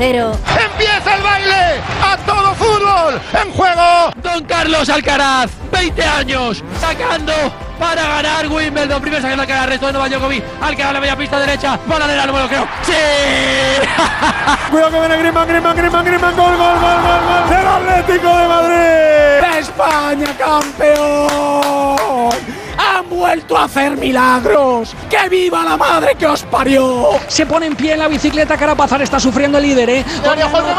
Cero. ¡Empieza el baile! ¡A todo fútbol! ¡En juego! Don Carlos Alcaraz, 20 años, sacando para ganar Wimbledon. Primero sacando Alcaraz, resto de Djokovic. Alcaraz la media pista derecha. Bola de la número, creo. ¡Sí! Cuidado que viene Griezmann, Griezmann, Griezmann, Griezmann. Gol, gol, gol, gol, gol. Del Atlético de Madrid. España campeón. Vuelto a hacer milagros. ¡Que viva la madre que os parió! Se pone en pie en la bicicleta. Carapazar está sufriendo el líder, ¿eh? ¡Gol, gol, gol! ¡Gol,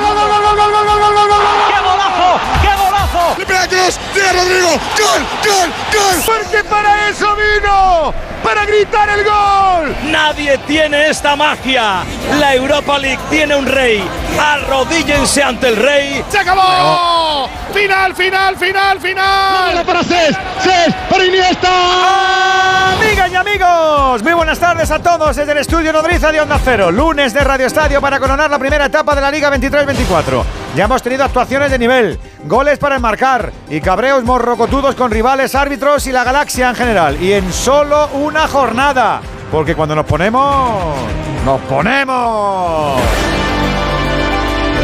gol, gol, gol, gol, gol, gol, gol! ¡Qué golazo! ¡Qué golazo! ¡Libera Cross! ¡Tira Rodrigo! ¡Gol, gol, gol! Porque para eso vino. Para gritar el gol. Nadie tiene esta magia. La Europa League tiene un rey. Arrodíllense ante el rey. ¡Se acabó! ¡Final, final, final, final! para Cés, Cés, para Iniesta. Amigas y amigos, muy buenas tardes a todos desde el estudio Nodriza de Onda Cero. Lunes de Radio Estadio para coronar la primera etapa de la Liga 23-24. Ya hemos tenido actuaciones de nivel, goles para enmarcar y cabreos morrocotudos con rivales, árbitros y la galaxia en general. Y en solo una jornada. Porque cuando nos ponemos, nos ponemos.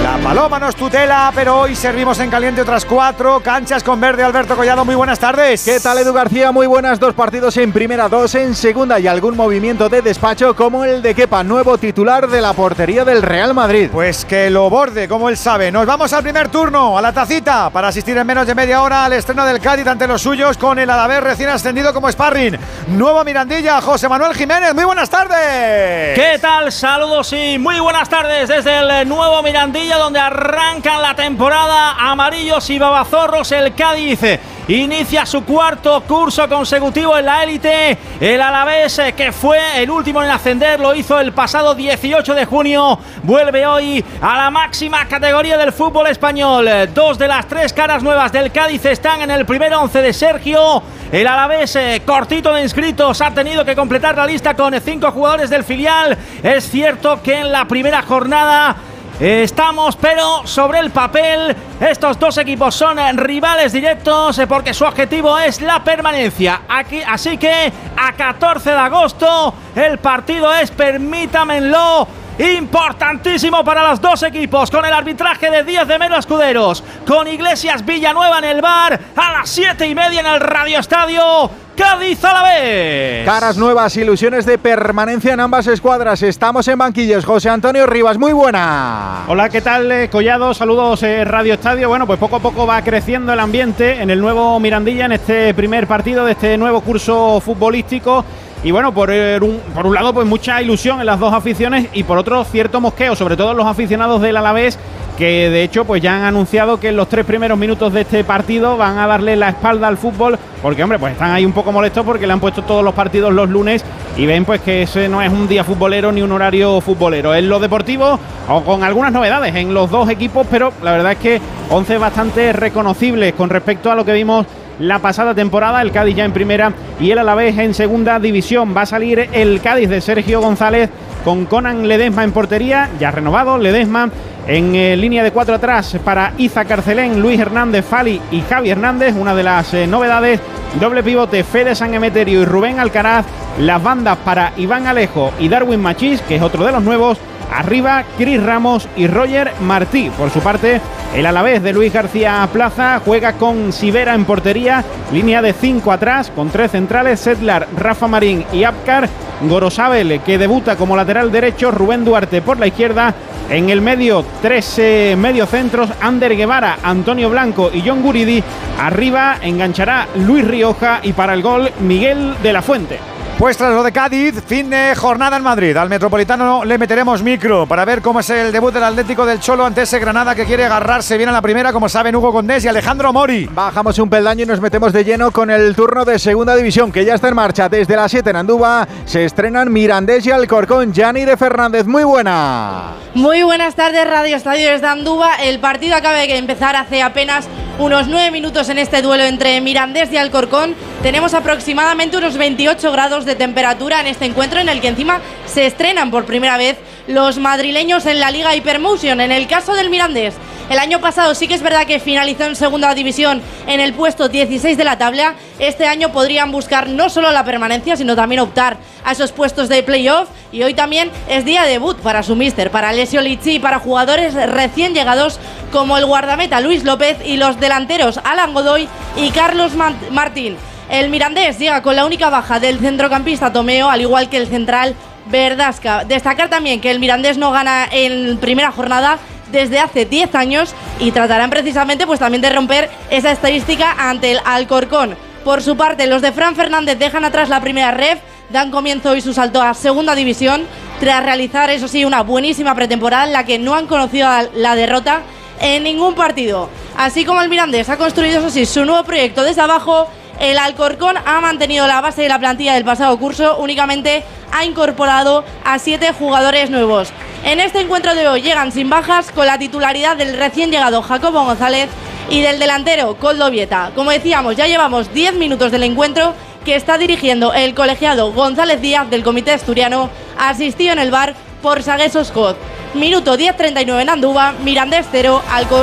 La paloma nos tutela, pero hoy servimos en caliente otras cuatro canchas con verde. Alberto Collado, muy buenas tardes. ¿Qué tal, Edu García? Muy buenas. Dos partidos en primera, dos en segunda y algún movimiento de despacho como el de Kepa, nuevo titular de la portería del Real Madrid. Pues que lo borde, como él sabe. Nos vamos al primer turno, a la tacita, para asistir en menos de media hora al estreno del Cádiz ante los suyos con el Alavés recién ascendido como sparring. Nuevo Mirandilla, José Manuel Jiménez. Muy buenas tardes. ¿Qué tal? Saludos y muy buenas tardes desde el nuevo Mirandilla donde arrancan la temporada amarillos y babazorros el Cádiz. Inicia su cuarto curso consecutivo en la élite. El Alavés, eh, que fue el último en ascender, lo hizo el pasado 18 de junio. Vuelve hoy a la máxima categoría del fútbol español. Dos de las tres caras nuevas del Cádiz están en el primer once de Sergio. El Alavés, eh, cortito de inscritos, ha tenido que completar la lista con cinco jugadores del filial. Es cierto que en la primera jornada Estamos, pero sobre el papel, estos dos equipos son rivales directos eh, porque su objetivo es la permanencia. Aquí, así que a 14 de agosto el partido es, permítamelo, importantísimo para los dos equipos con el arbitraje de Díaz de Mero Escuderos, con Iglesias Villanueva en el bar a las 7 y media en el Radio Estadio. Cádiz a la vez. Caras nuevas, ilusiones de permanencia en ambas escuadras. Estamos en banquillos. José Antonio Rivas, muy buena. Hola, ¿qué tal, eh, Collado? Saludos, eh, Radio Estadio. Bueno, pues poco a poco va creciendo el ambiente en el nuevo Mirandilla, en este primer partido de este nuevo curso futbolístico. Y bueno, por eh, un, por un lado, pues mucha ilusión en las dos aficiones y por otro, cierto mosqueo, sobre todo los aficionados del Alavés, que de hecho pues ya han anunciado que en los tres primeros minutos de este partido van a darle la espalda al fútbol, porque hombre, pues están ahí un poco molestos porque le han puesto todos los partidos los lunes y ven pues que ese no es un día futbolero ni un horario futbolero. En lo deportivo, o con algunas novedades en los dos equipos, pero la verdad es que 11 bastante reconocibles con respecto a lo que vimos la pasada temporada, el Cádiz ya en primera y el Alavés en segunda división. Va a salir el Cádiz de Sergio González con Conan Ledesma en portería, ya renovado Ledesma. En eh, línea de cuatro atrás para Iza Carcelén, Luis Hernández Fali y Javi Hernández. Una de las eh, novedades, doble pivote Fede San Emeterio y Rubén Alcaraz. Las bandas para Iván Alejo y Darwin Machís, que es otro de los nuevos. Arriba, Cris Ramos y Roger Martí. Por su parte, el Alavés de Luis García Plaza juega con Sivera en portería, línea de 5 atrás, con tres centrales, Sedlar, Rafa Marín y Apcar. Gorosabel, que debuta como lateral derecho, Rubén Duarte por la izquierda. En el medio, tres eh, mediocentros, Ander Guevara, Antonio Blanco y John Guridi. Arriba enganchará Luis Rioja y para el gol, Miguel de la Fuente. Pues tras lo de Cádiz, fin de jornada en Madrid. Al Metropolitano le meteremos micro para ver cómo es el debut del Atlético del Cholo ante ese Granada que quiere agarrarse bien a la primera, como saben Hugo Condés y Alejandro Mori. Bajamos un peldaño y nos metemos de lleno con el turno de segunda división que ya está en marcha. Desde las 7 en Andúba se estrenan Mirandés y Alcorcón. Yanni de Fernández, muy buena. Muy buenas tardes, Radio Estadio desde Andúba. El partido acaba de empezar hace apenas unos 9 minutos en este duelo entre Mirandés y Alcorcón. Tenemos aproximadamente unos 28 grados de temperatura en este encuentro en el que encima se estrenan por primera vez los madrileños en la Liga Hypermotion. En el caso del Mirandés, El año pasado sí que es verdad que finalizó en segunda división en el puesto 16 de la tabla. Este año podrían buscar no solo la permanencia, sino también optar a esos puestos de playoff. Y hoy también es día de debut para su mister, para Alessio Lichi y para jugadores recién llegados como el guardameta Luis López y los delanteros Alan Godoy y Carlos Martín. El Mirandés llega con la única baja del centrocampista Tomeo, al igual que el central Verdasca. Destacar también que el Mirandés no gana en primera jornada desde hace 10 años y tratarán precisamente pues también de romper esa estadística ante el Alcorcón. Por su parte, los de Fran Fernández dejan atrás la primera ref, dan comienzo hoy su salto a segunda división tras realizar, eso sí, una buenísima pretemporada en la que no han conocido la derrota en ningún partido. Así como el Mirandés ha construido, eso sí, su nuevo proyecto desde abajo, el Alcorcón ha mantenido la base de la plantilla del pasado curso, únicamente ha incorporado a siete jugadores nuevos. En este encuentro de hoy llegan sin bajas con la titularidad del recién llegado Jacobo González y del delantero Coldo Vieta. Como decíamos, ya llevamos 10 minutos del encuentro que está dirigiendo el colegiado González Díaz del Comité Asturiano, asistido en el bar por Sagueso Scott. Minuto 10.39 en Andúba, Mirandés 0,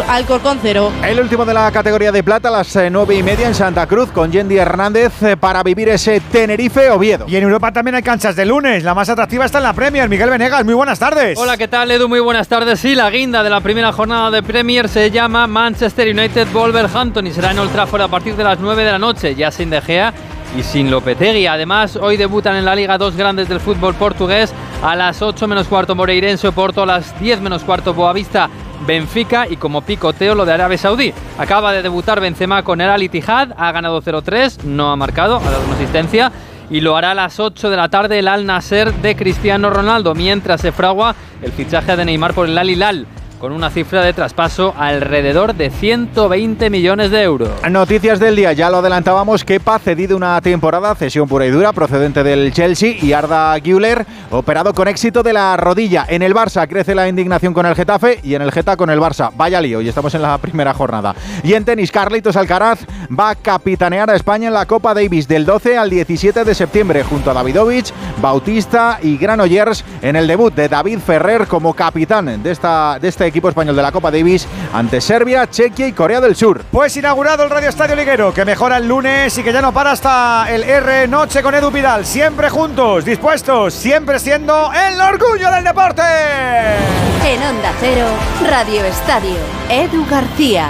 Alcorcón 0. El último de la categoría de plata, las 9 eh, y media en Santa Cruz, con Yendi Hernández eh, para vivir ese Tenerife-Oviedo. Y en Europa también hay canchas de lunes. La más atractiva está en la Premier. Miguel Venegas, muy buenas tardes. Hola, ¿qué tal, Edu? Muy buenas tardes. Sí, la guinda de la primera jornada de Premier se llama Manchester United Wolverhampton y será en Old Trafford a partir de las 9 de la noche, ya sin De Gea y sin Lopetegui. Además, hoy debutan en la Liga dos grandes del fútbol portugués. A las 8 menos cuarto Moreirense Oporto, a las 10 menos cuarto Boavista Benfica. Y como picoteo lo de Arabia Saudí. Acaba de debutar Benzema con el Al Ittihad, ha ganado 0-3, no ha marcado, ha dado una asistencia. Y lo hará a las 8 de la tarde el Al Nasser de Cristiano Ronaldo, mientras se fragua el fichaje de Neymar por el Al Hilal con una cifra de traspaso alrededor de 120 millones de euros. Noticias del día, ya lo adelantábamos, Kepa cedido una temporada, cesión pura y dura procedente del Chelsea y Arda Güler operado con éxito de la rodilla. En el Barça crece la indignación con el Getafe y en el Geta con el Barça. Vaya lío, y estamos en la primera jornada. Y en tenis, Carlitos Alcaraz va a capitanear a España en la Copa Davis del 12 al 17 de septiembre junto a Davidovich, Bautista y Granollers en el debut de David Ferrer como capitán de, esta, de este equipo español de la Copa Davis ante Serbia, Chequia y Corea del Sur. Pues inaugurado el Radio Estadio Liguero, que mejora el lunes y que ya no para hasta el R Noche con Edu Vidal. Siempre juntos, dispuestos, siempre siendo el orgullo del deporte. En Onda Cero, Radio Estadio, Edu García.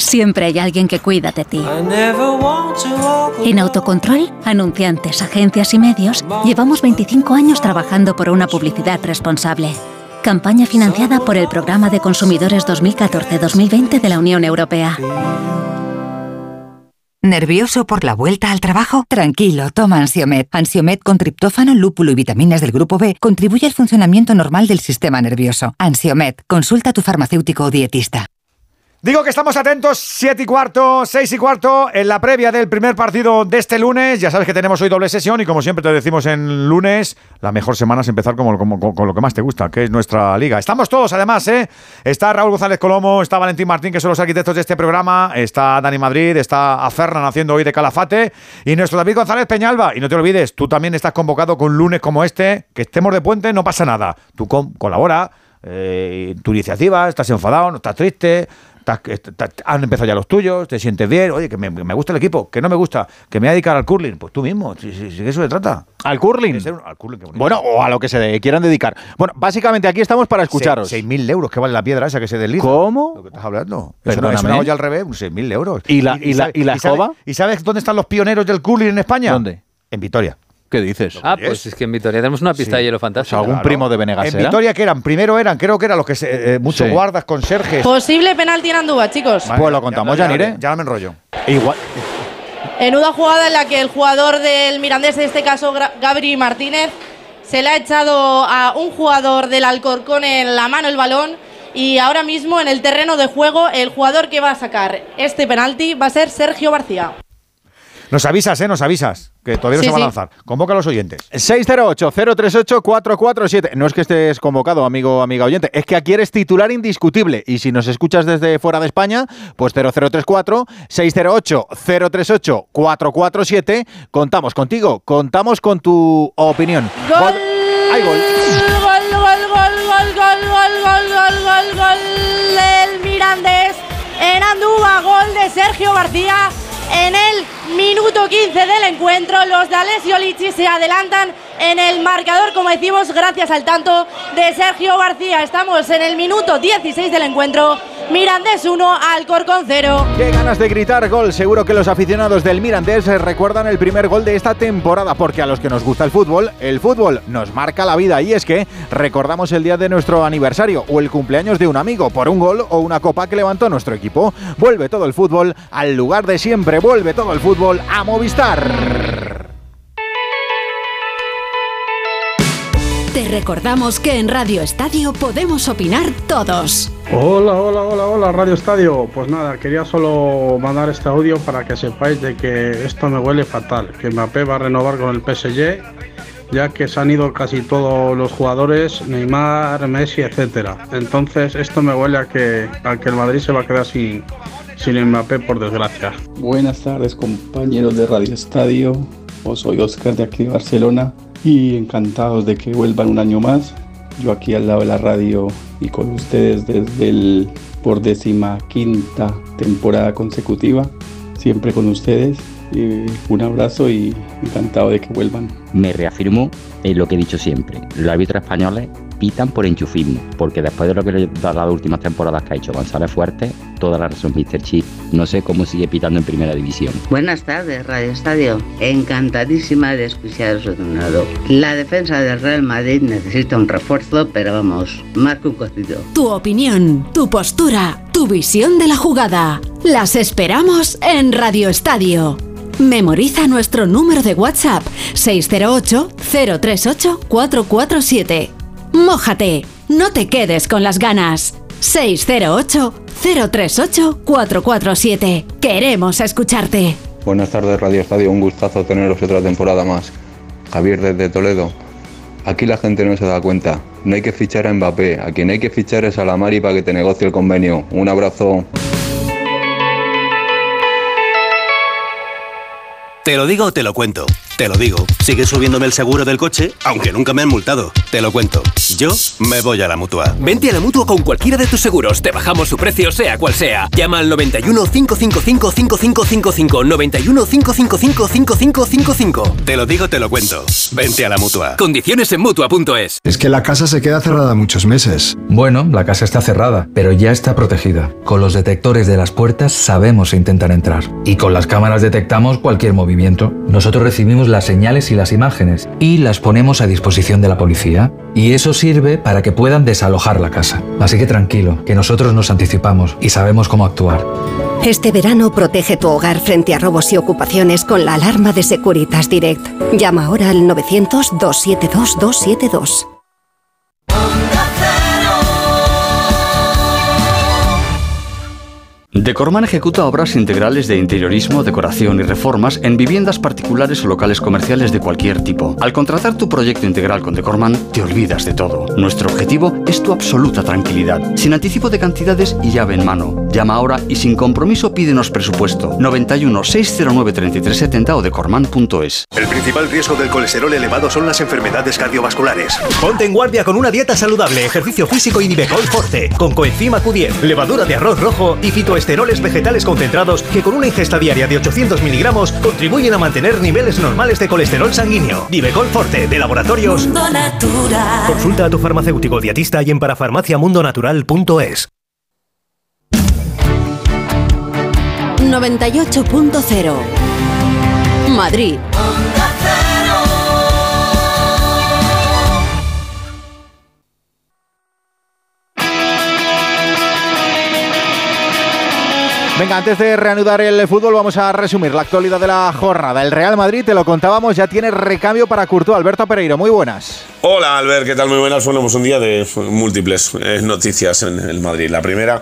Siempre hay alguien que cuida de ti. En Autocontrol, anunciantes, agencias y medios, llevamos 25 años trabajando por una publicidad responsable. Campaña financiada por el Programa de Consumidores 2014-2020 de la Unión Europea. ¿Nervioso por la vuelta al trabajo? Tranquilo, toma Ansiomet. Ansiomet con triptófano, lúpulo y vitaminas del grupo B contribuye al funcionamiento normal del sistema nervioso. Ansiomet, consulta a tu farmacéutico o dietista. Digo que estamos atentos, 7 y cuarto, 6 y cuarto, en la previa del primer partido de este lunes. Ya sabes que tenemos hoy doble sesión y como siempre te decimos en lunes, la mejor semana es empezar como, con lo que más te gusta, que es nuestra liga. Estamos todos además, ¿eh? Está Raúl González Colomo, está Valentín Martín, que son los arquitectos de este programa, está Dani Madrid, está a Fernan haciendo hoy de Calafate y nuestro David González Peñalba. Y no te olvides, tú también estás convocado con lunes como este, que estemos de puente, no pasa nada. Tú colabora, eh, tu iniciativa, estás enfadado, no estás triste, han empezado ya los tuyos, te sientes bien, oye, que me, me gusta el equipo, que no me gusta, que me voy a dedicar al curling. Pues tú mismo, si, si- si eso se trata. ¿Al curling? Un- al curling. Bueno, o a lo que se de- quieran dedicar. Bueno, básicamente aquí estamos para escucharos. Se- 6.000 euros, que vale la piedra esa que se desliza. ¿Cómo? Lo que estás hablando. Es una, Perdóname. es una olla al revés, 6.000 euros. ¿Y la- y la- y la sabe- escoba? ¿Y sabes dónde están los pioneros del curling en España? ¿Dónde? En Vitoria. ¿Qué dices? Ah, pues es que en Vitoria tenemos una pista de hielo fantástica. algún Claro. primo de Venegas En era? Vitoria, que eran? Primero eran, creo que eran los que se, eh, muchos Sí. guardas, conserjes. Posible penalti en Andúa, chicos. Vale, Pues lo contamos, ya, Yanire. Ya me enrollo. Igual. Menuda jugada en la que el jugador del Mirandés, en este caso Gabri Martínez, se le ha echado a un jugador del Alcorcón en la mano el balón y ahora mismo en el terreno de juego el jugador que va a sacar este penalti va a ser Sergio García. Nos avisas, ¿eh? Nos avisas. Que todavía no Sí, se va a lanzar. Convoca a los oyentes. 608-038-447. No es que estés convocado, amigo amiga oyente, es que aquí eres titular indiscutible. Y si nos escuchas desde fuera de España, pues 0034-608-038-447. Contamos contigo, contamos con tu opinión. ¡Gol! ¡Hay gol! Gol, gol, gol, gol, gol, gol, gol, gol, gol, gol del Mirandés en Andúa, gol de Sergio García en el minuto 15 del encuentro. Los de Alessio Lichi se adelantan en el marcador, como decimos, gracias al tanto de Sergio García. Estamos en el minuto 16 del encuentro. Mirandés 1, Alcorcón 0. Qué ganas de gritar gol. Seguro que los aficionados del Mirandés recuerdan el primer gol de esta temporada, porque a los que nos gusta el fútbol, el fútbol nos marca la vida. Y es que recordamos el día de nuestro aniversario o el cumpleaños de un amigo por un gol o una copa que levantó nuestro equipo. Vuelve todo el fútbol al lugar de siempre. Vuelve todo el fútbol a Movistar. Te recordamos que en Radio Estadio podemos opinar todos. Hola, hola, hola, hola, Radio Estadio. Pues nada, quería solo mandar este audio para que sepáis de que esto me huele fatal, que Mbappé va a renovar con el PSG, ya que se han ido casi todos los jugadores, Neymar, Messi, etcétera. Entonces esto me huele a que, a que el Madrid se va a quedar sin, sin Mbappé, por desgracia. Buenas tardes compañeros de Radio Estadio, Yo soy Oscar de aquí de Barcelona y encantados de que vuelvan un año más. Yo aquí al lado de la radio y con ustedes desde el por décima quinta temporada consecutiva, siempre con ustedes. Y un abrazo y encantado de que vuelvan. Me reafirmo en lo que he dicho siempre. Los árbitros españoles pitan por enchufismo, porque después de lo que le da las últimas temporadas que ha hecho González Fuerte, toda la razón Mr. Chip. No sé cómo sigue pitando en primera división. Buenas tardes, Radio Estadio. Encantadísima de escucharos de un lado. La defensa del Real Madrid necesita un refuerzo, pero vamos, más que un cocido. Tu opinión, tu postura, tu visión de la jugada. Las esperamos en Radio Estadio. Memoriza nuestro número de WhatsApp 608-038-447. Mójate, no te quedes con las ganas. 608-038-447. Queremos escucharte. Buenas tardes Radio Estadio, un gustazo teneros otra temporada más. Javier desde Toledo. Aquí la gente no se da cuenta. No hay que fichar a Mbappé, a quien hay que fichar es a la Mari para que te negocie el convenio. Un abrazo. Te lo digo o te lo cuento. Te lo digo. Sigue subiéndome el seguro del coche, aunque nunca me han multado. Te lo cuento. Yo me voy a la mutua. Vente a la mutua con cualquiera de tus seguros. Te bajamos su precio, sea cual sea. Llama al 91 555 5555. 91 555 5555. Te lo digo, te lo cuento. Vente a la mutua. Condiciones en mutua.es. Es que la casa se queda cerrada muchos meses. Bueno, la casa está cerrada, pero ya está protegida. Con los detectores de las puertas sabemos intentar entrar. Y con las cámaras detectamos cualquier movimiento. Nosotros recibimos las señales y las imágenes y las ponemos a disposición de la policía. Y eso sirve para que puedan desalojar la casa. Así que tranquilo, que nosotros nos anticipamos y sabemos cómo actuar. Este verano protege tu hogar frente a robos y ocupaciones con la alarma de Securitas Direct. Llama ahora al 900-272-272. Decorman ejecuta obras integrales de interiorismo, decoración y reformas en viviendas particulares o locales comerciales de cualquier tipo. Al contratar tu proyecto integral con Decorman, te olvidas de todo. Nuestro objetivo es tu absoluta tranquilidad, sin anticipo de cantidades y llave en mano. Llama ahora y sin compromiso pídenos presupuesto. 91 609 3370 o decorman.es. El principal riesgo del colesterol elevado son las enfermedades cardiovasculares. Ponte en guardia con una dieta saludable, ejercicio físico y Nivecol Forte, con coenzima Q10, levadura de arroz rojo y fitoesteroles vegetales concentrados que con una ingesta diaria de 800 miligramos contribuyen a mantener niveles normales de colesterol sanguíneo. Nivecol Forte, de laboratorios. Consulta a tu farmacéutico dietista y en parafarmaciamundonatural.es. 98.0 Madrid. Venga, antes de reanudar el fútbol, vamos a resumir la actualidad de la jornada. El Real Madrid, te lo contábamos, ya tiene recambio para Courtois. Alberto Pereiro, muy buenas. Hola Albert, ¿qué tal? Muy buenas. Bueno, pues un día de múltiples eh, noticias en el Madrid. La primera,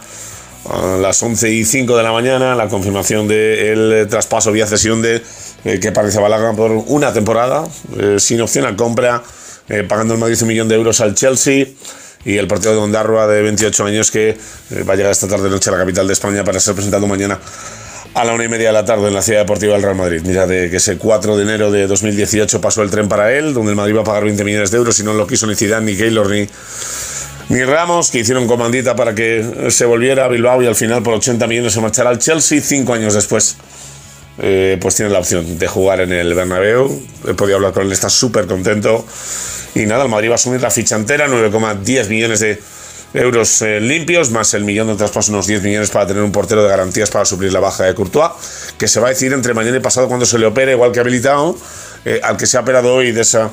a las 11 y 5 de la mañana, la confirmación del traspaso vía cesión de eh, que parece Balaga por una temporada, eh, sin opción a compra, eh, pagando el Madrid un millón de euros al Chelsea y el partido de Ondarroa de 28 años que eh, va a llegar esta tarde noche a la capital de España para ser presentado mañana a la una y media de la tarde en la ciudad deportiva del Real Madrid. Mira, de que ese 4 de enero de 2018 pasó el tren para él, donde el Madrid va a pagar 20 millones de euros y no lo quiso ni Zidane, ni Keylor, ni, ni Ramos, que hicieron comandita para que se volviera a Bilbao y al final por 80 millones se marchará al Chelsea cinco años después. eh, pues tiene la opción de jugar en el Bernabéu. He podido hablar con él, está súper contento. Y nada, el Madrid va a asumir la ficha entera, 9,10 millones de euros eh, limpios, más el millón de traspasos, unos 10 millones para tener un portero de garantías para suplir la baja de Courtois, que se va a decir entre mañana y pasado cuando se le opere, igual que habilitado, eh, al que se ha operado hoy de esa,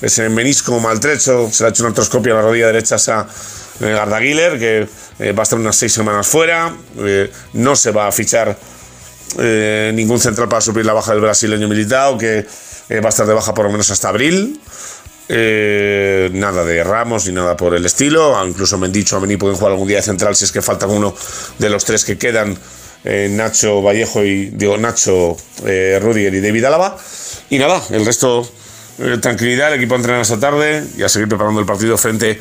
ese menisco maltrecho, se le ha hecho una artroscopia a la rodilla derecha esa eh, Arda Güler, que eh, va a estar unas seis semanas fuera, eh, no se va a fichar eh, ningún central para suplir la baja del brasileño Militao, que eh, va a estar de baja por lo menos hasta abril. Eh, nada de Ramos ni nada por el estilo. Ah, Incluso me han dicho a mí pueden jugar algún día de central si es que falta uno de los tres que quedan. eh, Nacho Vallejo y digo Nacho eh, y David Álava. Y nada, el resto eh, tranquilidad. El equipo entrena esta tarde y a seguir preparando el partido frente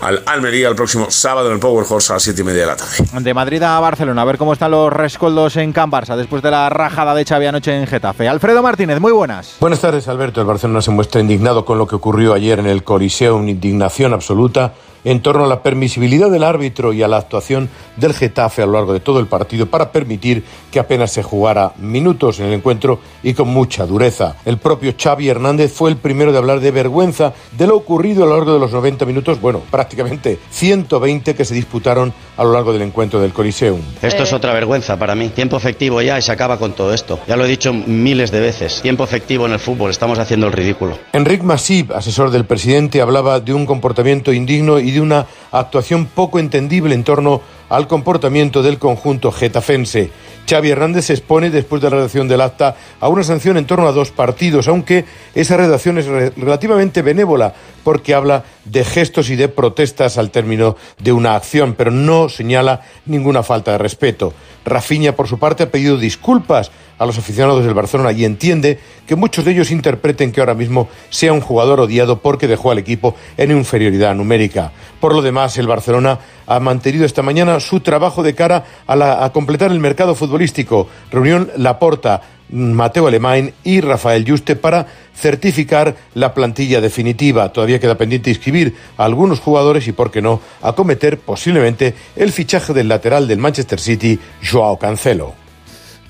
al Almería el próximo sábado en el Power Horse a las 7 y media de la tarde. De Madrid a Barcelona, a ver cómo están los rescoldos en Can Barça después de la rajada de Xavi anoche en Getafe. Alfredo Martínez, muy buenas. Buenas tardes, Alberto. El Barcelona se muestra indignado con lo que ocurrió ayer en el Coliseo, una indignación absoluta en torno a la permisibilidad del árbitro y a la actuación del Getafe a lo largo de todo el partido para permitir que apenas se jugara minutos en el encuentro y con mucha dureza. El propio Xavi Hernández fue el primero de hablar de vergüenza de lo ocurrido a lo largo de los 90 minutos, bueno, prácticamente 120 que se disputaron a lo largo del encuentro del Coliseum. Esto es otra vergüenza para mí. Tiempo efectivo ya y se acaba con todo esto. Ya lo he dicho miles de veces. Tiempo efectivo en el fútbol. Estamos haciendo el ridículo. Enric Masip, asesor del presidente, hablaba de un comportamiento indigno y de una actuación poco entendible en torno al comportamiento del conjunto getafense. Xavi Hernández se expone después de la redacción del acta a una sanción en torno a dos partidos, aunque esa redacción es re- relativamente benévola porque habla de gestos y de protestas al término de una acción, pero no señala ninguna falta de respeto. Rafinha, por su parte, ha pedido disculpas a los aficionados del Barcelona y entiende que muchos de ellos interpreten que ahora mismo sea un jugador odiado porque dejó al equipo en inferioridad numérica. Por lo demás, el Barcelona ha mantenido esta mañana su trabajo de cara a, la- completar el mercado futbolístico. Reunión Laporta, Mateo Alemán y Rafael Juste para certificar la plantilla definitiva. Todavía queda pendiente inscribir a algunos jugadores y, por qué no, acometer posiblemente el fichaje del lateral del Manchester City, Joao Cancelo.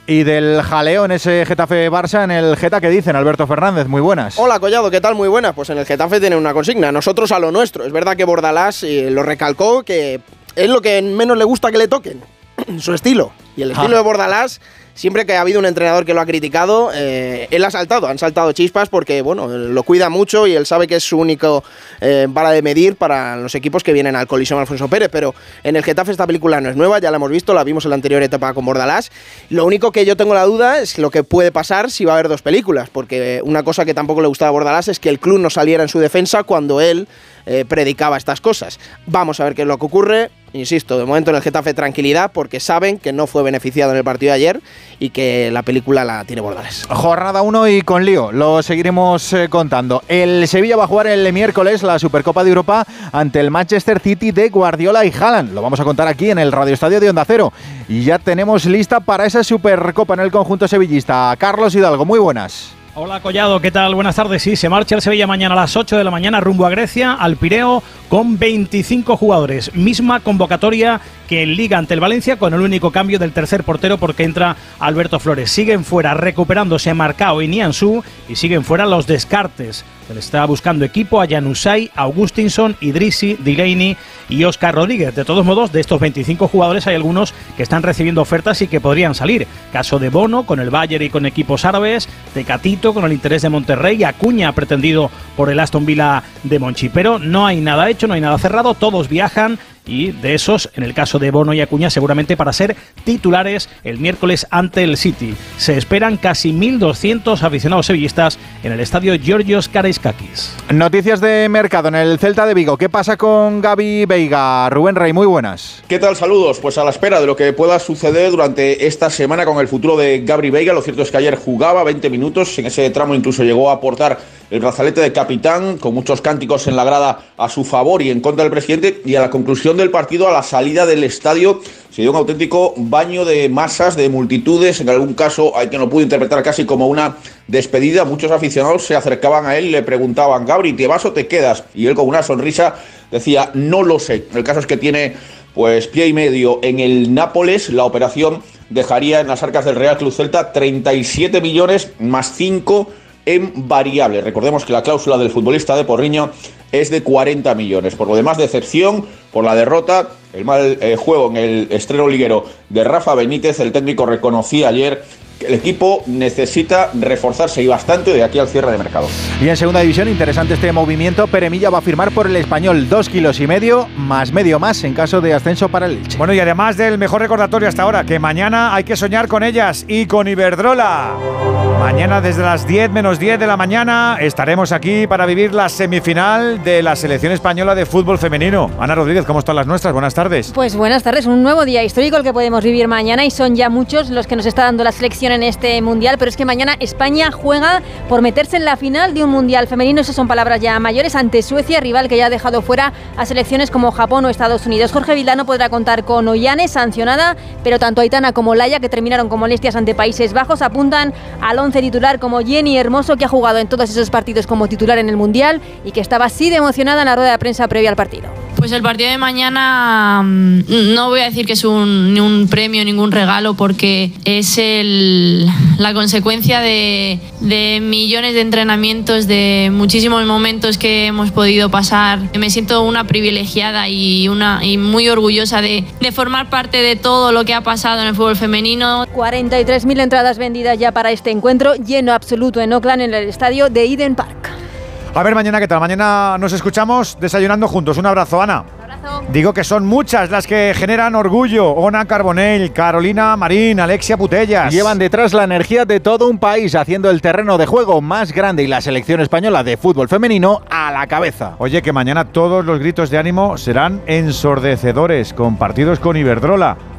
Y del jaleo en ese Getafe Barça, en el Geta, ¿qué dicen? Alberto Fernández, muy buenas. Hola Collado, ¿qué tal? Muy buena. Pues en el Getafe tiene una consigna, nosotros a lo nuestro. Es verdad que Bordalás eh, lo recalcó, que es lo que menos le gusta que le toquen, su estilo. Y el estilo Ah. de Bordalás, siempre que ha habido un entrenador que lo ha criticado, eh, él ha saltado, han saltado chispas porque, bueno, lo cuida mucho y él sabe que es su único eh, vara de medir para los equipos que vienen al colisión Alfonso Pérez. Pero en el Getafe esta película no es nueva, ya la hemos visto, la vimos en la anterior etapa con Bordalás. Lo único que yo tengo la duda es lo que puede pasar si va a haber dos películas, porque una cosa que tampoco le gustaba a Bordalás es que el club no saliera en su defensa cuando él eh, predicaba estas cosas. Vamos a ver qué es lo que ocurre. Insisto, de momento en el Getafe tranquilidad porque saben que no fue beneficiado en el partido de ayer y que la película la tiene Bordales. Jornada 1 y con lío, lo seguiremos eh, contando. El Sevilla va a jugar el miércoles la Supercopa de Europa ante el Manchester City de Guardiola y Haaland. Lo vamos a contar aquí en el Radio Estadio de Onda Cero. Y ya tenemos lista para esa Supercopa en el conjunto sevillista. Carlos Hidalgo, muy buenas. Hola Collado, ¿qué tal? Buenas tardes. Sí, se marcha el Sevilla mañana a las 8 de la mañana rumbo a Grecia, al Pireo, con 25 jugadores. Misma convocatoria que en Liga ante el Valencia, con el único cambio del tercer portero porque entra Alberto Flores. Siguen fuera recuperándose Marcao y Niansu y siguen fuera los descartes. Se le está buscando equipo a Janusay, Augustinson, Idrisi, Delaney y Oscar Rodríguez. De todos modos, de estos 25 jugadores hay algunos que están recibiendo ofertas y que podrían salir. Caso de Bono con el Bayern y con equipos árabes, de Catito con el interés de Monterrey, Acuña pretendido por el Aston Villa de Monchi. Pero no hay nada hecho, no hay nada cerrado, todos viajan y de esos, en el caso de Bono y Acuña, seguramente para ser titulares el miércoles ante el City. Se esperan casi 1.200 aficionados sevillistas en el estadio Georgios Karaiskakis. Noticias de mercado en el Celta de Vigo. ¿Qué pasa con Gaby Veiga? Rubén Rey, muy buenas. ¿Qué tal? Saludos. Pues a la espera de lo que pueda suceder durante esta semana con el futuro de Gabri Veiga. Lo cierto es que ayer jugaba 20 minutos. En ese tramo incluso llegó a aportar el brazalete de capitán, con muchos cánticos en la grada a su favor y en contra del presidente. Y a la conclusión del partido, a la salida del estadio, se dio un auténtico baño de masas, de multitudes. En algún caso hay quien lo pudo interpretar casi como una despedida. Muchos aficionados se acercaban a él le preguntaban, Gabri, ¿te vas o te quedas? Y él con una sonrisa decía, no lo sé. El caso es que tiene pues pie y medio en el Nápoles. La operación dejaría en las arcas del Real Club Celta 37 millones más 5 en variable. Recordemos que la cláusula del futbolista de Porriño es de 40 millones. Por lo demás, decepción por la derrota, el mal eh, juego en el estreno liguero de Rafa Benítez. El técnico reconocía ayer el equipo necesita reforzarse y bastante de aquí al cierre de mercado. Y en segunda división, interesante este movimiento. Peremilla va a firmar por el español dos kilos y medio, más medio más en caso de ascenso para el Elche. Bueno, y además del mejor recordatorio hasta ahora, que mañana hay que soñar con ellas y con Iberdrola. Mañana desde las 10 menos 10 de la mañana estaremos aquí para vivir la semifinal de la selección española de fútbol femenino. Ana Rodríguez, ¿cómo están las nuestras? Buenas tardes. Pues buenas tardes, un nuevo día histórico el que podemos vivir mañana y son ya muchos los que nos está dando la selección en este mundial, pero es que mañana España juega por meterse en la final de un mundial femenino, esas son palabras ya mayores, ante Suecia, rival que ya ha dejado fuera a selecciones como Japón o Estados Unidos. Jorge Vildano podrá contar con Ollane, sancionada, pero tanto Aitana como Laia, que terminaron como molestias ante Países Bajos, apuntan al 11 titular como Jenny Hermoso, que ha jugado en todos esos partidos como titular en el mundial y que estaba así de emocionada en la rueda de prensa previa al partido. Pues el partido de mañana mm, no voy a decir que es un, ni un premio, ningún regalo, porque es el, la consecuencia de, de millones de entrenamientos, de muchísimos momentos que hemos podido pasar. Me siento una privilegiada y, una, y muy orgullosa de, de formar parte de todo lo que ha pasado en el fútbol femenino. 43.000 entradas vendidas ya para este encuentro, lleno absoluto en Oakland, en el estadio de Eden Park. A ver mañana qué tal. Mañana nos escuchamos desayunando juntos. Un abrazo, Ana. Digo que son muchas las que generan orgullo. Ona Carbonell, Carolina Marín, Alexia Putellas. Llevan detrás la energía de todo un país haciendo el terreno de juego más grande y la selección española de fútbol femenino a la cabeza. Oye, que mañana todos los gritos de ánimo serán ensordecedores, compartidos con Iberdrola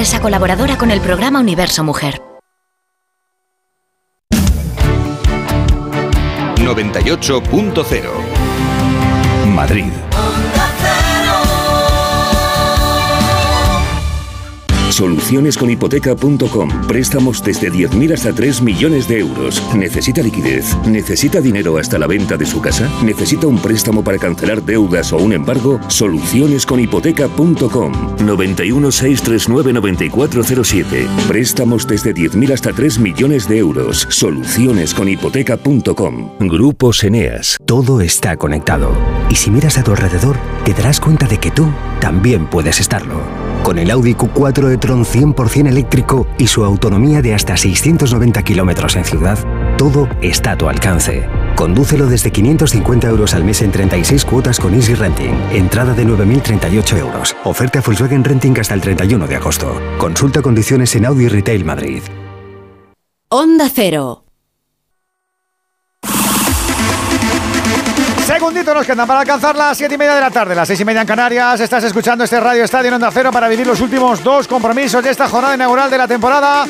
empresa colaboradora con el programa Universo Mujer. 98.0 Madrid. Solucionesconhipoteca.com. Préstamos desde 10.000 hasta 3 millones de euros. ¿Necesita liquidez? ¿Necesita dinero hasta la venta de su casa? ¿Necesita un préstamo para cancelar deudas o un embargo? Solucionesconhipoteca.com. 91 639 9407. Préstamos desde 10.000 hasta 3 millones de euros. Solucionesconhipoteca.com. Grupos Eneas. Todo está conectado. Y si miras a tu alrededor, te darás cuenta de que tú también puedes estarlo. Con el Audi Q4 e-tron 100% eléctrico y su autonomía de hasta 690 kilómetros en ciudad, todo está a tu alcance. Condúcelo desde 550 euros al mes en 36 cuotas con Easy Renting. Entrada de 9.038 euros. Oferta Volkswagen Renting hasta el 31 de agosto. Consulta condiciones en Audi Retail Madrid. Onda Cero. Segundito nos quedan para alcanzar las 7 y media de la tarde, las 6 y media en Canarias. Estás escuchando este Radio Estadio en Onda Cero para vivir los últimos dos compromisos de esta jornada inaugural de la temporada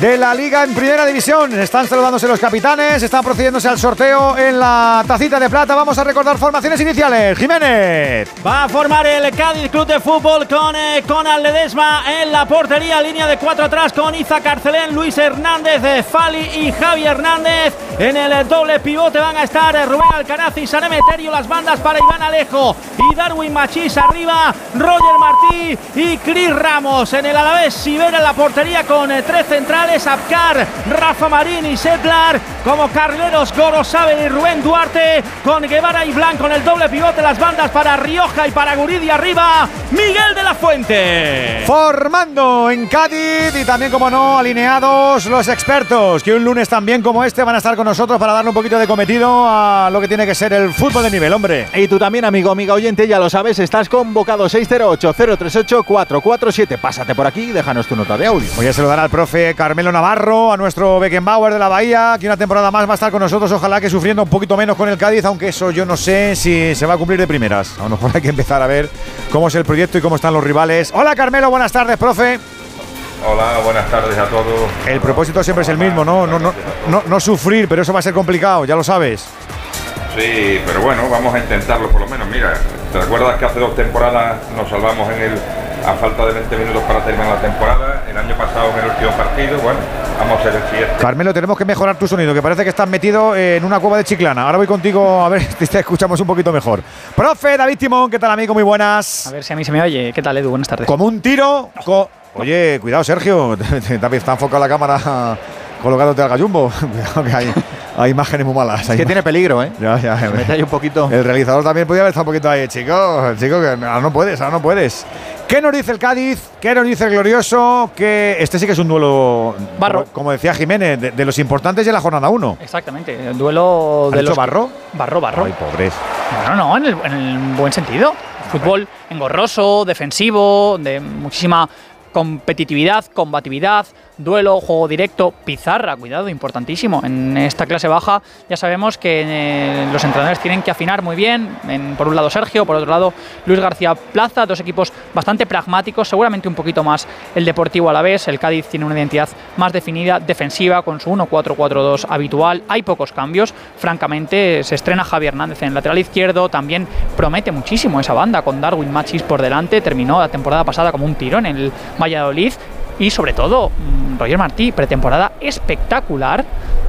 de la Liga en Primera División. Están saludándose los capitanes, están procediéndose al sorteo en la tacita de plata. Vamos a recordar formaciones iniciales. Jiménez. Va a formar el Cádiz Club de Fútbol con eh, Conal Ledesma en la portería, línea de cuatro atrás con Iza Carcelén, Luis Hernández, eh, Fali y Javi Hernández. En el eh, doble pivote van a estar eh, Rubén Alcaraz y San Emeterio, las bandas para Iván Alejo y Darwin Machís arriba, Roger Martí y Cris Ramos. En el Alavés, Sibera en la portería con eh, tres centrales, Abkar, Rafa Marín y Setlar, como carrileros Gorosabel y Rubén Duarte, con Guevara y Blanco en el doble pivote, las bandas para Rioja y para Guridi arriba, Miguel de la Fuente. Formando en Cádiz y también, como no, alineados los expertos, que un lunes también como este van a estar con nosotros para darle un poquito de cometido a lo que tiene que ser el fútbol de nivel, hombre. Y tú también, amigo, amiga oyente, ya lo sabes, estás convocado 608-038-447. Pásate por aquí y déjanos tu nota de audio. Voy a saludar al profe Carmelo Navarro, a nuestro Beckenbauer de la Bahía, que una temporada más va a estar con nosotros, ojalá que sufriendo un poquito menos con el Cádiz, aunque eso yo no sé si se va a cumplir de primeras. A lo mejor hay que empezar a ver cómo es el proyecto y cómo están los rivales. Hola Carmelo, buenas tardes, profe. Hola, buenas tardes a todos. El propósito siempre es el mismo, ¿no? No, no, no, no sufrir, pero eso va a ser complicado, ya lo sabes. Sí, pero bueno, vamos a intentarlo por lo menos. Mira, ¿te recuerdas que hace dos temporadas nos salvamos en el a falta de 20 minutos para terminar la temporada? El año pasado en el último partido, bueno, vamos a ser el siguiente. Carmelo, tenemos que mejorar tu sonido, que parece que estás metido en una cueva de chiclana. Ahora voy contigo a ver si te escuchamos un poquito mejor. Profe David Timón, ¿qué tal amigo? Muy buenas. A ver si a mí se me oye. ¿Qué tal, Edu? Buenas tardes. Como un tiro. co- Oye, cuidado, Sergio. Está enfocada la cámara colocándote al gallumbo. Cuidado que hay, hay imágenes muy malas. Es que tiene peligro, ¿eh? Ya, ya. Se mete ahí un poquito. El realizador también podía haber estado un poquito ahí, chico. Chico, que ahora no puedes, ahora no puedes. ¿Qué nos dice el Cádiz? ¿Qué nos dice el Glorioso? Que este sí que es un duelo, Barro. como, como decía Jiménez, de, de los importantes de la jornada 1. Exactamente. El duelo ¿Ha de los. Barro? Barro, barro. Ay, pobres. Bueno, no, en el, en el buen sentido. Fútbol engorroso, defensivo, de muchísima competitividad, combatividad, duelo, juego directo, pizarra, cuidado, importantísimo. En esta clase baja ya sabemos que eh, los entrenadores tienen que afinar muy bien. En- por un lado Sergio, por otro lado Luis García Plaza, dos equipos bastante pragmáticos, seguramente un poquito más el Deportivo a la vez. El Cádiz tiene una identidad más definida, defensiva, con su 1-4-4-2 habitual. Hay pocos cambios. Francamente, se estrena Javier Hernández en el lateral izquierdo. También promete muchísimo esa banda con Darwin Machis por delante. Terminó la temporada pasada como un tirón en el Valladolid. Y sobre todo, mm, Roger Martí, pretemporada espectacular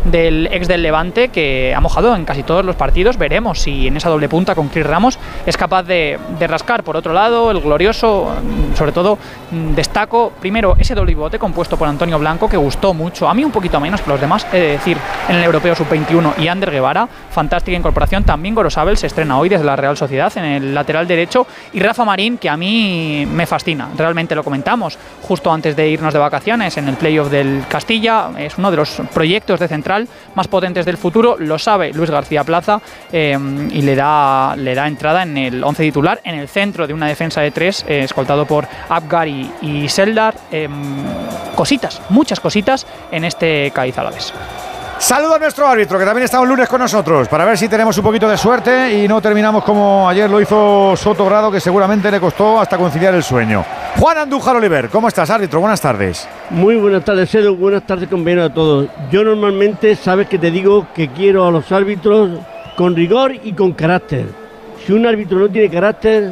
del ex del Levante que ha mojado en casi todos los partidos. Veremos si en esa doble punta con Chris Ramos es capaz de, de rascar. Por otro lado, el glorioso, sobre todo, mm, destaco primero ese doble pivote compuesto por Antonio Blanco que gustó mucho. A mí un poquito menos que los demás, he de decir, en el Europeo Sub-21 y Ander Guevara. Fantástica incorporación. También Gorosabel se estrena hoy desde la Real Sociedad en el lateral derecho. Y Rafa Marín, que a mí me fascina. Realmente lo comentamos justo antes de irnos de vacaciones en el playoff del Castilla. Es uno de los proyectos de central más potentes del futuro. Lo sabe Luis García Plaza eh, y le da, le da entrada en el 11 titular, en el centro de una defensa de tres, eh, escoltado por Abgar y, Seldar. Eh, cositas, muchas cositas en este Cádiz Alavés. Saludo a nuestro árbitro, que también está un lunes con nosotros, para ver si tenemos un poquito de suerte y no terminamos como ayer lo hizo Soto Grado, que seguramente le costó hasta conciliar el sueño. Juan Andújar Oliver, ¿cómo estás, árbitro? Buenas tardes. Muy buenas tardes, Edu. Buenas tardes, compañeros a todos. Yo normalmente, sabes que te digo que quiero a los árbitros con rigor y con carácter. Si un árbitro no tiene carácter,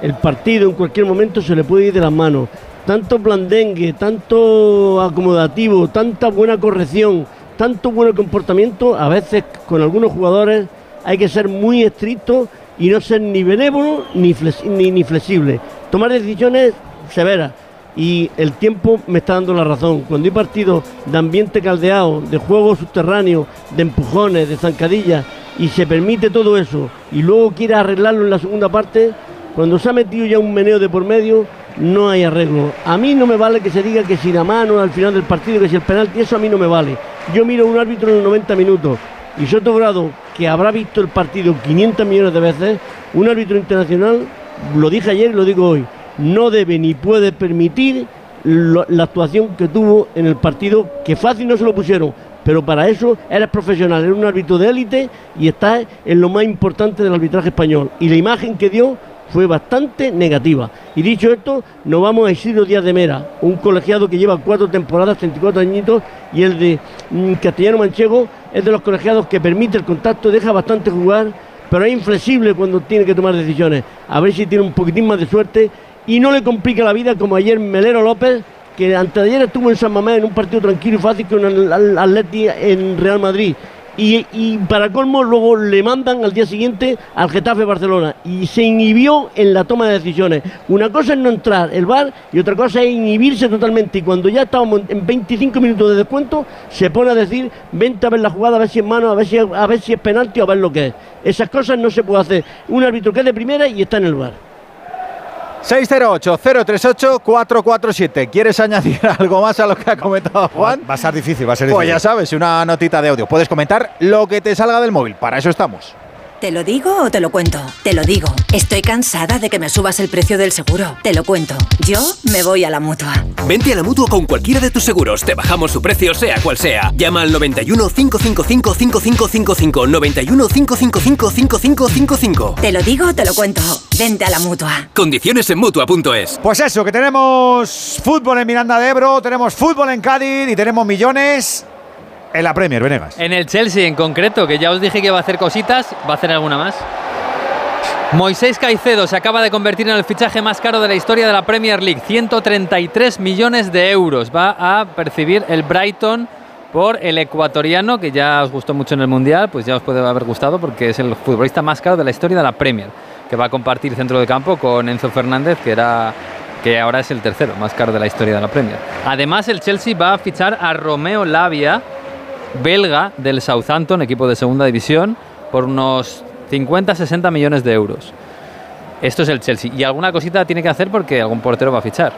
el partido en cualquier momento se le puede ir de las manos. Tanto blandengue, tanto acomodativo, tanta buena corrección, tanto buen comportamiento, a veces con algunos jugadores hay que ser muy estricto y no ser ni benévolo ni, ni, ni flexible. Tomar decisiones severas. Y el tiempo me está dando la razón. Cuando hay partidos de ambiente caldeado, de juego subterráneo, de empujones, de zancadillas, y se permite todo eso, y luego quiere arreglarlo en la segunda parte, cuando se ha metido ya un meneo de por medio, no hay arreglo. A mí no me vale que se diga que si la mano al final del partido, que si el penalti, eso a mí no me vale. Yo miro a un árbitro en los 90 minutos y Soto Grado, que habrá visto el partido 500 millones de veces, un árbitro internacional, lo dije ayer y lo digo hoy, no debe ni puede permitir la actuación que tuvo en el partido, que fácil no se lo pusieron, pero para eso eres profesional, eres un árbitro de élite y estás en lo más importante del arbitraje español. Y la imagen que dio fue bastante negativa. Y dicho esto, nos vamos a Isidro Díaz de Mera, un colegiado que lleva cuatro temporadas, 34 añitos, y el de mm, Castellano Manchego es de los colegiados que permite el contacto, deja bastante jugar, pero es inflexible cuando tiene que tomar decisiones. A ver si tiene un poquitín más de suerte y no le complica la vida como ayer Melero López, que antes de ayer estuvo en San Mamés en un partido tranquilo y fácil con el Atleti en Real Madrid y, para colmo luego le mandan al día siguiente al Getafe Barcelona y se inhibió en la toma de decisiones. Una cosa es no entrar el bar y otra cosa es inhibirse totalmente y cuando ya estábamos en 25 minutos de descuento se pone a decir vente a ver la jugada, a ver si es mano, a ver si, a ver si es penalti o a ver lo que es. Esas cosas no se puede hacer. Un árbitro que es de primera y está en el bar. 608-038-447. ¿Quieres añadir algo más a lo que ha comentado Juan? Va a ser difícil, va a ser pues difícil. Pues ya sabes, una notita de audio. Puedes comentar lo que te salga del móvil. Para eso estamos. ¿Te lo digo o te lo cuento? Te lo digo. Estoy cansada de que me subas el precio del seguro. Te lo cuento. Yo me voy a la mutua. Vente a la mutua con cualquiera de tus seguros. Te bajamos su precio, sea cual sea. Llama al 91 555 5555. 91 555 5555. Te lo digo o te lo cuento. Vente a la mutua. Condiciones en mutua.es. Pues eso, que tenemos fútbol en Miranda de Ebro, tenemos fútbol en Cádiz y tenemos millones en la Premier, Venegas. En el Chelsea en concreto, que ya os dije que va a hacer cositas, va a hacer alguna más. Moisés Caicedo se acaba de convertir en el fichaje más caro de la historia de la Premier League. 133 millones de euros va a percibir el Brighton por el ecuatoriano, que ya os gustó mucho en el Mundial, pues ya os puede haber gustado porque es el futbolista más caro de la historia de la Premier, que va a compartir centro de campo con Enzo Fernández, que era que ahora es el tercero más caro de la historia de la Premier. Además, el Chelsea va a fichar a Romeo Lavia, belga del Southampton, equipo de segunda división, por unos 50-60 millones de euros. Esto es el Chelsea. Y alguna cosita tiene que hacer porque algún portero va a fichar.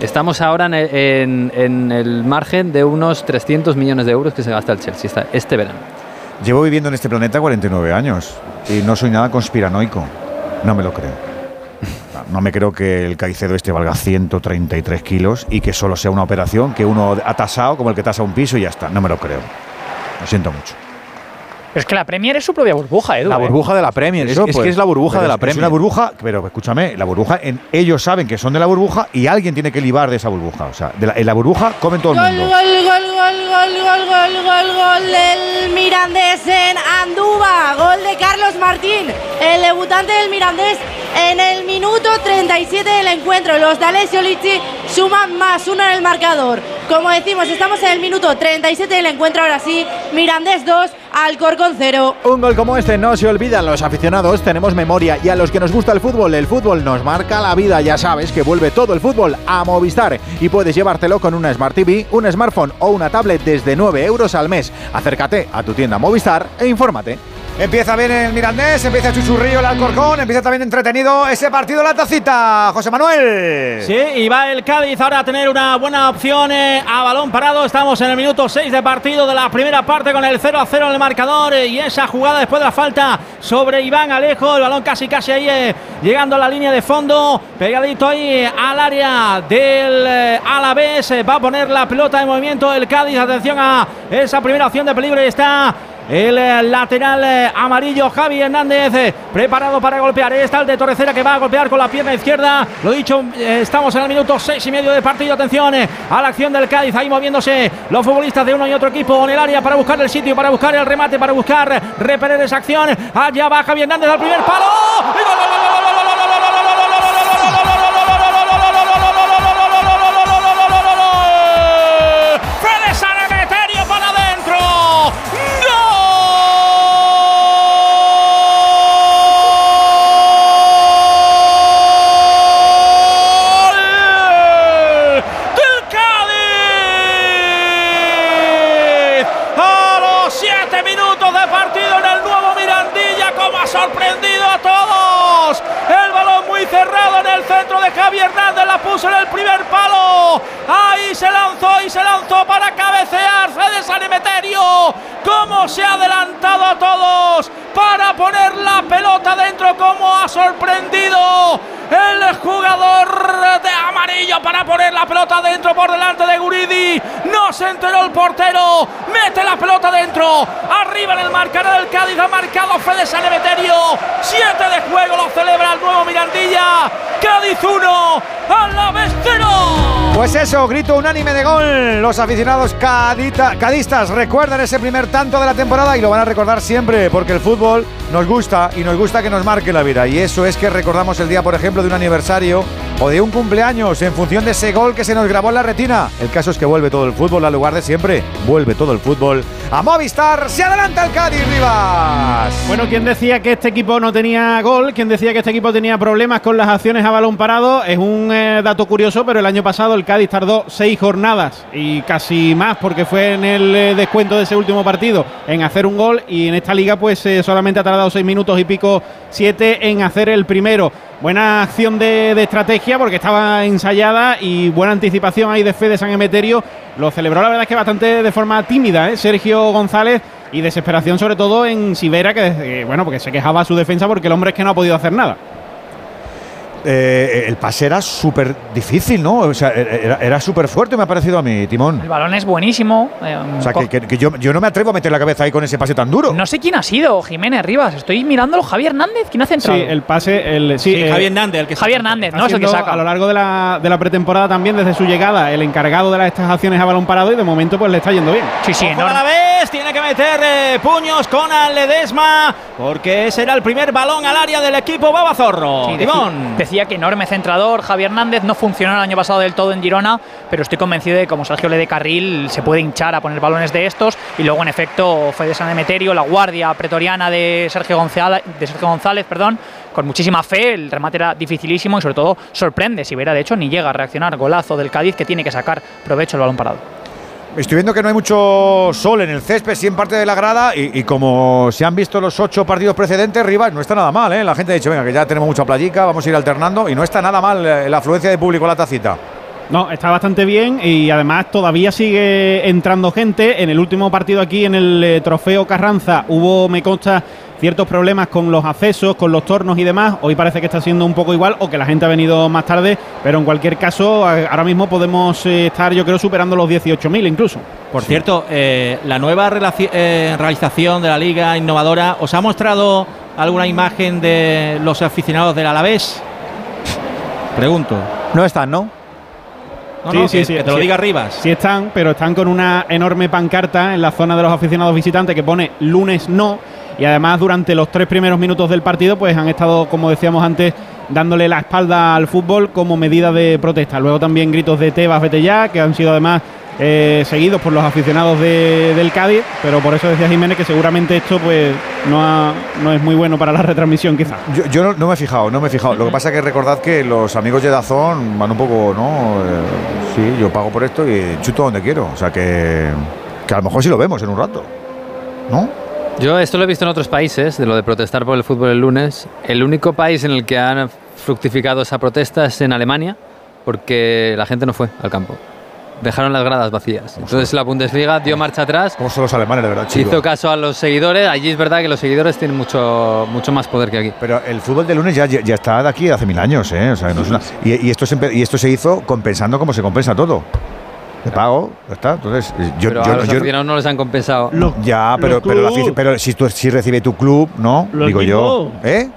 Estamos ahora en, el margen de unos 300 millones de euros que se gasta el Chelsea este verano. Llevo viviendo en este planeta 49 años y no soy nada conspiranoico. No me lo creo. No me creo que el Caicedo este valga 133 kilos y que solo sea una operación que uno ha tasado como el que tasa un piso y ya está. No me lo creo. Lo siento mucho. Es que la Premier es su propia burbuja, Edu. La ¿eh? burbuja de la Premier, es, que es pues, la burbuja de la Premier. Es una burbuja, pero escúchame, la burbuja, en, ellos saben que son de la burbuja y alguien tiene que libar de esa burbuja. O sea, en la burbuja comen todo el mundo. Gol, gol, gol, gol, gol, gol, gol, gol del Mirandés en Andúba. Gol de Carlos Martín, el debutante del Mirandés en el minuto 37 del encuentro. Los de Alessio Lizzi suman más uno en el marcador. Como decimos, estamos en el minuto 37 del encuentro. Ahora sí, Mirandés 2, Alcorcón 0. Un gol como este no se olvida. Los aficionados tenemos memoria y a los que nos gusta el fútbol, el fútbol nos marca la vida. Ya sabes que vuelve todo el fútbol a Movistar y puedes llevártelo con una Smart TV, un smartphone o una tablet desde 9 euros al mes. Acércate a tu tienda Movistar e infórmate. Empieza bien el Mirandés, empieza Chuchurrillo el Alcorcón, empieza también entretenido ese partido la tacita, José Manuel. Sí, y va el Cádiz ahora a tener una buena opción eh, a balón parado. Estamos en el minuto 6 de partido de la primera parte con el 0 a 0 en el marcador eh, y esa jugada después de la falta sobre Iván Alejo, el balón casi casi ahí eh, llegando a la línea de fondo, pegadito ahí al área del Alavés, va a poner la pelota en movimiento el Cádiz, atención a esa primera opción de peligro y está el eh, lateral eh, amarillo Javi Hernández eh, preparado para golpear. Está el de Torrecera que va a golpear con la pierna izquierda. Lo dicho, estamos en el minuto seis y medio de partido. Atención a la acción del Cádiz. Ahí moviéndose los futbolistas de uno y otro equipo en el área para buscar el sitio, para buscar el remate, para buscar repeler esa acción. Allá va Javi Hernández al primer palo. centro Se lanzó y se lanzó para cabecear Fede San Emeterio. Cómo se ha adelantado a todos para poner la pelota dentro, cómo ha sorprendido el jugador de amarillo para poner la pelota dentro por delante de Guridi. No se enteró el portero. Mete la pelota dentro. Arriba en el marcador del Cádiz ha marcado Fede Sanemeterio. Siete de juego lo celebra el nuevo Mirandilla. Cádiz 1, a la vez 0. Pues eso, grito unánime de gol. Los aficionados cadita- cadistas recuerdan ese primer tanto de la temporada y lo van a recordar siempre porque el fútbol nos gusta y nos gusta que nos marque la vida. Y eso es que recordamos el día, por ejemplo, de un aniversario o de un cumpleaños en función de ese gol que se nos grabó en la retina. El caso es que vuelve todo el fútbol al lugar de siempre. Vuelve todo el fútbol a Movistar. Se adelanta el Cádiz, Rivas. Bueno, quien decía que este equipo no tenía gol, quien decía que este equipo tenía problemas con las acciones a balón parado, es un eh, dato curioso, pero el año pasado el Cádiz tardó seis jornadas y casi más porque fue en el eh, descuento de ese último partido en hacer un gol y en esta liga pues eh, solamente ha tardado seis minutos y pico, siete en hacer el primero. Buena acción de, estrategia porque estaba ensayada y buena anticipación ahí de fe de San Emeterio. Lo celebró la verdad es que bastante de forma tímida, ¿eh? González y desesperación sobre todo en Sivera, que eh, bueno, porque se quejaba su defensa porque el hombre es que no ha podido hacer nada. Eh, el pase era súper difícil, ¿no? O sea, era, era súper fuerte, me ha parecido a mí, Timón. El balón es buenísimo. eh, O sea, que, que- que yo, yo no me atrevo a meter la cabeza ahí con ese pase tan duro. No sé quién ha sido, Jiménez Rivas. Estoy mirándolo. Javier Hernández, ¿quién ha centrado? Sí, el pase, el, sí, Sí, eh, Javier Hernández, el que Javier Hernández, ¿no? Es el que saca. A lo largo de la, de la pretemporada también, desde su llegada, el encargado de las estas acciones a balón parado y de momento pues le está yendo bien. Sí, sí, Ojo a la vez, tiene que meter eh, puños con Ledesma, porque será el primer balón al área del equipo Babazorro. Sí, Timón. Decía que enorme centrador, Javier Hernández no funcionó el año pasado del todo en Girona, pero estoy convencido de que como Sergio le dé carril se puede hinchar a poner balones de estos y luego en efecto fue de San Emeterio, la guardia pretoriana de Sergio González, de Sergio González, perdón, con muchísima fe, el remate era dificilísimo y sobre todo sorprende, si verá de hecho ni llega a reaccionar, golazo del Cádiz que tiene que sacar provecho el balón parado. Estoy viendo que no hay mucho sol en el césped, sí en parte de la grada, y, como se han visto los ocho partidos precedentes, Rivas no está nada mal, ¿eh? La gente ha dicho, venga, que ya tenemos mucha playica, vamos a ir alternando, y no está nada mal eh, la afluencia de público a la tacita. No, está bastante bien y además todavía sigue entrando gente. En el último partido aquí en el eh, Trofeo Carranza hubo, me consta, ciertos problemas con los accesos, con los tornos y demás. Hoy parece que está siendo un poco igual o que la gente ha venido más tarde, pero en cualquier caso ahora mismo podemos eh, estar yo creo superando los 18.000 incluso. Por cierto, eh, la nueva eh, realización de la Liga Innovadora, ¿os ha mostrado alguna imagen de los aficionados del Alavés? Pregunto. No están, ¿no? No, no, que- que te lo diga Rivas. Sí están, pero están con una enorme pancarta en la zona de los aficionados visitantes que pone lunes no. Y además durante los tres primeros minutos del partido pues han estado, como decíamos antes, dándole la espalda al fútbol como medida de protesta. Luego también gritos de Tebas, vete ya, que han sido además eh, seguidos por los aficionados de- del Cádiz, pero por eso decía Jiménez que seguramente esto pues no, ha- no es muy bueno para la retransmisión quizás. Yo, yo no, no me he fijado, no me he fijado. Lo que pasa es que recordad que los amigos de Dazón van un poco, ¿no? Eh, sí, yo pago por esto y chuto donde quiero. O sea que, que a lo mejor sí lo vemos en un rato. ¿No? Yo esto lo he visto en otros países, de lo de protestar por el fútbol el lunes. El único país en el que han fructificado esa protesta es en Alemania, porque la gente no fue al campo. Dejaron las gradas vacías. Entonces la Bundesliga dio marcha atrás. Como son los alemanes, de verdad, chico. Hizo caso a los seguidores. Allí es verdad que los seguidores tienen mucho, mucho más poder que aquí. Pero el fútbol de lunes ya, ya, está de aquí hace mil años, ¿eh? O sea, no es una- y, y esto se, y esto se hizo compensando como se compensa todo. Te pago, ya está. Entonces, yo, Pero yo- a los yo- aficionados no les han compensado. ya, pero, pero, la si, tú, si recibe tu club, ¿no? Digo yo. ¿Eh?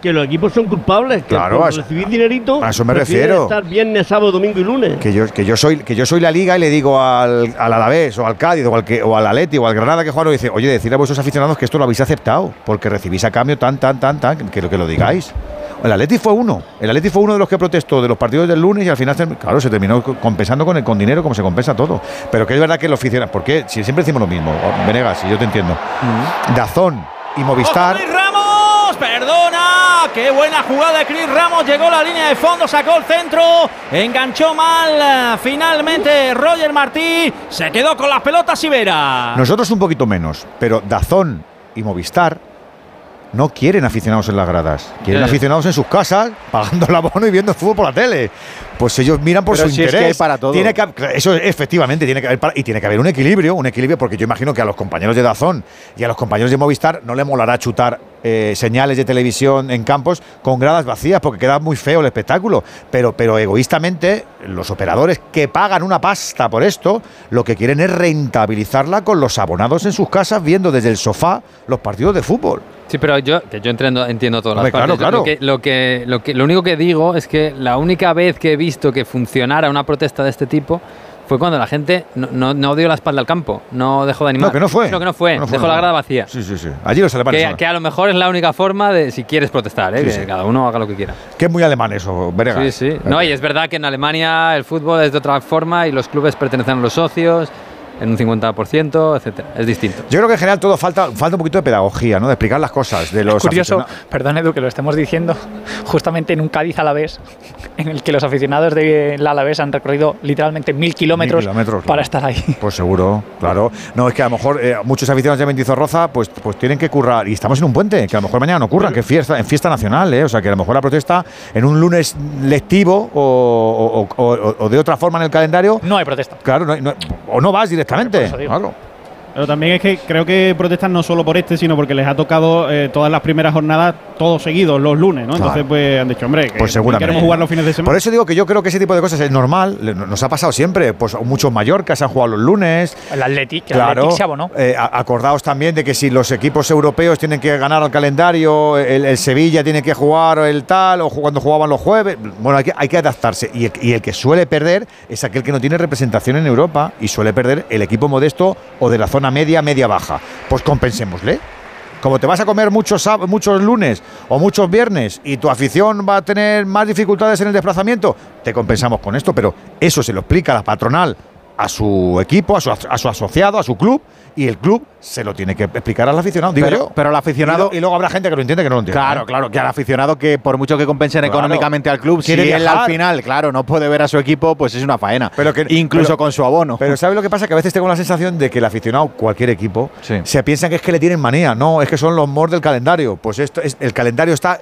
Que los equipos son culpables. Que Claro, por a dinerito. a eso me refiero. estar viernes, sábado, domingo y lunes. Que yo, que yo soy que yo soy la liga y le digo al, al Alavés o al Cádiz o al, que, o al Atleti o al Granada que juega, dice, oye, decir a vuestros aficionados que esto lo habéis aceptado, porque recibís a cambio tan, tan, tan, tan, que, lo- que lo digáis. El Atleti fue uno. El Atleti fue uno de los que protestó de los partidos del lunes y al final, claro, se terminó co- compensando con, el, con dinero como se compensa todo. Pero que es verdad que el aficionado, porque si siempre decimos lo mismo, Venegas, si yo te entiendo. Dazón y Movistar. Qué buena jugada de Chris Ramos, llegó a la línea de fondo, sacó el centro, enganchó mal, finalmente Roger Martí se quedó con las pelotas Ibera. Nosotros un poquito menos, pero Dazón y Movistar no quieren aficionados en las gradas, quieren ya. aficionados en sus casas, pagando el abono y viendo fútbol por la tele. Pues ellos miran por Pero su si es que interés. hay para todo. Tiene que, eso efectivamente tiene que haber para- y tiene que haber un equilibrio, un equilibrio porque yo imagino que a los compañeros de Dazón y a los compañeros de Movistar no le molará chutar eh, señales de televisión en campos con gradas vacías porque queda muy feo el espectáculo. Pero, pero egoístamente los operadores que pagan una pasta por esto, lo que quieren es rentabilizarla con los abonados en sus casas viendo desde el sofá los partidos de fútbol. Sí, pero yo, que yo entiendo, entiendo todas Hombre, las partes. claro, Lo, que, lo, que, lo, que, lo único que digo es que la única vez que he visto que funcionara una protesta de este tipo fue cuando la gente no, no, no dio la espalda al campo, no dejó de animar. No, que no fue. No, que no fue, No fue, dejó la grada vacía. Sí, sí, sí. Allí los alemanes. Que, que a lo mejor es la única forma de si quieres protestar, ¿eh? Sí, que sí. cada uno haga lo que quiera. que es muy alemán eso, Venegas. Sí, sí. No, y es verdad que en Alemania el fútbol es de otra forma y los clubes pertenecen a los socios en un 50%, etcétera. Es distinto. Yo creo que en general todo falta, falta un poquito de pedagogía, ¿no? De explicar las cosas de los Es curioso, perdón Edu, que lo estemos diciendo, justamente en un Cádiz Alavés, en el que los aficionados del Alavés han recorrido literalmente mil kilómetros, kilómetros, para claro. estar ahí. Pues seguro, claro. No, es que a lo mejor eh, muchos aficionados de Mendizorroza pues, pues tienen que currar. Y estamos en un puente, que a lo mejor mañana no curran, que es fiesta, en fiesta nacional, ¿eh? O sea, que a lo mejor la protesta en un lunes lectivo o, o- o- o- o de otra forma en el calendario. No hay protesta. Claro, no hay- no- o no vas directamente. Claro. Pero también es que creo que protestan no solo por este, sino porque les ha tocado eh, todas las primeras jornadas, todos seguidos, los lunes, ¿no? Entonces, Claro. pues han dicho, hombre, que Pues seguramente. queremos jugar los fines de semana. Por eso digo que yo creo que ese tipo de cosas es normal, nos ha pasado siempre. Pues muchos Mallorcas han jugado los lunes. El Athletic, el Claro, Athletic se abonó. eh, acordaos también de que si los equipos europeos tienen que ganar al calendario, el, el Sevilla tiene que jugar el tal, o cuando jugaban los jueves, bueno, hay que, hay que adaptarse. Y el, y el que suele perder es aquel que no tiene representación en Europa y suele perder el equipo modesto o de la zona media, media baja. Pues compensémosle. Como te vas a comer muchos, muchos lunes o muchos viernes y tu afición va a tener más dificultades en el desplazamiento, te compensamos con esto, pero eso se lo explica la patronal a su equipo, a su, a su asociado, a su club, y el club se lo tiene que explicar al aficionado, digo Pero- yo. pero al aficionado- Y, luego habrá gente que lo entiende que no lo entiende. Claro, ¿eh? claro, que al aficionado que por mucho que compensen Claro. económicamente al club, si Quiere él viajar. al final, claro, no puede ver a su equipo, pues es una faena. Pero que, Incluso pero- con su abono. Pero ¿sabes lo que pasa? Que a veces tengo la sensación de que el aficionado, cualquier equipo, se piensa que es que le tienen manía. No, es que son los mors del calendario. Pues esto es, el calendario está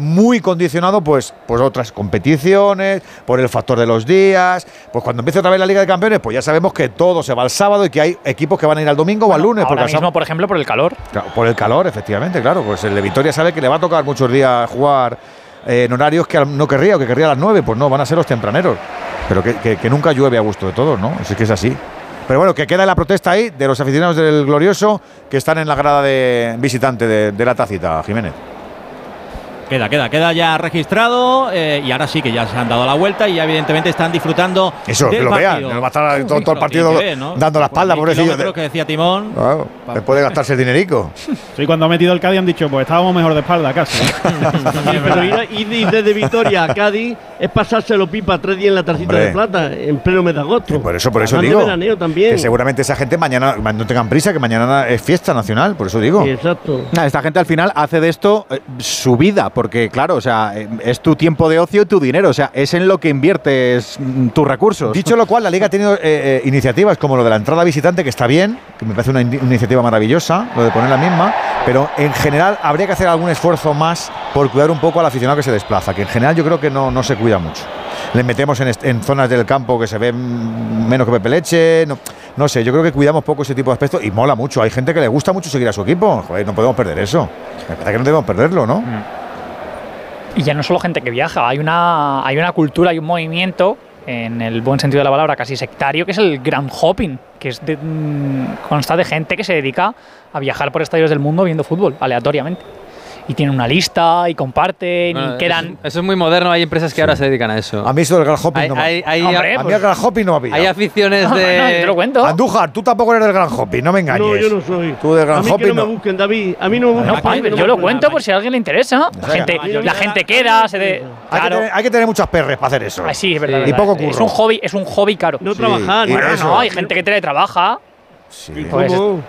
muy condicionado pues por otras competiciones, por el factor de los días. Pues cuando empiece otra vez la Liga de Campeones, pues ya sabemos que todo se va al sábado y que hay equipos que van a ir al domingo o al lunes. Ahora porque mismo, por ejemplo, por el calor. Claro, por el calor, efectivamente, claro. Pues el de Vitoria sabe que le va a tocar muchos días jugar eh, en horarios que no querría o que querría a las 9. Pues no, van a ser los tempraneros. Pero que, que- que nunca llueve a gusto de todos, ¿no? Así que es así. Pero bueno, que queda la protesta ahí de los aficionados del Glorioso que están en la grada de visitante de, de la tacita, Jiménez. Queda, queda, queda ya registrado eh, y ahora sí que ya se han dado la vuelta y ya evidentemente están disfrutando. Eso, del que lo vean. No va a estar todo, todo el partido ver, ¿no? dando la espalda, Por pobrecillo. kilómetros que decía Timón. Claro, después de gastarse el dinerico. Sí, cuando ha metido el Cádiz han dicho, pues estábamos mejor de espalda casi. Pero ir, a- ir desde Vitoria a Cádiz es pasárselo pipa tres días en la tarjeta Hombre. de plata, en pleno mes de agosto. Por eso, por eso digo. también. Que seguramente esa gente mañana no tengan prisa, que mañana es fiesta nacional, por eso digo. Exacto. Nah, esta gente al final hace de esto eh, su vida, porque claro, o sea, eh, es tu tiempo de ocio y tu dinero, o sea, es en lo que inviertes mm, tus recursos. Dicho lo cual, la liga ha tenido eh, eh, iniciativas como lo de la entrada visitante, que está bien, que me parece una, iniciativa maravillosa, lo de poner la misma, pero en general habría que hacer algún esfuerzo más por cuidar un poco al aficionado que se desplaza, que en general yo creo que no, no se cuida mucho. Le metemos en, zonas del campo que se ven menos que Pepe Leche, no, no sé, yo creo que cuidamos poco ese tipo de aspectos y mola mucho. Hay gente que le gusta mucho seguir a su equipo, joder, no podemos perder eso. Me parece que no debemos perderlo, ¿no? Y ya no solo gente que viaja, hay una, hay una cultura, hay un movimiento, en el buen sentido de la palabra, casi sectario, que es el grand hopping, que es de, mm, consta de gente que se dedica a viajar por estadios del mundo viendo fútbol, aleatoriamente. Y tienen una lista y comparten Bueno, y quedan... Eso, eso es muy moderno, hay empresas que ahora se dedican a eso. A mí eso del gran hopping Hay- no me hay- hay- Hombre, A mí pues- el gran hopping no me ha pillado. Hay aficiones de. Andújar, tú tampoco eres del gran hopping, no me engañes. No, yo no soy. Tú del gran a mí hopping que no, no. me busquen, David. A mí no me busquen. No, pues, no yo lo cuento por si a alguien le interesa. La gente, la queda, se de, Hay, claro. que tener, hay que tener muchas perres para hacer eso. Ah, sí, es verdad. Y verdad. poco Es curro. un hobby, es un hobby caro. No trabajar, y Bueno, no, hay gente que teletrabaja. Sí. Pues, ¿Cómo?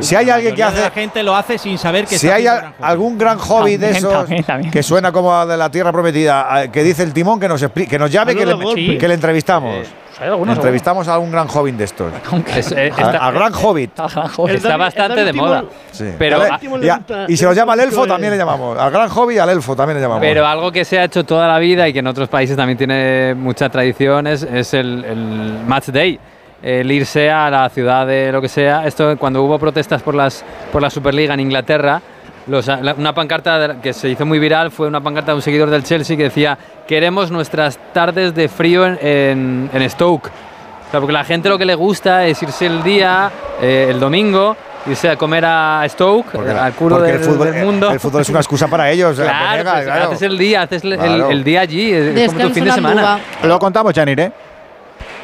Si hay alguien que hace. La gente lo hace sin saber que Si hay gran algún gran hobby de esos también, también. que suena como a de la tierra prometida, que dice el timón que nos expli- que nos llame, que le, que le entrevistamos. algunos, Entrevistamos a un gran joven de estos. Es- eh, A- gran hobbit. Está bastante de moda. Sí. Pero, Y a- y, a- y se lo llama al elfo, también le llamamos. Al gran hobby y al elfo también le llamamos. Pero algo que se ha hecho toda la vida y que en otros países también tiene mucha tradición es, es el, el match day. El irse a la ciudad de lo que sea. Esto cuando hubo protestas por, las, por la Superliga en Inglaterra, los- la- una pancarta la- que se hizo muy viral fue una pancarta de un seguidor del Chelsea que decía queremos nuestras tardes de frío en, en- en Stoke. O sea, porque la gente lo que le gusta es irse el día, eh, el domingo, irse a comer a Stoke, al culo del, el fútbol, del mundo. el fútbol es una excusa para ellos. eh, Claro, pues, claro. haces el día, haces el, el- Claro. el día allí, es como tu fin de semana. Lo contamos, Janir, ¿eh?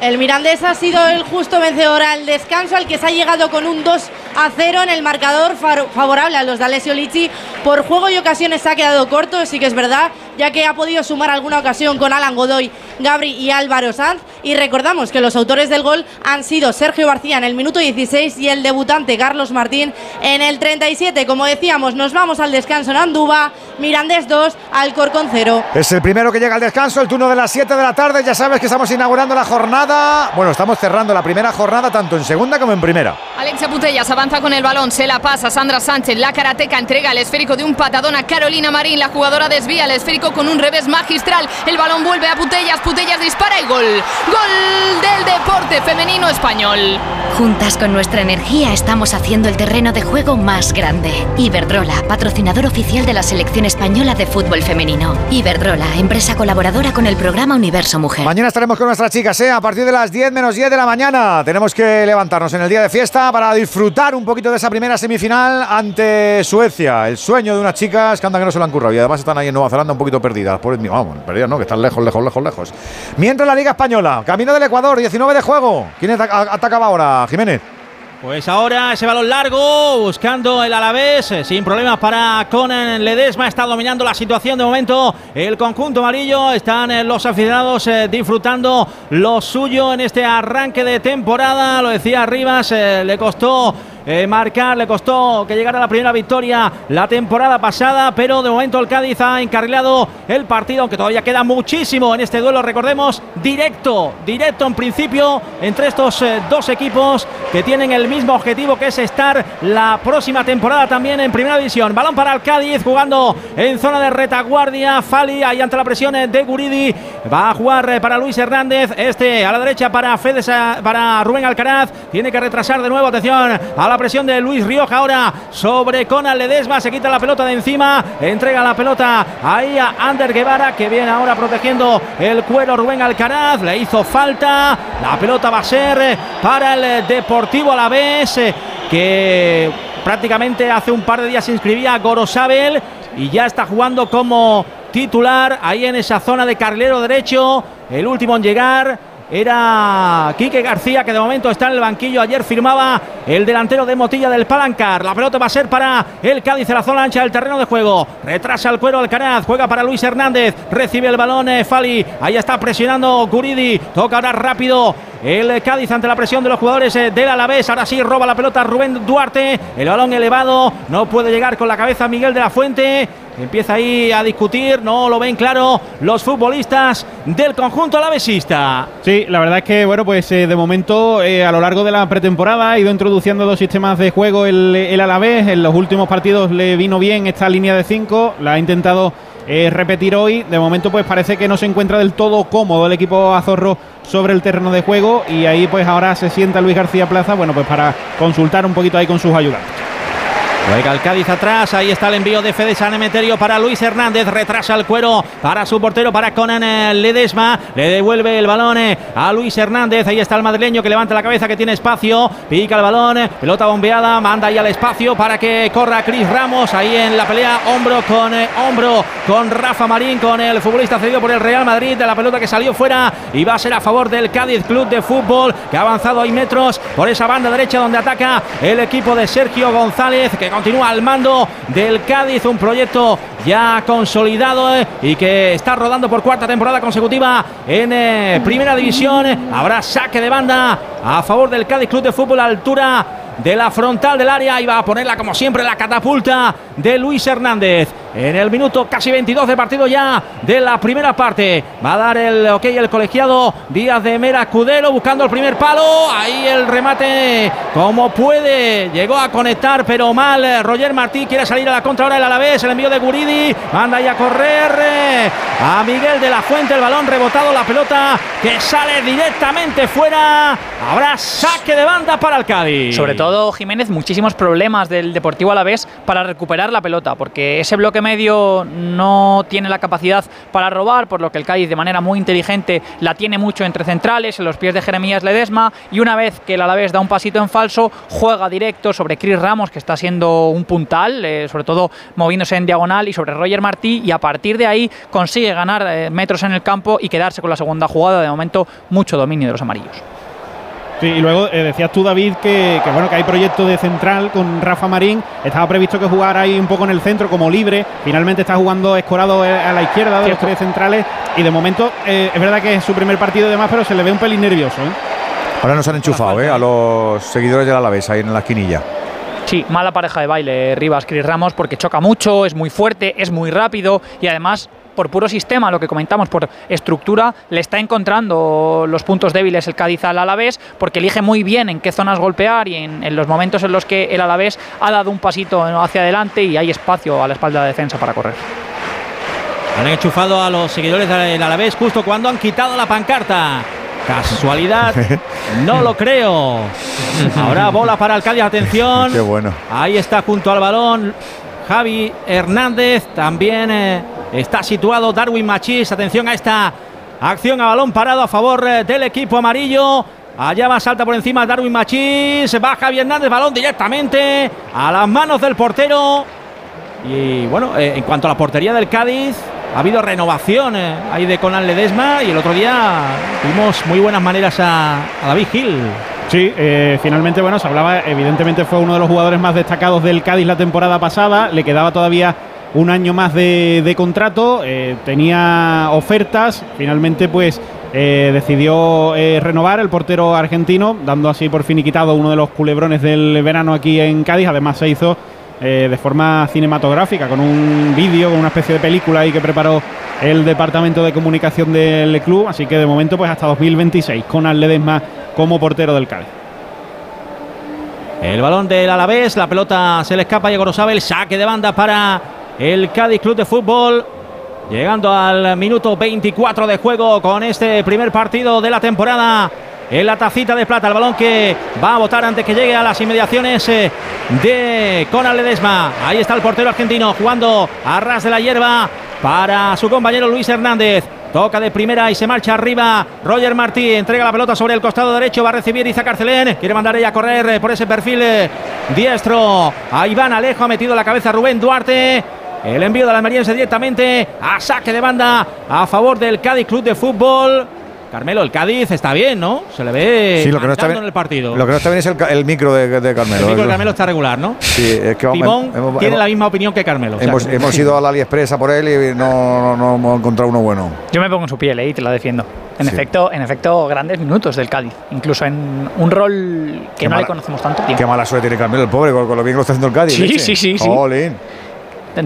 El Mirandés ha sido el justo vencedor al descanso, al que se ha llegado con un 2 a 0 en el marcador favorable a los de Alessio Lici. Por juego y ocasiones se ha quedado corto, sí que es verdad, ya que ha podido sumar alguna ocasión con Alan Godoy, Gabri y Álvaro Sanz. Y recordamos que los autores del gol han sido Sergio García en el minuto 16 y el debutante Carlos Martín en el 37. Como decíamos, nos vamos al descanso en Andúba, Mirandés 2, Alcorcón 0. Es el primero que llega al descanso, el turno de las 7 de la tarde. Ya sabes que estamos inaugurando la jornada. Bueno, estamos cerrando la primera jornada tanto en segunda como en primera. Alexia Putellas avanza con el balón, se la pasa Sandra Sánchez, la karateca entrega el esférico de un patadón a Carolina Marín, la jugadora desvía el esférico con un revés magistral, el balón vuelve a Putellas, Putellas dispara y gol, gol del deporte femenino español. Juntas con nuestra energía estamos haciendo el terreno de juego más grande. Iberdrola, patrocinador oficial de la selección española de fútbol femenino. Iberdrola, empresa colaboradora con el programa Universo Mujer. Mañana estaremos con nuestras chicas, ¿eh? A partir de las 10 menos 10 de la mañana. Tenemos que levantarnos en el día de fiesta para disfrutar un poquito de esa primera semifinal ante Suecia. El sueño de unas chicas que andan que no se lo han currado y además están ahí en Nueva Zelanda un poquito perdidas. Por, vamos, perdidas no, que están lejos, lejos, lejos, lejos. Mientras la Liga Española, camino del Ecuador, 19 de juego. ¿Quién ata- atacaba ahora, Jiménez? Pues ahora ese balón largo, buscando el Alavés, eh, sin problemas para Conan Ledesma, está dominando la situación de momento el conjunto amarillo, están eh, los aficionados eh, disfrutando lo suyo en este arranque de temporada, lo decía Rivas, le costó eh, marcar, le costó que llegara la primera victoria la temporada pasada, pero de momento el Cádiz ha encarrilado el partido, aunque todavía queda muchísimo en este duelo, recordemos, directo, directo en principio entre estos eh, dos equipos que tienen el mismo objetivo que es estar la próxima temporada también en primera división. Balón para el Cádiz jugando en zona de retaguardia, Fali ahí ante la presión eh, de Guridi, va a jugar para Luis Hernández, este a la derecha para Fede para Rubén Alcaraz, tiene que retrasar de nuevo, atención a la presión de Luis Rioja ahora sobre Conal Ledesma, se quita la pelota de encima, entrega la pelota ahí a Ander Guevara que viene ahora protegiendo el cuero Rubén Alcaraz, le hizo falta, la pelota va a ser para el Deportivo Alavés eh, que prácticamente hace un par de días se inscribía a Gorosabel y ya está jugando como titular ahí en esa zona de carrilero derecho, el último en llegar era Quique García, que de momento está en el banquillo. Ayer firmaba el delantero de Motilla del Palancar. La pelota va a ser para el Cádiz en la zona ancha del terreno de juego. Retrasa el cuero Alcaraz, juega para Luis Hernández. Recibe el balón eh, Fali. Ahí está presionando Guridi. Toca ahora rápido el Cádiz ante la presión de los jugadores eh, del Alavés. Ahora sí roba la pelota Rubén Duarte. El balón elevado. No puede llegar con la cabeza Miguel de la Fuente. Empieza ahí a discutir, no lo ven claro los futbolistas del conjunto alavesista. Sí, la verdad es que, bueno, pues eh, de momento eh, a lo largo de la pretemporada ha ido introduciendo dos sistemas de juego el, el Alavés. En los últimos partidos le vino bien esta línea de cinco, la ha intentado eh, repetir hoy. De momento, pues parece que no se encuentra del todo cómodo el equipo azorro sobre el terreno de juego y ahí pues ahora se sienta Luis García Plaza, bueno, pues para consultar un poquito ahí con sus ayudantes. Juega el Cádiz atrás, ahí está el envío de Fede San Emeterio para Luis Hernández, retrasa el cuero para su portero, para Conan eh, Ledesma, le devuelve el balón eh, a Luis Hernández, ahí está el madrileño que levanta la cabeza, que tiene espacio, pica el balón, eh, pelota bombeada, manda ahí al espacio para que corra Cris Ramos, ahí en la pelea, hombro con hombro con Rafa Marín, con el futbolista cedido por el Real Madrid, de la pelota que salió fuera y va a ser a favor del Cádiz Club de Fútbol, que ha avanzado ahí metros por esa banda derecha donde ataca el equipo de Sergio González, que continúa al mando del Cádiz, un proyecto ya consolidado eh, y que está rodando por cuarta temporada consecutiva en eh, Primera División. Habrá saque de banda a favor del Cádiz Club de Fútbol a altura de la frontal del área y va a ponerla como siempre la catapulta de Luis Hernández. En el minuto casi 22 de partido ya de la primera parte. Va a dar el ok el colegiado Díaz de Mera Cudero buscando el primer palo. Ahí el remate como puede. Llegó a conectar pero mal. Roger Martí quiere salir a la contra ahora el Alavés. El envío de Guridi. Manda ahí a correr eh, a Miguel de la Fuente. El balón rebotado. La pelota que sale directamente fuera. Habrá saque de banda para el Cádiz. Sobre todo Jiménez, muchísimos problemas del Deportivo Alavés para recuperar la pelota, porque ese bloque medio no tiene la capacidad para robar, por lo que el Cádiz de manera muy inteligente la tiene mucho entre centrales, en los pies de Jeremías Ledesma, y una vez que el Alavés da un pasito en falso, juega directo sobre Chris Ramos, que está siendo un puntal, eh, sobre todo moviéndose en diagonal, y sobre Roger Martí, y a partir de ahí consigue ganar eh, metros en el campo y quedarse con la segunda jugada, de momento mucho dominio de los amarillos. Sí, y luego eh, decías tú, David, que, que, bueno que hay proyecto de central con Rafa Marín. Estaba previsto que jugara ahí un poco en el centro como libre. Finalmente está jugando escorado eh, a la izquierda de los tres centrales. Y de momento eh, es verdad que es su primer partido de más, pero se le ve un pelín nervioso. Ahora nos han enchufado eh, a los seguidores del Alavés ahí en la esquinilla. Sí, mala pareja de baile Rivas Cris Ramos porque choca mucho, es muy fuerte, es muy rápido y además por puro sistema, lo que comentamos, por estructura, le está encontrando los puntos débiles el Cádiz al Alavés, porque elige muy bien en qué zonas golpear y en, los momentos en los que el Alavés ha dado un pasito hacia adelante y hay espacio a la espalda de defensa para correr. Han enchufado a los seguidores del Alavés justo cuando han quitado la pancarta. Casualidad, no lo creo. Ahora bola para el Cádiz, atención. Qué bueno. Ahí está junto al balón Javi Hernández, también eh, está situado Darwin Machís. Atención a esta acción a balón parado a favor eh, del equipo amarillo. Allá va, salta por encima Darwin Machís. Va Javi Hernández, balón directamente a las manos del portero. Y bueno, eh, en cuanto a la portería del Cádiz, ha habido renovación ahí de Conan Ledesma y el otro día tuvimos muy buenas maneras a, a David Gil. Sí, eh, finalmente, bueno, se hablaba, evidentemente fue uno de los jugadores más destacados del Cádiz la temporada pasada, le quedaba todavía un año más de, contrato, eh, tenía ofertas, finalmente pues eh, decidió eh, renovar el portero argentino, dando así por finiquitado uno de los culebrones del verano aquí en Cádiz, además se hizo de forma cinematográfica, con un vídeo, con una especie de película ahí que preparó el departamento de comunicación del club, así que de momento pues hasta 2026 con Ledesma como portero del Cádiz. El balón del Alavés, la pelota se le escapa a Gorosabel, saque de banda para el Cádiz Club de Fútbol. Llegando al minuto 24 de juego con este primer partido de la temporada en la tacita de plata. El balón que va a botar antes que llegue a las inmediaciones eh, de Conan Ledesma. Ahí está el portero argentino jugando a ras de la hierba para su compañero Luis Hernández. Toca de primera y se marcha arriba. Roger Martí entrega la pelota sobre el costado derecho. Va a recibir Iza Carcelén. Quiere mandar ella a correr eh, por ese perfil eh, diestro. A Iván Alejo ha metido la cabeza Rubén Duarte. El envío de la Almeriense directamente a saque de banda a favor del Cádiz Club de Fútbol. Carmelo, el Cádiz está bien, ¿no? Se le ve Sí, lo que no está bien- en el partido. Lo que no está bien es el, micro de, de Carmelo. el micro de. Carmelo está regular, ¿no? Sí, es que vamos, Timón hemos- tiene hemos- la misma opinión que Carmelo. o sea Hemos, hemos ido a la AliExpress por él y no, no, no hemos encontrado uno bueno. Yo me pongo en su piel ¿eh? y te la defiendo. En Sí. efecto, en efecto, grandes minutos del Cádiz, incluso en un rol que Qué no mala- le conocemos tanto tiempo. Qué mala suerte tiene Carmelo, el pobre, con, con lo bien que lo está haciendo el Cádiz. Sí, leche. sí, sí, sí.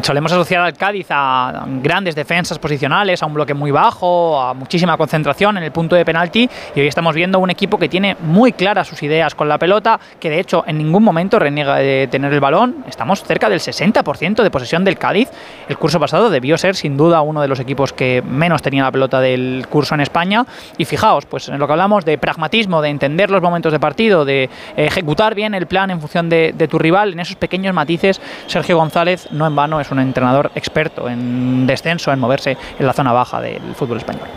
Solemos asociar al Cádiz a grandes defensas posicionales, a un bloque muy bajo, a muchísima concentración en el punto de penalti y hoy estamos viendo un equipo que tiene muy claras sus ideas con la pelota, que de hecho en ningún momento reniega de tener el balón. Estamos cerca del 60% de posesión del Cádiz. El curso pasado debió ser sin duda uno de los equipos que menos tenía la pelota del curso en España y fijaos, pues en lo que hablamos de pragmatismo, de entender los momentos de partido, de ejecutar bien el plan en función de, de tu rival, en esos pequeños matices, Sergio González no en vano es un entrenador experto en descenso, en moverse en la zona baja del fútbol español.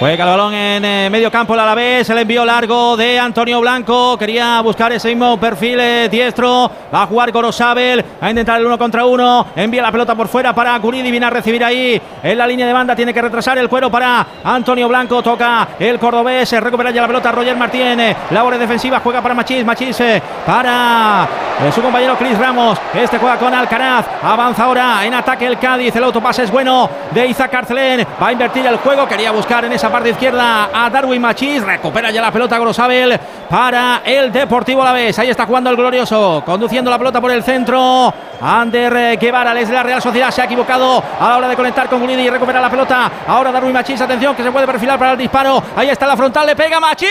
Juega el balón en eh, medio campo el Alavés, el envío largo de Antonio Blanco, quería buscar ese mismo perfil eh, diestro, va a jugar Gorosabel, a intentar el uno contra uno, envía la pelota por fuera para Guridi, viene a recibir ahí en la línea de banda, tiene que retrasar el cuero para Antonio Blanco, toca el cordobés, eh, recupera ya la pelota Roger Martínez, labores defensivas, juega para Machís, Machís eh, para de su compañero Chris Ramos. Este juega con Alcaraz. Avanza ahora en ataque el Cádiz. El autopase es bueno de Isaac Carcelén. Va a invertir el juego. Quería buscar en esa parte izquierda a Darwin Machís. Recupera ya la pelota Grosabel para el Deportivo La Vez. Ahí está jugando el glorioso. Conduciendo la pelota por el centro. Ander Guevara, les de la Real Sociedad, se ha equivocado a la hora de conectar con Gulidi y recuperar la pelota. Ahora Darwin Machís, atención que se puede perfilar para el disparo. Ahí está la frontal, le pega Machís.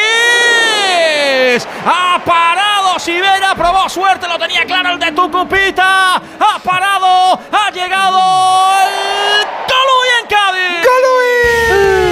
Ha parado Sivera, probó suerte, lo tenía claro el de Tucupita. Ha parado, ha llegado el Colui en Cádiz. El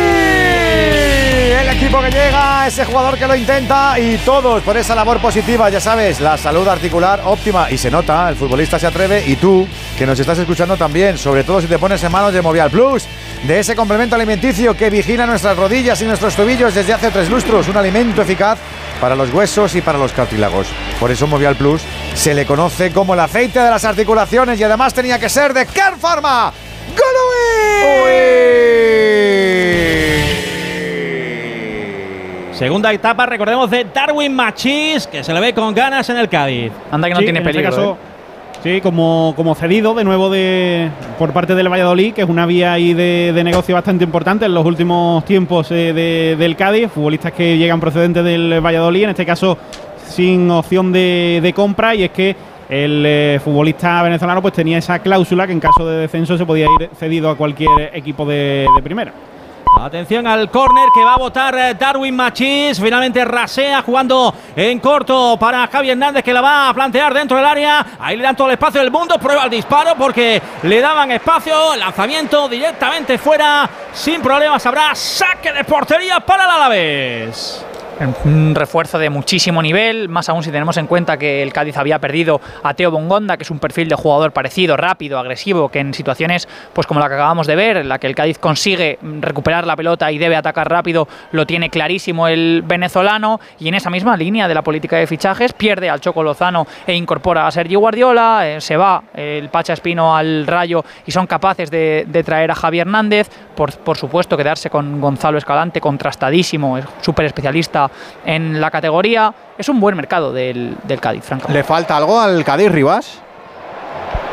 que llega, ese jugador que lo intenta y todos por esa labor positiva, ya sabes, la salud articular óptima y se nota, el futbolista se atreve y tú que nos estás escuchando también, sobre todo si te pones en manos de Movial Plus, de ese complemento alimenticio que vigila nuestras rodillas y nuestros tobillos desde hace tres lustros, un alimento eficaz para los huesos y para los cartílagos. Por eso Movial Plus se le conoce como el aceite de las articulaciones y además tenía que ser de Care Pharma. Segunda etapa, recordemos, de Darwin Machís, que se le ve con ganas en el Cádiz. Anda que no Sí, tiene en este peligro. caso, ¿eh? Sí, como, como cedido de nuevo de, por parte del Valladolid, que es una vía ahí de, de negocio bastante importante en los últimos tiempos eh, de- del Cádiz. Futbolistas que llegan procedentes del Valladolid, en este caso sin opción de, de compra, y es que el eh, futbolista venezolano pues tenía esa cláusula que en caso de descenso se podía ir cedido a cualquier equipo de, de primera. Atención al córner que va a votar eh, Darwin Machís. Finalmente rasea jugando en corto para Javi Hernández que la va a plantear dentro del área. Ahí le dan todo el espacio del mundo. Prueba el disparo porque le daban espacio. Lanzamiento directamente fuera. Sin problemas habrá saque de portería para el Alavés. Un refuerzo de muchísimo nivel, más aún si tenemos en cuenta que el Cádiz había perdido a Teo Bongonda, que es un perfil de jugador parecido, rápido, agresivo, que en situaciones pues como la que acabamos de ver, en la que el Cádiz consigue recuperar la pelota y debe atacar rápido, lo tiene clarísimo el venezolano y en esa misma línea de la política de fichajes pierde al Choco Lozano e incorpora a Sergio Guardiola, eh, se va el Pacha Espino al Rayo y son capaces de, de traer a Javier Hernández, por, por supuesto quedarse con Gonzalo Escalante, contrastadísimo, es súper especialista en la categoría. Es un buen mercado del, del Cádiz, francamente. ¿Le falta algo al Cádiz, Rivas?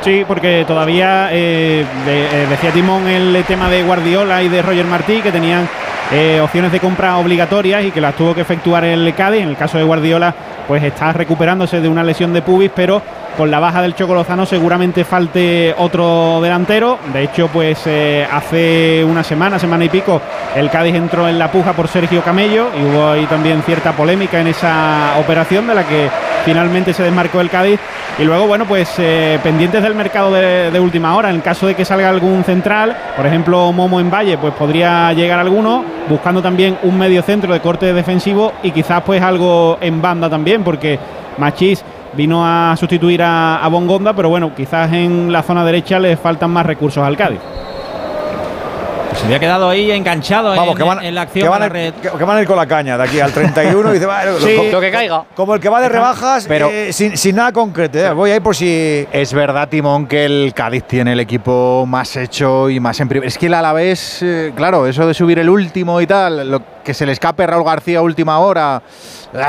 Sí, porque todavía eh, de- eh, decía Timón el tema de Guardiola y de Roger Martí que tenían eh, opciones de compra obligatorias y que las tuvo que efectuar el Cádiz. En el caso de Guardiola, pues está recuperándose de una lesión de pubis, pero con la baja del Choco Lozano seguramente falte otro delantero. De hecho, pues eh, hace una semana, semana y pico, el Cádiz entró en la puja por Sergio Camello y hubo ahí también cierta polémica en esa operación de la que finalmente se desmarcó el Cádiz. Y luego, bueno, pues eh, pendientes del mercado de, de última hora. En caso de que salga algún central, por ejemplo, Momo en Valle, pues podría llegar alguno, buscando también un medio centro de corte defensivo y quizás pues algo en banda también, porque Machís vino a sustituir a, a Bongonda, pero bueno, quizás en la zona derecha le faltan más recursos al Cádiz. Se había quedado ahí enganchado Vamos, en, que van, en la acción que van de a, la red. que- que van a ir con la caña de aquí al 31 y dice, "Vale, Sí, como, lo que caiga. Como el que va de rebajas, Pero- eh, sin, sin nada concreto. eh. Voy ahí por si. Es verdad, Timón, que el Cádiz tiene el equipo más hecho y más en primer. Es que el Alavés, eh, claro, eso de subir el último y tal, lo que se le escape a Raúl García a última hora. ah,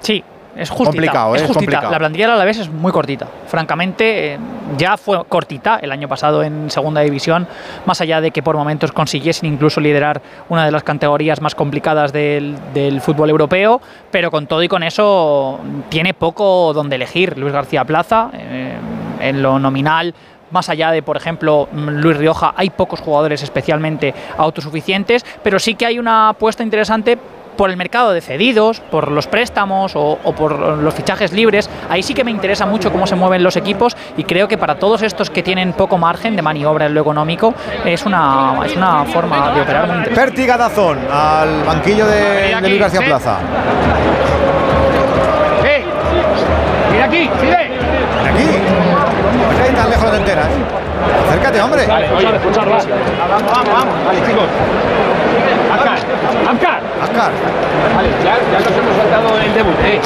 Sí, es justita. Complicado, ¿eh? es Es justita. complicado. La plantilla a la vez es muy cortita. Francamente, eh, ya fue cortita el año pasado en segunda división, más allá de que por momentos consiguiesen incluso liderar una de las categorías más complicadas del, del fútbol europeo, pero con todo y con eso tiene poco donde elegir. Luis García Plaza, eh, en lo nominal. Más allá de, por ejemplo, mm, Luis Rioja, hay pocos jugadores especialmente autosuficientes, pero sí que hay una apuesta interesante por el mercado de cedidos, por los préstamos o, o por los fichajes libres. Ahí sí que me interesa mucho cómo se mueven los equipos y creo que para todos estos que tienen poco margen de maniobra en lo económico es una, es una forma de operar muy interesante. Pértiga Dazón al banquillo de, de Luis García Plaza. Mira aquí, sigue. Aquí. ¿Por qué ahí tan lejos no te enteras? Acércate, hombre. Vale, oye, escucharlo. Vamos, vamos, vamos. Vale, chicos. Ascar, Ascar. Ascar. Vale, ya, ya nos hemos saltado el debut, eh.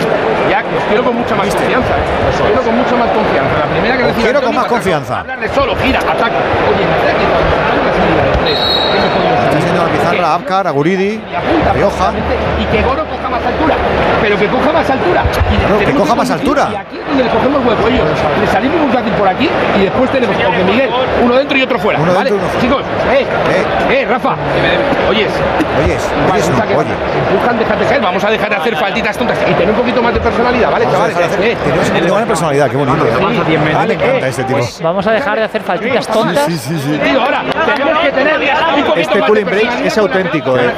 Ya, os quiero con mucha más confianza, eh. Os quiero con mucha más confianza. La primera que Os quiero con más confianza. Hablarle solo, gira, ataca. Oye, en ataque, cuando salgas, mira, tres. ¿Qué me podemos Está haciendo la pizarra a Abkar, a Guridi, Y apunta a Rioja. Y que Goro más altura, pero que coja más altura. Y Claro, que tenemos coja más altura. Y aquí es donde le cogemos hueco. Ellos, le salimos muy fácil por aquí y después tenemos porque Miguel, uno dentro y otro fuera. Uno ¿vale? dentro y uno fuera. Chicos, eh, eh, Rafa, oyes. Oyes, Vale, oyes, no, saque- oye. Empujan, déjate caer, vamos a dejar de hacer faltitas tontas y tener un poquito más de personalidad, ¿vale, Vamos a chavales? dejar de hacer- Eh, tenemos un más de personalidad, qué bonito. Sí, A mí me vale, encanta eh, este tipo. Vamos a dejar de hacer faltitas tontas. Sí, sí, sí. Tío, ahora tenemos que tener un poquito Este más de cooling break es auténtico, ¿eh?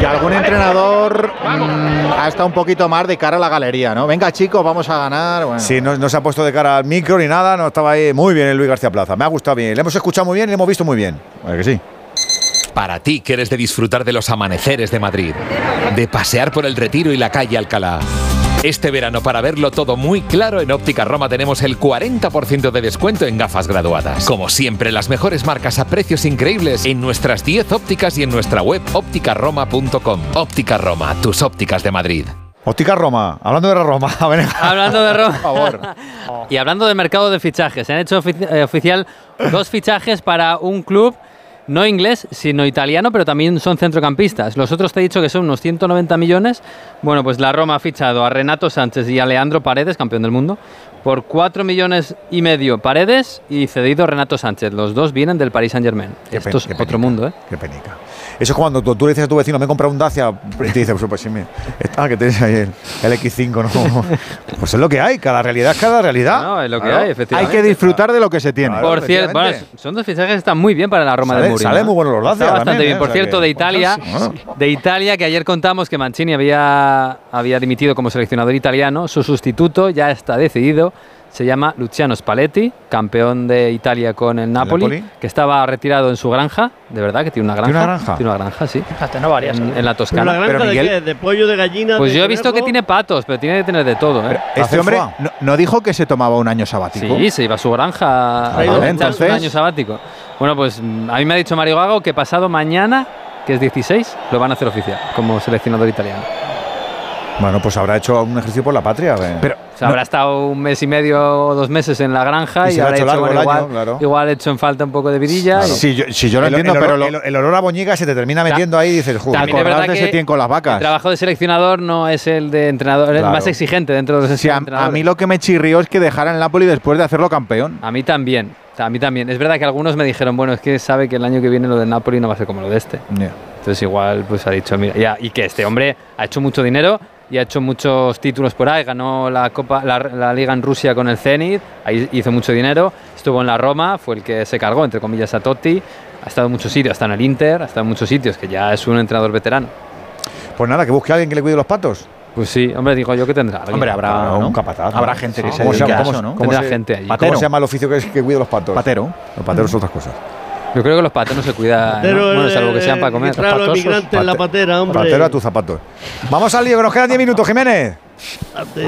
Que algún entrenador mm, ha estado un poquito más de cara a la galería, ¿no? Venga, chicos, vamos a ganar. Bueno. Sí, no, no se ha puesto de cara al micro ni nada, no estaba ahí muy bien el Luis García Plaza. Me ha gustado bien. Le hemos escuchado muy bien y le hemos visto muy bien. ¿A que sí? Para ti que eres de disfrutar de los amaneceres de Madrid, de pasear por el Retiro y la calle Alcalá. Este verano, para verlo todo muy claro, en Óptica Roma tenemos el 40% de descuento en gafas graduadas. Como siempre, las mejores marcas a precios increíbles en nuestras 10 ópticas y en nuestra web ópticaroma.com. Óptica Roma, tus ópticas de Madrid. Óptica Roma, hablando de la Roma. a ver, Hablando de Roma. Por favor. Y hablando del mercado de fichajes, se han hecho ofici- eh, oficial dos fichajes para un club no inglés, sino italiano, pero también son centrocampistas. Los otros te he dicho que son unos 190 millones. Bueno, pues la Roma ha fichado a Renato Sánchez y a Leandro Paredes, campeón del mundo, por 4 millones y medio Paredes y cedido Renato Sánchez. Los dos vienen del Paris Saint Germain. Qué Esto es otro mundo, ¿eh? Qué penica. Eso es cuando tú, tú le dices a tu vecino, me he comprado un Dacia, y te dice, pues, pues sí, mira, está, que tienes ahí el, el X5, ¿no? Pues es lo que hay, cada realidad es cada realidad. No, es lo que Claro. hay, efectivamente. Hay que disfrutar de lo que se tiene. Claro, Por cierto, bueno, son dos fichajes que están muy bien para la Roma Sale- de Mourinho. sale ¿eh? muy bueno los Dacia Está bastante también, bien. ¿eh? Por cierto, de Italia, de Italia, que ayer contamos que Mancini había, había dimitido como seleccionador italiano, su sustituto ya está decidido. Se llama Luciano Spalletti, campeón de Italia con el Napoli, Napoli? que estaba retirado en su granja, de verdad que tiene una granja. ¿Tiene una granja? Tiene una granja, sí. Fíjate, no varias. En, en la ¿Pero la Toscana. granja Pero de Miguel- qué? ¿De pollo, de gallina? Pues de yo he visto que tiene patos, pero tiene que tener de todo, ¿eh? Este ¿Hace hombre no, no dijo que se tomaba un año sabático. Sí, se iba a su granja a entonces- un año sabático. Bueno, pues mm, a mí me ha dicho Mario Gago que pasado mañana, que es 16, lo van a hacer oficial como seleccionador italiano. Bueno, pues habrá hecho un ejercicio por la patria. eh. Pero O sea, habrá estado un mes y medio o dos meses en la granja Y habrá hecho hecho, largo bueno, el año, igual, claro. igual ha hecho en falta un poco de vidilla. y- Si yo, lo el, entiendo, el pero olor, lo, el- el olor a boñiga se te termina metiendo ahí y dices, joder. También es acordás verdad de que Setién con las El trabajo de seleccionador no es el de entrenador, es el Claro. más exigente dentro de los Sí, a, mí lo que me chirrió es que dejaran el Napoli después de hacerlo campeón. A mí también, a mí también. Es verdad que algunos me dijeron, bueno, es que sabe que el año que viene lo del Napoli no va a ser como lo de este. Entonces igual pues ha dicho, mira, ya, y que este hombre ha hecho mucho dinero y ha hecho muchos títulos por ahí, ganó la Copa, la, la Liga en Rusia con el Zenit, ahí hizo mucho dinero, estuvo en la Roma, fue el que se cargó, entre comillas, a Totti, ha estado en muchos sitios, ha estado en el Inter, ha estado en muchos sitios, que ya es un entrenador veterano. Pues nada, que busque a alguien que le cuide los patos. Pues sí, hombre, digo yo que tendrá. alguien. Hombre, habrá, ¿no? un capataz. Habrá gente que se ¿Cómo se dedique llama? a ¿Cómo- eso, ¿no? cómo se- gente allí. ¿Cómo Patero. se llama el oficio que, que cuida los patos? Patero. Los pateros son otras cosas. Yo creo que los patos no se cuidan, Pero ¿no? bueno, el- salvo que sean para comer. que a los migrantes en la Pate- patera, hombre. Patero a tus zapatos. Vamos al lío, que nos quedan 10 minutos, Jiménez.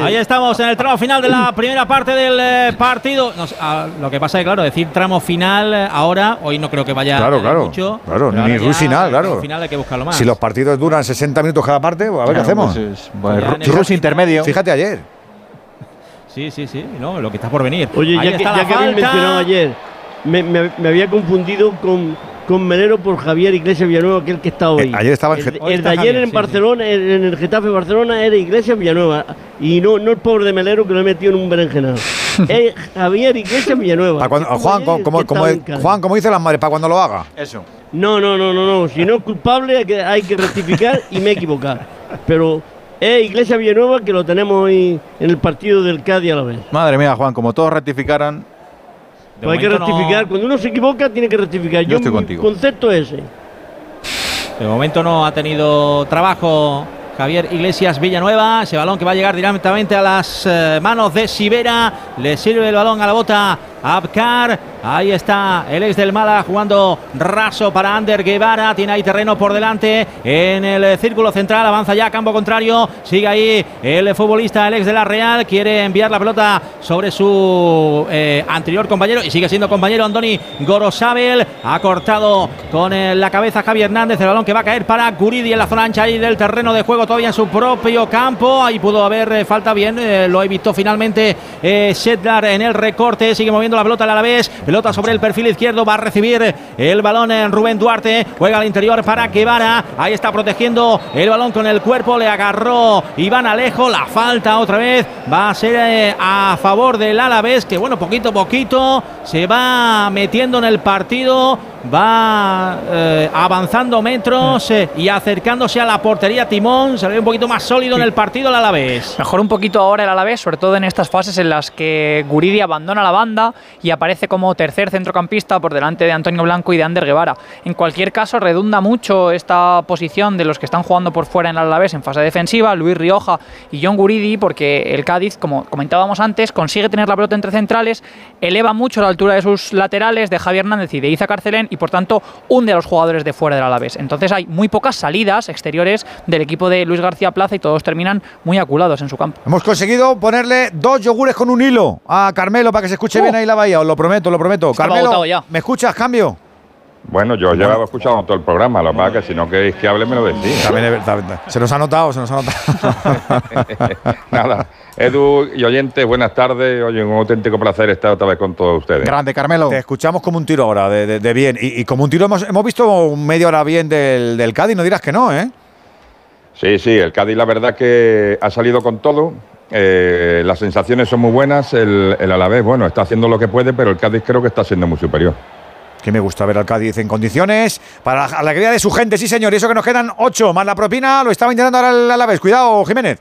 Ahí estamos en el tramo final de la primera parte del eh, partido. Ah, lo que pasa es que, claro, decir tramo final eh, ahora, hoy no creo que vaya Claro, a claro. mucho. Claro, ni ahora Ruiz ya final, el claro. final hay que buscarlo más. Si los partidos duran 60 minutos cada parte, pues a ver qué Claro, hacemos. pues es- bueno, Ya Ru- en el- Rus intermedio. Fíjate ayer. Sí, sí, sí, no, lo que está por venir. Oye, Ahí ya que, está ya la que habéis falta. mencionado ayer, me, me- me había confundido con, con Melero por Javier Iglesias Villanueva, aquel que está hoy. Eh, ayer estaba en el, el está de ayer Javier, en sí, Barcelona, en en el Getafe Barcelona, era Iglesias Villanueva. Y no, no el pobre de Melero que lo he metido en un berenjenal. es Javier Iglesias Villanueva. Cuando- estuvo Juan, como, como-. Juan, como dicen las madres, para cuando lo haga. Eso. No, no, no, no, no. Si no es culpable hay que, hay que rectificar y me he equivocado. Pero es Iglesias Villanueva que lo tenemos hoy en el partido del Cádiz a la vez. Madre mía, Juan, como todos rectificaran. De Pues hay que no- rectificar. Cuando uno se equivoca, tiene que rectificar. Yo estoy mi contigo. concepto es ese. De momento no ha tenido trabajo Javier Iglesias Villanueva. Ese balón que va a llegar directamente a las eh, manos de Sibera. Le sirve el balón a la bota Abkar. Ahí está el ex del Mala jugando raso para Ander Guevara. Tiene ahí terreno por delante en el círculo central. Avanza ya a campo contrario. Sigue ahí el futbolista, el ex de la Real. Quiere enviar la pelota sobre su eh, anterior compañero y sigue siendo compañero Andoni Gorosabel. Ha cortado con eh, la cabeza Javier Hernández. El balón que va a caer para Guridi en la zona ancha ahí del terreno de juego, todavía en su propio campo. Ahí pudo haber eh, falta bien. lo evitó finalmente Sedlar en el recorte. Sigue moviendo la pelota a la vez. Pelota sobre el perfil izquierdo. Va a recibir el balón en Rubén Duarte. Juega al interior para Guevara. Ahí está protegiendo el balón con el cuerpo. Le agarró Iván Alejo. La falta otra vez va a ser eh, a favor del Alavés. Que bueno, poquito a poquito se va metiendo en el partido va eh, avanzando metros eh, y acercándose a la portería Timón, se ve un poquito más sólido en el partido el Alavés. Mejor un poquito ahora el Alavés, sobre todo en estas fases en las que Guridi abandona la banda y aparece como tercer centrocampista por delante de Antonio Blanco y de Ander Guevara. En cualquier caso, redunda mucho esta posición de los que están jugando por fuera en el Alavés en fase defensiva, Luis Rioja y John Guridi, porque el Cádiz, como comentábamos antes, consigue tener la pelota entre centrales, eleva mucho la altura de sus laterales de Javier Hernández y de Iza Carcelén y por tanto hunde a los jugadores de fuera del Alavés. Entonces hay muy pocas salidas exteriores del equipo de Luis García Plaza y todos terminan muy aculados en su campo. Hemos conseguido ponerle dos yogures con un hilo a Carmelo para que se escuche bien ahí la bahía, os lo prometo, lo prometo. Estaba Carmelo, ya. ¿me escuchas? Cambio. Bueno, yo ya he escuchado todo el programa, lo que pasa que si no queréis que hable me lo decís. También es verdad. Se nos ha notado, se nos ha notado. Nada, Edu y oyentes, buenas tardes. Oye, un auténtico placer estar otra vez con todos ustedes. Grande, Carmelo. Te escuchamos como un tiro ahora, de, de- de bien. Y, y como un tiro hemos, hemos visto media hora bien del, del Cádiz, no dirás que no, ¿eh? Sí, sí, el Cádiz la verdad que ha salido con todo. Eh, las sensaciones son muy buenas. El, el Alavés, bueno, está haciendo lo que puede, pero el Cádiz creo que está siendo muy superior. Que me gusta ver al Cádiz en condiciones. Para la alegría de su gente, sí, señor. Y eso que nos quedan ocho más la propina, lo estaba intentando ahora el Alavés. Cuidado, Jiménez.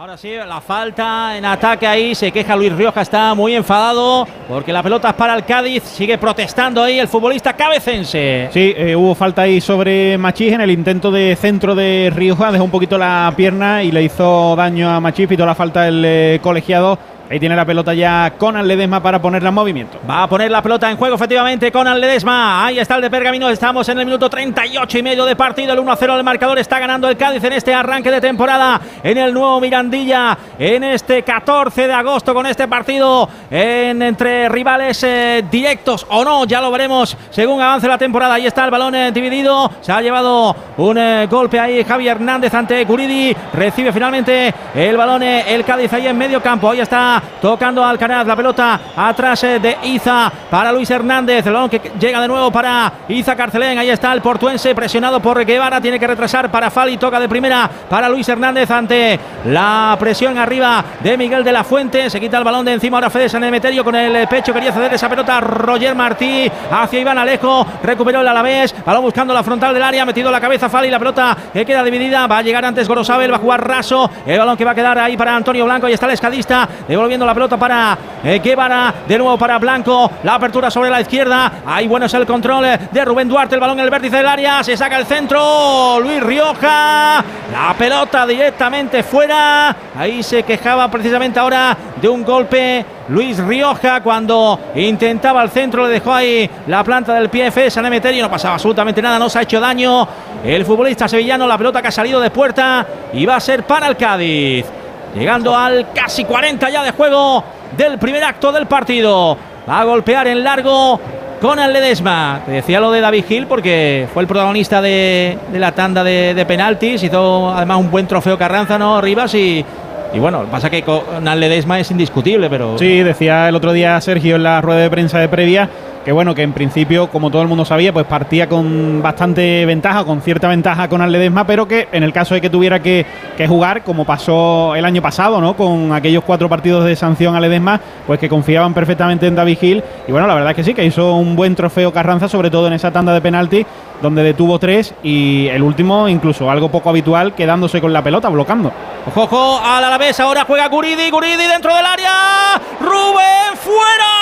Ahora sí, la falta en ataque ahí, se queja Luis Rioja, está muy enfadado porque la pelota es para el Cádiz, sigue protestando ahí el futbolista cabecense. Sí, eh, hubo falta ahí sobre Machís en el intento de centro de Rioja, dejó un poquito la pierna y le hizo daño a Machís, pitó la falta el eh, colegiado. Ahí tiene la pelota ya Conan Ledesma para ponerla en movimiento. Va a poner la pelota en juego efectivamente con Ledesma. Ahí está el de Pergamino. Estamos en el minuto 38 y medio de partido. El 1-0 del marcador está ganando el Cádiz en este arranque de temporada. En el nuevo Mirandilla. En este 14 de agosto con este partido. En, entre rivales eh, directos o no. Ya lo veremos según avance la temporada. Ahí está el balón eh, dividido. Se ha llevado un eh, golpe ahí Javier Hernández ante Curidi. Recibe finalmente el balón el Cádiz ahí en medio campo. Ahí está tocando al Canaz la pelota atrás eh, de Iza para Luis Hernández. El balón que llega de nuevo para Iza Carcelén. Ahí está el portuense presionado por Guevara. Tiene que retrasar para Fali. Toca de primera para Luis Hernández ante la presión arriba de Miguel de la Fuente. Se quita el balón de encima ahora Fede San Emeterio con el pecho. Quería ceder esa pelota a Roger Martí hacia Iván Alejo. Recuperó el Alavés. Balón buscando la frontal del área. Metido la cabeza Fali. La pelota que queda dividida. Va a llegar antes Gorosabel. Va a jugar raso. El balón que va a quedar ahí para Antonio Blanco. Y está el escadista. Devolviendo la pelota para eh, Guevara. De nuevo para Blanco. La apertura sobre la izquierda. Ahí bueno es el control eh, de Rubén Duarte. El balón en el vértice del área. Se saca el centro. Luis Rioja. La pelota directamente fuera. Ahí se quejaba precisamente ahora de un golpe. Luis Rioja cuando intentaba el centro le dejó ahí la planta del pie Fede San Emeterio. No pasaba absolutamente nada. No se ha hecho daño. El futbolista sevillano. La pelota que ha salido de puerta. Y va a ser para el Cádiz. Llegando al casi 40 ya de juego del primer acto del partido. Va a golpear en largo con el Ledesma. Te decía lo de David Gil porque fue el protagonista de, de la tanda de, de penaltis. Hizo además un buen trofeo Carranza, ¿no, Rivas? Y, y bueno, pasa que con el Ledesma es indiscutible, pero. Sí, decía el otro día Sergio en la rueda de prensa de previa que bueno, que en principio, como todo el mundo sabía, pues partía con bastante ventaja, con cierta ventaja con Ledesma, pero que en el caso de que tuviera que, jugar, como pasó el año pasado, ¿no? Con aquellos cuatro partidos de sanción a Ledesma, pues que confiaban perfectamente en David Gil. Y bueno, la verdad es que sí, que hizo un buen trofeo Carranza, sobre todo en esa tanda de penalti, donde detuvo tres y el último, incluso algo poco habitual, quedándose con la pelota, bloqueando. Ojo, ojo, al Alavés, ahora juega Guridi, Guridi dentro del área. Rubén fuera.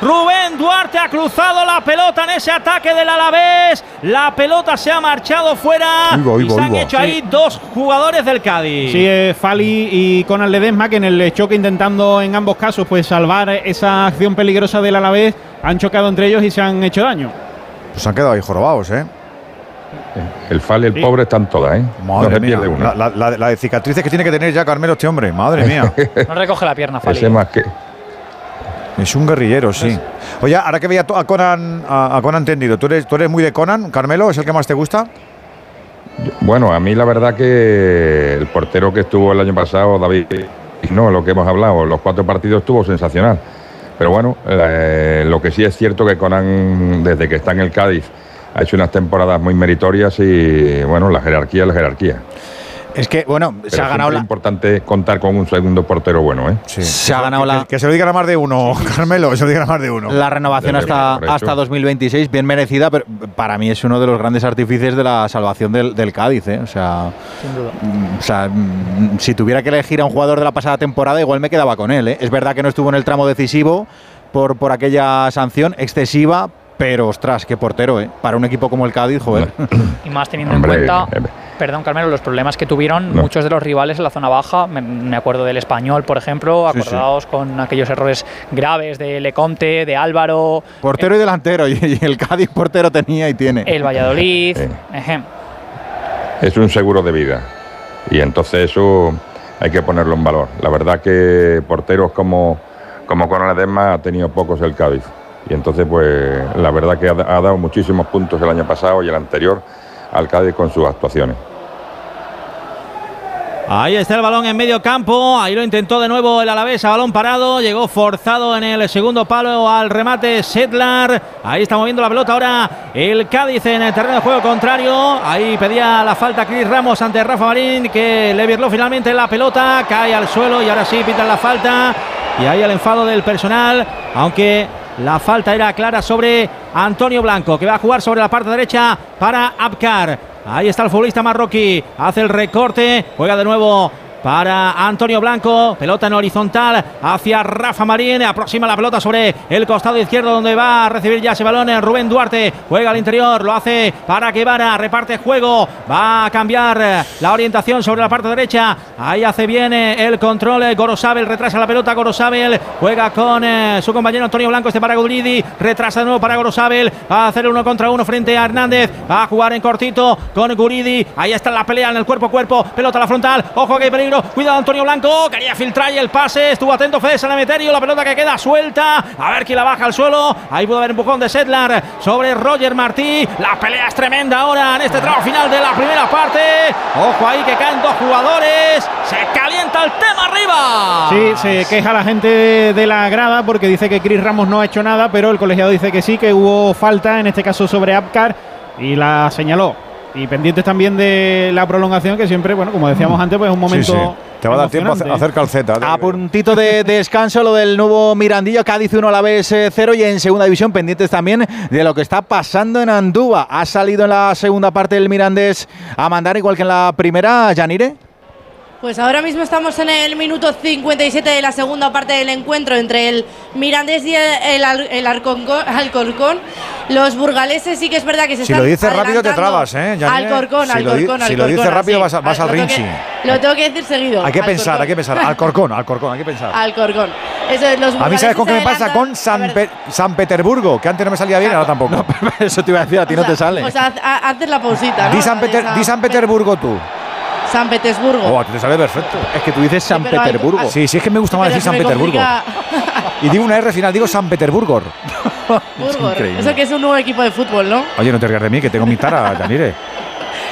Rubén Duarte ha cruzado la pelota en ese ataque del Alavés. La pelota se ha marchado fuera. Y se han hecho ahí dos jugadores del Cádiz. Sí, eh, Fali y Conan Ledesma, que en el choque intentando en ambos casos pues salvar esa acción peligrosa del Alavés, han chocado entre ellos y se han hecho daño. Pues han quedado ahí jorobados, ¿eh? El Fal y el Sí. pobre están todas, ¿eh? Madre no se mía. pierde una. La, la- la de cicatrices que tiene que tener ya Carmelo este hombre. Madre mía. No recoge la pierna, Fali. Ese más que. Es un guerrillero, sí. Oye, ahora que veía a Conan, a, Conan entendido, ¿tú eres, ¿tú eres muy de Conan, Carmelo? ¿Es el que más te gusta? Bueno, a mí la verdad que el portero que estuvo el año pasado, David, no lo que hemos hablado. Los cuatro partidos estuvo sensacional. Pero bueno, eh, lo que sí es cierto que Conan, desde que está en el Cádiz, ha hecho unas temporadas muy meritorias y bueno, la jerarquía es la jerarquía. Es que, bueno, se ha ganado la. Es importante contar con un segundo portero bueno, ¿eh? Se ha ganado la. Que, se lo digan a más de uno, Carmelo, que se lo digan a más de uno. La renovación hasta, hasta 2026, bien merecida, pero para mí es uno de los grandes artífices de la salvación del, del Cádiz, ¿eh? O sea. Sin duda. O sea, mm, si tuviera que elegir a un jugador de la pasada temporada, igual me quedaba con él, ¿eh? Es verdad que no estuvo en el tramo decisivo por, por aquella sanción excesiva, pero ostras, qué portero, ¿eh? Para un equipo como el Cádiz, joder. Y más teniendo Hombre, en cuenta, eh, perdón Carmelo, los problemas que tuvieron No. muchos de los rivales en la zona baja. Me, me acuerdo del español, por ejemplo, Sí, sí. acordados con aquellos errores graves de Lecomte, de Álvaro, Portero y delantero, y, y el Cádiz portero tenía y tiene. el Valladolid. es un seguro de vida. Y entonces eso hay que ponerlo en valor. La verdad que porteros como, como Conan Ledesma ha tenido pocos el Cádiz. Y entonces, pues, la verdad que ha, dado muchísimos puntos el año pasado y el anterior al Cádiz con sus actuaciones. Ahí está el balón en medio campo. Ahí lo intentó de nuevo el Alavés a balón parado. Llegó forzado en el segundo palo al remate Sedlar. Ahí está moviendo la pelota ahora el Cádiz en el terreno de juego contrario. Ahí pedía la falta Cris Ramos ante Rafa Marín que le virló finalmente la pelota. Cae al suelo y ahora sí pitan la falta. Y ahí el enfado del personal. Aunque la falta era clara sobre Antonio Blanco, que va a jugar sobre la parte derecha para Abkar. Ahí está el futbolista marroquí. Hace el recorte. Juega de nuevo para Antonio Blanco. Pelota en horizontal hacia Rafa Marín. Aproxima la pelota sobre el costado izquierdo donde va a recibir ya ese balón en Rubén Duarte. Juega al interior. Lo hace para Guevara. Reparte juego. Va a cambiar eh, la orientación sobre la parte derecha. Ahí hace bien eh, el control. eh, Gorosabel retrasa la pelota. Gorosabel juega con eh, su compañero Antonio Blanco. Este para Guridi. Retrasa de nuevo para Gorosabel. Va a hacer uno contra uno frente a Hernández. Va a jugar en cortito con Guridi. Ahí está la pelea en el cuerpo a cuerpo. Pelota a la frontal. Ojo que hay. Cuidado Antonio Blanco. Quería filtrar y el pase. Estuvo atento Fede Sanemeterio. La pelota que queda suelta. A ver quién la baja al suelo. Ahí pudo haber empujón de Sedlar sobre Roger Martí. La pelea es tremenda ahora en este tramo final de la primera parte. Ojo ahí que caen dos jugadores. Se calienta el tema arriba. Sí, se queja la gente de, de la grada porque dice que Chris Ramos no ha hecho nada, pero el colegiado dice que sí, que hubo falta, en este caso sobre Apcar, y la señaló. Y pendientes también de la prolongación, que siempre, bueno, como decíamos antes, pues es un momento. Sí, sí. Te va a dar tiempo a hacer- calceta. A puntito de, de descanso lo del nuevo Mirandillo, Cádiz 1 a la vez 0 y en segunda división pendientes también de lo que está pasando en Andúba. Ha salido en la segunda parte del Mirandés a mandar igual que en la primera, Yanire. Pues ahora mismo estamos en el minuto 57 de la segunda parte del encuentro entre el Mirandés y el, el, el Alcorcón, Alcorcón. Los burgaleses sí que es verdad que se Si están lo dices rápido te trabas, ¿eh? Alcorcón, Si di- Alcorcón, si lo dices Alcorcón, rápido vas a- vas al Rinchi. Lo tengo que decir seguido. Hay que pensar, Alcorcón. hay que pensar. Alcorcón, Alcorcón, hay que pensar. Alcorcón. Eso es, los A mí, ¿sabes con qué me pasa? Con San, Pe- San Petersburgo, que antes no me salía bien, ahora tampoco. Eso te iba a decir, a ti no te sale. Pues haz, ha- haces la pausita, ¿no? Di San, La de Peter- di San Petersburgo tú. San Petersburgo. Oh, a ti te sale perfecto. Es que tú dices San hay- Petersburgo. Sí, sí, es que me gusta más decir San Petersburgo. Y digo una R final, digo San Petersburgo. Eso que es un nuevo equipo de fútbol, ¿no? Oye, no te rías de mí, que tengo mi tara, Yanire.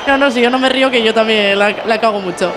No, no, si yo no me río, que yo también la, la cago mucho.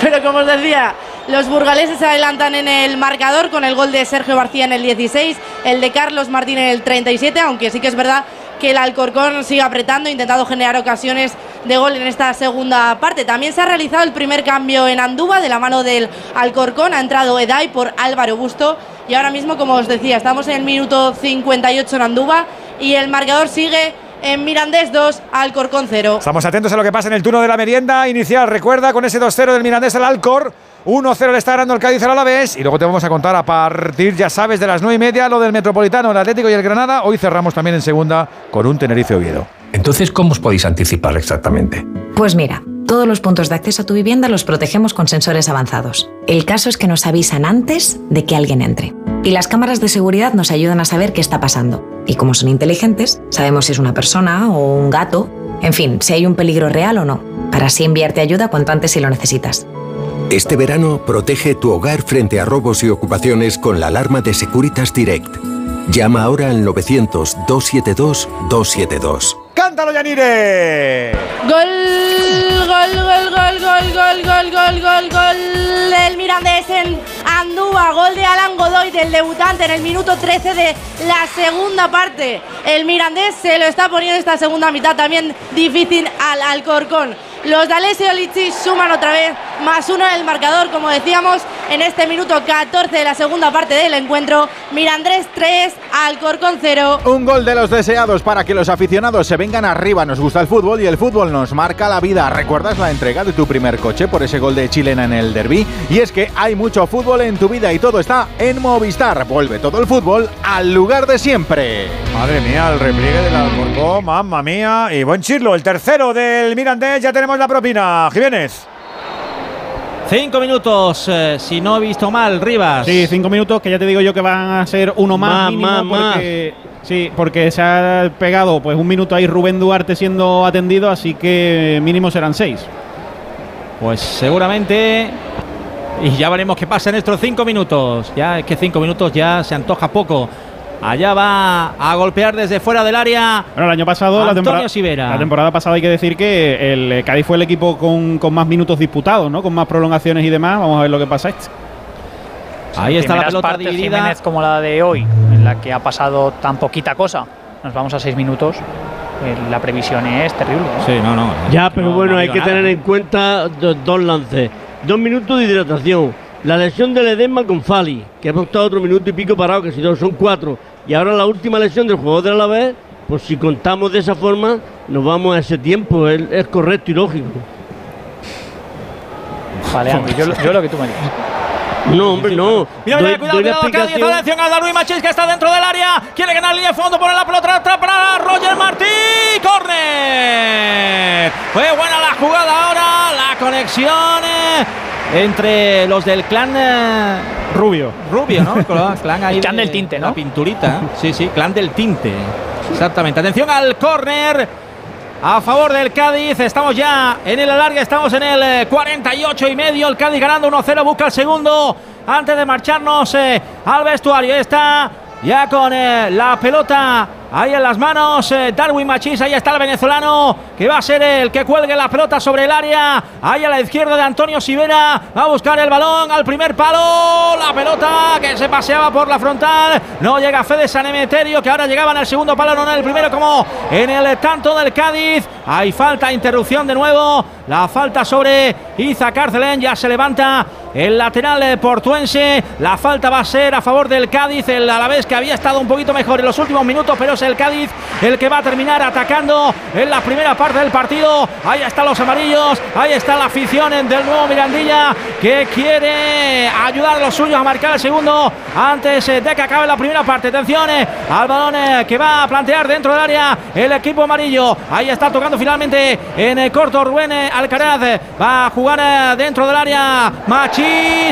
Pero como os decía, los burgaleses se adelantan en el marcador con el gol de Sergio García en el 16, el de Carlos Martín en el 37, aunque sí que es verdad que el Alcorcón sigue apretando, intentando generar ocasiones de gol en esta segunda parte. También se ha realizado el primer cambio en Andúba de la mano del Alcorcón. Ha entrado Edai por Álvaro Busto. Y ahora mismo, como os decía, estamos en el minuto 58 en Andúba y el marcador sigue en Mirandés 2, Alcorcón 0. Estamos atentos a lo que pasa en el turno de la merienda inicial. Recuerda con ese 2-0 del Mirandés al Alcor. 1-0 le está ganando el Cádiz al Alavés. Y luego te vamos a contar a partir, ya sabes, de las 9 y media lo del Metropolitano, el Atlético y el Granada. Hoy cerramos también en segunda con un Tenerife Oviedo. Entonces, ¿cómo os podéis anticipar exactamente? Pues mira, todos los puntos de acceso a tu vivienda los protegemos con sensores avanzados. El caso es que nos avisan antes de que alguien entre. Y las cámaras de seguridad nos ayudan a saber qué está pasando. Y como son inteligentes, sabemos si es una persona o un gato, en fin, si hay un peligro real o no, para así enviarte ayuda cuanto antes si lo necesitas. Este verano protege tu hogar frente a robos y ocupaciones con la alarma de Securitas Direct. Llama ahora al 900-272-272. ¡Canta! cántalo, Yanire. Gol, gol, gol, gol, gol, gol, gol, gol, gol, gol del Mirandés en Andúa. Gol de Alan Godoy, del debutante, en el minuto 13 de la segunda parte. El Mirandés se lo está poniendo esta segunda mitad también difícil al Alcorcón. Los de Alessio Lichi suman otra vez más uno en el marcador, como decíamos, en este minuto 14 de la segunda parte del encuentro. Mirandés 3, Alcorcón 0. Un gol de los deseados para que los aficionados se vengan arriba. Nos gusta el fútbol y el fútbol nos marca la vida. ¿Recuerdas la entrega de tu primer coche por ese gol de chilena en el derby? Y es que hay mucho fútbol en tu vida y todo está en Movistar. Vuelve todo el fútbol al lugar de siempre. Madre mía, el repliegue del Alcorcón, mamma mía. Y buen chirlo, el tercero del Mirandés. Ya tenemos la propina. Jiménez. Cinco minutos, eh, si no he visto mal, Rivas. Sí, cinco minutos que ya te digo yo que van a ser uno más, Más, mínimo más, porque, Sí, porque se ha pegado pues un minuto ahí Rubén Duarte siendo atendido, así que mínimo serán seis. Pues seguramente. Y ya veremos qué pasa en estos cinco minutos. Ya es que cinco minutos ya se antoja poco. Allá va a golpear desde fuera del área. Bueno, el año pasado, la Antonio temporada, Sivera. la temporada pasada hay que decir que el eh, Cádiz fue el equipo con, con más minutos disputados, ¿no? Con más prolongaciones y demás. Vamos a ver lo que pasa este. Ahí está la pelota partes, dividida. Jiménez como la de hoy, en la que ha pasado tan poquita cosa. Nos vamos a seis minutos. eh, La previsión es terrible. ¿eh? Sí, no, no. Ya, pero no, bueno, no hay que nada. tener en cuenta do- dos lances. Dos minutos de hidratación. La lesión del edema con Fali, que hemos estado otro minuto y pico parado, que si no son cuatro. Y ahora la última lesión del jugador de Alavés, pues si contamos de esa forma, nos vamos a ese tiempo. Es, correcto y lógico. Vale, Andy, yo, yo lo que tú me digas. No, hombre, no. Mira, Doy- mira, cuidado, cuidado, explicación. atención a Darwin Machís que está dentro del área, quiere ganar línea de fondo, pone la pelota atrás para Roger Martí, córner. Fue buena la jugada ahora, la conexión eh, entre los del clan eh, Rubio. Rubio, ¿no? Clan ahí El clan de- del tinte, ¿no? La pinturita, sí, sí, clan del tinte. Exactamente. Atención al córner. A favor del Cádiz, estamos ya en el alargue, estamos en el eh, 48 y medio. El Cádiz ganando 1-0, busca el segundo antes de marcharnos eh, al vestuario. Está ya con eh, la pelota ahí en las manos. eh, Darwin Machís, ahí está el venezolano que va a ser el que cuelgue la pelota sobre el área. Ahí a la izquierda de Antonio Sivera, va a buscar el balón al primer palo. La pelota que se paseaba por la frontal. No llega Fede Sanemeterio, que ahora llegaba en el segundo palo, no en el primero, como en el tanto del Cádiz. Hay falta, interrupción de nuevo. La falta sobre Iza Carcelén, ya se levanta el lateral eh, portuense. La falta va a ser a favor del Cádiz, el Alavés que había estado un poquito mejor en los últimos minutos, pero es el Cádiz el que va a terminar atacando en la primera parte del partido. Ahí están los amarillos, ahí está la afición del nuevo Mirandilla que quiere ayudar a los suyos a marcar el segundo antes eh, de que acabe la primera parte. Atención eh, al balón que va a plantear dentro del área el equipo amarillo. Ahí está tocando finalmente en eh, corto Rubén Alcaraz. Va a jugar dentro del área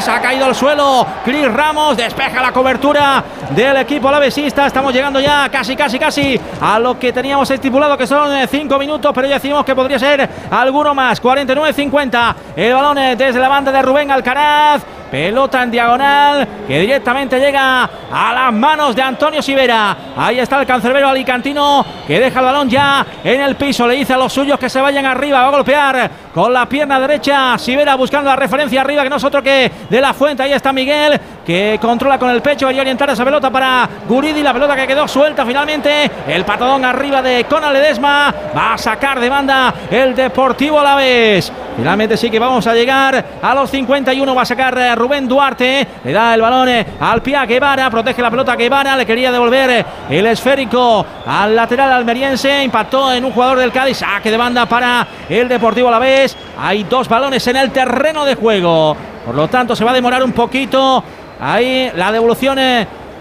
Ha caído al suelo Cris Ramos. Despeja la cobertura del equipo alavesista. Estamos llegando ya casi, casi, casi a lo que teníamos estipulado que son 5 minutos, pero ya decimos que podría ser alguno más. 49-50. El balón eh, desde la banda de Rubén Alcaraz. Pelota en diagonal que directamente llega a las manos de Antonio Sivera. Ahí está el cancerbero alicantino que deja el balón ya en el piso. Le dice a los suyos que se vayan arriba. Va a golpear con la pierna derecha. Sivera buscando la referencia arriba que no es otro que de la fuente. Ahí está Miguel que controla con el pecho. Quería orientar esa pelota para Guridi. La pelota que quedó suelta finalmente. El patadón arriba de Conal Ledesma. Va a sacar de banda el Deportivo Alavés. Finalmente sí que vamos a llegar a los 51. Va a sacar eh, Rubén Duarte. Le da el balón eh, al pie a Guevara. Protege la pelota a Guevara. Le quería devolver eh, el esférico al lateral almeriense. Impactó en un jugador del Cádiz. Saque de banda para el Deportivo Alavés. Hay dos balones en el terreno de juego. Por lo tanto, se va a demorar un poquito. Ahí la devolución.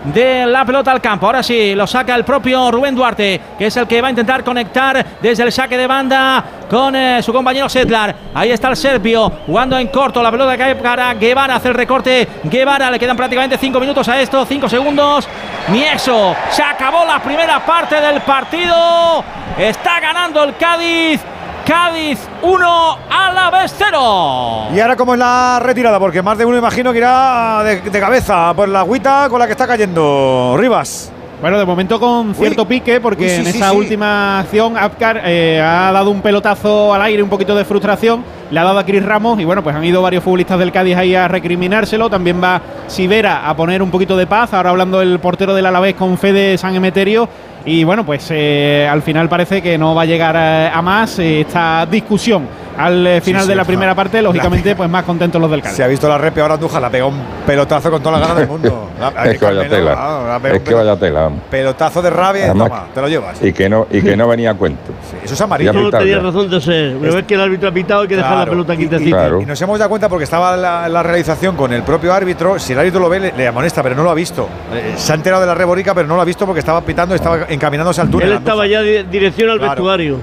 de la pelota al campo. Ahora sí, lo saca el propio Rubén Duarte, que es el que va a intentar conectar desde el saque de banda con eh, su compañero Setlar. Ahí está el serbio jugando en corto. La pelota cae para Guevara, hace el recorte. Guevara, le quedan prácticamente 5 minutos a esto, 5 segundos. Ni eso, se acabó la primera parte del partido. Está ganando el Cádiz. Cádiz 1 a la vez 0. Y ahora, ¿cómo es la retirada? Porque más de uno imagino que irá de, de cabeza por la agüita con la que está cayendo Rivas. Bueno, de momento con cierto pique, porque Uy, sí, en sí, esa sí. última acción Apcar eh, ha dado un pelotazo al aire, un poquito de frustración, le ha dado a Cris Ramos y bueno, pues han ido varios futbolistas del Cádiz ahí a recriminárselo. También va Sivera a poner un poquito de paz, ahora hablando el portero del Alavés con Fede San Emeterio. Y bueno, pues eh, al final parece que no va a llegar eh, a más eh, esta discusión. Al eh, final sí, de la primera parte, lógicamente, pues más contentos los del Cádiz. Se ha visto la repe ahora Andújar, la pegó un pelotazo con toda la gana del mundo. La- Es que vaya tela. ah, Es que vaya tela. Pelotazo de rabia y Además, toma, te lo llevas. Y que no, y que no venía a cuento. Eso es amarillo. No tenía razón de ser. Una vez que el árbitro ha pitado hay que dejar la pelota y- quietecita. y- Claro. Y nos hemos dado cuenta porque estaba la, la realización con el propio árbitro. Si el árbitro lo ve, le, le amonesta, pero no lo ha visto. Eh, se ha enterado de la reborica, pero no lo ha visto porque estaba pitando, estaba encaminándose al túnel. Él estaba ya di- dirección al Claro. vestuario.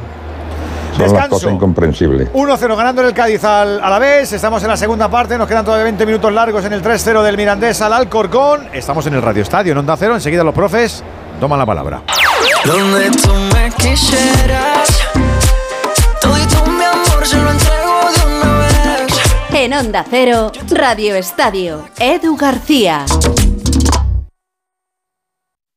Son las Descanso. cosas incomprensibles. 1-0 ganando en el Cádiz al, a la vez. Estamos en la segunda parte. Nos quedan todavía 20 minutos largos en el 3-0 del Mirandés al Alcorcón. Estamos en el Radio Estadio, en Onda Cero. Enseguida los profes toman la palabra. Donde tú me quisieras, todito mi amor se lo entrego de una vez. En Onda Cero, Radio Estadio, Edu García.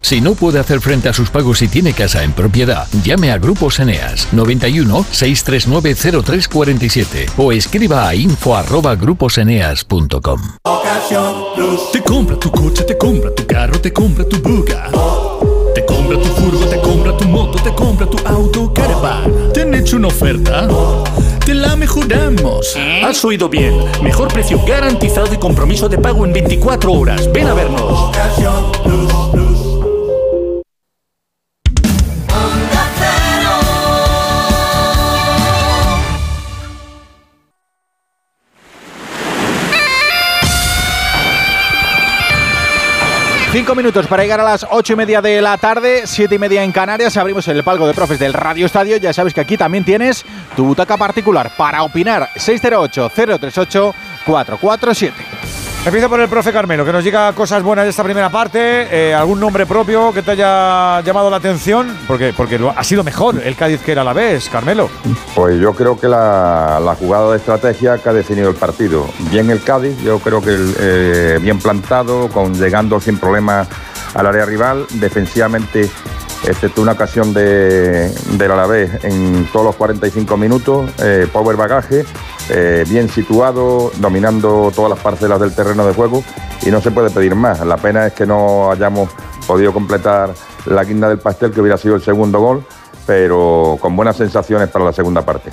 Si no puede hacer frente a sus pagos y tiene casa en propiedad, llame a Grupos Eneas 91 639 0347 o escriba a info@gruposeneas.com. Te compra tu coche, te compra tu carro, te compra tu buga. Te compra tu furgo, te compra tu moto, te compra tu auto, caravan. ¿Te han hecho una oferta? Te la mejoramos. Has oído bien. Mejor precio garantizado y compromiso de pago en 24 horas. Ven a vernos. Cinco minutos para llegar a las ocho y media de la tarde, siete y media en Canarias. Abrimos el palco de profes del Radio Estadio. Ya sabes que aquí también tienes tu butaca particular para opinar. 608-038-447. Empiezo por el profe Carmelo, que nos diga cosas buenas de esta primera parte. eh, ¿Algún nombre propio que te haya llamado la atención? Porque, ha sido mejor el Cádiz que era la vez, Carmelo. Pues yo creo que la, jugada de estrategia que ha definido el partido. Bien el Cádiz, yo creo que eh, bien plantado, con llegando sin problemas al área rival, defensivamente, excepto una ocasión de, del Alavés en todos los 45 minutos, eh, power bagaje, eh, bien situado, dominando todas las parcelas del terreno de juego y no se puede pedir más. La pena es que no hayamos podido completar la guinda del pastel que hubiera sido el segundo gol, pero con buenas sensaciones para la segunda parte.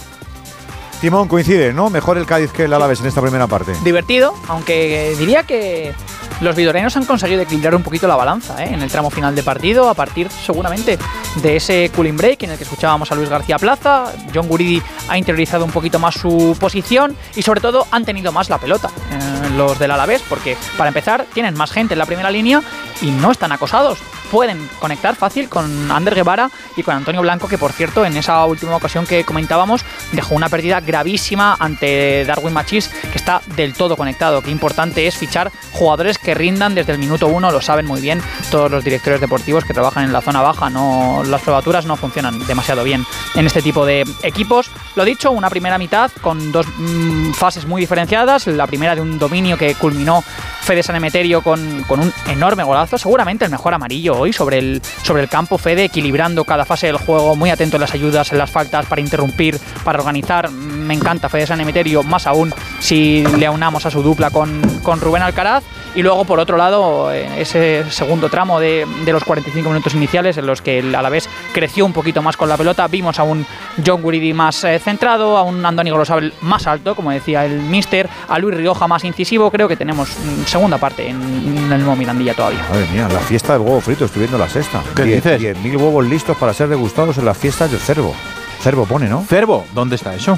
Timón coincide, ¿no? Mejor el Cádiz que el Alavés en esta primera parte. Divertido, aunque diría que los vidorenos han conseguido equilibrar un poquito la balanza ¿eh? en el tramo final de partido, a partir seguramente de ese cooling break en el que escuchábamos a Luis García Plaza. John Guridi ha interiorizado un poquito más su posición y sobre todo han tenido más la pelota eh, los del Alavés, porque para empezar tienen más gente en la primera línea y no están acosados. Pueden conectar fácil con Ander Guevara y con Antonio Blanco, que por cierto en esa última ocasión que comentábamos dejó una pérdida gravísima ante Darwin Machis, que está del todo conectado. Qué importante es fichar jugadores que rindan desde el minuto uno, lo saben muy bien todos los directores deportivos que trabajan en la zona baja. No, las probaturas no funcionan demasiado bien en este tipo de equipos. Lo dicho, una primera mitad con dos mm, fases muy diferenciadas. La primera de un dominio que culminó Fede San Emeterio con, con un enorme golazo, seguramente el mejor amarillo hoy sobre el, sobre el campo. Fede equilibrando cada fase del juego, muy atento en las ayudas, en las faltas, para interrumpir, para organizar. Me encanta Fede San Emeterio, más aún si le aunamos a su dupla con, con Rubén Alcaraz. Y luego, por otro lado, eh, ese segundo tramo de, de los 45 minutos iniciales en los que el Alavés creció un poquito más con la pelota, vimos a un John Guridi más eh, centrado, a un Andoni Golosabel más alto, como decía el Mister, a Luis Rioja más incisivo. Creo que tenemos segunda parte en, en el nuevo Mirandilla todavía. Madre mía, la fiesta del huevo frito, estoy viendo la sexta. ¿Qué Diez- dices? 10.000 huevos listos para ser degustados en las fiestas del cervo. Cervo pone, ¿no? Cervo, ¿dónde está eso?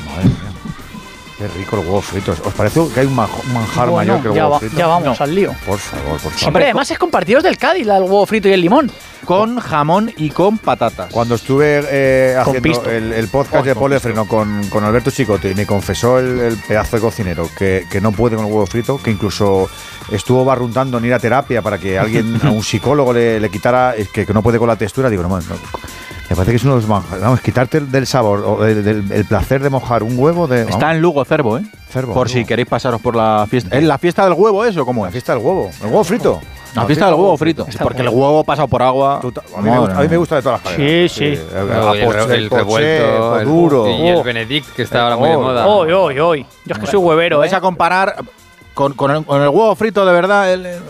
Qué rico los huevos fritos. ¿Os parece que hay un manj- un manjar Bueno, mayor que el huevo va- frito? ya vamos al lío. Por favor, por favor. Hombre, además es con partidos del Cádiz, del huevo frito y el limón. Con jamón y con patatas. Cuando estuve eh, haciendo el, el podcast Oh, de Polefreno con, con Alberto Chicote y me confesó el, el pedazo de cocinero que, que no puede con el huevo frito, que incluso estuvo barruntando en ir a terapia para que alguien, a un psicólogo le, le quitara, que, que no puede con la textura. Digo, no, no, me parece que es uno de los manjares. Vamos, quitarte el- del sabor o del, del- el placer de mojar un huevo de. vamos, Está en Lugo, Cervo, ¿eh? Cervo, Por si queréis pasaros por la fiesta. ¿Es la fiesta del huevo eso? ¿Cómo La es? fiesta del huevo. El huevo frito. La fiesta del huevo frito. Porque el huevo pasado por agua. A mí, me gusta, a mí me gusta de todas las maneras. Sí, sí. El, el, el revuelto, el- duro. y el. Benedict, que está ahora muy de moda. Hoy, hoy, hoy. Yo es que soy huevero, vais ¿eh? a comparar con, con el, con el huevo frito de verdad? el- el-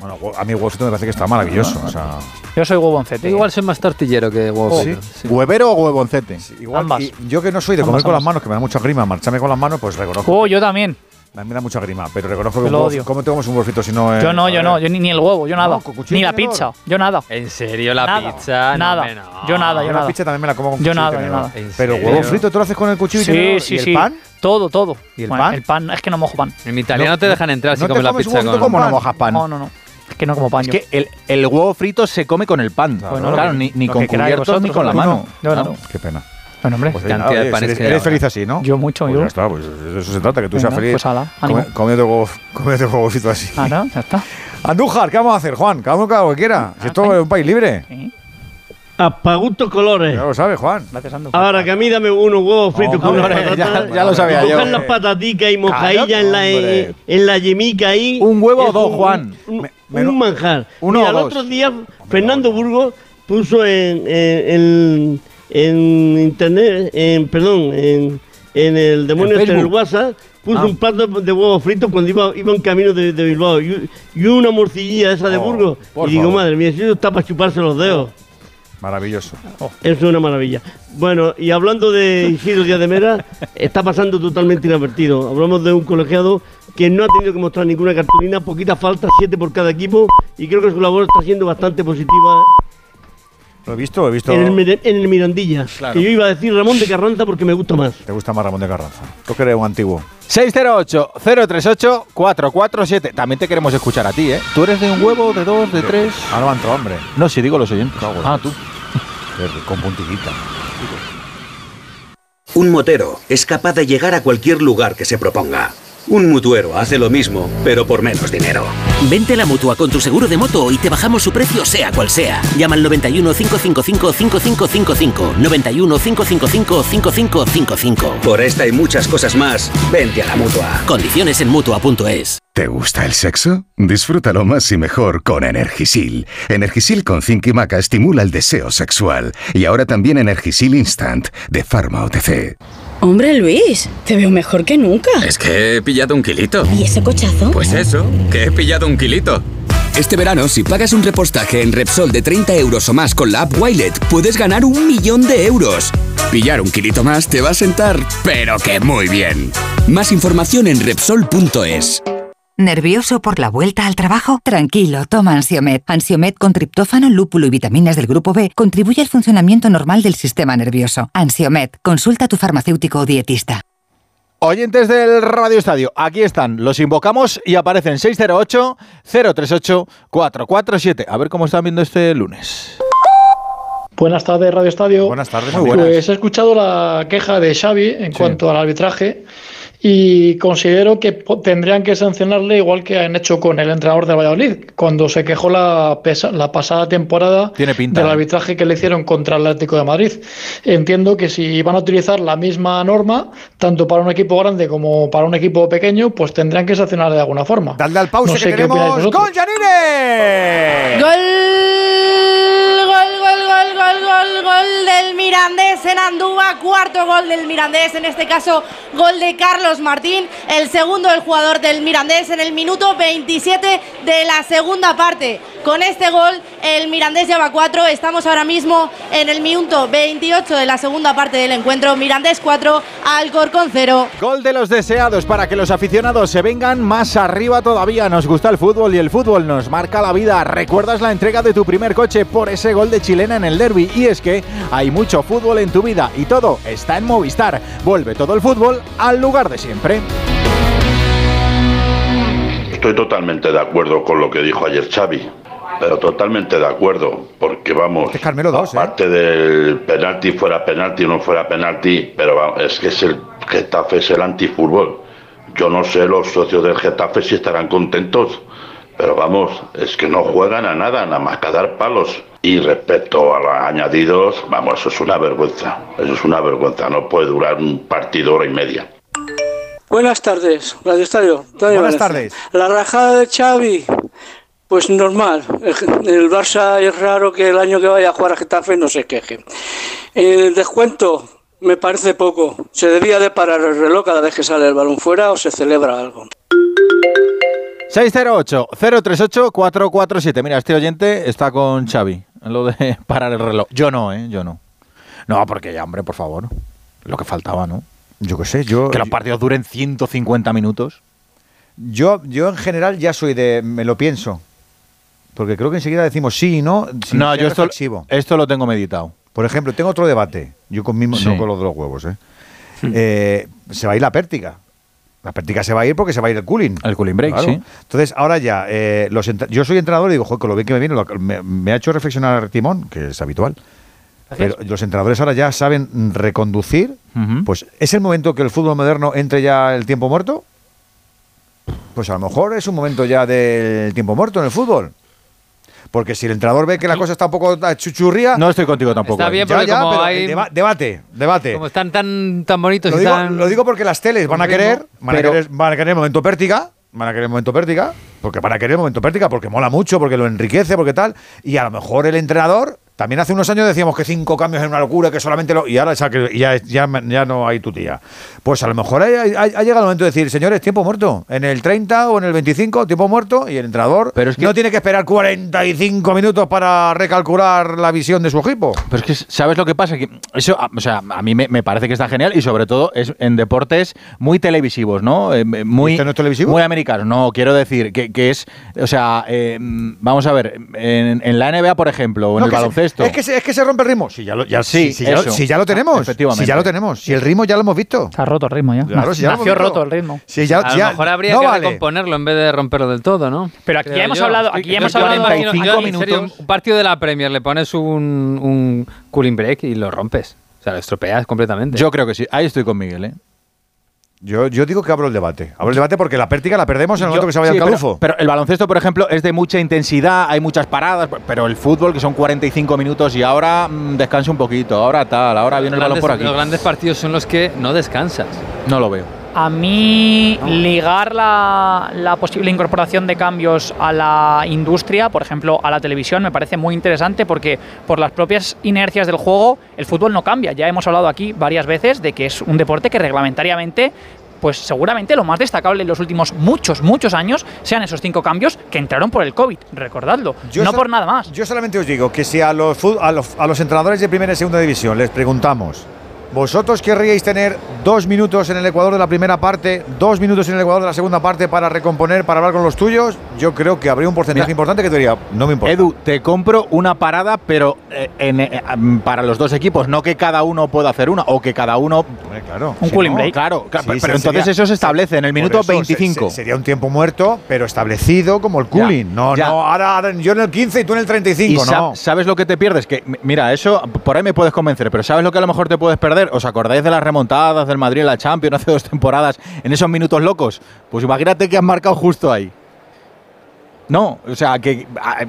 Bueno, a mí el huevo frito me parece que está maravilloso. O sea, Yo soy huevoncete. Igual soy más tortillero que huevo frito. sí. ¿Huevero o huevoncete? igual, Ambas. y yo que no soy de comer Ambas, con las manos, que me da mucha grima, marcharme con las manos, pues reconozco. Oh, yo también. A mí me da mucha grima, pero reconozco que Yo un lo huevo- odio. ¿Cómo te comes un huevo frito si no es.? Yo no, yo no. Yo ni, ni el huevo, yo nada. con cuchillo Ni la tenedor. pizza, yo nada. ¿En serio la Nada. pizza? No, Nada. hombre, no. Yo nada, yo la nada. pizza también me la como con Yo cuchillo y nada, yo tenedor. nada. ¿En Pero serio? huevo frito tú lo haces con el cuchillo y Sí, tenedor. sí, ¿Y sí. el pan? Todo, todo. ¿Y el Bueno, pan? El pan, es que no mojo pan. En italiano No- te dejan entrar si ¿no te comes la comes un pizza con... ¿Cómo no pan? mojas pan? No, no, no. Es que no como pan. Es yo. que el, el huevo frito se come con el pan. Bueno, lo claro, que- ni, ni lo con que queráis cubiertos ni vosotros, con la no. mano. Yo no. Qué pena. Bueno, hombre. Pues, Cantidad ah, de oye, panes eres, que eres hay feliz así, ¿no? Yo mucho, Pues yo. ya está, pues de eso se trata, que tú seas feliz pues ala, come- ánimo. comiendo huevo, comiendo huevo frito así. Ahora, ya está. Andújar, ¿qué vamos a hacer, Juan? Cada uno que haga lo que quiera. Si esto es un país libre. Sí. Colores. Ya lo sabes, Juan. Gracias, Andu. Ahora que a mí dame unos huevos fritos con ya- lo sabía yo. coger las pataticas y mojadillas Claro, en, la, hombre. en, en la yemica ahí. Un huevo o dos, un- Juan. Un, un me- manjar. uno Mira, o el dos. otro día Fernando Burgos puso en, en, en- en internet, en, perdón, en, en el demonio En este, el Facebook. WhatsApp, puso Ah. un plato de huevos fritos cuando iba, iba en camino de, de Bilbao y, y una morcillilla esa de Oh, Burgos. Y digo, favor. madre mía, si eso está para chuparse los dedos. Maravilloso. Eso es una maravilla. Bueno, y hablando de Isidro Díaz de Mera, está pasando totalmente inadvertido. Hablamos de un colegiado que no ha tenido que mostrar ninguna cartulina, poquita falta, siete por cada equipo, y creo que su labor está siendo bastante positiva Lo he visto, lo he visto. en el, Mir- en el Mirandilla. Claro. Que yo iba a decir Ramón de Carranza porque me gusta más. Te gusta más Ramón de Carranza. Tú que eres un antiguo. 608-038-447. También te queremos escuchar a ti, ¿eh? ¿Tú eres de un huevo, de dos, de tres? Ahora va a entrar, hombre. No, si digo los oyentes. Cago Ah, tú. Con puntillita. Un motero es capaz de llegar a cualquier lugar que se proponga. Un mutuero hace lo mismo, pero por menos dinero. Vente a la mutua con tu seguro de moto y te bajamos su precio sea cual sea. Llama al 91 555 5555. 91 555 5555. Por esta y muchas cosas más, vente a la mutua. Condiciones en mutua.es. ¿Te gusta el sexo? Disfrútalo más y mejor con Energisil. Energisil con zinc y maca estimula el deseo sexual. Y ahora también Energisil Instant de Pharma OTC. Hombre Luis, te veo mejor que nunca. Es que he pillado un kilito. ¿Y ese cochazo? Pues eso, que he pillado un kilito. Este verano, si pagas un repostaje en Repsol de 30 euros o más con la app Wilet, puedes ganar un millón de euros. Pillar un kilito más te va a sentar, pero que muy bien. Más información en Repsol.es. ¿Nervioso por la vuelta al trabajo? Tranquilo, toma Ansiomed. Ansiomed con triptófano, lúpulo y vitaminas del grupo B contribuye al funcionamiento normal del sistema nervioso. Ansiomed, consulta a tu farmacéutico o dietista. Oyentes del Radio Estadio, aquí están, los invocamos y aparecen 608-038-447. A ver cómo están viendo este lunes. Buenas tardes, Radio Estadio. Buenas tardes, muy buenas. Pues he escuchado la queja de Xavi en cuanto al arbitraje y considero que tendrían que sancionarle igual que han hecho con el entrenador de Valladolid, cuando se quejó la, pesa- la pasada temporada Tiene pinta, del ¿eh? arbitraje que le hicieron contra el Atlético de Madrid. Entiendo que si van a utilizar la misma norma, tanto para un equipo grande como para un equipo pequeño, pues tendrían que sancionarle de alguna forma. Dale al pause No sé que qué opináis Janine. Gol, Mirandés en Andúa, cuarto gol del Mirandés, en este caso gol de Carlos Martín, el segundo del jugador del Mirandés en el minuto 27 de la segunda parte. Con este gol el Mirandés lleva cuatro, estamos ahora mismo en el minuto 28 de la segunda parte del encuentro, Mirandés 4, Alcorcón 0. Gol de los deseados para que los aficionados se vengan más arriba todavía. Nos gusta el fútbol y el fútbol nos marca la vida. ¿Recuerdas la entrega de tu primer coche por ese gol de chilena en el derby? Y es que hay muchos mucho fútbol en tu vida y todo está en Movistar. Vuelve todo el fútbol al lugar de siempre. Estoy totalmente de acuerdo con lo que dijo ayer Xavi, pero totalmente de acuerdo, porque vamos, aparte del penalti fuera penalti o no fuera penalti, pero vamos, es que es el Getafe es el antifútbol. Yo no sé los socios del Getafe si estarán contentos, pero vamos, es que no juegan a nada, nada más que a dar palos. Y respecto a los añadidos, vamos, eso es una vergüenza, eso es una vergüenza, no puede durar un partido hora y media. Buenas tardes, Radio Estadio. Buenas Valencia. tardes. La rajada de Xavi, pues normal. El el Barça es raro que el año que vaya a jugar a Getafe no se queje. El descuento me parece poco. Se debía de parar el reloj cada vez que sale el balón fuera o se celebra algo. 608-038-447. Mira, este oyente está con Xavi en lo de parar el reloj. Yo no, ¿eh? Yo no. No, porque ya, hombre, por favor. Lo que faltaba, ¿no? Yo qué sé, yo... Que los partidos duren 150 minutos. Yo, yo en general ya soy de... Me lo pienso. Porque creo que enseguida decimos sí y no. sin no, yo esto, reflexivo. esto lo tengo meditado. Por ejemplo, tengo otro debate. Yo con mismo, Sí. no con los de los huevos, ¿eh? Eh, se va a ir la pértiga. La pértiga se va a ir porque se va a ir el cooling. El cooling break, sí. Entonces, ahora ya, eh, los entra- yo soy entrenador y digo, joder, con lo bien que me viene, lo me ha hecho reflexionar Timón, que es habitual. Pero los entrenadores ahora ya saben reconducir. Pues, ¿es el momento que el fútbol moderno entre ya el tiempo muerto? Pues a lo mejor es un momento ya del tiempo muerto en el fútbol. Porque si el entrenador ve que la cosa está un poco chuchurría. No estoy contigo tampoco. Está bien Ya, ya, como pero hay... deba- debate, debate. Como están tan, tan bonitos Lo y digo, tan... lo digo porque las teles van a ritmo, querer, van, pero- a querer, van a querer el momento pértiga, van a querer el momento pértiga, porque van a querer el momento pértiga, porque mola mucho, porque lo enriquece, porque tal. Y a lo mejor el entrenador, también hace unos años decíamos que cinco cambios es una locura, que solamente lo. Y ahora ya, que ya, ya, ya no hay tu tía. Pues a lo mejor ha, ha- ha llegado el momento de decir, señores, tiempo muerto. En el 30 o en el 25, tiempo muerto, y el entrenador no tiene que esperar 45 minutos para recalcular la visión de su equipo. Pero es que, ¿sabes lo que pasa? Que eso, a- o sea, a mí me, me parece que está genial y sobre todo es en deportes muy televisivos, ¿no? Eh, muy, ¿Este no es televisivo? Muy americanos. No, quiero decir que, que es, o sea, eh, vamos a ver, en, en la NBA, por ejemplo, o en No, el que es, que se, es que se rompe el ritmo. Si ya lo, ya, Sí, si, si ya, lo- eso. si ya lo tenemos. Efectivamente. Si ya lo tenemos. Si el ritmo ya lo hemos visto. Está roto el ritmo ya. Claro, si ya lo Nació roto el ritmo. Si ya, a lo mejor habría no que vale. recomponerlo en vez de romperlo del todo, ¿no? Pero aquí Creo ya hemos yo. hablado- aquí ya hemos hablado- imagino- 25 yo, en serio, minutos. Un partido de la Premier le pones un, un cooling break y lo rompes. O sea, lo estropeas completamente. Yo creo que sí. Ahí estoy con Miguel, ¿eh? Yo, yo digo que abro el debate. Abro el debate porque la pértiga la perdemos en el Yo- momento que se vaya sí, el pero- calufo. Pero, el baloncesto, por ejemplo, es de mucha intensidad, hay muchas paradas, pero el fútbol, que son 45 minutos y ahora mm, descansa un poquito, ahora tal, ahora viene el balón por aquí. Los grandes partidos son los que no descansas. No lo veo. A mí, ligar la, la posible incorporación de cambios a la industria, por ejemplo, a la televisión, me parece muy interesante porque por las propias inercias del juego, el fútbol no cambia. Ya hemos hablado aquí varias veces de que es un deporte que reglamentariamente pues seguramente lo más destacable en los últimos muchos, muchos años sean esos cinco cambios que entraron por el COVID, recordadlo, no sol- por nada más. Yo solamente os digo que si a los, fu- a los, a los entrenadores de primera y segunda división les preguntamos, ¿vosotros querríais tener dos minutos en el Ecuador de la primera parte, dos minutos en el Ecuador de la segunda parte para recomponer, para hablar con los tuyos? Yo creo que habría un porcentaje importante que te diría, no me importa. Edu, te compro una parada, pero eh, en, eh, para los dos equipos, no que cada uno pueda hacer una, o que cada uno. claro. Un cooling no. break. Claro, claro, Sí, pero entonces eso se establece en el minuto eso se- 25. se- sería un tiempo muerto, pero establecido como el cooling. no, ya. no, ahora, ahora yo en el 15 y tú en el ¿Y 35, sa- no. sabes lo que te pierdes? Que, mira, eso por ahí me puedes convencer, pero ¿sabes lo que a lo mejor te puedes perder? ¿Os acordáis de las remontadas del Madrid en la Champions hace dos temporadas en esos minutos locos? Pues imagínate que has marcado justo ahí. No, o sea, que a,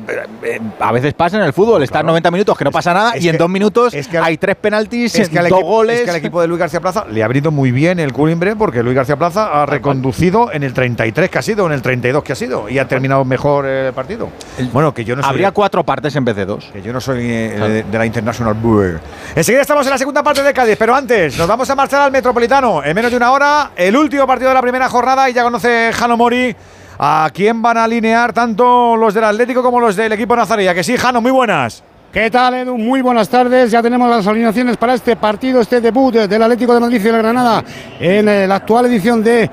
a veces pasa en el fútbol, estás 90 minutos que no pasa nada es y en que- dos minutos es que al- hay tres penaltis, Es que, dos equipo, goles. es que al equipo de Luis García Plaza le ha venido muy bien el cooling break porque Luis García Plaza ha reconducido en el 33 que ha sido, en el 32 que ha sido y ha terminado mejor eh, el partido. Bueno, que yo no soy Habría cuatro partes en vez de dos. que yo no soy eh, de, de la International Board. Enseguida estamos en la segunda parte de Cádiz, pero antes nos vamos a marchar al Metropolitano. En menos de una hora, el último partido de la primera jornada y ya conoce Jano Mori a quién van a alinear tanto los del Atlético como los del equipo Nazaría. Que sí, Jano, muy buenas. ¿Qué tal, Edu? Muy buenas tardes. Ya tenemos las alineaciones para este partido, este debut del Atlético de Madrid y la Granada en eh, la actual edición del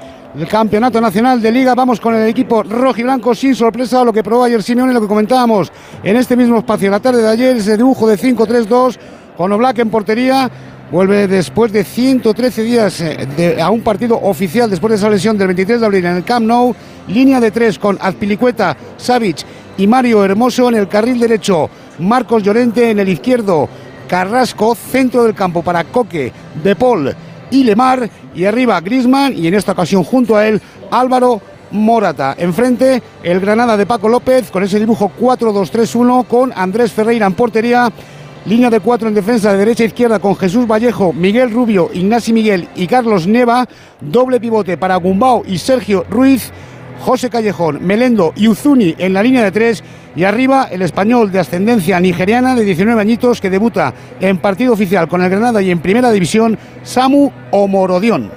Campeonato Nacional de Liga. Vamos con el equipo rojo y blanco sin sorpresa, lo que probó ayer Simeone, lo que comentábamos en este mismo espacio la tarde de ayer, ese dibujo de 5-3-2 con Oblak en portería. Vuelve después de 113 días eh, a un partido oficial después de esa lesión del 23 de abril en el Camp Nou. Línea de tres con Azpilicueta, Savic y Mario Hermoso en el carril derecho. Marcos Llorente en el izquierdo. Carrasco, centro del campo para Coque, De Paul y Lemar. Y arriba Grisman y en esta ocasión junto a él Álvaro Morata. Enfrente el Granada de Paco López con ese dibujo 4-2-3-1 con Andrés Ferreira en portería. Línea de cuatro en defensa de derecha e izquierda con Jesús Vallejo, Miguel Rubio, Ignasi Miguel y Carlos Neva. Doble pivote para Gumbao y Sergio Ruiz. José Callejón, Melendo y Uzuni en la línea de tres. Y arriba el español de ascendencia nigeriana de 19 añitos que debuta en partido oficial con el Granada y en primera división, Samu Omorodión.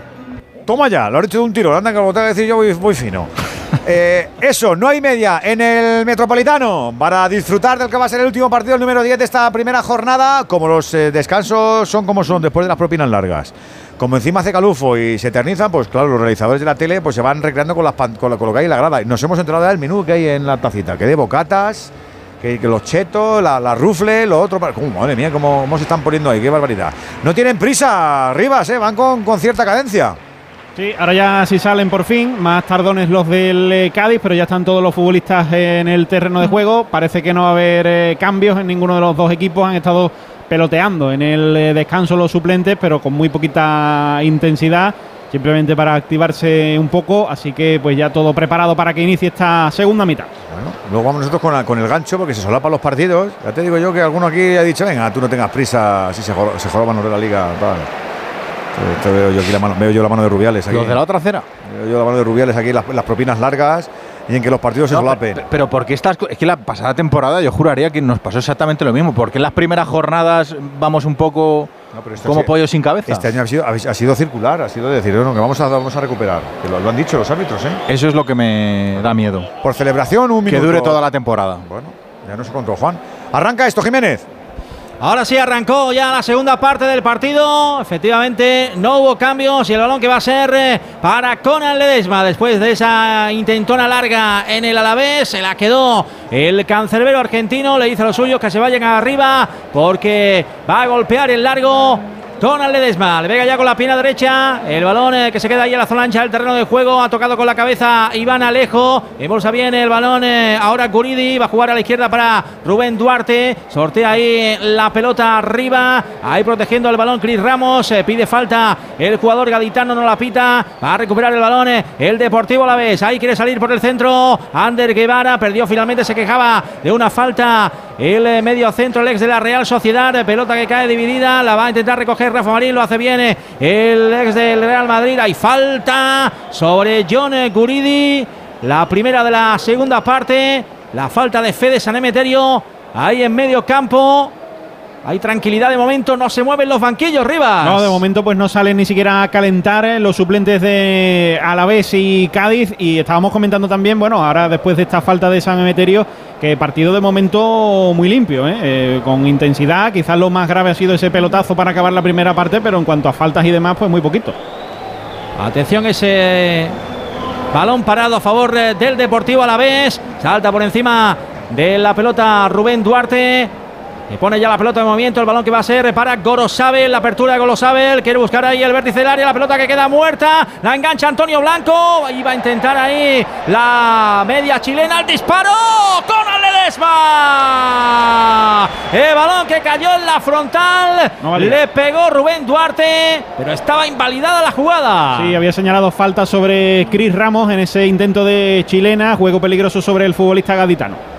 Toma ya, lo han hecho de un tiro. Anda que lo tengo que decir yo, voy, voy fino. Eh, eso, no hay media en el Metropolitano para disfrutar del que va a ser el último partido, el número 10 de esta primera jornada. Como los eh, descansos son como son después de las propinas largas. Como encima hace calufo y se eternizan, pues claro, los realizadores de la tele pues se van recreando con, las, con, lo, con lo que la grada. Nos hemos enterado del menú que hay en la tacita, que de bocatas, que, los chetos, la, la, rufle, lo otro. madre mía, cómo, cómo, se están poniendo ahí, qué barbaridad. No tienen prisa, Rivas, ¿eh? van con, con cierta cadencia. Sí, ahora ya sí salen por fin, más tardones los del eh, Cádiz, pero ya están todos los futbolistas en el terreno de juego. Parece que no va a haber eh, cambios en ninguno de los dos equipos, han estado peloteando en el eh, descanso los suplentes, pero con muy poquita intensidad, simplemente para activarse un poco, así que pues ya todo preparado para que inicie esta segunda mitad. Bueno, luego vamos nosotros con, con el gancho porque se solapan los partidos. Ya te digo yo que alguno aquí ha dicho, venga, tú no tengas prisa, si se, se joroban los de la liga. Veo yo aquí la mano, veo yo la mano de Rubiales. Aquí. ¿Los de la otra acera? Veo yo la mano de Rubiales aquí, las, las propinas largas y en que los partidos se solapen. Pero, porque estas es que la pasada temporada yo juraría que nos pasó exactamente lo mismo, porque en las primeras jornadas vamos un poco como pollo sin cabeza. Este año ha sido, ha sido circular, ha sido decir, no, que vamos a, vamos a recuperar, que lo, han dicho los árbitros, ¿eh? Eso es lo que me da miedo. Por celebración un minuto. Que dure toda la temporada. Bueno, ya no se contó Juan. Arranca esto, Jiménez. Ahora sí arrancó ya la segunda parte del partido. Efectivamente, no hubo cambios y el balón que va a ser eh, para Conan Ledesma después de esa intentona larga en el Alavés. Se la quedó el cancerbero argentino. Le dice a los suyos que se vayan arriba porque va a golpear el largo Donald Ledesma. Le pega ya con la pierna derecha. El balón eh, que se queda ahí en la zona ancha del terreno de juego. Ha tocado con la cabeza Iván Alejo. Embolsa bien el balón. Eh, ahora Guridi va a jugar a la izquierda para Rubén Duarte. Sortea ahí la pelota arriba. Ahí protegiendo el balón Cris Ramos. Eh, pide falta el jugador gaditano. No la pita. Va a recuperar el balón. el Deportivo a la vez. Ahí quiere salir por el centro. Ander Guevara perdió finalmente. Se quejaba de una falta. El medio centro, el ex de la Real Sociedad. Pelota que cae dividida. La va a intentar recoger Rafa Marín, lo hace bien eh, el ex del Real Madrid. Hay falta sobre John Guridi. La primera de la segunda parte. La falta de Fede Sanemeterio. Ahí en medio campo. Hay tranquilidad de momento, no se mueven los banquillos, Rivas. No, de momento pues no salen ni siquiera a calentar eh, los suplentes de Alavés y Cádiz. Y estábamos comentando también, bueno, ahora después de esta falta de San Emeterio, que partido de momento muy limpio, eh, eh, con intensidad. Quizás lo más grave ha sido ese pelotazo para acabar la primera parte, pero en cuanto a faltas y demás, pues muy poquito. Atención ese balón parado a favor del Deportivo Alavés. Salta por encima de la pelota Rubén Duarte. Y pone ya la pelota de movimiento, el balón que va a ser para Gorosabel, la apertura de Gorosabel, quiere buscar ahí el vértice del área, la pelota que queda muerta, la engancha Antonio Blanco, iba a intentar ahí la media chilena, el disparo con Ledesma. El balón que cayó en la frontal, le pegó Rubén Duarte, pero estaba invalidada la jugada. Sí, había señalado falta sobre Cris Ramos en ese intento de chilena, juego peligroso sobre el futbolista gaditano.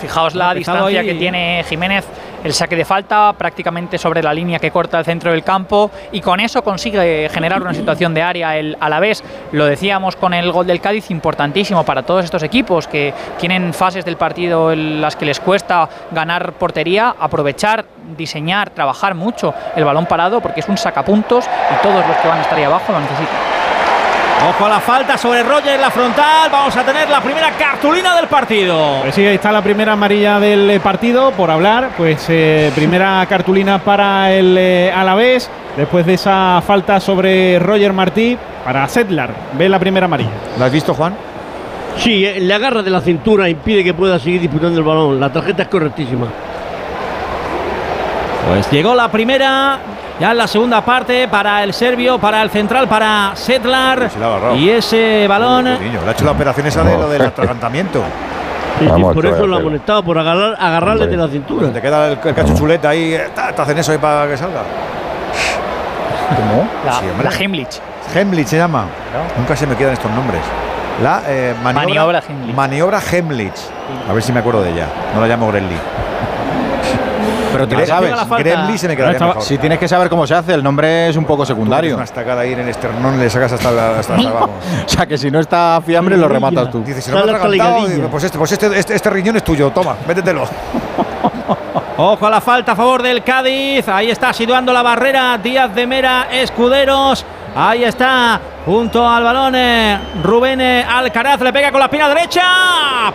Fijaos la distancia que tiene Jiménez el saque de falta prácticamente sobre la línea que corta el centro del campo y con eso consigue generar una situación de área el vez Lo decíamos con el gol del Cádiz, importantísimo para todos estos equipos que tienen fases del partido en las que les cuesta ganar portería, aprovechar, diseñar, trabajar mucho el balón parado porque es un sacapuntos y todos los que van a estar ahí abajo lo necesitan. Ojo a la falta sobre Roger en la frontal. Vamos a tener la primera cartulina del partido. Pues sí, ahí está la primera amarilla del eh, partido, por hablar. Pues eh, primera cartulina para el eh, Alavés. Después de esa falta sobre Roger Martí para Sedlar. Ve la primera amarilla. ¿La has visto, Juan? Sí, le agarra de la cintura, impide que pueda seguir disputando el balón. La tarjeta es correctísima. Pues llegó la primera, ya en la segunda parte para el serbio, para el central, para Setlar. Y ese balón. Niño, le ha hecho la operación esa de lo del atragantamiento. Sí, sí, por eso lo ha amonestado, por agarrar, agarrarle de la cintura. Te queda el, el cacho chuleta ahí, te hacen eso ahí para que salga. ¿Cómo? La, Sí, la Heimlich. Hemlich se llama. Nunca se me quedan estos nombres. La eh, maniobra, Maniobra Hemlich. A ver si me acuerdo de ella. No la llamo Grenly. Pero te sabes. Gremlin se me quedaría mejor. Si tienes que saber cómo se hace, el nombre es un poco secundario. Una estacada ahí en el esternón, le sacas hasta la. Hasta, o sea que si no está fiambre, lo rematas tú. Dices, si no me digo, pues, este, pues este, este, este riñón es tuyo, toma, métetelo. Ojo a la falta a favor del Cádiz. Ahí está situando la barrera Díaz de Mera Escuderos. Ahí está, junto al balón eh, Rubén eh, Alcaraz. Le pega con la pierna derecha.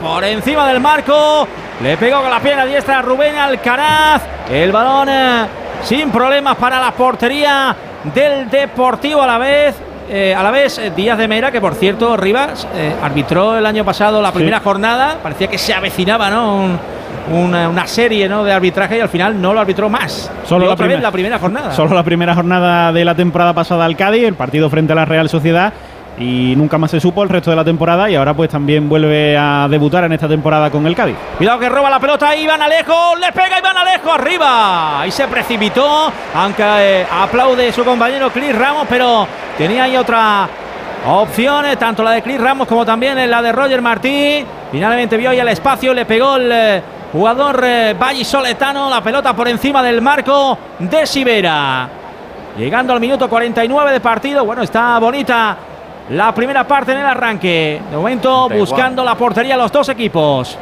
Por encima del marco. Le pegó con la pierna diestra a Rubén Alcaraz. El balón eh, sin problemas para la portería del Deportivo a la vez. eh, a la vez, Díaz de Mera, que por cierto, Rivas eh, arbitró el año pasado la primera jornada. Parecía que se avecinaba, ¿no? Un- una, una serie ¿no? de arbitraje y al final no lo arbitró más. Solo Y la otra vez primera. la primera jornada. Solo la primera jornada de la temporada pasada al Cádiz, el partido frente a la Real Sociedad. Y nunca más se supo el resto de la temporada y ahora pues también vuelve a debutar en esta temporada con el Cádiz. Cuidado que roba la pelota Iván Alejo, le pega Iván Alejo arriba. Y se precipitó, aunque eh, aplaude su compañero Cris Ramos, pero tenía ahí otra opción, eh, tanto la de Cris Ramos como también la de Roger Martí. Finalmente vio ahí el espacio, le pegó el eh, jugador eh, vallisoletano, la pelota por encima del marco de Sibera. Llegando al minuto 49 de partido, bueno, está bonita la primera parte en el arranque. De momento buscando la portería los dos equipos.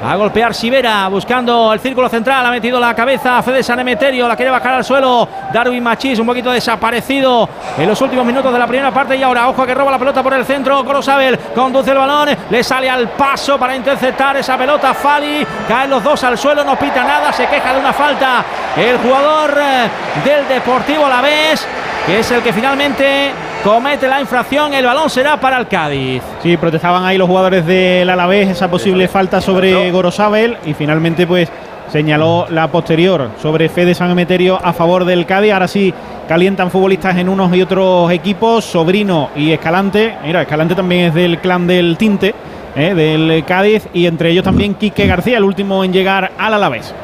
A golpear Sibera buscando el círculo central. Ha metido la cabeza Fede Sanemeterio. La quiere bajar al suelo. Darwin Machís un poquito desaparecido en los últimos minutos de la primera parte. Y ahora, ojo que roba la pelota por el centro. Gorosabel conduce el balón. Le sale al paso para interceptar esa pelota. Fali. Caen los dos al suelo. No pita nada. Se queja de una falta. El jugador eh, del Deportivo la vez. Que es el que finalmente comete la infracción. El balón será para el Cádiz. Sí, protestaban ahí los jugadores del Alavés esa posible falta sobre Gorosabel y finalmente pues señaló la posterior sobre Fede San Emeterio a favor del Cádiz. Ahora sí calientan futbolistas en unos y otros equipos, Sobrino y Escalante. Mira, Escalante también es del clan del Tinte, eh, del Cádiz y entre ellos también Quique García, el último en llegar al Alavés.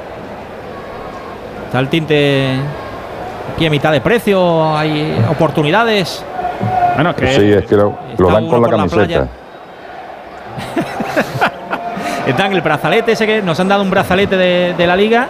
Está el tinte aquí a mitad de precio. Hay oportunidades. Bueno, que Sí, es que lo, lo dan con la la camiseta. playa. Dan el brazalete ese que nos han dado un brazalete de, de la liga.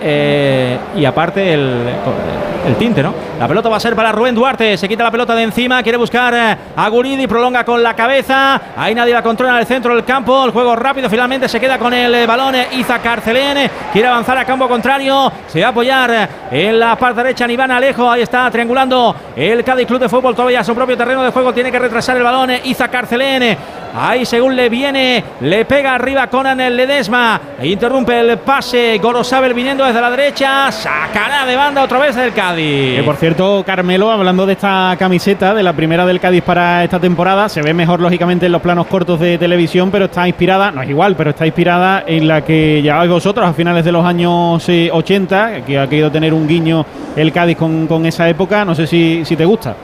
Eh, y aparte el, tinte, ¿no? La pelota va a ser para Rubén Duarte. Se quita la pelota de encima. Quiere buscar eh, a Guridi. Prolonga con la cabeza. Ahí nadie la controla en el centro del campo. El juego rápido. Finalmente se queda con el eh, balón. Iza Carcelén. Quiere avanzar a campo contrario. Se va a apoyar en la parte derecha. Iván Alejo. Ahí está triangulando el Cádiz Club de Fútbol. Todavía a su propio terreno de juego. Tiene que retrasar el balón. Iza Carcelén. Ahí según le viene, le pega arriba Conan Ledesma. E interrumpe el pase. Viniendo desde la derecha. Sacará de banda otra vez el Cádiz. Que por cierto, Carmelo, hablando de esta camiseta, de la primera del Cádiz para esta temporada, se ve mejor lógicamente en los planos cortos de televisión, pero está inspirada, no es igual, pero está inspirada en la que llevabais vosotros a finales de los años eh, 80, que ha querido tener un guiño el Cádiz con, con esa época. No sé si, si te gusta.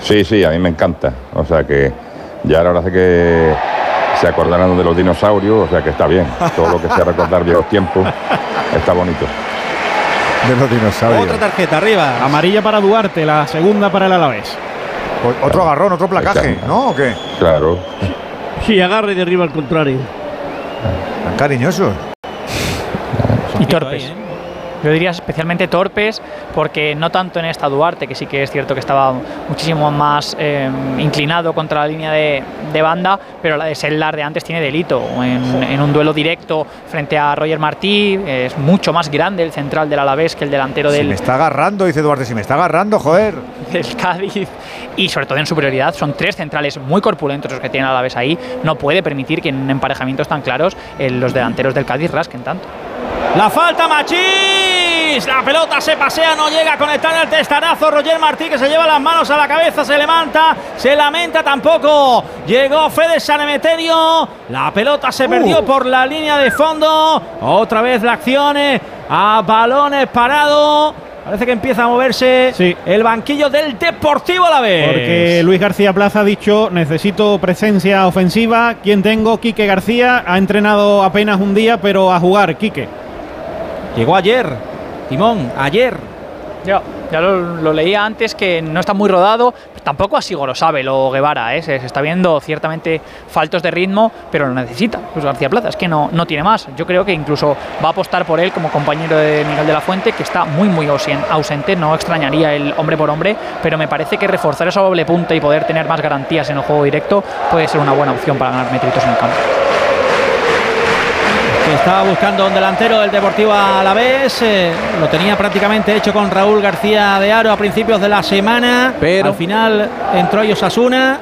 Sí, sí, a mí me encanta. O sea que ya ahora hace que se acordaran de los dinosaurios, o sea que está bien. Todo lo que sea recordar viejos tiempos está bonito. De los dinosaurios. Otra tarjeta arriba. Amarilla para Duarte, la segunda para el Alavés. Otro agarrón, otro placaje, ¿no? ¿O qué? Claro. Sí, agarre y derriba al contrario. Tan cariñosos. Y torpes. Yo diría especialmente torpes, porque no tanto en esta Duarte, que sí que es cierto que estaba muchísimo más eh, inclinado contra la línea de, de banda, pero la de Sellar de antes tiene delito. En, en un duelo directo frente a Roger Martí, es mucho más grande el central del Alavés que el delantero Si del, me está agarrando, dice Duarte, si me está agarrando, joder. del Cádiz y sobre todo en superioridad son tres centrales muy corpulentos los que tiene a la vez ahí no puede permitir que en emparejamientos tan claros eh, los delanteros del Cádiz rasquen tanto La falta Machís. La pelota se pasea, no llega a conectar el testarazo. Roger Martí que se lleva las manos a la cabeza, se levanta, se lamenta tampoco. Llegó Fede Sanemeterio. La pelota se perdió por la línea de fondo. Otra vez la acción. eh, a balones parados. Parece que empieza a moverse el banquillo del Deportivo a la vez. Porque Luis García Plaza ha dicho, necesito presencia ofensiva. ¿Quién tengo? Quique García. Ha entrenado apenas un día, pero a jugar, Quique. Llegó ayer, Timón, ayer. Ya, ya lo, leía antes que no está muy rodado, tampoco así sabe lo Guevara, ¿eh? se, está viendo ciertamente faltos de ritmo, pero lo necesita Luis García Plaza, es que no, no tiene más. Yo creo que incluso va a apostar por él como compañero de Miguel de la Fuente, que está muy muy ausente, no extrañaría el hombre por hombre, pero me parece que reforzar esa doble punta y poder tener más garantías en el juego directo puede ser una buena opción para ganar metritos en el campo estaba buscando un delantero del Deportivo a la vez. Eh, lo tenía prácticamente hecho con Raúl García de Aro a principios de la semana. Pero al final entró Osasuna.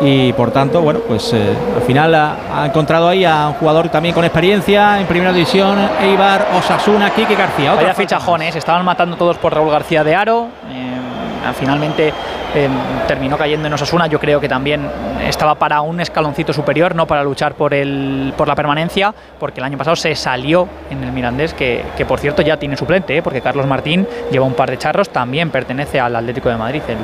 Y por tanto, bueno, pues eh, al final ha, encontrado ahí a un jugador también con experiencia en primera división, Eibar, Osasuna, Kike García. Vaya fichajones, estaban matando todos por Raúl García de Aro. Eh, finalmente Em, terminó cayendo en Osasuna, yo creo que también estaba para un escaloncito superior, no para luchar por, el, por la permanencia, porque el año pasado se salió en el Mirandés, que, por cierto ya tiene suplente, ¿eh? porque Carlos Martín lleva un par de charros, también pertenece al Atlético de Madrid, el,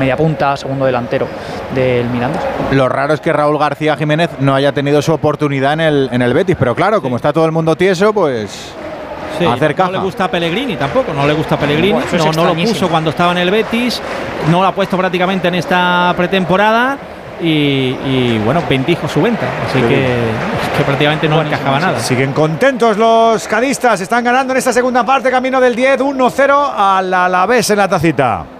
media punta, segundo delantero del Mirandés. Lo raro es que Raúl García Jiménez no haya tenido su oportunidad en el, en el Betis, pero claro, como está todo el mundo tieso, pues... No le gusta a Pellegrini tampoco, no le gusta a Pellegrini. no, lo puso cuando estaba en el Betis, no lo ha puesto prácticamente en esta pretemporada. Y, bueno, bendijo su venta. Así que, prácticamente no encajaba nada. Siguen contentos los cadistas. Están ganando en esta segunda parte, camino del 10, 1-0 al Alavés en la tacita.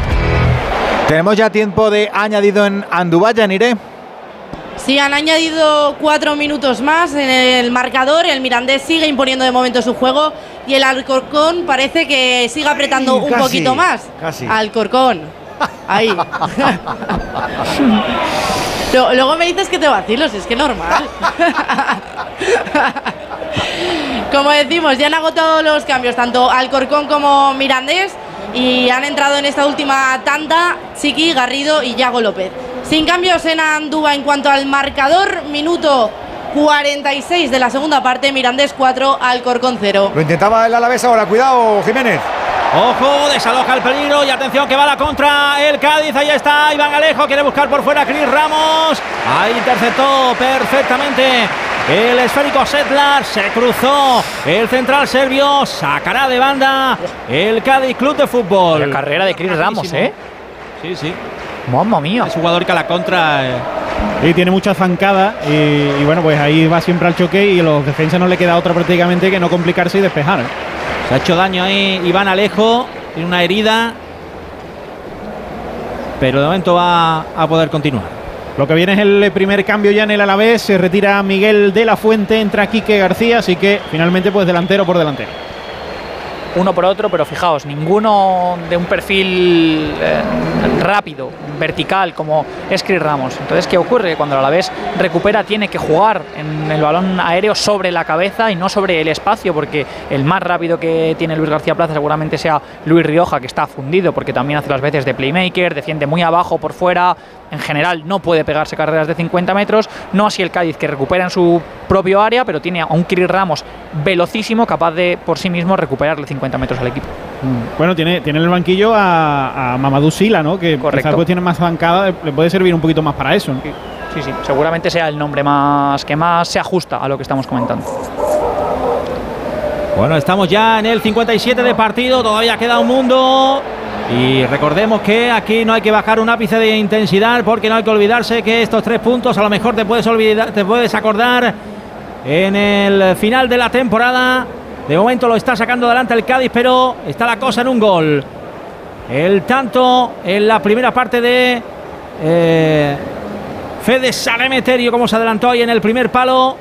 tenemos ya tiempo de añadido en Andubaya, Nire. Sí, han añadido cuatro minutos más en el marcador. El Mirandés sigue imponiendo de momento su juego y el Alcorcón parece que sigue apretando un poquito más. Casi. Alcorcón. Ahí. Luego me dices que te vacilos, es que normal. como decimos, ya han agotado los cambios, tanto Alcorcón como Mirandés y han entrado en esta última tanda Chiqui, Garrido y Yago López. Sin cambios en Andúa en cuanto al marcador, minuto 46 de la segunda parte, Mirandés 4, Alcorcón 0. Lo intentaba el Alavés ahora, cuidado Jiménez. Ojo, desaloja el peligro y atención que va la contra el Cádiz. Ahí está Iván Alejo, quiere buscar por fuera a Cris Ramos. Ahí interceptó perfectamente el esférico Setlar se cruzó. El central serbio sacará de banda el Cádiz Club de Fútbol. La carrera de Cris Ramos, ¿eh? Sí, sí. Mamma mía. Es jugador que a la contra. Eh, tiene mucha zancada y, bueno, pues ahí va siempre al choque y a los defensas no le queda otra prácticamente que no complicarse y despejar. Se ha hecho daño ahí Iván Alejo, tiene una herida, pero de momento va a poder continuar. Lo que viene es el primer cambio ya en el Alavés. Se retira Miguel de la Fuente, entra Quique García, así que finalmente pues delantero por delantero uno por otro, pero fijaos, ninguno de un perfil eh, rápido, vertical, como es Ramos. Entonces, ¿qué ocurre? Cuando a la vez recupera, tiene que jugar en el balón aéreo sobre la cabeza y no sobre el espacio, porque el más rápido que tiene Luis García Plaza seguramente sea Luis Rioja, que está fundido, porque también hace las veces de playmaker, defiende muy abajo por fuera, en general no puede pegarse carreras de 50 metros, no así el Cádiz que recupera en su propio área, pero tiene a un Chris Ramos velocísimo, capaz de por sí mismo recuperarle 50 metros al equipo. Mm. Bueno, tiene, tiene en el banquillo a, Mamadou Sila, ¿no? Que quizás pues tiene más bancada, le puede servir un poquito más para eso. Sí, sí, seguramente sea el nombre más que más se ajusta a lo que estamos comentando. Bueno, estamos ya en el 57 de partido, todavía queda un mundo. Y recordemos que aquí no hay que bajar un ápice de intensidad porque no hay que olvidarse que estos tres puntos a lo mejor te puedes olvidar, te puedes acordar en el final de la temporada. De momento lo está sacando adelante el Cádiz, pero está la cosa en un gol. El tanto en la primera parte de eh, Fede Salemeterio, como se adelantó ahí en el primer palo.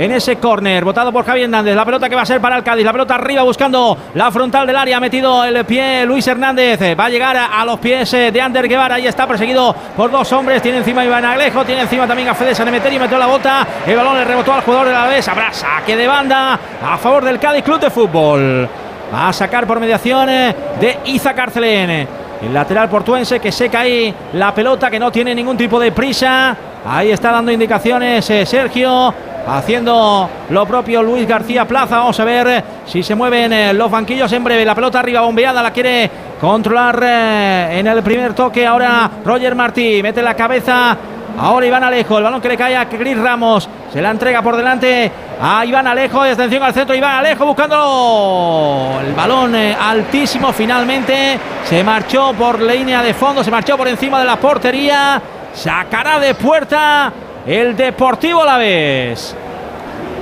En ese córner. Votado por Javier Hernández. La pelota que va a ser para el Cádiz. La pelota arriba buscando la frontal del área. Ha metido el pie Luis Hernández. Va a llegar a, los pies eh, de Ander Guevara. Ahí está perseguido por dos hombres. Tiene encima Iván Alejo. Tiene encima también a Fede Sanemeterio. Metió la bota. El balón le rebotó al jugador de la vez. Habrá saque de banda a favor del Cádiz Club de Fútbol. Va a sacar por mediación eh, de Iza Carcelén. El lateral portuense que seca ahí la pelota, que no tiene ningún tipo de prisa. Ahí está dando indicaciones eh, Sergio. Haciendo lo propio Luis García Plaza. Vamos a ver eh, si se mueven eh, los banquillos en breve. La pelota arriba bombeada. La quiere controlar en el primer toque. Ahora Roger Martí. Mete la cabeza Ahora Iván Alejo, el balón que le cae a Cris Ramos. Se la entrega por delante a Iván Alejo. Y atención al centro. Iván Alejo buscando el balón altísimo. Finalmente se marchó por línea de fondo. Se marchó por encima de la portería. Sacará de puerta el Deportivo La vez.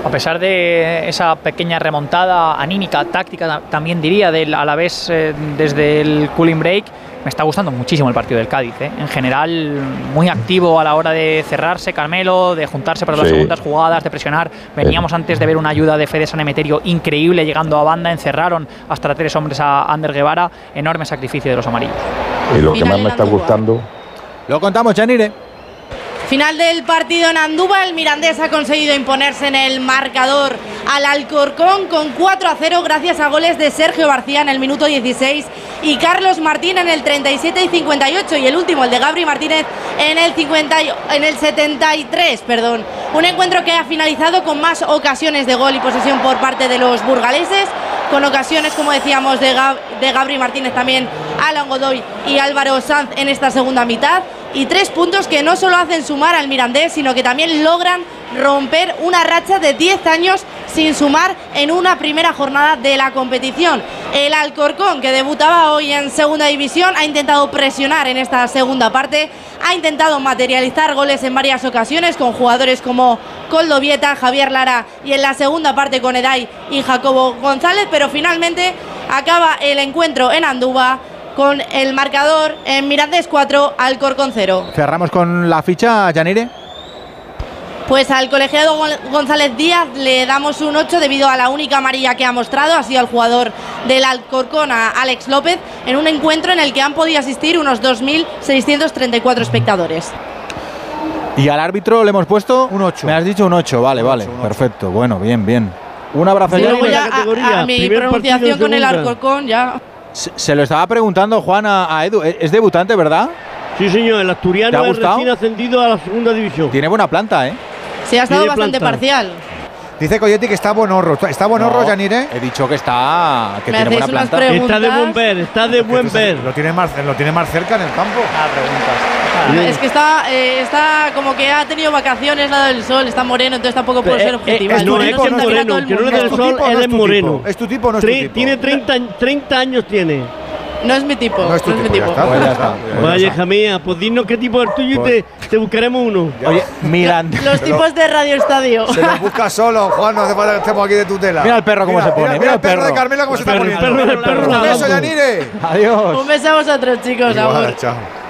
A pesar de esa pequeña remontada anímica, táctica, también diría, del Alavés eh, desde el cooling break, me está gustando muchísimo el partido del Cádiz. ¿eh? En general, muy activo a la hora de cerrarse Carmelo, de juntarse para las segundas jugadas, de presionar. Veníamos antes de ver una ayuda de Fede Sanemeterio increíble, llegando a banda, encerraron hasta tres hombres a Ander Guevara. Enorme sacrificio de los amarillos. Y lo que más me está gustando. Lo contamos, Janire. Final del partido en Andúba, el Mirandés ha conseguido imponerse en el marcador al Alcorcón con 4 a 0 gracias a goles de Sergio García en el minuto 16 y Carlos Martín en el 37 y 58 y el último, el de Gabri Martínez en el, 50, en el 73. Perdón. Un encuentro que ha finalizado con más ocasiones de gol y posesión por parte de los burgaleses, con ocasiones, como decíamos, de, de Gabri Martínez también, Alan Godoy y Álvaro Sanz en esta segunda mitad y tres puntos que no solo hacen sumar al Mirandés, sino que también logran romper una racha de 10 años sin sumar en una primera jornada de la competición. El Alcorcón, que debutaba hoy en segunda división, ha intentado presionar en esta segunda parte, ha intentado materializar goles en varias ocasiones con jugadores como Coldo Vieta, Javier Lara y en la segunda parte con Eday y Jacobo González, pero finalmente acaba el encuentro en Andúba con el marcador en Mirandés 4, Alcorcón 0. Cerramos con la ficha, Yanire. Pues al colegiado González Díaz le damos un 8 debido a la única amarilla que ha mostrado, ha sido el jugador del Alcorcón, Alex López, en un encuentro en el que han podido asistir unos 2.634 espectadores. ¿Y al árbitro le hemos puesto? Un 8. Me has dicho un 8, vale, vale, perfecto. Bueno, bien, bien. Un abrazo. ya a, a, mi pronunciación con el Alcorcón ya... Se, lo estaba preguntando Juan a, Edu. ¿Es debutante, verdad? Sí, señor. El asturiano es recién ascendido a la segunda división. Tiene buena planta, ¿eh? Sí, ha estado bastante parcial. Dice Coyetti que está buenorro. ¿Está buenorro, no? He dicho que está. que tiene buena planta. Está de buen ver, está de buen ver. Lo tiene, más, lo tiene más cerca en el campo. Ah, preguntas. Es que está, eh, está como que ha tenido vacaciones lado del sol, está moreno, entonces tampoco puede ser objetivo. es no, es moreno, que no es del sol, él es moreno. Es tu tipo, no es tu tipo. Tiene 30, 30 años tiene. No es mi tipo. No es, tu mi tipo. Vaya, hija mía, pues dinos qué tipo es el tuyo y te, te, buscaremos uno. Oye, Miranda. Los tipos de Radio Estadio. Se los busca solo, Juan, no hace falta que estemos aquí de tutela. Mira el perro cómo se pone. Mira, el perro. de Carmela cómo se está poniendo. El perro, Un beso, Yanire. Adiós. Un beso a vosotros, chicos. Igual, chao.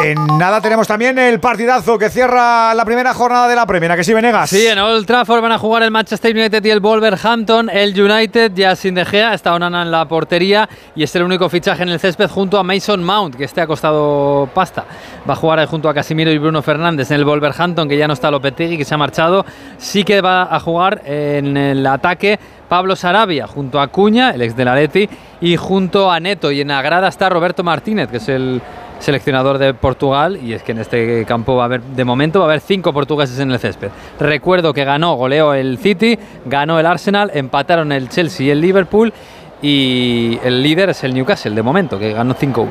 En nada tenemos también el partidazo que cierra la primera jornada de la Premier. ¿A que sí, Venegas? Sí, en Old Trafford van a jugar el Manchester United y el Wolverhampton. El United ya sin De Gea, está Onana en la portería y es el único fichaje en el césped junto a Mason Mount, que este ha costado pasta. Va a jugar junto a Casimiro y Bruno Fernández en el Wolverhampton, que ya no está Lopetegui, que se ha marchado. Sí que va a jugar en el ataque Pablo Sarabia junto a Cuña, el ex de la Leti, y junto a Neto. Y en la grada está Roberto Martínez, que es el seleccionador de Portugal y es que en este campo va a haber, de momento va a haber cinco portugueses en el césped. Recuerdo que ganó, goleó el City, ganó el Arsenal, empataron el Chelsea y el Liverpool y el líder es el Newcastle de momento, que ganó 5-1.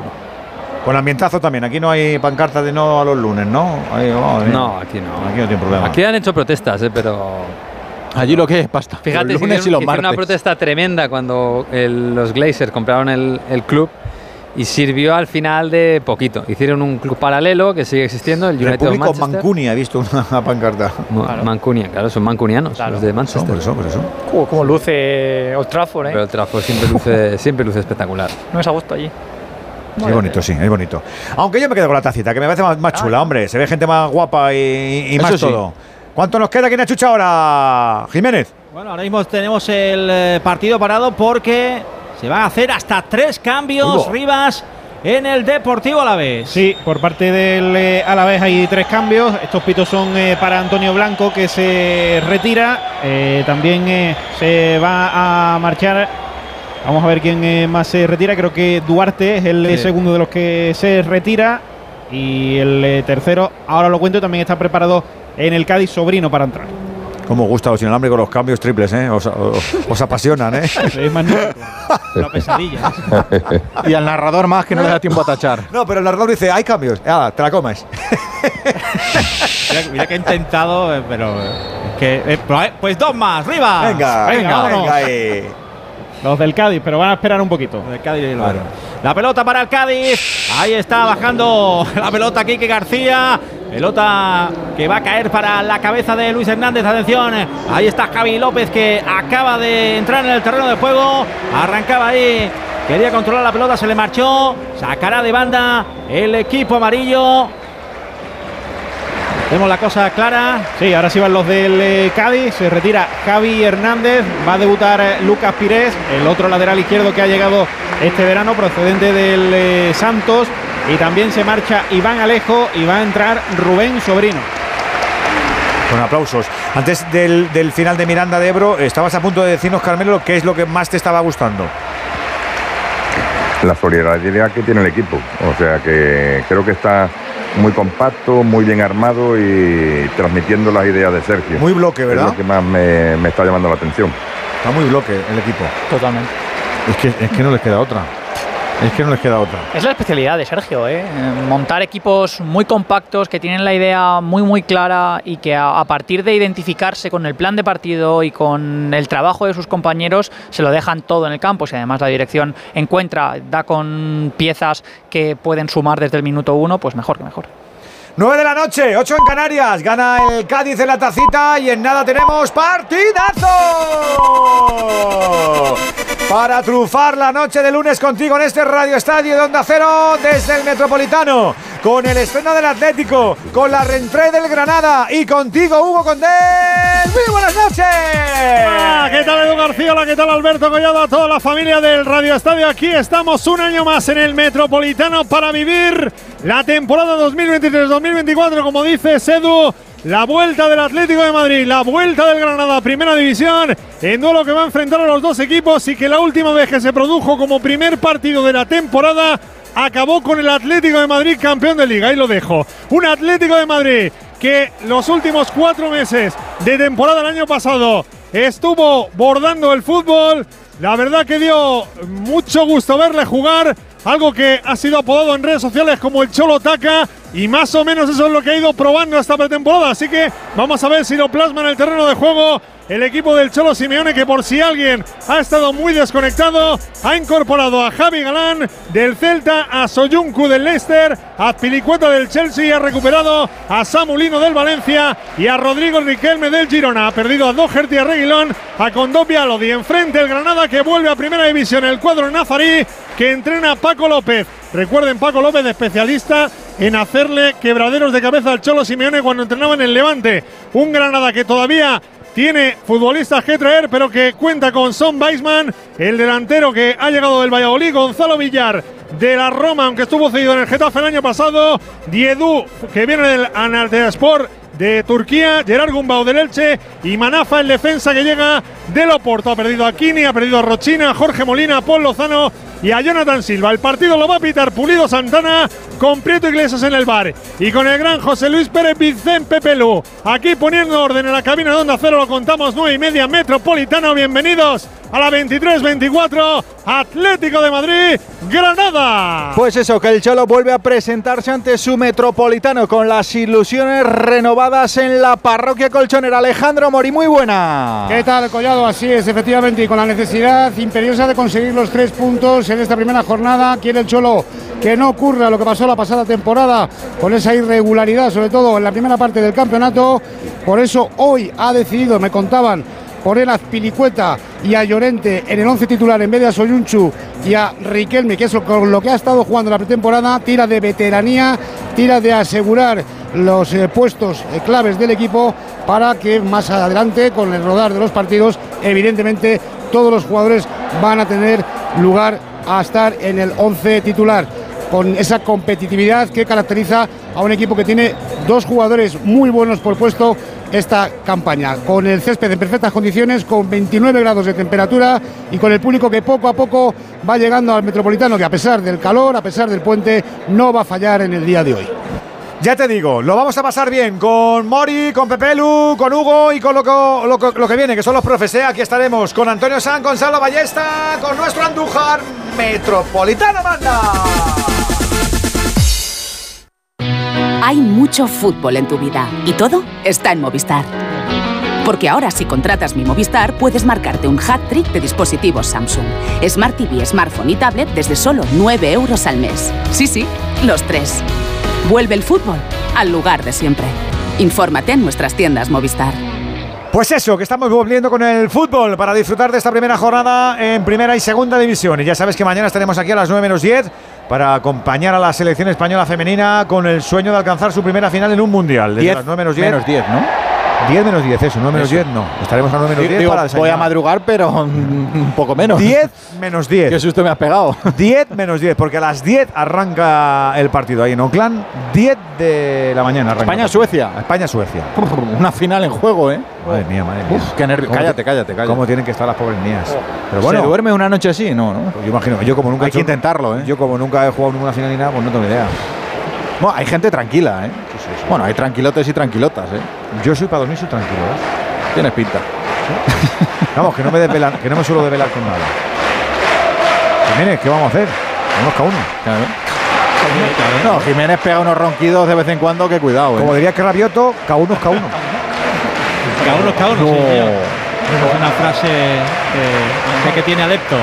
Con ambientazo también. Aquí no hay pancarta de no a los lunes, ¿no? no, aquí no. Aquí no tiene problema. Aquí han hecho protestas, ¿eh? pero. Allí lo que es pasta. Fíjate, los lunes y los martes. una protesta tremenda cuando los Glazers compraron el, el club y sirvió al final de poquito. Hicieron un club paralelo que sigue existiendo, el United of Manchester. Mancunia, he visto una pancarta. Ma- Mancunia, claro, son mancunianos, los de Manchester. por eso, por eso. Como, como luce Old Trafford, ¿eh? Pero el Trafford siempre luce, siempre luce espectacular. No es a gusto allí. Es bonito, sí, es bonito. Aunque yo me quedo con la tacita, que me parece más, más chula, hombre. Se ve gente más guapa y, más sí. todo. ¿Cuánto nos queda? ¿Quién ha chucha ahora? Jiménez. Bueno, ahora mismo tenemos el eh, partido parado porque se van a hacer hasta tres cambios, Uy, Rivas, en el Deportivo Alavés. Sí, por parte del eh, Alavés hay tres cambios. Estos pitos son eh, para Antonio Blanco que se retira. Eh, también se va a marchar. Vamos a ver quién eh, más se retira. Creo que Duarte es el Sí. segundo de los que se retira. Y el eh, tercero, ahora lo cuento, también está preparado en el Cádiz Sobrino para entrar. Como gusta los inalámbricos los cambios triples, ¿eh? Os, os- os apasionan, ¿eh? Pesadilla. Y al narrador más que no le da tiempo a tachar. No, pero el narrador dice, hay cambios. Ah, te la comes. Mira, mira que he intentado, eh, pero eh, es que eh, pues, eh, dos más, Rivas. Venga, venga, venga. ahí. Los del Cádiz, pero van a esperar un poquito. Claro. La pelota para el Cádiz. Ahí está bajando la pelota aquí que García. Pelota que va a caer para la cabeza de Luis Hernández. Atención. Ahí está Javi López que acaba de entrar en el terreno de juego. Arrancaba ahí. Quería controlar la pelota, se le marchó. Sacará de banda el equipo amarillo. Tenemos la cosa clara. Sí, ahora sí van los del eh, Cádiz. Se retira Javi Hernández. Va a debutar eh, Lucas Pires, el otro lateral izquierdo que ha llegado este verano, procedente del eh, Santos. Y también se marcha Iván Alejo y va a entrar Rubén Sobrino. Con aplausos. Antes del, del final de Miranda de Ebro, estabas a punto de decirnos, Carmelo, qué es lo que más te estaba gustando. La solidaridad que tiene el equipo. O sea que creo que está muy compacto, muy bien armado y transmitiendo las ideas de Sergio. Muy bloque, ¿verdad? Es lo que más me, me está llamando la atención. Está muy bloque el equipo. Totalmente. Es que, es que no les queda otra. Es que no les queda otra. Es la especialidad de Sergio, ¿eh? Eh, montar equipos muy compactos que tienen la idea muy muy clara y que a, a partir de identificarse con el plan de partido y con el trabajo de sus compañeros se lo dejan todo en el campo. Si además la dirección encuentra, da con piezas que pueden sumar desde el minuto uno, pues mejor que mejor. 9 de la noche, 8 en Canarias. Gana el Cádiz en la tacita y en nada tenemos partidazo. Para trufar la noche de lunes contigo en este Radio Estadio de Onda Cero desde el Metropolitano. Con el estreno del Atlético, con la reentré del Granada y contigo, Hugo Condés. ¡Muy buenas noches! Hola, ¿qué tal Edu García? Hola, ¿qué tal Alberto Collado? A toda la familia del Radio Estadio. Aquí estamos un año más en el Metropolitano para vivir la temporada 2023-2024, como dice Sedu. La vuelta del Atlético de Madrid, la vuelta del Granada, primera división, en duelo que va a enfrentar a los dos equipos y que la última vez que se produjo como primer partido de la temporada acabó con el Atlético de Madrid campeón de liga. Ahí lo dejo. Un Atlético de Madrid que los últimos cuatro meses de temporada del año pasado estuvo bordando el fútbol. La verdad que dio mucho gusto verle jugar. Algo que ha sido apodado en redes sociales como el Cholo Taca. Y más o menos eso es lo que ha ido probando esta pretemporada. Así que vamos a ver si lo plasma en el terreno de juego el equipo del Cholo Simeone, que por si alguien ha estado muy desconectado, ha incorporado a Javi Galán del Celta, a Soyuncu del Leicester, a Pilicueta del Chelsea, y ha recuperado a Samulino del Valencia y a Rodrigo Riquelme del Girona. Ha perdido a Doherty a Reguilón, a Condopia Lodi. Enfrente el Granada que vuelve a primera división, el cuadro nazarí que entrena a Paco López. Recuerden, Paco López, especialista en hacerle quebraderos de cabeza al Cholo Simeone cuando entrenaba en el Levante. Un Granada que todavía tiene futbolistas que traer, pero que cuenta con Son Weisman, el delantero que ha llegado del Valladolid, Gonzalo Villar de la Roma, aunque estuvo cedido en el Getafe el año pasado, Diedu, que viene del Antalyaspor de Turquía, Gerard Gumbau del Elche y Manafa el defensa que llega del Oporto. Ha perdido a Kini, ha perdido a Rochina, Jorge Molina, Paul Lozano y a Jonathan Silva. El partido lo va a pitar Pulido Santana con Prieto Iglesias en el bar y con el gran José Luis Pérez Vicente Pepelu. Aquí poniendo orden en la cabina de Onda Cero lo contamos nueve y media Metropolitano. Bienvenidos a la 23-24, Atlético de Madrid, Granada. Pues eso, que el Cholo vuelve a presentarse ante su metropolitano con las ilusiones renovadas en la parroquia colchonera. Alejandro Mori, muy buena. ¿Qué tal, Collado? Así es, efectivamente, y con la necesidad imperiosa de conseguir los tres puntos en esta primera jornada, quiere el Cholo que no ocurra lo que pasó la pasada temporada con esa irregularidad, sobre todo en la primera parte del campeonato. Por eso hoy ha decidido, me contaban, poner a Pilicueta y a Llorente en el 11 titular en vez de a Soyunchu y a Riquelme, que es con lo que ha estado jugando la pretemporada, tira de veteranía, tira de asegurar los eh, puestos eh, claves del equipo para que más adelante, con el rodar de los partidos, evidentemente todos los jugadores van a tener lugar a estar en el 11 titular con esa competitividad que caracteriza a un equipo que tiene dos jugadores muy buenos por puesto esta campaña, con el césped en perfectas condiciones, con 29 grados de temperatura y con el público que poco a poco va llegando al Metropolitano, que a pesar del calor, a pesar del puente, no va a fallar en el día de hoy. Ya te digo, lo vamos a pasar bien con Mori, con Pepelu, con Hugo y con lo, que- viene, que son los profes. ¿eh? Aquí estaremos con Antonio San, con Salva Ballesta, con nuestro Andújar Metropolitano Manda. Hay mucho fútbol en tu vida y todo está en Movistar. Porque ahora si contratas mi Movistar puedes marcarte un hat-trick de dispositivos Samsung, Smart TV, smartphone y tablet desde solo 9 euros al mes. Sí, sí, los tres. Vuelve el fútbol al lugar de siempre. Infórmate en nuestras tiendas Movistar. Pues eso, que estamos volviendo con el fútbol para disfrutar de esta primera jornada en primera y segunda división. Y ya sabes que mañana estaremos aquí a las 9 menos 10 para acompañar a la selección española femenina con el sueño de alcanzar su primera final en un mundial. Desde 10 las 9 menos 10. menos 10, ¿no? 10 menos 10, eso, 9 menos Eso. 10 no. Estaremos a 9 menos Digo, 10 para voy a madrugar, pero un poco menos. 10 menos 10. Qué susto me has pegado. 10 menos 10, porque a las 10 arranca el partido ahí en Oakland. 10 de la mañana arranca. España-Suecia. España-Suecia. Una final en juego, ¿eh? Madre mía, madre mía. Uf, qué nervio. ¿Cómo Cállate, te- cállate, cállate. ¿Cómo tienen que estar las pobres mías? Pero bueno, ¿Se duerme una noche así? No, ¿no? yo imagino, yo como nunca Hay he que hecho- intentarlo, ¿eh? Yo como nunca he jugado ninguna final ni nada, pues no tengo idea. Bueno, hay gente tranquila, ¿eh? Bueno, hay tranquilotes y tranquilotas, ¿eh? Yo soy para dormir, soy tranquilo, ¿eh? Tienes pinta. Vamos, que no me desvelan, que no me suelo desvelar con nada. Jiménez, ¿qué vamos a hacer? Unos cada uno. No, Jiménez pega unos ronquidos de vez en cuando, que cuidado, ¿eh? Como diría que Rabioto, cada uno es cada uno. Cada uno es cada uno, sí, No. señor. Es una frase eh, de que tiene adeptos.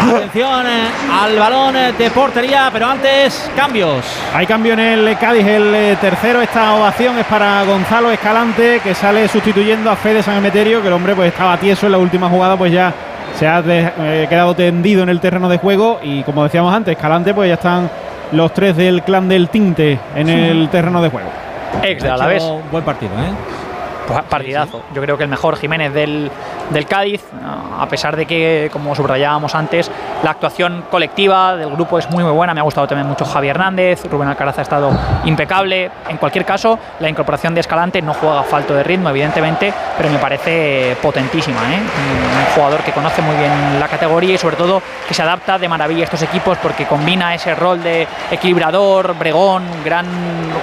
Atención eh, al balón eh, de portería, pero antes cambios. Hay cambio en el Cádiz, el eh, tercero. Esta ovación es para Gonzalo Escalante, que sale sustituyendo a Fede San Emeterio, que el hombre pues estaba tieso en la última jugada, pues ya se ha de- eh, quedado tendido en el terreno de juego. Y como decíamos antes, Escalante, pues ya están los tres del clan del Tinte en el terreno de juego. Ex de Alavés. un Buen partido, ¿eh? Pues partidazo. Yo creo que el mejor Jiménez del, del Cádiz, a pesar de que, como subrayábamos antes, la actuación colectiva del grupo es muy muy buena. Me ha gustado también mucho Javi Hernández, Rubén Alcaraz ha estado impecable. En cualquier caso, la incorporación de Escalante no juega falto de ritmo, evidentemente, pero me parece potentísima. ¿eh? Un jugador que conoce muy bien la categoría y sobre todo que se adapta de maravilla a estos equipos porque combina ese rol de equilibrador, bregón, gran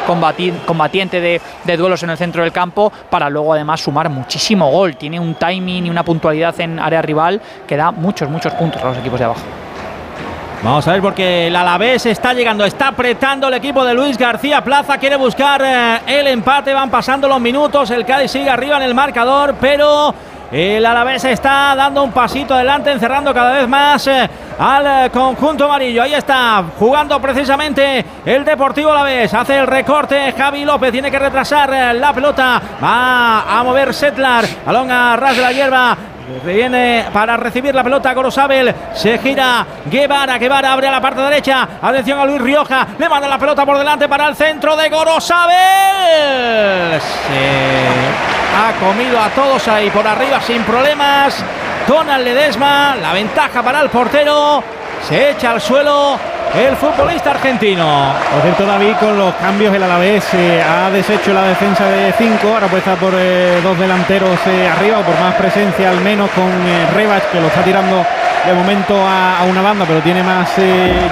combati- combatiente de, de duelos en el centro del campo para luego además sumar muchísimo gol. Tiene un timing y una puntualidad en área rival que da muchos, muchos puntos a los equipos de abajo. Vamos a ver porque el Alavés está llegando, está apretando el equipo de Luis García Plaza, quiere buscar eh, el empate, van pasando los minutos, el Cádiz sigue arriba en el marcador, pero el Alavés está dando un pasito adelante, encerrando cada vez más eh, al eh, conjunto amarillo. Ahí está, jugando precisamente el Deportivo Alavés, hace el recorte, Javi López tiene que retrasar eh, la pelota, va a mover Setlar, balón a ras de la hierba, Viene para recibir la pelota Gorosabel. Se gira Guevara. Guevara abre a la parte derecha. Atención a Luis Rioja. Le manda la pelota por delante para el centro de Gorosabel. Se ha comido a todos ahí por arriba sin problemas. Donald Ledesma. La ventaja para el portero. Se echa al suelo el futbolista argentino. Por cierto, David, con los cambios el Alavés eh, ha deshecho la defensa de 5, ahora puesta por eh, dos delanteros eh, arriba o por más presencia al menos con eh, Rebach que lo está tirando de momento a, una banda, pero tiene más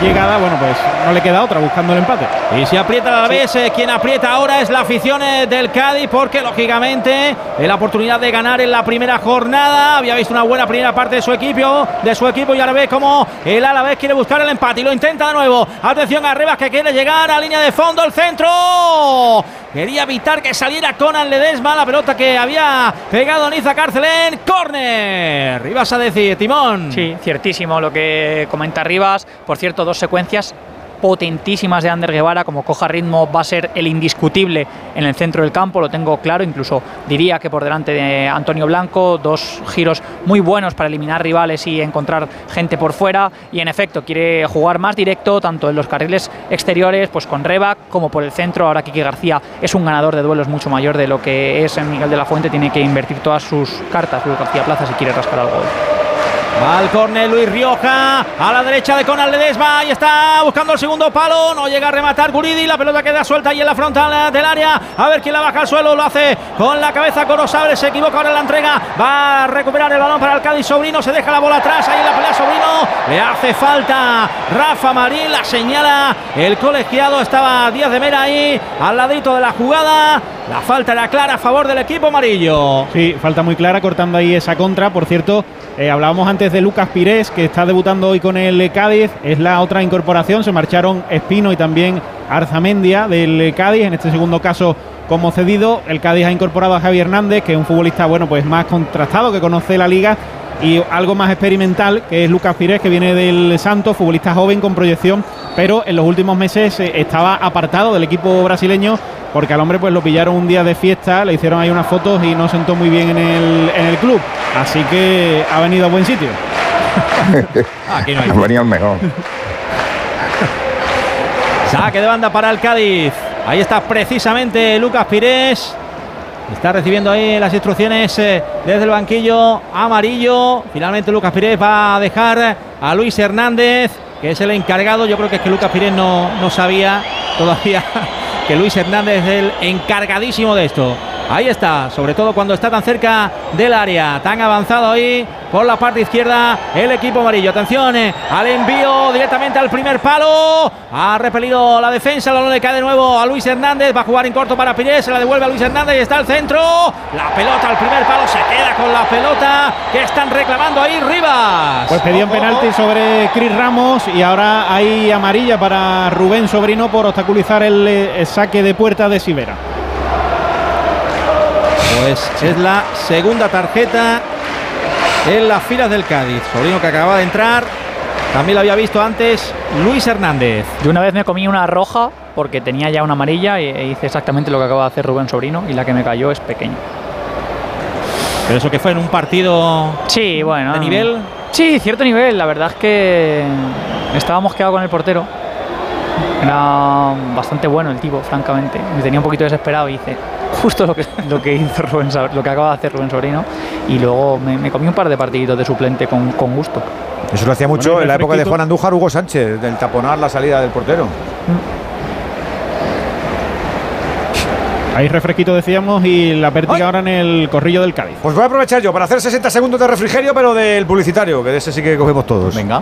llegada, bueno, pues no le queda otra buscando el empate. Y si aprieta a la vez, eh, quien aprieta ahora es la afición del Cádiz, porque lógicamente la oportunidad de ganar en la primera jornada. Había visto una buena primera parte de su equipo, de su equipo, y ahora ve como el Alavés quiere buscar el empate y lo intenta nuevo. Atención a Rivas que quiere llegar a línea de fondo, el centro. Quería evitar que saliera Conan Ledesma, la pelota que había pegado Niza Cárcelen. ¡Corner! Rivas a decir, Timón. Sí, ciertísimo lo que comenta Rivas. Por cierto, dos secuencias potentísimas de Ander Guevara, como coja ritmo va a ser el indiscutible en el centro del campo, lo tengo claro, incluso diría que por delante de Antonio Blanco, dos giros muy buenos para eliminar rivales y encontrar gente por fuera y en efecto quiere jugar más directo tanto en los carriles exteriores, pues con Reba como por el centro, ahora Kiki García es un ganador de duelos mucho mayor de lo que es. Miguel de la Fuente, tiene que invertir todas sus cartas. Luis García Plaza si quiere rascar al gol. Va al córner Luis Rioja. A la derecha de Conal Ledesma. Y está buscando el segundo palo. No llega a rematar Guridi. La pelota queda suelta ahí en la frontal del área. A ver quién la baja al suelo. Lo hace con la cabeza Corosable. Se equivoca ahora en la entrega. Va a recuperar el balón para el Cádiz Sobrino. Se deja la bola atrás. Ahí en la pelea Sobrino. Le hace falta Rafa Marín. La señala el colegiado. Estaba Díaz de Mera ahí al ladito de la jugada. La falta era clara a favor del equipo amarillo. Sí, falta muy clara cortando ahí esa contra. Por cierto, eh, hablábamos antes de Lucas Pires, que está debutando hoy con el Cádiz. Es la otra incorporación. Se marcharon Espino y también Arzamendia del Cádiz. En este segundo caso, como cedido, el Cádiz ha incorporado a Javier Hernández, que es un futbolista bueno, pues más contrastado, que conoce la liga. Y algo más experimental, que es Lucas Pires, que viene del Santos, futbolista joven con proyección, pero en los últimos meses eh, estaba apartado del equipo brasileño porque al hombre pues lo pillaron un día de fiesta, le hicieron ahí unas fotos y no sentó muy bien en el, en el club. Así que ha venido a buen sitio. Aquí no hay. Ha venido mejor. Saque de banda para el Cádiz. Ahí está precisamente Lucas Pires. Está recibiendo ahí las instrucciones eh, desde el banquillo amarillo. Finalmente Lucas Pires va a dejar a Luis Hernández, que es el encargado. Yo creo que es que Lucas Pires no, no sabía todavía que Luis Hernández es el encargadísimo de esto. Ahí está, sobre todo cuando está tan cerca del área, tan avanzado ahí por la parte izquierda el equipo amarillo. Atención eh, al envío directamente al primer palo. Ha repelido la defensa, el balón le cae de nuevo a Luis Hernández. Va a jugar en corto para Pires, se la devuelve a Luis Hernández y está al centro. La pelota al primer palo, se queda con la pelota que están reclamando ahí Rivas. Pues pedían penalti sobre Cris Ramos y ahora hay amarilla para Rubén Sobrino por obstaculizar el, el eh, saque de puerta de Sivera. Pues es la segunda tarjeta en las filas del Cádiz. Sobrino que acaba de entrar. También lo había visto antes Luis Hernández. Yo una vez me comí una roja porque tenía ya una amarilla e hice exactamente lo que acaba de hacer Rubén Sobrino y la que me cayó es pequeña. Pero eso que fue en un partido sí, bueno, de nivel. Sí, cierto nivel. La verdad es que estábamos quedados con el portero. Era bastante bueno el tipo, francamente. Me tenía un poquito desesperado y hice, justo lo que, lo que hizo Rubén, lo que acaba de hacer Rubén Sobrino y luego me, comí un par de partiditos de suplente con, gusto. Eso lo hacía mucho en la época de Juan Andújar, Hugo Sánchez, del taponar la salida del portero. Hay refresquito, decíamos, y la pértiga ahora en el corrillo del Cádiz. Pues voy a aprovechar yo para hacer 60 segundos de refrigerio, pero del publicitario, que de ese sí que cogemos todos. Venga.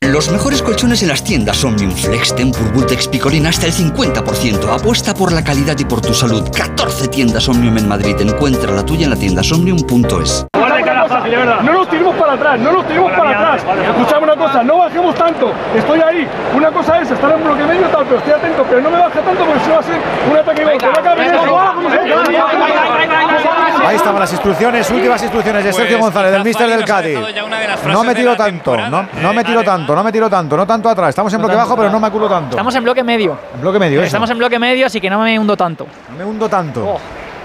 Los mejores colchones en las tiendas Omnium Flex, Tempur, Bultex, Picolina hasta el 50%. Apuesta por la calidad y por tu salud. 14 tiendas Omnium en Madrid. Encuentra la tuya en la tienda somnium.es. no nos tiremos para atrás, no nos tiremos para atrás. Escuchame una cosa, no bajemos tanto. Estoy ahí. Una cosa es estar en bloque medio tal, pero estoy atento, pero no me baje tanto porque si va a ser un ataque gol. Ahí estaban las instrucciones, últimas instrucciones de Sergio González, del míster del Cádiz. No me tiro tanto, no, no me tiro tanto, no me tiro tanto, no tanto atrás. Estamos en bloque bajo, pero no me aculo tanto. Estamos en bloque medio. En bloque medio, eso. Estamos en bloque medio, así que no me hundo tanto. No me hundo tanto. Oh,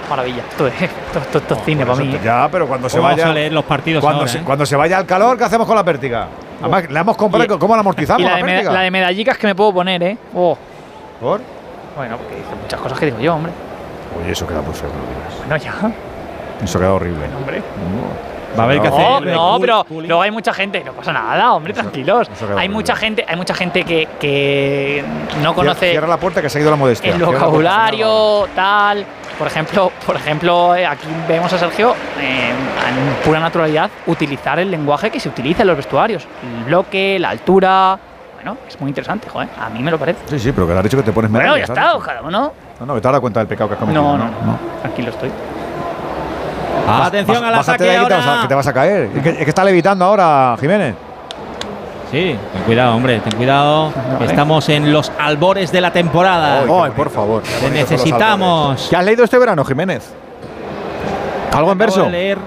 maravilla. Esto es, esto, esto- esto es cine para mí. ¿eh? Ya, pero cuando se vaya. a leer los partidos cuando, ahora, se, ¿eh? cuando se vaya al calor, ¿qué hacemos con la pértiga? Además, la hemos comprado, ¿cómo la amortizamos? Y la la de, la de medallicas que me puedo poner, ¿eh? Oh. ¿Por? Bueno, porque dice muchas cosas que digo yo, hombre. Oye, eso queda muy feo, no. Bueno, ya. Eso queda horrible. Hombre. Va a haber que No, hacer. no, cool- pero luego hay mucha gente, no pasa nada, hombre, tranquilos. Hay horrible. mucha gente, hay mucha gente que, que no conoce Cierra la puerta que se ha ido la modestia. el vocabulario, tal. Por ejemplo, por ejemplo, eh, aquí vemos a Sergio eh, en pura naturalidad utilizar el lenguaje que se utiliza en los vestuarios. El bloque, la altura. Bueno, es muy interesante, joder. A mí me lo parece. Sí, sí, pero que le has dicho que te pones Bueno, medallas, ya está, cada uno. No, no, que te has dado cuenta del pecado que has cometido. No, no, no. Tranquilo estoy. Atención a la saque de ahí que te vas a- ahora. que te vas a caer. Es que, es que está levitando ahora, Jiménez. Sí, ten cuidado, hombre, ten cuidado. que Estamos en los albores de la temporada. Ay, por favor. Te necesitamos. ¿Qué has leído este verano, Jiménez? ¿Algo en verso? leer.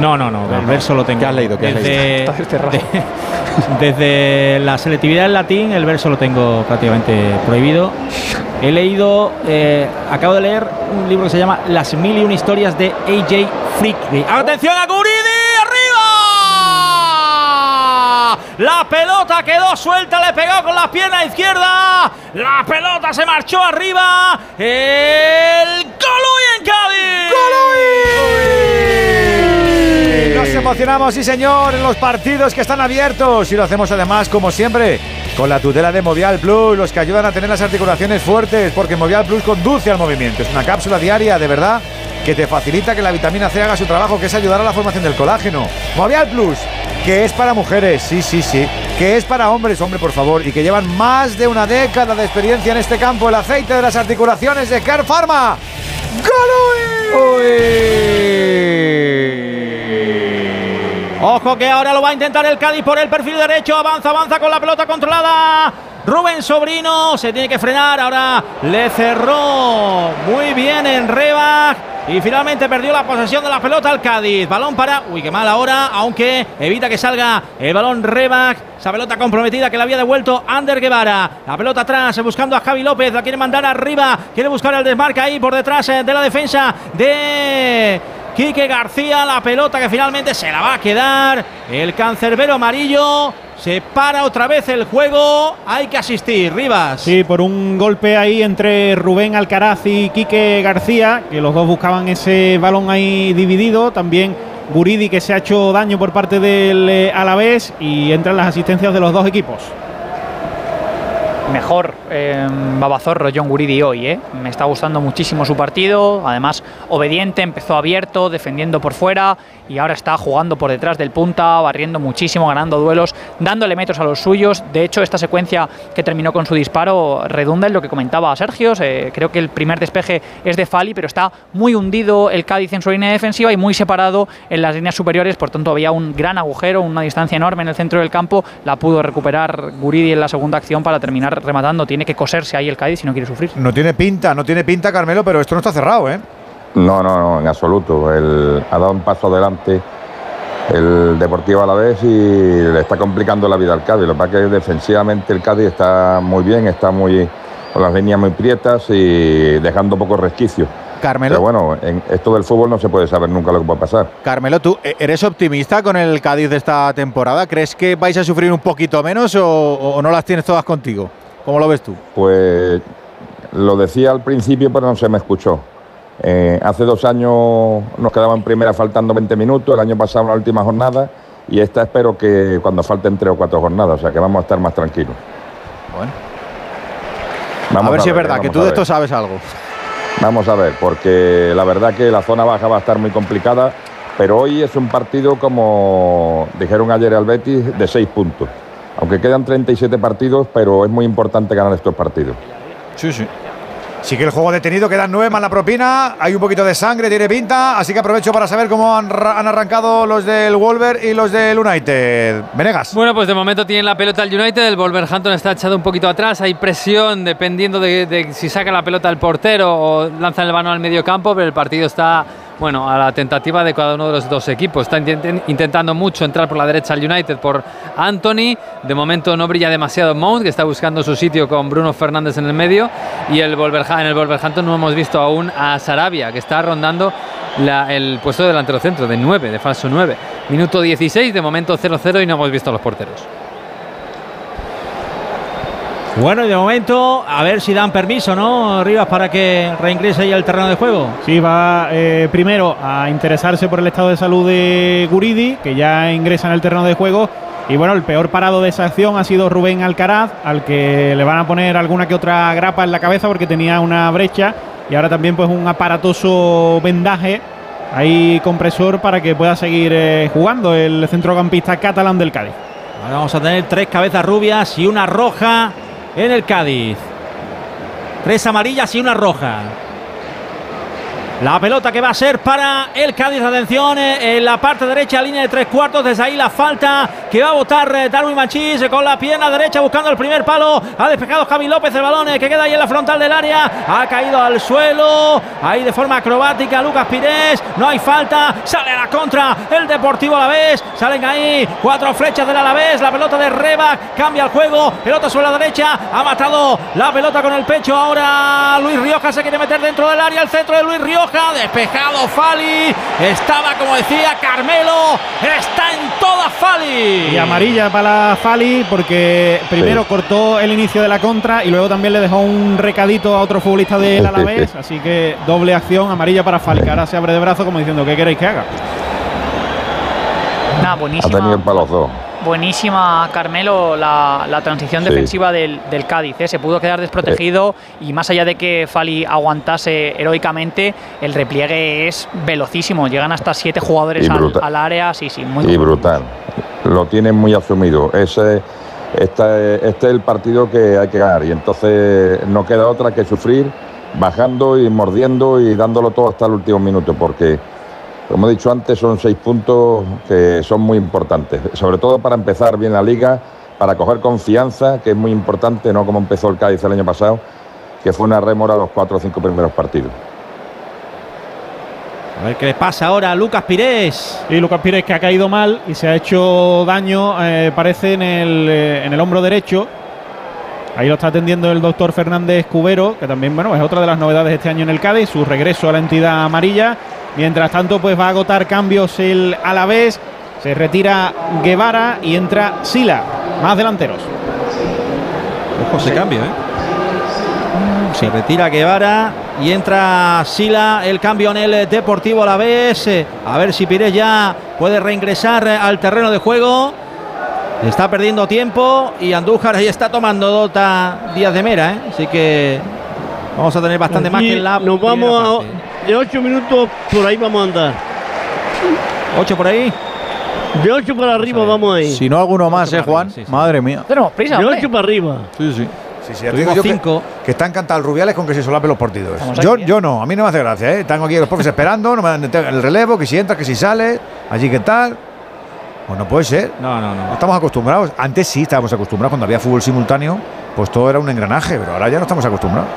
No, no, no, el verso lo tengo. ¿Qué has leído? ¿Qué has leído? de- desde la selectividad en latín, el verso lo tengo prácticamente prohibido. He leído, eh, acabo de leer un libro que se llama Las mil y una historias de AJ Freakley. ¡Atención a Guridi! ¡Arriba! La pelota quedó suelta, le pegó con la pierna izquierda. La pelota se marchó arriba. El Colui en Cádiz. Nos emocionamos, sí señor, en los partidos que están abiertos y lo hacemos además, como siempre, con la tutela de Movial Plus, los que ayudan a tener las articulaciones fuertes, porque Movial Plus conduce al movimiento. Es una cápsula diaria, de verdad, que te facilita que la vitamina C haga su trabajo, que es ayudar a la formación del colágeno. Movial Plus, que es para mujeres, sí, sí, sí, que es para hombres, hombre, por favor, y que llevan más de una década de experiencia en este campo, el aceite de las articulaciones de Care Pharma. Ojo que ahora lo va a intentar el Cádiz por el perfil derecho. Avanza, avanza con la pelota controlada. Rubén Sobrino se tiene que frenar. Ahora le cerró muy bien en Rebach. Y finalmente perdió la posesión de la pelota al Cádiz. Balón para. Uy, qué mal ahora. Aunque evita que salga el balón Rebach. Esa pelota comprometida que la había devuelto Ander Guevara. La pelota atrás buscando a Javi López. La quiere mandar arriba. Quiere buscar el desmarque ahí por detrás eh, de la defensa de. Quique García, la pelota que finalmente se la va a quedar. El cancerbero amarillo. Se para otra vez el juego. Hay que asistir, Rivas. Sí, por un golpe ahí entre Rubén Alcaraz y Quique García, que los dos buscaban ese balón ahí dividido. También Guridi, que se ha hecho daño por parte del eh, Alavés. Y entran las asistencias de los dos equipos. Mejor eh, Babazorro John Guridi hoy, ¿eh? Me está gustando muchísimo su partido. Además, obediente, empezó abierto, defendiendo por fuera y ahora está jugando por detrás del punta, barriendo muchísimo, ganando duelos, dándole metros a los suyos. De hecho, esta secuencia que terminó con su disparo redunda en lo que comentaba Sergio. Eh, creo que el primer despeje es de Fali, pero está muy hundido el Cádiz en su línea defensiva y muy separado en las líneas superiores. Por tanto, había un gran agujero, una distancia enorme en el centro del campo. La pudo recuperar Guridi en la segunda acción para terminar rematando. Tiene que coserse ahí el Cádiz si no quiere sufrir. No tiene pinta, no tiene pinta, Carmelo, pero esto no está cerrado, ¿eh? No, no, no, en absoluto. El, ha dado un paso adelante el Deportivo a la vez y le está complicando la vida al Cádiz. Lo que pasa es que defensivamente el Cádiz está muy bien, está muy con las líneas muy prietas y dejando pocos resquicios. Carmelo. Pero bueno, en esto del fútbol no se puede saber nunca lo que puede pasar. Carmelo, ¿tú e- eres optimista con el Cádiz de esta temporada? ¿Crees que vais a sufrir un poquito menos o, o no las tienes todas contigo? ¿Cómo lo ves tú? Pues lo decía al principio, pero no se me escuchó. Eh, hace dos años nos quedaba en primera faltando 20 minutos, el año pasado la última jornada, y esta espero que cuando falten tres o cuatro jornadas, o sea que vamos a estar más tranquilos. Bueno. Vamos a ver si es ver, verdad, que tú a de ver. esto sabes algo. Vamos a ver, porque la verdad que la zona baja va a estar muy complicada, pero hoy es un partido, como dijeron ayer al Betis, de seis puntos. Aunque quedan 37 partidos, pero es muy importante ganar estos partidos. Sí, sí. Sí que el juego detenido, quedan nueve más la propina, hay un poquito de sangre, tiene pinta, así que aprovecho para saber cómo han, han arrancado los del Wolver y los del United. Venegas. Bueno, pues de momento tienen la pelota el United, el Wolverhampton está echado un poquito atrás, hay presión dependiendo de, de si saca la pelota el portero o lanza el balón al medio campo, pero el partido está bueno, a la tentativa de cada uno de los dos equipos. Está intentando mucho entrar por la derecha al United por Anthony. De momento no brilla demasiado Mount, que está buscando su sitio con Bruno Fernández en el medio. Y el en el Wolverhampton no hemos visto aún a Sarabia, que está rondando el puesto de delantero centro, de 9, de falso 9. Minuto 16, de momento 0-0 y no hemos visto a los porteros. Bueno, y de momento, a ver si dan permiso, ¿no, Rivas, para que reingrese ya al terreno de juego? Sí, va eh, primero a interesarse por el estado de salud de Guridi, que ya ingresa en el terreno de juego. Y bueno, el peor parado de esa acción ha sido Rubén Alcaraz, al que le van a poner alguna que otra grapa en la cabeza porque tenía una brecha. Y ahora también pues un aparatoso vendaje, ahí compresor para que pueda seguir eh, jugando el centrocampista catalán del Cádiz. Ahora vamos a tener tres cabezas rubias y una roja en el Cádiz. Tres amarillas y una roja. La pelota que va a ser para el Cádiz, atención, eh, en la parte derecha, línea de tres cuartos, desde ahí la falta que va a votar eh, Darwin Machís eh, con la pierna derecha buscando el primer palo, ha despejado Javi López el balón que queda ahí en la frontal del área, ha caído al suelo, ahí de forma acrobática Lucas Pires, no hay falta, sale a la contra el Deportivo Alavés, salen ahí cuatro flechas del Alavés, la pelota de Reba, cambia el juego, pelota sobre la derecha, ha matado la pelota con el pecho, ahora Luis Rioja se quiere meter dentro del área, el centro de Luis Rioja, despejado Fali, estaba como decía Carmelo, está en toda Fali. Y amarilla para Fali porque primero cortó el inicio de la contra y luego también le dejó un recadito a otro futbolista del Alavés, así que doble acción, amarilla para Fali, que ahora se abre de brazo como diciendo, ¿qué queréis que haga? Nada, buenísimo. Buenísima, Carmelo, la, transición defensiva del, Cádiz. ¿eh? Se pudo quedar desprotegido y más allá de que Fali aguantase heroicamente, el repliegue es velocísimo. Llegan hasta siete jugadores al, área. Sí, sí, muy Y brutal. Lo tienen muy asumido. Ese, este, este es el partido que hay que ganar y entonces no queda otra que sufrir bajando y mordiendo y dándolo todo hasta el último minuto porque como he dicho antes, son seis puntos que son muy importantes, sobre todo para empezar bien la liga, para coger confianza, que es muy importante, no como empezó el Cádiz el año pasado, que fue una remora a los cuatro o cinco primeros partidos. A ver qué le pasa ahora a Lucas Pires. Y Lucas Pires que ha caído mal y se ha hecho daño, eh, parece, en el, eh, en el hombro derecho. Ahí lo está atendiendo el doctor Fernández Cubero, que también bueno, es otra de las novedades este año en el Cádiz, su regreso a la entidad amarilla. Mientras tanto, pues va a agotar cambios el Alavés. Se retira Guevara y entra Sila. Más delanteros. Ojo ese cambio, ¿eh? Se retira Guevara y entra Sila. El cambio en el Deportivo Alavés. A ver si Pires ya puede reingresar al terreno de juego. Está perdiendo tiempo y Andújar ahí está tomando dota Díaz de Mera, ¿eh? Así que vamos a tener bastante más que en la. Nos vamos a de 8 minutos por ahí vamos a andar. ¿8 por ahí? De 8 para arriba vamos ahí. Si no alguno más, ¿eh, Juan? Madre mía. Tenemos prisa. De 8 para arriba. Sí, sí. Sí, sí, digo yo cinco. Que, que, está encantado el Rubiales con que se solapen los partidos. Yo, yo no, a mí no me hace gracia, ¿eh? Tengo aquí los profes esperando, no me dan el relevo, que si entra, que si sale, allí que tal. Pues no puede ser. No, no, no. No estamos acostumbrados. Antes sí estábamos acostumbrados cuando había fútbol simultáneo pues todo era un engranaje, pero ahora ya no estamos acostumbrados.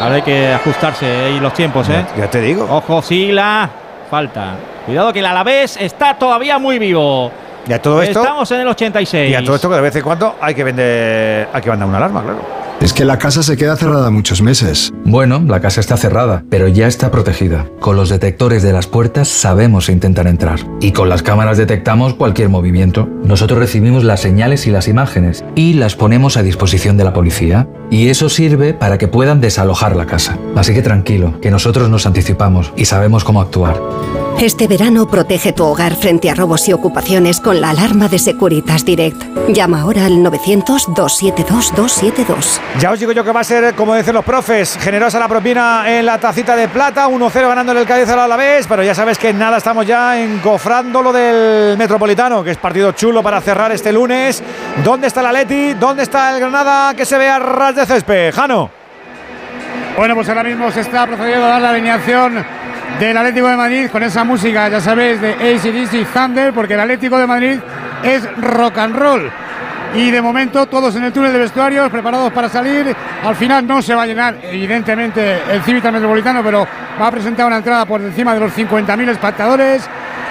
Ahora hay que ajustarse ahí los tiempos, ¿eh? Ya, te digo. Ojo, Sila. Falta. Cuidado que el Alavés está todavía muy vivo. Ya todo esto. Estamos en el 86. Y a todo esto que de vez en cuando hay que vender, hay que mandar una alarma, claro. Es que la casa se queda cerrada muchos meses. Bueno, la casa está cerrada, pero ya está protegida. Con los detectores de las puertas sabemos intentar entrar. Y con las cámaras detectamos cualquier movimiento. Nosotros recibimos las señales y las imágenes y las ponemos a disposición de la policía. Y eso sirve para que puedan desalojar la casa. Así que tranquilo, que nosotros nos anticipamos y sabemos cómo actuar. Este verano protege tu hogar frente a robos y ocupaciones con la alarma de Securitas Direct. Llama ahora al 900-272-272. Ya os digo yo que va a ser, como dicen los profes, generosa la propina en la tacita de plata, 1-0 ganando el Cádiz a la vez, pero ya sabes que nada, estamos ya encofrando lo del Metropolitano, que es partido chulo para cerrar este lunes. ¿Dónde está la Leti? ¿Dónde está el Granada que se ve a ras de césped? Jano. Bueno, pues ahora mismo se está procediendo a dar la alineación del Atlético de Madrid con esa música, ya sabéis, de ACDC Thunder, porque el Atlético de Madrid es rock and roll. Y de momento todos en el túnel de vestuarios, preparados para salir. Al final no se va a llenar, evidentemente, el Cívica Metropolitano, pero va a presentar una entrada por encima de los 50.000 espectadores.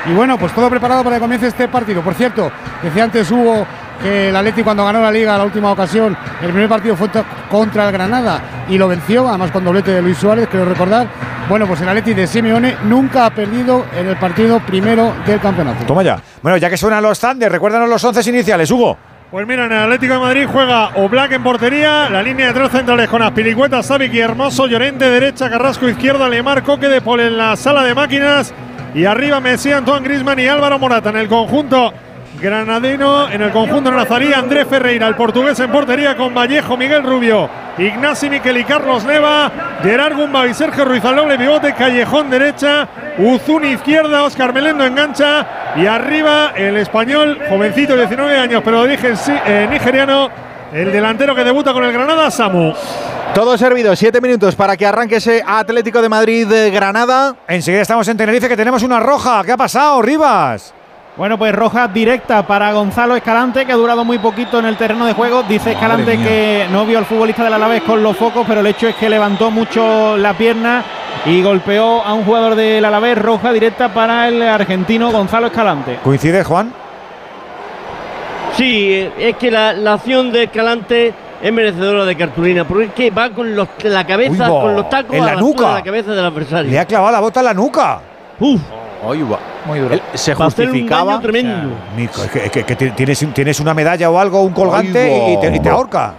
Y bueno, pues todo preparado para que comience este partido. Por cierto, decía antes Hugo que el Atlético cuando ganó la Liga la última ocasión, el primer partido fue contra el Granada y lo venció, además con doblete de Luis Suárez, creo recordar. Bueno, pues el Atlético de Simeone nunca ha perdido en el partido primero del campeonato. Toma ya. Bueno, ya que suenan los Thunder, recuérdanos los once iniciales, Hugo. Pues mira, en el Atlético de Madrid juega Oblak en portería, la línea de tres centrales con Aspilicueta, Savic y Hermoso, Llorente derecha, Carrasco izquierda, Lemar, Coque de Pol en la sala de máquinas y arriba Messi, Antoine Grisman y Álvaro Morata en el conjunto granadino, en el conjunto nazarí, André Ferreira, el portugués en portería con Vallejo, Miguel Rubio, Ignasi Miquel y Carlos Neva, Gerard Gumba y Sergio Ruiz al doble pivote, Callejón derecha, Uzuni izquierda, Oscar Melendo engancha y arriba el español, jovencito, 19 años, pero sí- eh, nigeriano, el delantero que debuta con el Granada, Samu. Todo servido, siete minutos para que arranque ese Atlético de Madrid de Granada. Enseguida estamos en Tenerife que tenemos una roja. ¿Qué ha pasado, Rivas? Bueno, pues roja directa para Gonzalo Escalante, que ha durado muy poquito en el terreno de juego. Dice Escalante mía. que no vio al futbolista del Alavés con los focos, pero el hecho es que levantó mucho la pierna y golpeó a un jugador del Alavés. Roja directa para el argentino Gonzalo Escalante. ¿Coincide, Juan? Sí, es que la, la acción de Escalante es merecedora de cartulina, porque es que va con los, la cabeza, Uy, con los tacos en a la altura nuca. de la cabeza del adversario. Le ha clavado la bota en la nuca. Uf. Muy duro. se Va a hacer un justificaba. daño tremendo. Nico, es que, es que- que tienes, tienes una medalla o algo, un colgante y, y te, y te ahorca.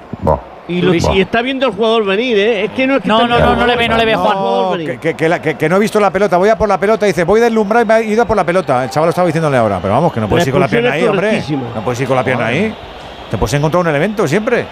Y, lo- y está viendo el jugador venir, ¿eh? Es que no es que No, no, no, no le ve, no le ve, Juan. jugador venir. Que, que- que la- que- que no he visto la pelota, voy a por la pelota. Dice, voy a deslumbrar y me he ido a por la pelota. El chaval lo estaba diciéndole ahora. Pero vamos, que no puedes ir con la pierna ahí, hombre. No puedes ir con la pierna ahí. Te puedes encontrar un elemento siempre.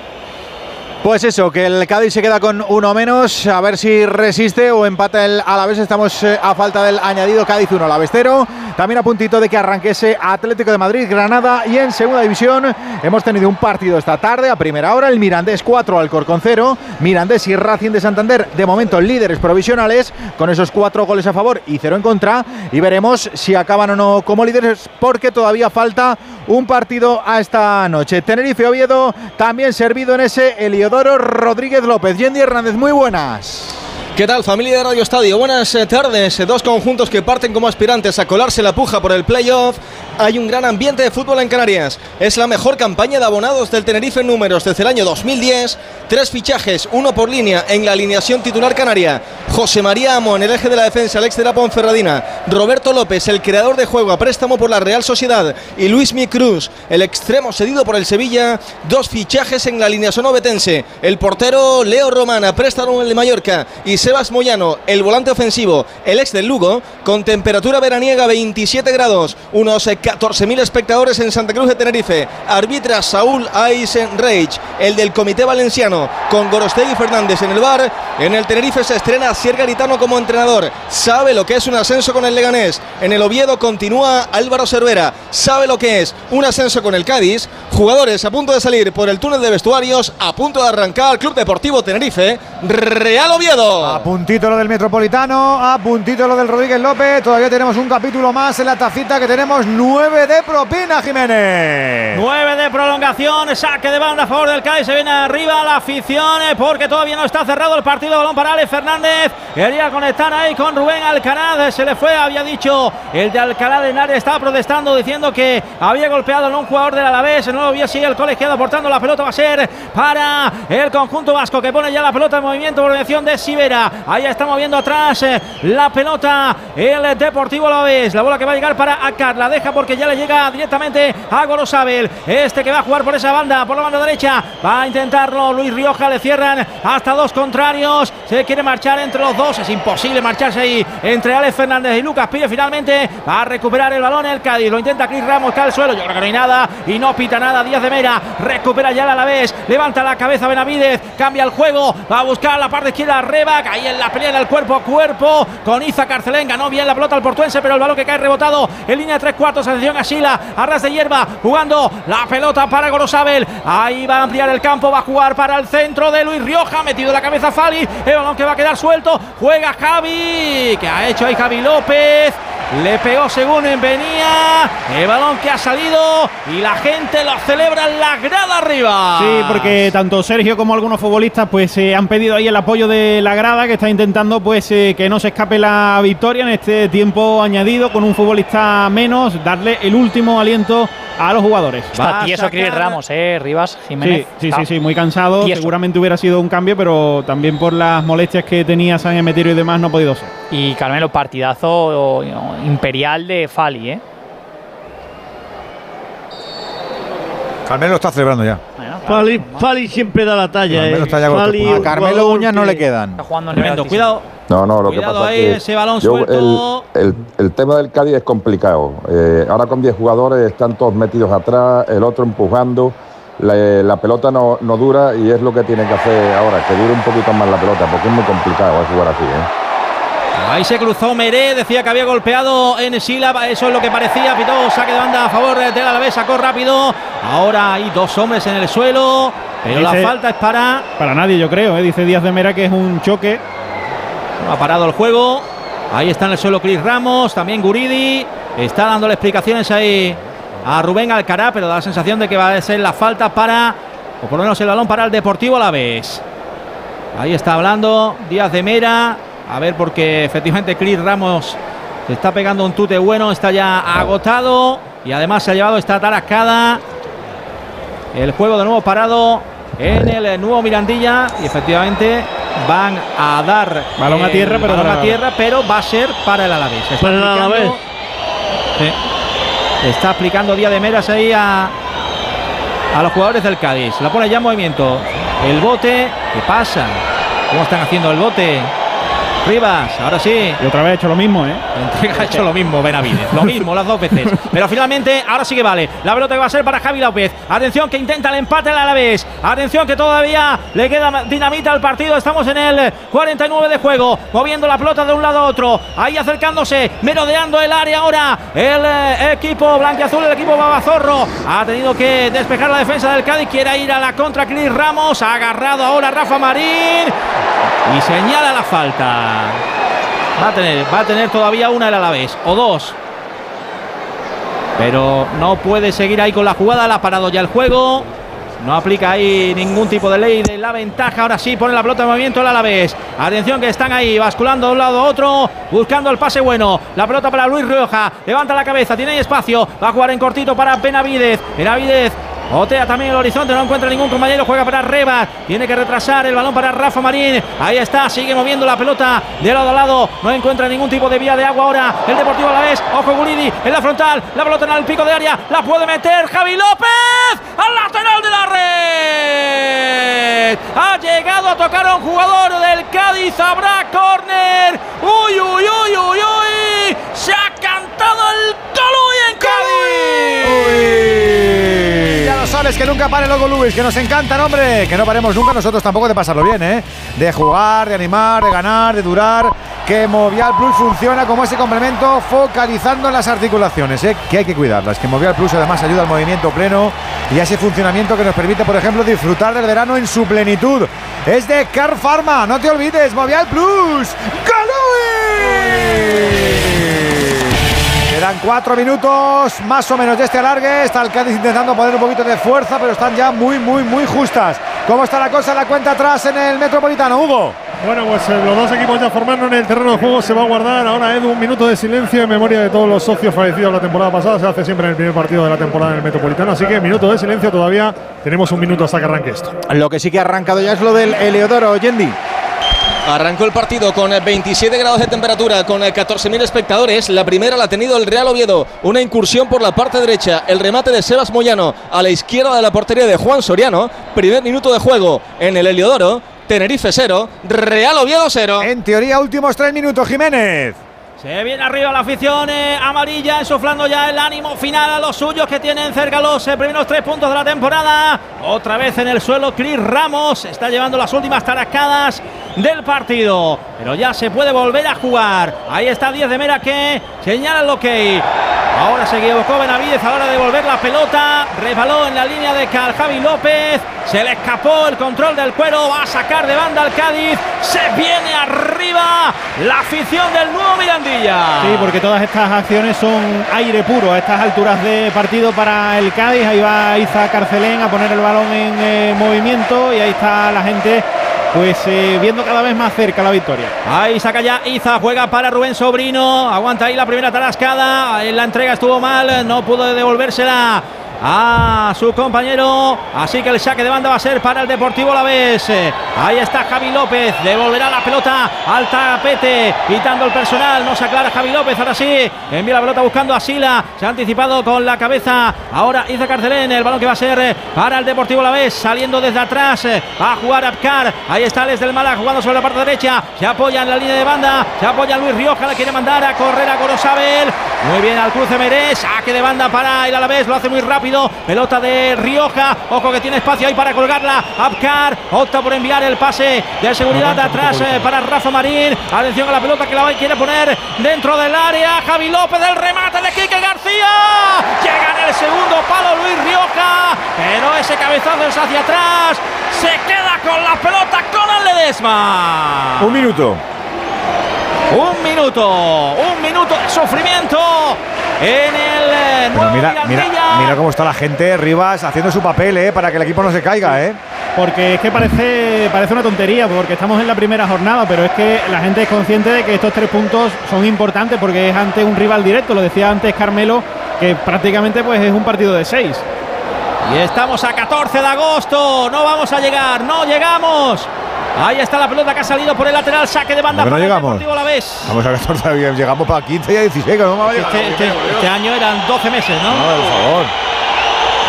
Pues eso, que el Cádiz se queda con uno menos, a ver si resiste o empata el Alavés. Estamos eh, a falta del añadido Cádiz 1, Alavés 0. También a puntito de que arranque ese Atlético de Madrid, Granada y en segunda división hemos tenido un partido esta tarde a primera hora, el Mirandés 4, Alcorcón 0. Mirandés y Racing de Santander, de momento líderes provisionales, con esos cuatro goles a favor y cero en contra. Y veremos si acaban o no como líderes, porque todavía falta un partido a esta noche. Tenerife Oviedo, también servido en ese Eliodoro Rodríguez López. Yendi Hernández, muy buenas. ¿Qué tal familia de Radio Estadio? Buenas eh, tardes. Eh, Dos conjuntos que parten como aspirantes a colarse la puja por el playoff. Hay un gran ambiente de fútbol en Canarias. Es la mejor campaña de abonados del Tenerife en números desde el año 2010. Tres fichajes, uno por línea en la alineación titular canaria. José María Amo en el eje de la defensa, el ex de la Ponferradina. Roberto López, el creador de juego a préstamo por la Real Sociedad. Y Luis Mi Cruz, el extremo cedido por el Sevilla. Dos fichajes en la alineación obetense. El portero Leo Romana, préstamo en el Mallorca. Y Sebas Moyano, el volante ofensivo, el ex del Lugo, con temperatura veraniega 27 grados, unos eh, 14.000 espectadores en Santa Cruz de Tenerife. Arbitra Saúl Eisenreich, el del Comité Valenciano, con Gorostegui Fernández en el bar. En el Tenerife se estrena Sier Garitano como entrenador. Sabe lo que es un ascenso con el Leganés. En el Oviedo continúa Álvaro Cervera. Sabe lo que es un ascenso con el Cádiz. Jugadores a punto de salir por el túnel de vestuarios, a punto de arrancar Club Deportivo Tenerife, Real Oviedo. A puntito lo del Metropolitano, a puntito lo del Rodríguez López. Todavía tenemos un capítulo más en la tacita que tenemos nueve de propina, Jiménez. 9 de prolongación, saque de banda a favor del Cádiz, se viene arriba la afición eh, porque todavía no está cerrado el partido, balón para Alex Fernández, quería conectar ahí con Rubén Alcaraz, se le fue, había dicho el de Alcalá de Henares, estaba protestando diciendo que había golpeado a un jugador del Alavés, no lo vio así el colegiado aportando la pelota, va a ser para el conjunto vasco que pone ya la pelota en movimiento por de Sivera, ahí está moviendo atrás eh, la pelota. El Deportivo Alavés, la bola que va a llegar para Akar, la deja porque ya le llega directamente a Gorosabel, este que va a jugar por esa banda, por la banda derecha, va a intentarlo. Luis Rioja, le cierran hasta dos contrarios, se quiere marchar entre los dos, es imposible marcharse ahí entre Alex Fernández y Lucas Pille, finalmente va a recuperar el balón el Cádiz, lo intenta Cris Ramos, cae al suelo, yo creo que no hay nada y no pita nada, Díaz de Mera, recupera ya la vez, levanta la cabeza Benavidez, cambia el juego, va a buscar la parte izquierda. Rebac, ahí en la pelea el cuerpo a cuerpo con Iza Carcelén, ganó bien la pelota al portuense, pero el balón que cae rebotado en línea de tres cuartos, atención a Sila, a de hierba, jugando la pelota para Gorosabel, ahí va a ampliar el campo, va a jugar para el centro de Luis Rioja, metido la cabeza Fali. El balón que va a quedar suelto. Juega Javi. Que ha hecho ahí Javi López. Le pegó según venía. El balón que ha salido. Y la gente lo celebra en la grada arriba. Sí, porque tanto Sergio como algunos futbolistas pues eh, han pedido ahí el apoyo de la grada que está intentando pues eh, que no se escape la victoria en este tiempo añadido con un futbolista menos, darle el último aliento a los jugadores. Está tieso Chris Ramos, eh, Rivas, Jiménez. Sí, sí, sí, sí, muy cansado. Seguramente hubiera sido un cambio, pero también por las molestias que tenía San Emeterio y demás no ha podido ser. Y Carmelo, partidazo imperial de Fali, ¿eh? Carmelo está celebrando ya. Fali, siempre da la talla. Carmelo eh. está ya Fali, a Carmelo Uñas no le quedan. Está jugando Tremendo, cuidado. No, no, lo que Cuidado pasa ahí, es que ese balón yo- suelto. el, el- el tema del Cádiz es complicado. Eh, ahora con 10 jugadores están todos metidos atrás, el otro empujando. La, la pelota no, no dura y es lo que tiene que hacer ahora, que dure un poquito más la pelota, porque es muy complicado jugar así. ¿eh? Ahí se cruzó Meré, decía que había golpeado en Sílaba, eso es lo que parecía. Pitó saque de banda a favor del Alavés, sacó rápido. Ahora hay dos hombres en el suelo, pero la falta es para. Para nadie, yo creo, ¿eh? dice Díaz de Mera que es un choque. Ha parado el juego. Ahí está en el suelo Chris Ramos, también Guridi. Está dándole explicaciones ahí a Rubén Alcará, pero da la sensación de que va a ser la falta para, o por lo menos el balón para el Deportivo Alavés. Ahí está hablando Díaz de Mera. A ver, porque efectivamente Chris Ramos se está pegando un tute bueno, está ya agotado y además se ha llevado esta tarascada. El juego de nuevo parado en el nuevo Mirandilla y efectivamente van a dar Balón a el tierra, pero balón a tierra, pero va a ser para el Alavés. Está Para el Alavés. Sí. Está aplicando Díaz de Meras ahí a, a los jugadores del Cádiz. La pone ya en movimiento. El bote, ¿qué pasa? ¿Cómo están haciendo el bote? Rivas, ahora sí. Y otra vez ha hecho lo mismo, ¿eh? Ha hecho lo mismo Benavides, lo mismo las dos veces. Pero finalmente, ahora sí que vale. La pelota que va a ser para Javi López. Atención que intenta el empate al Alavés. Atención que todavía le queda dinamita al partido. Estamos en el 49 de juego, moviendo la pelota de un lado a otro. Ahí acercándose, merodeando el área ahora. El eh, equipo blanquiazul, el equipo babazorro, ha tenido que despejar la defensa del Cádiz. Quiere ir a la contra Cris Ramos. Ha agarrado ahora Rafa Marín y señala la falta. Va a tener, va a tener todavía una el Alavés o dos. Pero no puede seguir ahí con la jugada, la ha parado ya el juego. No aplica ahí ningún tipo de ley de la ventaja. Ahora sí pone la pelota en movimiento el Alavés. Atención que están ahí basculando de un lado a otro, buscando el pase bueno. La pelota para Luis Rioja. Levanta la cabeza, tiene ahí espacio. Va a jugar en cortito para Benavidez. Benavidez Otea también el horizonte, no encuentra ningún compañero, juega para Rebas, tiene que retrasar el balón para Rafa Marín, ahí está, sigue moviendo la pelota de lado a lado, no encuentra ningún tipo de vía de agua ahora, el Deportivo a la vez, ojo Gulidi, en la frontal, la pelota en el pico de área, la puede meter Javi López, al lateral de la red, ha llegado a tocar a un jugador del Cádiz, habrá córner, uy, uy, uy, uy, uy, se ha cantado el gol en Cádiz. Sabes, que nunca pare loco Luis, que nos encantan, hombre. Que no paremos nunca nosotros tampoco de pasarlo bien, ¿eh? De jugar, de animar, de ganar, de durar. Que Movial Plus funciona como ese complemento focalizando en las articulaciones, ¿eh? Que hay que cuidarlas. Que Movial Plus además ayuda al movimiento pleno y a ese funcionamiento que nos permite, por ejemplo, disfrutar del verano en su plenitud. Es de Car Pharma, no te olvides, Movial Plus. ¡Galui! Quedan cuatro minutos más o menos de este alargue. Está el Cádiz intentando poner un poquito de fuerza, pero están ya muy, muy, muy justas. ¿Cómo está la cosa en la cuenta atrás en el Metropolitano, Hugo? Bueno, pues eh, los dos equipos ya formando en el terreno de juego. Se va a guardar ahora, Edu, un minuto de silencio en memoria de todos los socios fallecidos la temporada pasada. Se hace siempre en el primer partido de la temporada en el Metropolitano. Así que minuto de silencio todavía. Tenemos un minuto hasta que arranque esto. Lo que sí que ha arrancado ya es lo del Eleodoro, Yendi. Arrancó el partido con 27 grados de temperatura, con 14.000 espectadores. La primera la ha tenido el Real Oviedo. Una incursión por la parte derecha. El remate de Sebas Moyano a la izquierda de la portería de Juan Soriano. Primer minuto de juego en el Heliodoro. Tenerife 0, Real Oviedo 0. En teoría, últimos tres minutos, Jiménez. Se viene arriba la afición eh, amarilla, ensoflando ya el ánimo final a los suyos que tienen cerca los eh, primeros tres puntos de la temporada. Otra vez en el suelo, Cris Ramos está llevando las últimas tarascadas del partido. Pero ya se puede volver a jugar. Ahí está Díaz de Mera que señala el ok. Ahora se equivocó Benavides a la hora de devolver la pelota. Resbaló en la línea de Cal Javi López. Se le escapó el control del cuero. Va a sacar de banda al Cádiz. Se viene arriba la afición del nuevo Sí, porque todas estas acciones son aire puro a estas alturas de partido para el Cádiz. Ahí va Iza Carcelén a poner el balón en eh, movimiento y ahí está la gente pues eh, viendo cada vez más cerca la victoria. Ahí saca ya Iza, juega para Rubén Sobrino, aguanta ahí la primera tarascada, en la entrega estuvo mal, no pudo devolvérsela a su compañero. Así que el saque de banda va a ser para el Deportivo La Vez. Ahí está Javi López. Devolverá la pelota al tapete. Quitando el personal. No se aclara Javi López. Ahora sí. Envía la pelota buscando a Sila. Se ha anticipado con la cabeza. Ahora Iza Carcelén. El balón que va a ser para el Deportivo La Vez. Saliendo desde atrás. Va a jugar Abkar. Ahí está Les del Mala jugando sobre la parte derecha. Se apoya en la línea de banda. Se apoya Luis Rioja. La quiere mandar a correr a Gorosabel. Muy bien al cruce Merés. Saque de banda para el Alavés. Lo hace muy rápido. Pelota de Rioja. Ojo que tiene espacio ahí para colgarla. Abkar opta por enviar el pase de seguridad de atrás eh, para Rafa Marín. Atención a la pelota que la quiere poner dentro del área. Javi López del remate de Quique García. Llega en el segundo palo Luis Rioja. Pero ese cabezazo es hacia atrás. Se queda con la pelota con el Ledesma. Un minuto. Un minuto, un minuto de sufrimiento en el eh, nuevo mira, mira, mira cómo está la gente, Rivas, haciendo su papel, ¿eh? Para que el equipo no se caiga, ¿eh? Porque es que parece, parece una tontería, porque estamos en la primera jornada, pero es que la gente es consciente de que estos tres puntos son importantes porque es ante un rival directo. Lo decía antes Carmelo, que prácticamente pues es un partido de seis. Y estamos a 14 de agosto. No vamos a llegar, no llegamos. Ahí está la pelota que ha salido por el lateral, saque de banda ¿Por qué no para el llegamos? Deportivo Alavés. Vamos a 14, llegamos para 15 y a 16, que no vamos a llegar. Este, este- este año eran 12 meses, ¿no? No, por favor.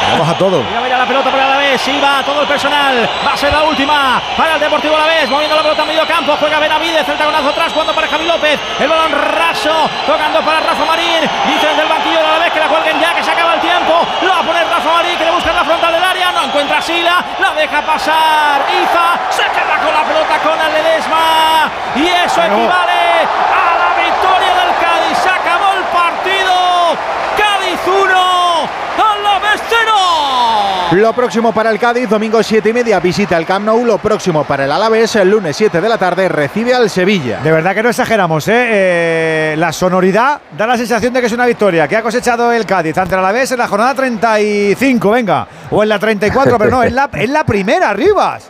Vamos a todo. Mira, mira la pelota por el Alavés, sí va todo el personal, va a ser la última para el Deportivo Alavés, moviendo la pelota a medio campo, juega Benavides, el taconazo atrás, jugando para Javi López, el balón raso, tocando para Rafa Marín, dice desde el banquillo del Alavés que la cuelguen ya, que se acaba el tiempo, lo va a poner Rafa Marín, que le busca en la frontal del área, no encuentra a Sila, la deja pasar, Iza, se queda con la pelota con el Ledesma, y eso equivale a la victoria del Cádiz, se acabó el partido, Cádiz 1, Alavés 0. Lo próximo para el Cádiz, domingo 7 y media, visita el Camp Nou. Lo próximo para el Alavés, el lunes 7 de la tarde, recibe al Sevilla. De verdad que no exageramos, ¿eh? Eh, La sonoridad da la sensación de que es una victoria que ha cosechado el Cádiz ante el Alavés en la jornada 35, venga, o en la 34, pero no, es la, la primera, Rivas.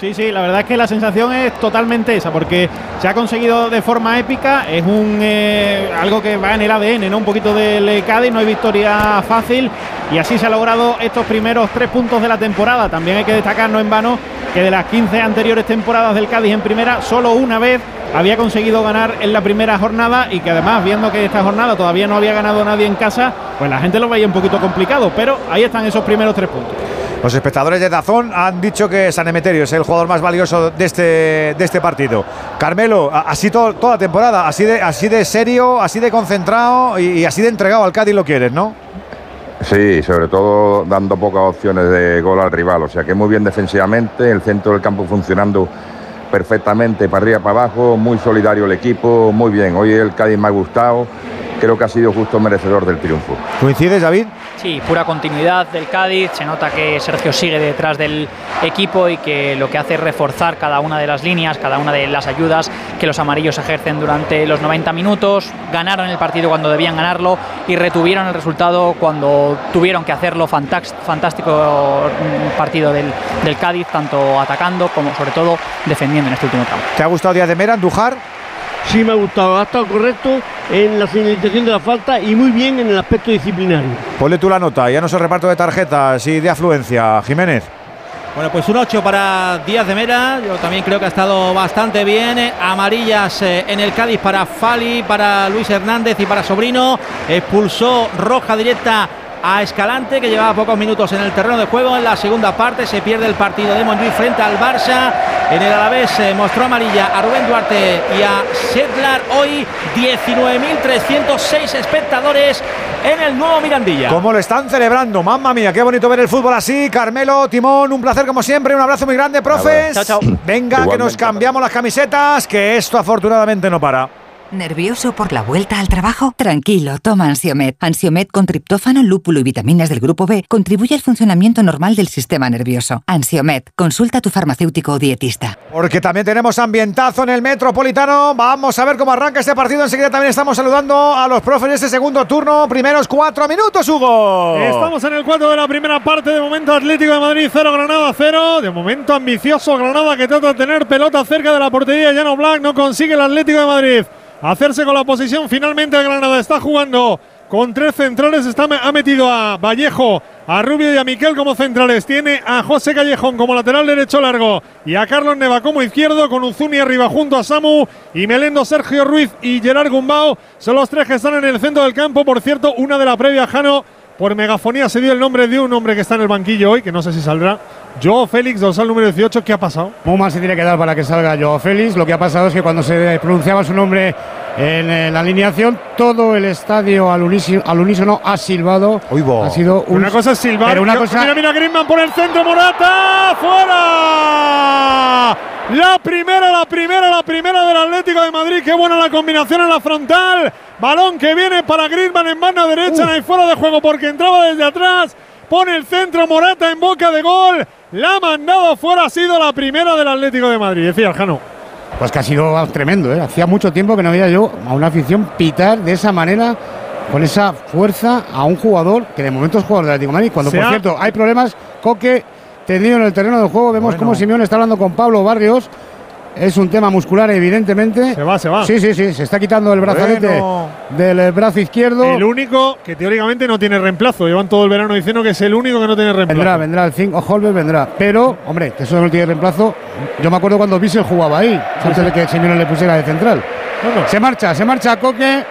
Sí, sí, la verdad es que la sensación es totalmente esa, porque se ha conseguido de forma épica, es un eh, algo que va en el ADN, ¿no? Un poquito del Cádiz, no hay victoria fácil y así se ha logrado estos primeros tres puntos de la temporada. También hay que destacar, no en vano, que de las 15 anteriores temporadas del Cádiz en primera, solo una vez había conseguido ganar en la primera jornada y que además, viendo que esta jornada todavía no había ganado nadie en casa, pues la gente lo veía un poquito complicado, pero ahí están esos primeros tres puntos. Los espectadores de Dazón han dicho que San Emeterio es el jugador más valioso de este, de este partido. Carmelo, así to- toda temporada, así de, así de serio, así de concentrado y, y así de entregado al Cádiz lo quieres, ¿no? Sí, sobre todo dando pocas opciones de gol al rival. O sea que muy bien defensivamente, el centro del campo funcionando perfectamente para arriba, para abajo, muy solidario el equipo, muy bien. Hoy el Cádiz me ha gustado, creo que ha sido justo merecedor del triunfo. ¿Coincides, David? Sí, pura continuidad del Cádiz. Se nota que Sergio sigue detrás del equipo y que lo que hace es reforzar cada una de las líneas, cada una de las ayudas que los amarillos ejercen durante los 90 minutos. Ganaron el partido cuando debían ganarlo y retuvieron el resultado cuando tuvieron que hacerlo. Fantástico mm, partido del, del Cádiz, tanto atacando como sobre todo defendiendo en este último tramo. ¿Te ha gustado Díaz de Mera, Andújar? Sí me ha gustado, ha estado correcto en la señalización de la falta y muy bien en el aspecto disciplinario. Ponle tú la nota, ya no es el reparto de tarjetas y de afluencia, Jiménez. Bueno, pues un 8 para Díaz de Mera. Yo también creo que ha estado bastante bien. Amarillas eh, en el Cádiz para Fali, para Luis Hernández y para Sobrino. Expulsó roja directa a Escalante, que llevaba pocos minutos en el terreno de juego. En la segunda parte se pierde el partido de Montjuic frente al Barça. En el Alavés eh, mostró amarilla a Rubén Duarte y a Sedlar. Hoy 19.306 espectadores en el nuevo Mirandilla. ¿Cómo lo están celebrando? Mamma mía, qué bonito ver el fútbol así. Carmelo, Timón, un placer como siempre. Un abrazo muy grande, profes. Chao, chao. Venga, que nos cambiamos las camisetas, que esto afortunadamente no para. ¿Nervioso por la vuelta al trabajo? Tranquilo, toma Ansiomet. Ansiomet con triptófano, lúpulo y vitaminas del grupo B contribuye al funcionamiento normal del sistema nervioso. Ansiomet, consulta a tu farmacéutico o dietista. Porque también tenemos ambientazo en el Metropolitano. Vamos a ver cómo arranca este partido. Enseguida también estamos saludando a los profes de este segundo turno. Primeros cuatro minutos, Hugo. Estamos en el cuarto de la primera parte. De momento Atlético de Madrid 0, Granada 0. De momento ambicioso Granada que trata de tener pelota cerca de la portería. Llano Black no consigue el Atlético de Madrid hacerse con la posición. Finalmente Granada está jugando con tres centrales. Está, ha metido a Vallejo, a Rubio y a Miquel como centrales. Tiene a José Callejón como lateral derecho largo y a Carlos Neva como izquierdo con Uzuni arriba junto a Samu y Melendo, Sergio Ruiz y Gerard Gumbao. Son los tres que están en el centro del campo. Por cierto, una de la previa, Jano, por megafonía se dio el nombre de un hombre que está en el banquillo hoy, que no sé si saldrá. Joao Félix, dorsal número 18, ¿qué ha pasado? Muy mal se tiene que dar para que salga Joao Félix. Lo que ha pasado es que cuando se pronunciaba su nombre en la alineación, todo el estadio al unísono, ha silbado. Ha sido una cosa es silbar. una cosa... Mira, mira, Griezmann por el centro, Morata, fuera. La primera, la primera, la primera del Atlético de Madrid. Qué buena la combinación en la frontal. Balón que viene para Griezmann en mano derecha, y fuera de juego porque entraba desde atrás. Pone el centro Morata en boca de gol. La ha mandado fuera, ha sido la primera del Atlético de Madrid, decía el Jano. Pues que ha sido tremendo, ¿eh? Hacía mucho tiempo que no veía yo a una afición pitar de esa manera, con esa fuerza, a un jugador que de momento es jugador del Atlético de Madrid. Cuando, por cierto, hay problemas, Coque tendido en el terreno del juego. Vemos cómo Simeón está hablando con Pablo Barrios. Es un tema muscular, evidentemente. Se va, se va. Sí, sí, sí. Se está quitando el brazalete del eh, brazo izquierdo. El único que teóricamente no tiene reemplazo. Llevan todo el verano diciendo que es el único que no tiene reemplazo. Vendrá, vendrá el 5. Holber vendrá. Pero, hombre, que eso no tiene reemplazo. Yo me acuerdo cuando Bissell jugaba ahí, antes de que Simeone le pusiera de central. Se marcha, se marcha Coque.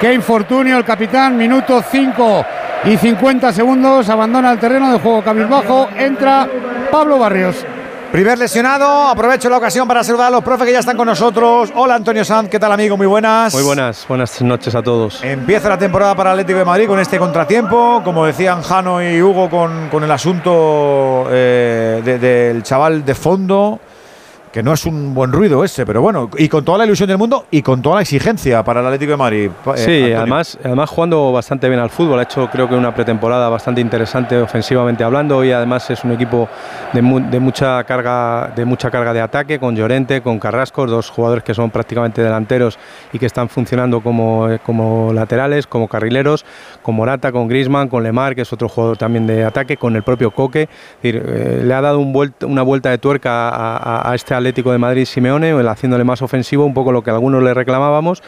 Qué infortunio el capitán. Minuto 5 y 50 segundos. Abandona el terreno de juego cabizbajo. Entra Pablo Barrios. Primer lesionado, aprovecho la ocasión para saludar a los profes que ya están con nosotros. Hola Antonio Sanz, ¿qué tal amigo? Muy buenas. Muy buenas, buenas noches a todos. Empieza la temporada para Atlético de Madrid con este contratiempo, como decían Jano y Hugo con, el asunto eh, del chaval de fondo que no es un buen ruido ese, pero bueno, y con toda la ilusión del mundo y con toda la exigencia para el Atlético de Madrid. Eh, sí, además, además jugando bastante bien al fútbol, ha hecho creo que una pretemporada bastante interesante ofensivamente hablando y además es un equipo de, mucha carga de mucha carga de ataque con Llorente, con Carrasco, dos jugadores que son prácticamente delanteros y que están funcionando como, eh, como laterales, como carrileros, con Morata, con Grisman, con Lemar, que es otro jugador también de ataque, con el propio Coque, eh, le ha dado una vuelta de tuerca a, a este Atlético de Madrid Simeone, haciéndole más ofensivo, un poco lo que algunos le reclamábamos.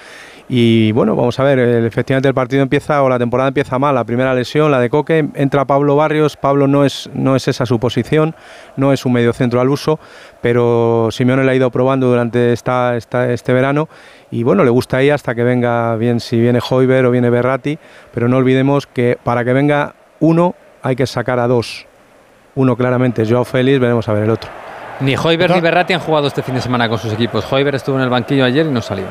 Y bueno, vamos a ver, efectivamente el partido empieza o la temporada empieza mal, la primera lesión, la de Coque, entra Pablo Barrios, Pablo no es, no es esa su posición, no es un medio centro al uso, pero Simeone le ha ido probando durante esta, este verano y bueno, le gusta ahí hasta que venga bien si viene Hoiber o viene Berratti, pero no olvidemos que para que venga uno hay que sacar a dos. Uno claramente Joao Félix, veremos a ver el otro. Ni Hoiber ni Berratti han jugado este fin de semana con sus equipos. Hoiber estuvo en el banquillo ayer y no salió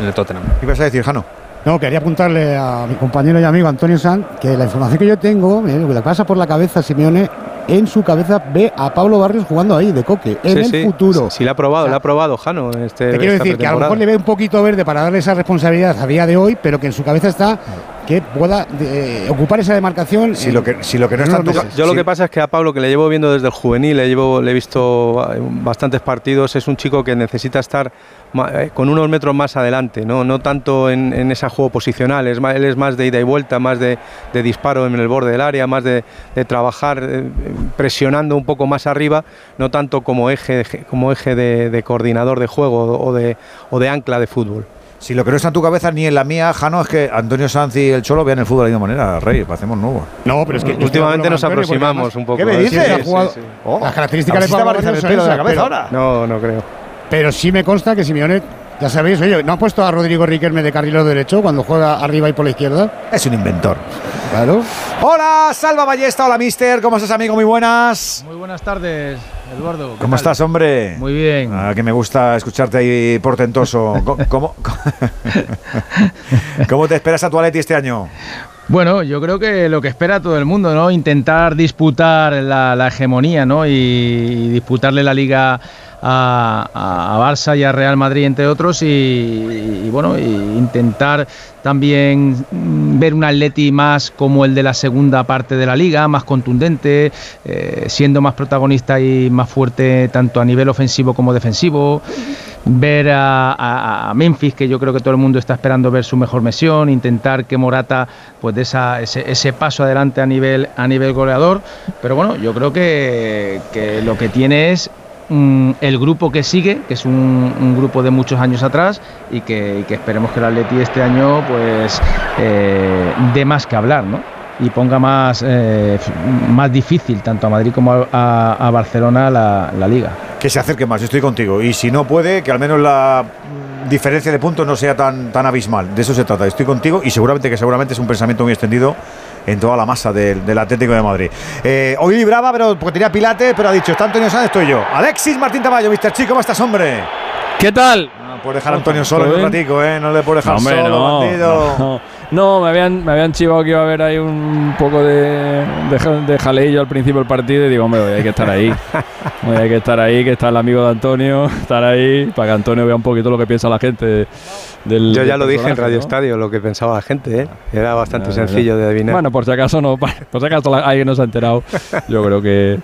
en el Tottenham. ¿Qué ibas a decir, Jano? No, quería apuntarle a mi compañero y amigo Antonio Sanz que la información que yo tengo, eh, lo que le pasa por la cabeza a Simeone, en su cabeza ve a Pablo Barrios jugando ahí, de coque, en el futuro. Sí, le ha probado, le ha probado, Jano. Este, te quiero decir que a lo mejor le ve un poquito verde para darle esa responsabilidad a día de hoy, pero que en su cabeza está que pueda eh, ocupar esa demarcación. Si, lo que, si lo que no está Yo lo que pasa es que a Pablo, que le llevo viendo desde el juvenil, le, llevo, le he visto eh, bastantes partidos, es un chico que necesita estar eh, con unos metros más adelante, no, no tanto en, ese juego posicional, es más, él es más de ida y vuelta, más de, disparo en el borde del área, más de, trabajar presionando un poco más arriba, no tanto como eje, como eje de, coordinador de juego o de, o de ancla de fútbol. Si lo que no está en tu cabeza ni en la mía, Jano, es que Antonio Sanz y el Cholo vean el fútbol de la misma manera, Rey, hacemos nuevo. No, pero es que últimamente nos aproximamos un poco. ¿Qué me dices? Las características de Pablo el pelo de la cabeza ahora. No, no creo. Pero sí me consta que Simeone ya sabéis, oye, ¿no ha puesto a Rodrigo Riquelme de carrilero derecho cuando juega arriba y por la izquierda? Es un inventor. Claro. Hola, Salva Ballesta, hola, mister. ¿Cómo estás, amigo? Muy buenas. Muy buenas tardes, Eduardo. ¿Cómo estás, hombre? Muy bien. Ah, que me gusta escucharte ahí portentoso. ¿Cómo, cómo, te esperas a tu Atleti este año? Bueno, yo creo que lo que espera todo el mundo, ¿no? Intentar disputar la, hegemonía, ¿no? Y, y disputarle la liga a, Barça y a Real Madrid, entre otros, y, bueno, intentar también mm, ver un Atleti más como el de la segunda parte de la liga, más contundente, eh, siendo más protagonista y más fuerte tanto a nivel ofensivo como defensivo ver a, Memphis, que yo creo que todo el mundo está esperando ver su mejor misión, intentar que Morata pues dé ese, paso adelante a nivel, a nivel goleador. Pero bueno, yo creo que, lo que tiene es mm, el grupo que sigue, que es un, grupo de muchos años atrás y que, esperemos que el Atleti este año pues eh, dé más que hablar, ¿no? y ponga más, eh, más difícil tanto a Madrid como a, Barcelona la, la, liga. Que se acerque más, estoy contigo. Y si no puede, que al menos la diferencia de puntos no sea tan, tan abismal. De eso se trata. Estoy contigo y seguramente que seguramente es un pensamiento muy extendido en toda la masa del, Atlético de Madrid. Eh, hoy libraba, pero porque tenía pilate, pero ha dicho, está Antonio Sánchez, estoy yo. Alexis Martín Tamayo, Mr. Chico, ¿cómo estás, hombre? ¿Qué tal? No puedes dejar a Antonio solo en un ratico, ¿eh? No le puedes dejar solo, no, bandido. No, me habían, me habían chivado que iba a haber ahí un poco de, de, jaleillo al principio del partido y digo, hombre, hay que estar ahí. hay que estar ahí, que está el amigo de Antonio, estar ahí, para que Antonio vea un poquito lo que piensa la gente del. Yo ya lo dije en Radio Estadio, lo que pensaba la gente, ¿eh? Era bastante sencillo de adivinar. Bueno, por si acaso no, por si acaso alguien no se ha enterado. Yo creo que.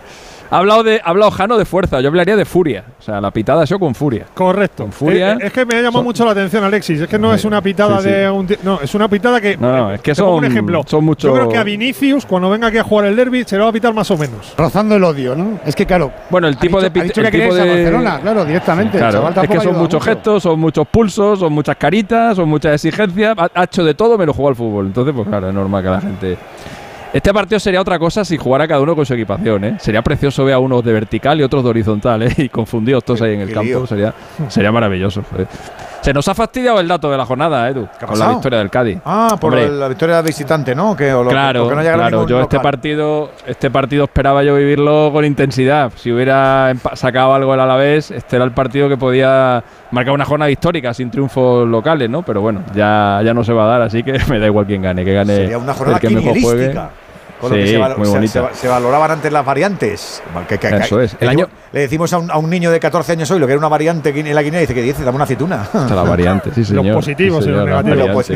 Ha hablado, de, ha hablado Jano de fuerza, yo hablaría de furia. O sea, la pitada ha sido con furia. Correcto. Con furia. Eh, es, que me ha llamado mucho la atención, Alexis. Es que no es una pitada de un. No, es una pitada que. No, no, es que son. un ejemplo. Son mucho... Yo creo que a Vinicius, cuando venga aquí a jugar el derby, se lo va a pitar más o menos. Rozando el odio, ¿no? Es que, claro. Bueno, el tipo de. Ha dicho que tipo de... Barcelona, claro, directamente. Claro, es que son muchos gestos, son muchos pulsos, son muchas caritas, son muchas exigencias. Ha, hecho de todo menos jugar al fútbol. Entonces, pues claro, es normal que la gente. Este partido sería otra cosa si jugara cada uno con su equipación, ¿eh? Sería precioso ver a unos de vertical y otros de horizontal, ¿eh? Y confundidos todos ahí en el campo. Sería, sería maravilloso. Se nos ha fastidiado el dato de la jornada, Edu, con la victoria del Cádiz. Ah, por la victoria del visitante, ¿no? Que, claro, claro. Yo este partido, este partido esperaba yo vivirlo con intensidad. Si hubiera sacado algo el Alavés, este era el partido que podía marcar una jornada histórica sin triunfos locales, ¿no? Pero bueno, ya, ya no se va a dar, así que me da igual quien gane, que gane Sería una jornada el que mejor juegue se, valoraban antes las variantes. Eso es. El le, año, le decimos a un, niño de 14 años hoy lo que era una variante en la Guinea y dice que dice, dame una aceituna. la variante, sí, señor. Los positivos y los negativos.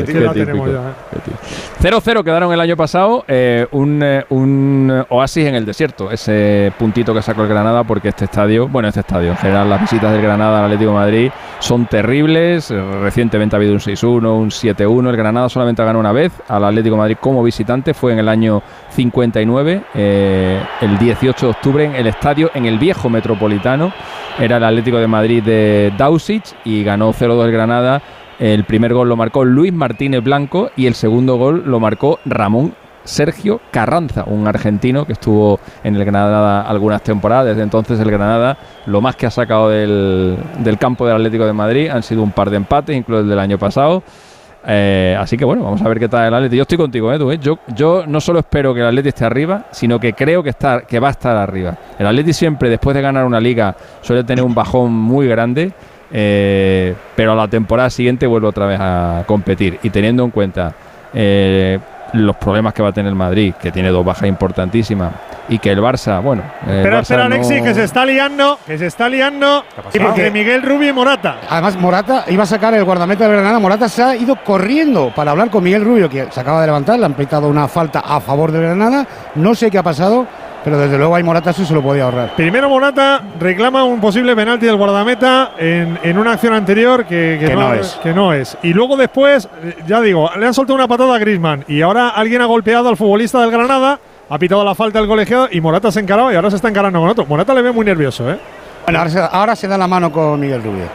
0-0 quedaron el año pasado, eh, un, eh, un, oasis en el desierto, ese puntito que sacó el Granada, porque este estadio, bueno, este estadio, en general las visitas del Granada al Atlético de Madrid son terribles. Recientemente ha habido un 6-1, un 7-1. El Granada solamente ha ganado una vez al Atlético de Madrid como visitante, fue en el año 59, eh, el 18 de octubre, en el estadio, en el viejo metropolitano. Era el Atlético de Madrid de Dausic y ganó 0-2 el Granada. El primer gol lo marcó Luis Martínez Blanco y el segundo gol lo marcó Ramón Sergio Carranza, un argentino que estuvo en el Granada algunas temporadas. Desde entonces el Granada lo más que ha sacado del, del campo del Atlético de Madrid han sido un par de empates, incluso el del año pasado. Eh, así que bueno, vamos a ver qué tal el Atleti. Yo estoy contigo, Edu. ¿eh? Yo, yo no solo espero que el Atleti esté arriba, sino que creo que, está, que va a estar arriba. El Atleti siempre, después de ganar una liga, suele tener un bajón muy grande. Eh, pero a la temporada siguiente vuelve otra vez a competir. Y teniendo en cuenta eh, los problemas que va a tener Madrid, que tiene dos bajas importantísimas, y que el Barça, bueno. espera, espera, Alexis, que se está liando, que se está liando. Y porque Miguel Rubio y Morata. Además, Morata iba a sacar el guardameta de Granada. Morata se ha ido corriendo para hablar con Miguel Rubio, que se acaba de levantar. Le han pitado una falta a favor de Granada. No sé qué ha pasado. Pero desde luego hay Morata eso se lo podía ahorrar. Primero Morata reclama un posible penalti del guardameta en, una acción anterior que, no, es. que no es. Y luego después, ya digo, le han soltado una patada a Grisman y ahora alguien ha golpeado al futbolista del Granada, ha pitado la falta del colegiado y Morata se ha encarado y ahora se está encarando con otro. Morata le ve muy nervioso, ¿eh? Bueno, ahora se, da la mano con Miguel Rubio.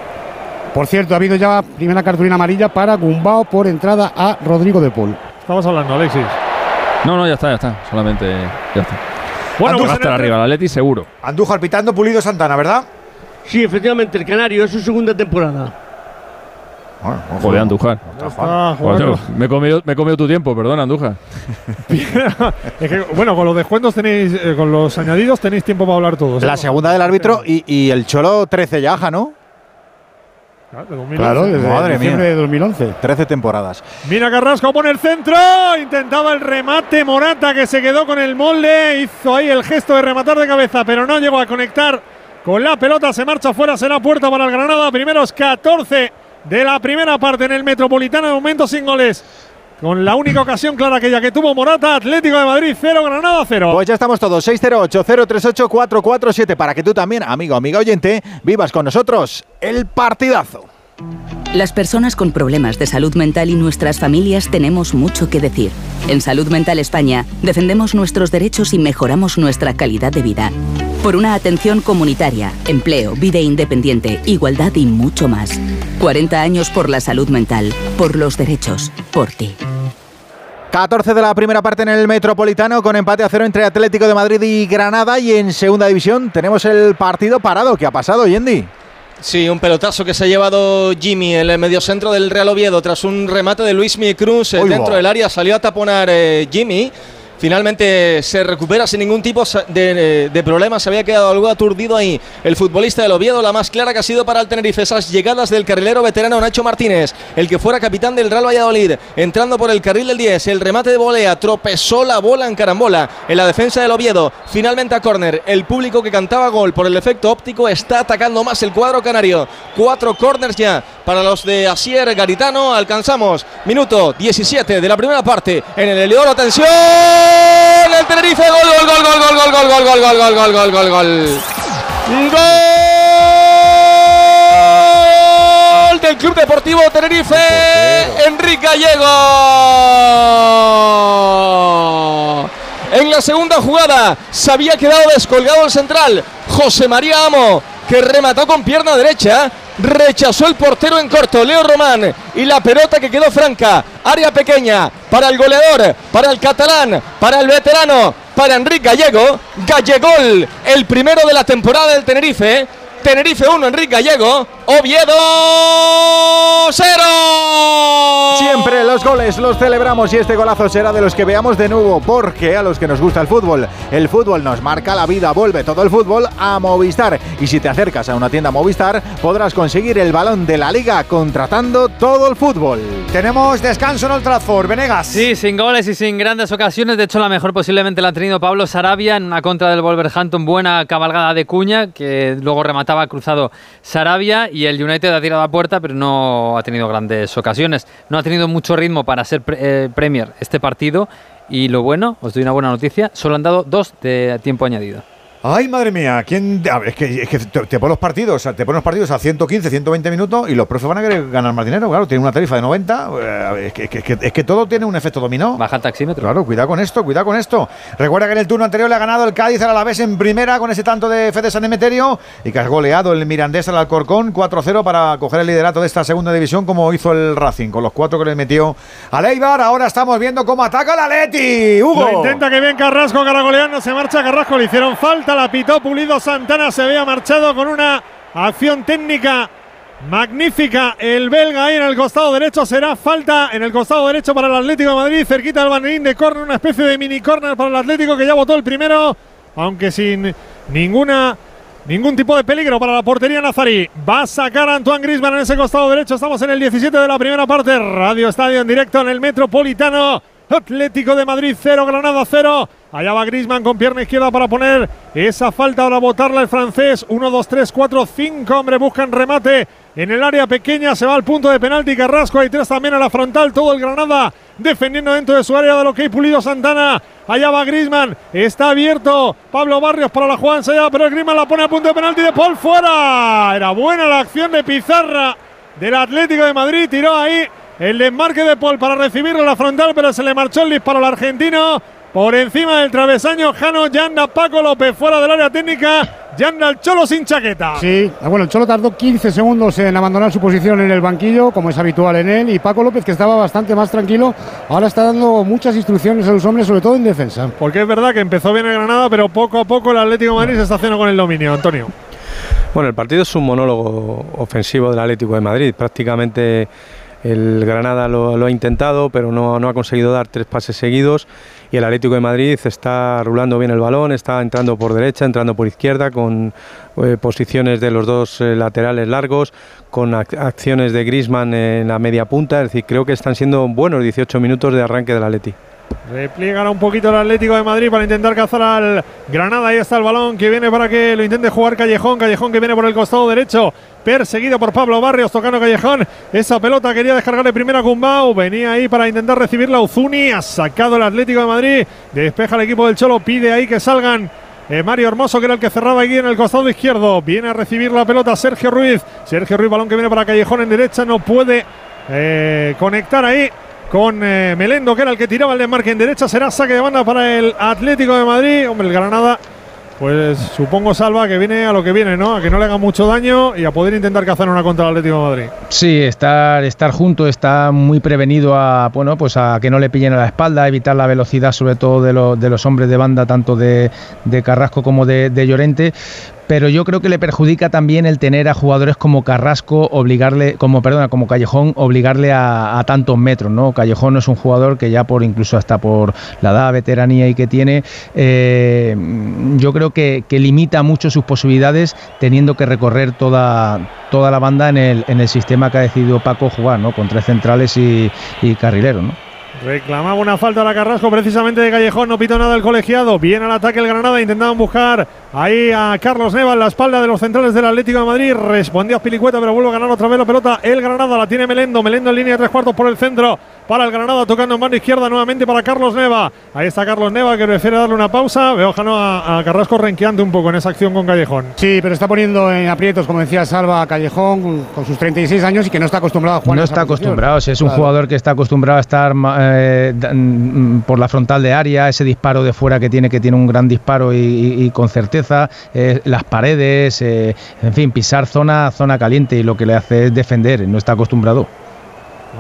Por cierto, ha habido ya primera cartulina amarilla para Gumbao por entrada a Rodrigo de Paul. Estamos hablando, Alexis. No, no, ya está, ya está. Solamente ya está. Bueno, va a estar arriba, la Leti seguro. Andújar pitando, Pulido Santana, ¿verdad? Sí, efectivamente, el Canario es su segunda temporada. Bueno, Joder, Andújar. me, he comido, me tu tiempo, perdón, Andújar. bueno, con los descuentos tenéis, eh, con los añadidos tenéis tiempo para hablar todos. La segunda del árbitro y, y el Cholo 13 yaja, ¿no? Claro, desde Madre de 2011. 13 temporadas. Mira Carrasco pone el centro. Intentaba el remate Morata que se quedó con el molde. Hizo ahí el gesto de rematar de cabeza, pero no llegó a conectar con la pelota, se marcha fuera, será puerta para el Granada. Primeros 14 de la primera parte en el Metropolitano, de momento sin goles. Con la única ocasión clara aquella que tuvo Morata, Atlético de Madrid 0, Granada 0. Pues ya estamos todos, 608-038-447, para que tú también, amigo, amiga oyente, vivas con nosotros el partidazo. Las personas con problemas de salud mental y nuestras familias tenemos mucho que decir. En Salud Mental España defendemos nuestros derechos y mejoramos nuestra calidad de vida. Por una atención comunitaria, empleo, vida independiente, igualdad y mucho más. 40 años por la salud mental, por los derechos, por ti. 14 de la primera parte en el Metropolitano con empate a cero entre Atlético de Madrid y Granada y en segunda división tenemos el partido parado. ¿Qué ha pasado, Yendi? Sí, un pelotazo que se ha llevado Jimmy, el mediocentro del Real Oviedo, tras un remate de Luis Cruz eh, dentro del área. Salió a taponar eh, Jimmy. Finalmente se recupera sin ningún tipo de, de, problema. Se había quedado algo aturdido ahí el futbolista del Oviedo. La más clara que ha sido para el Tenerife. Esas llegadas del carrilero veterano Nacho Martínez, el que fuera capitán del Real Valladolid, entrando por el carril del 10. El remate de volea tropezó la bola en carambola en la defensa del Oviedo. Finalmente a córner. El público que cantaba gol por el efecto óptico está atacando más el cuadro canario. Cuatro corners ya para los de Asier Garitano. Alcanzamos minuto 17 de la primera parte en el Heliodoro. Atención el Tenerife. Gol, gol, gol, gol, gol, gol, gol, gol, gol, gol, gol, gol, gol, gol, gol. Gol del Club Deportivo Tenerife. Enrique Gallego. En la segunda jugada se había quedado descolgado el central José María Amo, que remató con pierna derecha rechazó el portero en corto, Leo Román, y la pelota que quedó franca, área pequeña, para el goleador, para el catalán, para el veterano, para Enrique Gallego, Gallegol, el primero de la temporada del Tenerife, Tenerife 1, Enrique Gallego, Oviedo 0. Siempre los goles los celebramos y este golazo será de los que veamos de nuevo, porque a los que nos gusta el fútbol, el fútbol nos marca la vida, vuelve todo el fútbol a Movistar. Y si te acercas a una tienda Movistar, podrás conseguir el balón de la liga contratando todo el fútbol. Tenemos descanso en Old Trafford, Venegas. Sí, sin goles y sin grandes ocasiones. De hecho, la mejor posiblemente la ha tenido Pablo Sarabia en una contra del Wolverhampton. Buena cabalgada de cuña, que luego remataba cruzado Sarabia y el United ha tirado a puerta, pero no ha tenido grandes ocasiones. No ha tenido mucho ritmo para ser eh, Premier este partido. Y lo bueno, os doy una buena noticia, solo han dado dos de tiempo añadido. Ay, madre mía, ¿quién? es que, es que te, pones los partidos, te pones los partidos a 115, 120 minutos y los profes van a querer ganar más dinero. Claro, tienen una tarifa de 90. Eh, es que, es que, todo tiene un efecto dominó. Baja el taxímetro. Claro, cuidado con esto, cuidado con esto. Recuerda que en el turno anterior le ha ganado el Cádiz al Alavés en primera con ese tanto de Fede San Emeterio y que has goleado el Mirandés al Alcorcón 4-0 para coger el liderato de esta segunda división como hizo el Racing con los cuatro que le metió a Leibar. Ahora estamos viendo cómo ataca la Leti. Hugo. Lo intenta que bien Carrasco, Caragoleano se marcha Carrasco, le hicieron falta, la pitó Pulido Santana se había marchado con una acción técnica magnífica. El belga ahí en el costado derecho será falta en el costado derecho para el Atlético de Madrid, cerquita del banderín de córner, una especie de mini córner para el Atlético que ya votó el primero, aunque sin ninguna Ningún tipo de peligro para la portería Nazarí. Va a sacar a Antoine Grisman en ese costado derecho. Estamos en el 17 de la primera parte. Radio Estadio en directo en el Metropolitano. Atlético de Madrid 0, Granada 0. Allá va Grisman con pierna izquierda para poner esa falta para botarla el francés. 1, 2, 3, 4, 5. Hombre, buscan remate en el área pequeña. Se va al punto de penalti. Carrasco. Hay tres también a la frontal. Todo el Granada defendiendo dentro de su área de lo que hay Pulido Santana. Allá va Grisman. Está abierto Pablo Barrios para la jugada ensayada. Pero Grisman la pone a punto de penalti de Paul fuera. Era buena la acción de Pizarra del Atlético de Madrid. Tiró ahí el desmarque de Paul para recibirlo a la frontal, pero se le marchó el disparo al argentino. Por encima del travesaño, Jano Yanda, Paco López fuera del área técnica. Yanda el Cholo sin chaqueta. Sí, ah, bueno, el Cholo tardó 15 segundos en abandonar su posición en el banquillo, como es habitual en él. Y Paco López, que estaba bastante más tranquilo, ahora está dando muchas instrucciones a los hombres, sobre todo en defensa. Porque es verdad que empezó bien el Granada, pero poco a poco el Atlético de Madrid se está haciendo con el dominio, Antonio. Bueno, el partido es un monólogo ofensivo del Atlético de Madrid. Prácticamente el Granada lo, ha intentado, pero no, ha conseguido dar tres pases seguidos. Y el Atlético de Madrid está rulando bien el balón, está entrando por derecha, entrando por izquierda, con eh, posiciones de los dos eh, laterales largos, con acciones de Grisman en la media punta. Es decir, creo que están siendo buenos 18 minutos de arranque del Atleti. Repliegan un poquito el Atlético de Madrid para intentar cazar al Granada. Ahí está el balón que viene para que lo intente jugar Callejón. Callejón que viene por el costado derecho. Perseguido por Pablo Barrios, tocando Callejón. Esa pelota quería descargarle primero a Gumbau. Venía ahí para intentar recibirla Uzuni. Ha sacado el Atlético de Madrid. Despeja el equipo del Cholo. Pide ahí que salgan eh, Mario Hermoso, que era el que cerraba aquí en el costado izquierdo. Viene a recibir la pelota Sergio Ruiz. Sergio Ruiz, balón que viene para Callejón en derecha. No puede eh, conectar ahí con eh, Melendo, que era el que tiraba el desmarque en derecha. Será saque de banda para el Atlético de Madrid. Hombre, el Granada, pues supongo, Salva, que viene a lo que viene, ¿no? A que no le haga mucho daño y a poder intentar cazar una contra el Atlético de Madrid. Sí, estar, estar junto, está muy prevenido a, bueno, pues a que no le pillen a la espalda, evitar la velocidad, sobre todo de, de los hombres de banda, tanto de, de Carrasco como de, de Llorente pero yo creo que le perjudica también el tener a jugadores como Carrasco obligarle, como perdona, como Callejón obligarle a, tantos metros, ¿no? Callejón es un jugador que ya por incluso hasta por la edad, veteranía y que tiene, eh, yo creo que, limita mucho sus posibilidades teniendo que recorrer toda, toda la banda en el, sistema que ha decidido Paco jugar, ¿no? Con tres centrales y, y carrilero, ¿no? Reclamaba una falta a la Carrasco precisamente de Callejón, no pito nada el colegiado. Viene al ataque el Granada, intentaban buscar ahí a Carlos Neva en la espalda de los centrales del Atlético de Madrid. Respondió a Pilicueta, pero vuelve a ganar otra vez la pelota. El Granada la tiene Melendo, Melendo en línea de tres cuartos por el centro para el Granada, tocando en mano izquierda nuevamente para Carlos Neva. Ahí está Carlos Neva que prefiere darle una pausa. Veo a, a Carrasco renqueando un poco en esa acción con Callejón. Sí, pero está poniendo en aprietos, como decía Salva, a Callejón con sus 36 años y que no está acostumbrado a jugar. No está acostumbrado, es un jugador que está acostumbrado a estar eh, mm, por la frontal de área, ese disparo de fuera que tiene, que tiene un gran disparo y, con certeza, eh, las paredes, eh, en fin, pisar zona, zona caliente y lo que le hace es defender, no está acostumbrado.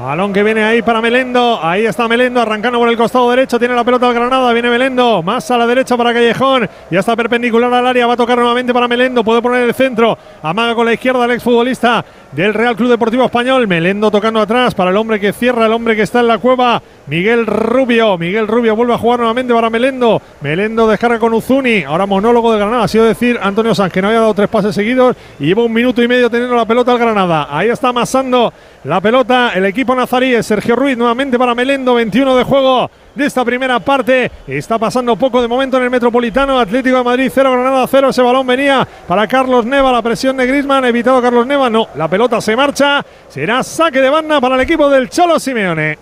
Balón que viene ahí para Melendo. Ahí está Melendo arrancando por el costado derecho. Tiene la pelota al Granada. Viene Melendo. Más a la derecha para Callejón. Ya está perpendicular al área. Va a tocar nuevamente para Melendo. Puede poner el centro. Amaga con la izquierda el exfutbolista del Real Club Deportivo Español. Melendo tocando atrás para el hombre que cierra, el hombre que está en la cueva. Miguel Rubio. Miguel Rubio vuelve a jugar nuevamente para Melendo. Melendo descarga con Uzuni. Ahora monólogo de Granada. Ha sido decir Antonio Sanz que no había dado tres pases seguidos y lleva un minuto y medio teniendo la pelota al Granada. Ahí está amasando la pelota el equipo nazarí. Sergio Ruiz nuevamente para Melendo. 21 de juego de esta primera parte. Está pasando poco de momento en el Metropolitano. Atlético de Madrid 0, Granada 0. Ese balón venía para Carlos Neva. La presión de Grisman. Evitado Carlos Neva. No, la pelota se marcha. Será saque de banda para el equipo del Cholo Simeone.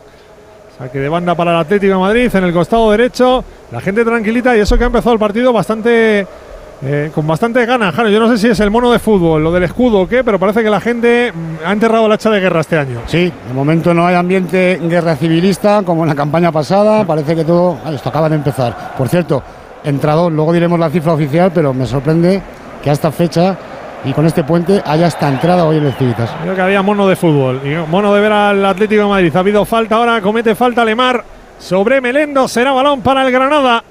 Saque de banda para el Atlético de Madrid en el costado derecho. La gente tranquilita y eso que ha empezado el partido bastante eh, con bastante ganas, Jano. Yo no sé si es el mono de fútbol, lo del escudo o qué, pero parece que la gente mm, ha enterrado el hacha de guerra este año. Sí, de momento no hay ambiente guerra civilista como en la campaña pasada. Parece que todo. esto acaba de empezar. Por cierto, entrador, luego diremos la cifra oficial, pero me sorprende que a esta fecha y con este puente haya esta entrada hoy en el Civitas. Creo que había mono de fútbol y mono de ver al Atlético de Madrid. Ha habido falta ahora, comete falta Lemar sobre Melendo. Será balón para el Granada.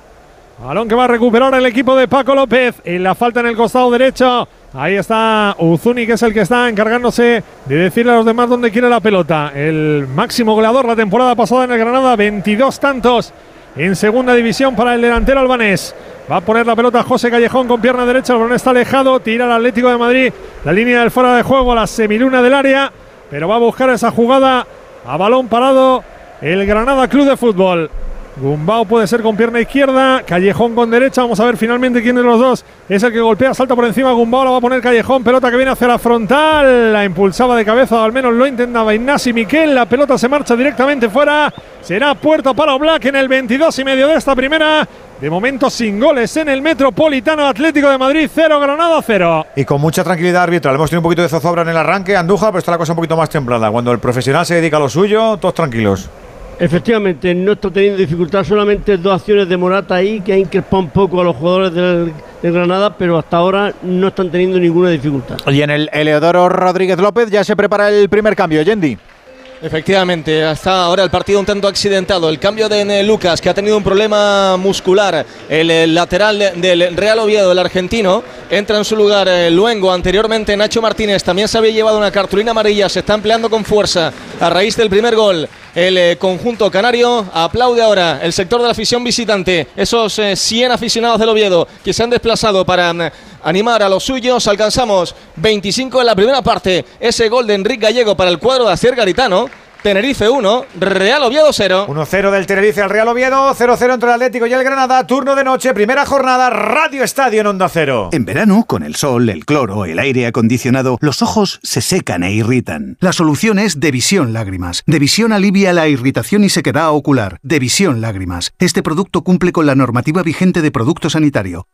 Balón que va a recuperar el equipo de Paco López. En la falta en el costado derecho. Ahí está Uzuni, que es el que está encargándose de decirle a los demás dónde quiere la pelota. El máximo goleador la temporada pasada en el Granada, 22 tantos en segunda división para el delantero albanés. Va a poner la pelota José Callejón con pierna derecha. El balón está alejado. Tira el Atlético de Madrid. La línea del fuera de juego, la semiluna del área. Pero va a buscar esa jugada a balón parado el Granada Club de Fútbol. Gumbao puede ser con pierna izquierda, Callejón con derecha. Vamos a ver finalmente quién de los dos es el que golpea, salta por encima. Gumbao la va a poner Callejón, pelota que viene hacia la frontal. La impulsaba de cabeza, o al menos lo intentaba Ignasi Miquel. La pelota se marcha directamente fuera. Será puerta para Black en el 22 y medio de esta primera. De momento sin goles en el Metropolitano Atlético de Madrid, 0, Granada 0. Y con mucha tranquilidad arbitral. Hemos tenido un poquito de zozobra en el arranque, Andújar, pero está la cosa un poquito más templada. Cuando el profesional se dedica a lo suyo, todos tranquilos. Efectivamente, no está teniendo dificultad, solamente dos acciones de Morata ahí que ha increspado un poco a los jugadores del, Granada, pero hasta ahora no están teniendo ninguna dificultad. Y en el Eleodoro Rodríguez López ya se prepara el primer cambio, Yendi. Efectivamente, hasta ahora el partido un tanto accidentado. El cambio de Lucas, que ha tenido un problema muscular. El, lateral del Real Oviedo, el argentino, entra en su lugar el Luengo. Anteriormente Nacho Martínez también se había llevado una cartulina amarilla. Se está empleando con fuerza a raíz del primer gol el eh, conjunto canario. Aplaude ahora el sector de la afición visitante, esos 100 eh, aficionados del Oviedo que se han desplazado para mm, animar a los suyos. Alcanzamos 25 en la primera parte. Ese gol de Enrique Gallego para el cuadro de Acer Garitano Tenerife 1, Real Oviedo 0. 1-0 del Tenerife al Real Oviedo, 0-0 entre el Atlético y el Granada, turno de noche, primera jornada, Radio Estadio en Onda Cero. En verano, con el sol, el cloro, el aire acondicionado, los ojos se secan e irritan. La solución es Devisión Lágrimas. Devisión alivia la irritación y sequedad ocular. Devisión Lágrimas. Este producto cumple con la normativa vigente de producto sanitario.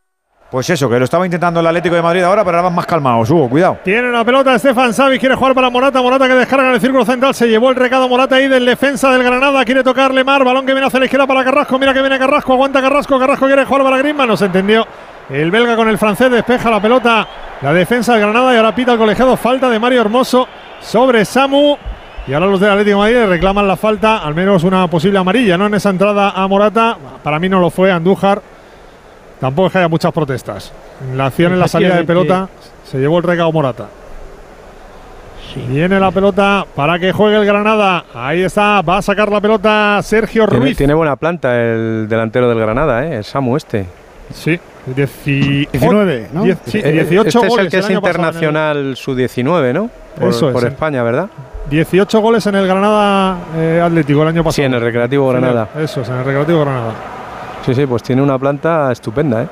Pues eso, que lo estaba intentando el Atlético de Madrid ahora, pero ahora más calmados. Hugo, cuidado. Tiene la pelota Estefan Savic, quiere jugar para Morata. Morata que descarga en el círculo central. Se llevó el recado Morata ahí del defensa del Granada. Quiere tocar Lemar. Balón que viene hacia la izquierda para Carrasco. Mira que viene Carrasco. Aguanta Carrasco. Carrasco quiere jugar para Griezmann. No se entendió. El belga con el francés despeja la pelota. La defensa del Granada y ahora pita el colegiado. Falta de Mario Hermoso sobre Samu. Y ahora los del Atlético de Madrid reclaman la falta, al menos una posible amarilla, ¿no? En esa entrada a Morata. Para mí no lo fue Andújar. Tampoco es que haya muchas protestas. La acción en la salida de pelota se llevó el recado Morata. Viene la pelota para que juegue el Granada. Ahí está, va a sacar la pelota Sergio Ruiz. tiene buena planta el delantero del Granada, ¿eh? el Samu este. Sí, 19, ¿no? Diez- sí, Eh, 18 este es el que es el- internacional sub-19, ¿no? Por, Eso es, por sí. España, ¿verdad? 18 goles en el Granada eh, Atlético el año pasado. Sí, en el Recreativo Granada. Eso es, en el Recreativo Granada. Sí, sí, pues tiene una planta estupenda, ¿eh?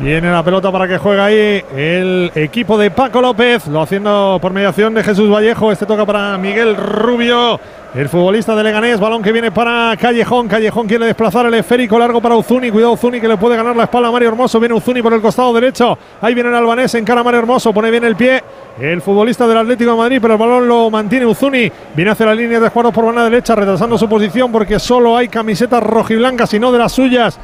Viene la pelota para que juegue ahí el equipo de Paco López, lo haciendo por mediación de Jesús Vallejo. Este toca para Miguel Rubio, el futbolista de Leganés. Balón que viene para Callejón. Callejón quiere desplazar el esférico largo para Uzuni. Cuidado Uzuni que le puede ganar la espalda a Mario Hermoso. Viene Uzuni por el costado derecho. Ahí viene el albanés, encara a Mario Hermoso, pone bien el pie. El futbolista del Atlético de Madrid, pero el balón lo mantiene Uzuni. Viene hacia la línea de jugadores por banda derecha, retrasando su posición porque solo hay camisetas rojiblancas y no de las suyas.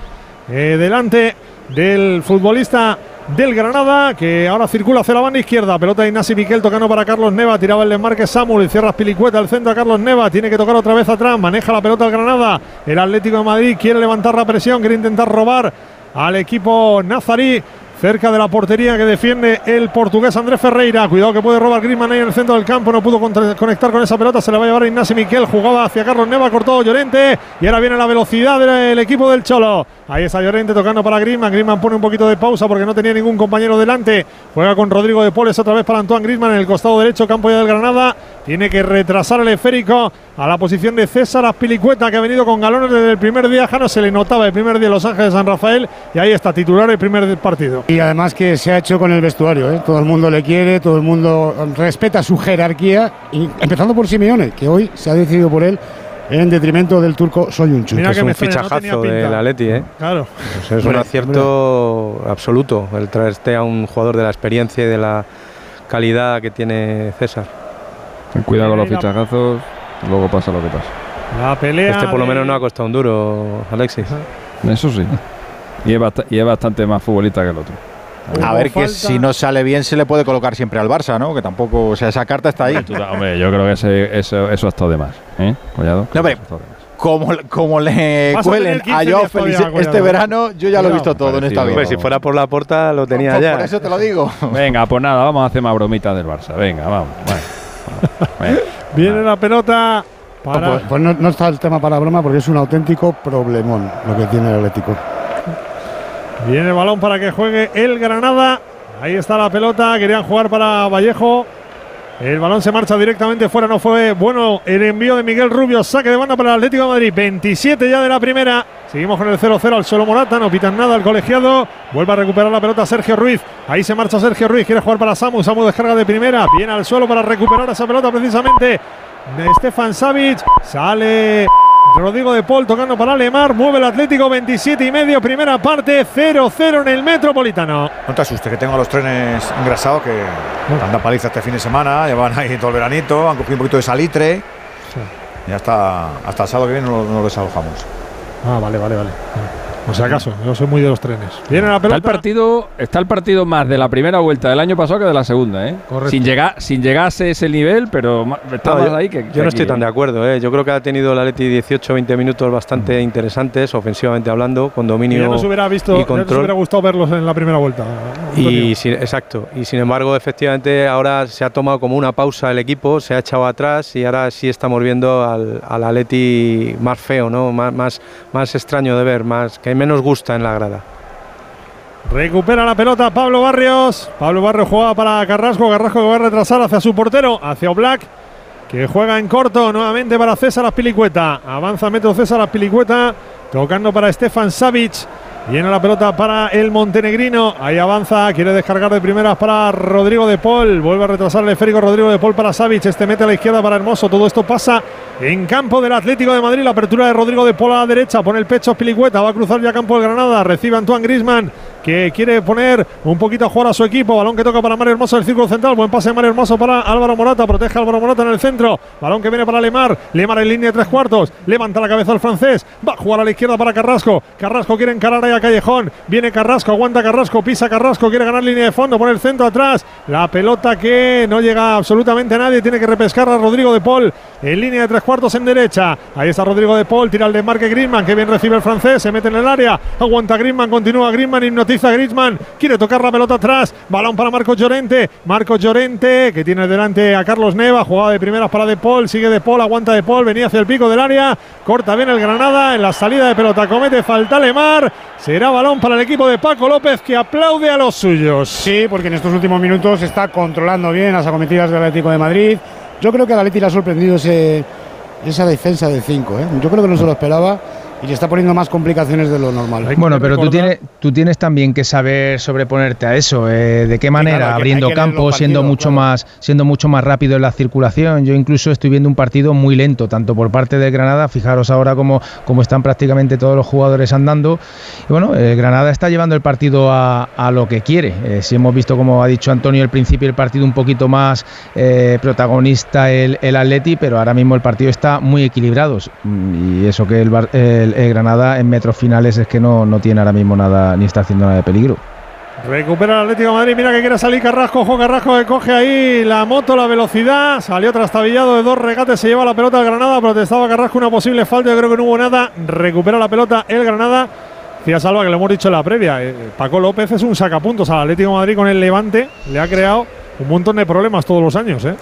Eh, delante del futbolista del Granada, que ahora circula hacia la banda izquierda. Pelota de Ignasi Miquel tocando para Carlos Neva. Tiraba el desmarque Samuel. Cierra Pilicueta al centro a Carlos Neva. Tiene que tocar otra vez atrás. Maneja la pelota el Granada. El Atlético de Madrid quiere levantar la presión. Quiere intentar robar al equipo nazarí. Cerca de la portería que defiende el portugués Andrés Ferreira. Cuidado que puede robar Griezmann ahí en el centro del campo. No pudo conectar con esa pelota. Se la va a llevar Ignasi Miquel. Jugaba hacia Carlos Neva. Cortó Llorente. Y ahora viene la velocidad del equipo del Cholo. Ahí está Llorente tocando para Griezmann. Griezmann pone un poquito de pausa porque no tenía ningún compañero delante. Juega con Rodrigo de Poles otra vez para Antoine Griezmann en el costado derecho. Campo ya del Granada. Tiene que retrasar el esférico a la posición de César Aspilicueta que ha venido con galones desde el primer día. Ya no se le notaba el primer día en Los Ángeles de San Rafael. Y ahí está titular el primer partido. Y además que se ha hecho con el vestuario, ¿eh? todo el mundo le quiere, todo el mundo respeta su jerarquía, y empezando por Simeone, que hoy se ha decidido por él en detrimento del turco Soyuncu. Mira es que un no fichajazo pinta. del Atleti, ¿eh? Claro. Pues es un Hombre, acierto absoluto el traerte a un jugador de la experiencia y de la calidad que tiene César. Cuidado con los fichajazos, luego pasa lo que pasa. La pelea. Este por lo de- menos no ha costado un duro, Alexis. Eso sí. Y es, bast- y es bastante más futbolista que el otro. A ver que falta. si no sale bien se le puede colocar siempre al Barça, ¿no? Que tampoco, o sea, esa carta está ahí. Hombre, yo creo que ese- eso, eso ha estado de más. ¿eh? Collado. No, hombre, como, como le Vas a cuelen tener 15 a Joao Félix este Collado. verano, yo ya lo he visto todo en esta vida. Si fuera por la puerta lo tenía Por- ya. Por eso te lo digo. Venga, pues nada, vamos a hacer más bromitas del Barça. Venga, vamos. Viene la pelota para. Pues, pues no, no está el tema para broma porque es un auténtico problemón lo que tiene el Atlético. Viene el balón para que juegue el Granada. Ahí está la pelota. Querían jugar para Vallejo. El balón se marcha directamente fuera. No fue bueno el envío de Miguel Rubio. Saque de banda para el Atlético de Madrid. 27 ya de la primera. Seguimos con el 0-0 al solo Morata. No pitan nada al colegiado. Vuelve a recuperar la pelota Sergio Ruiz. Ahí se marcha Sergio Ruiz. Quiere jugar para Samu. Samu descarga de primera. Viene al suelo para recuperar esa pelota precisamente. De Stefan Savic. Sale Rodrigo de Paul tocando para Lemar. Mueve el Atlético 27 y medio. Primera parte 0-0 en el Metropolitano. No te asustes, que tengo a los trenes engrasados que anda paliza este fin de semana, llevan ahí todo el veranito, han cogido un poquito de salitre. Y hasta, hasta el sábado que viene no, no lo desalojamos. Ah, vale, vale, vale. Por si acaso, yo soy muy de los trenes. Viene la Está el partido, está el partido más de la primera vuelta del año pasado que de la segunda, ¿eh? Correcto. Sin llegar, sin llegar a ese nivel, pero está No, más yo, ahí que. yo que no aquí, estoy tan ¿eh? de acuerdo. ¿eh? Yo creo que ha tenido el Atleti 18-20 minutos bastante interesantes, ofensivamente hablando, con dominio ya nos hubiera visto, y ya nos control. hubiera gustado verlos en la primera vuelta. Antonio. Y sin- exacto. Y sin embargo, efectivamente, ahora se ha tomado como una pausa el equipo, se ha echado atrás y ahora sí estamos viendo al, al Atleti más feo, ¿no? Más, más, más extraño de ver, más que menos gusta en la grada. Recupera la pelota Pablo Barrios. Pablo Barrios jugaba para Carrasco. Carrasco que va a retrasar hacia su portero, hacia Oblak. que juega en corto nuevamente para César Aspilicueta. Avanza metro César Aspilicueta, tocando para Stefan Savic. Viene la pelota para el montenegrino. Ahí avanza. Quiere descargar de primeras para Rodrigo de Paul. Vuelve a retrasar el esférico Rodrigo de Paul para Savic. Este mete a la izquierda para Hermoso. Todo esto pasa en campo del Atlético de Madrid. La apertura de Rodrigo de Paul a la derecha. Pone el pecho Pilicueta. Va a cruzar ya campo del Granada. Recibe Antoine Grisman que quiere poner un poquito a jugar a su equipo. Balón que toca para Mario Hermoso del círculo central. Buen pase de Mario Hermoso para Álvaro Morata. Protege a Álvaro Morata en el centro. Balón que viene para Lemar. Lemar en línea de tres cuartos. Levanta la cabeza al francés. Va a jugar a la izquierda para Carrasco. Carrasco quiere encarar ahí a Callejón. Viene Carrasco, aguanta Carrasco, pisa Carrasco, quiere ganar línea de fondo, pone el centro atrás. La pelota que no llega absolutamente a nadie. Tiene que repescar a Rodrigo de Paul en línea de tres cuartos en derecha. Ahí está Rodrigo de Paul. Tira el desmarque Griezmann. Que bien recibe el francés. Se mete en el área. Aguanta Griezmann. Continúa Griezmann. Hipnotiza a Griezmann. Quiere tocar la pelota atrás. Balón para Marco Llorente. Marco Llorente que tiene delante a Carlos Neva. Jugada de primeras para De Paul. Sigue De Paul. Aguanta De Paul. Venía hacia el pico del área. Corta bien el Granada. En la salida de pelota comete falta Lemar. Será balón para el equipo de Paco López que aplaude a los suyos. Sí, porque en estos últimos minutos está controlando bien las acometidas del Atlético de Madrid. Yo creo que al Atlético le ha sorprendido esa defensa de 5. ¿eh? Yo creo que no se lo esperaba y le está poniendo más complicaciones de lo normal. Bueno, pero tú tienes, tú tienes también que saber sobreponerte a eso. Eh, ¿De qué manera? Abriendo campo, siendo mucho más, siendo mucho más rápido en la circulación. Yo incluso estoy viendo un partido muy lento, tanto por parte de Granada. Fijaros ahora cómo, cómo están prácticamente todos los jugadores andando. Y bueno, eh, Granada está llevando el partido a, lo que quiere. Eh, si hemos visto, como ha dicho Antonio, al principio el partido un poquito más protagonista el, el Atleti, pero ahora mismo el partido está muy equilibrado. Y eso que el, el Granada en metros finales es que no, no tiene ahora mismo nada, ni está haciendo nada de peligro. Recupera el Atlético Madrid. Mira que quiere salir Carrasco. Ojo Carrasco que coge ahí la moto, la velocidad. Salió trastabillado de dos regates. Se lleva la pelota al Granada. Protestaba Carrasco una posible falta. Yo creo que no hubo nada. Recupera la pelota el Granada. Decía Salva que lo hemos dicho en la previa. Eh, Paco López es un sacapuntos al Atlético Madrid con el Levante. Le ha creado un montón de problemas todos los años. ¿eh?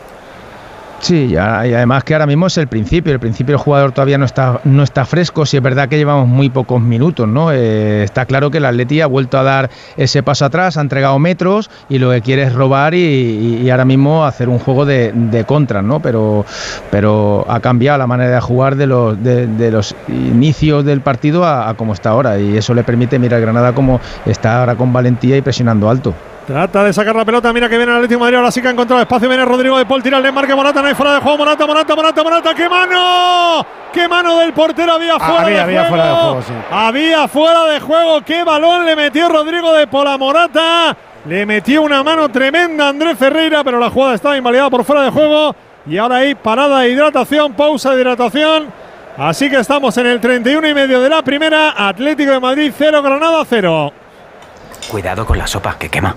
Sí, y además que ahora mismo es el principio. El principio el jugador todavía no está, no está fresco. Si es verdad que llevamos muy pocos minutos, ¿no? Eh, está claro que el Atleti ha vuelto a dar ese paso atrás, ha entregado metros y lo que quiere es robar y, ahora mismo hacer un juego de, de contra, ¿no? Pero, pero ha cambiado la manera de jugar de los, de, los inicios del partido a, a como está ahora y eso le permite mirar Granada como está ahora con valentía y presionando alto. Trata de sacar la pelota, mira que viene el Atlético de Madrid, ahora sí que ha encontrado espacio, viene Rodrigo de Paul, tira el desmarque, Morata, no hay fuera de juego, Morata, Morata, Morata, Morata, ¡qué mano! ¡Qué mano del portero había fuera había, de había juego! Fuera de juego sí. Había fuera de juego, qué balón le metió Rodrigo de Paul a Morata, le metió una mano tremenda a Andrés Ferreira, pero la jugada estaba invalidada por fuera de juego y ahora hay parada de hidratación, pausa de hidratación. Así que estamos en el 31 y medio de la primera, Atlético de Madrid 0, Granada 0. Cuidado con la sopa, que quema.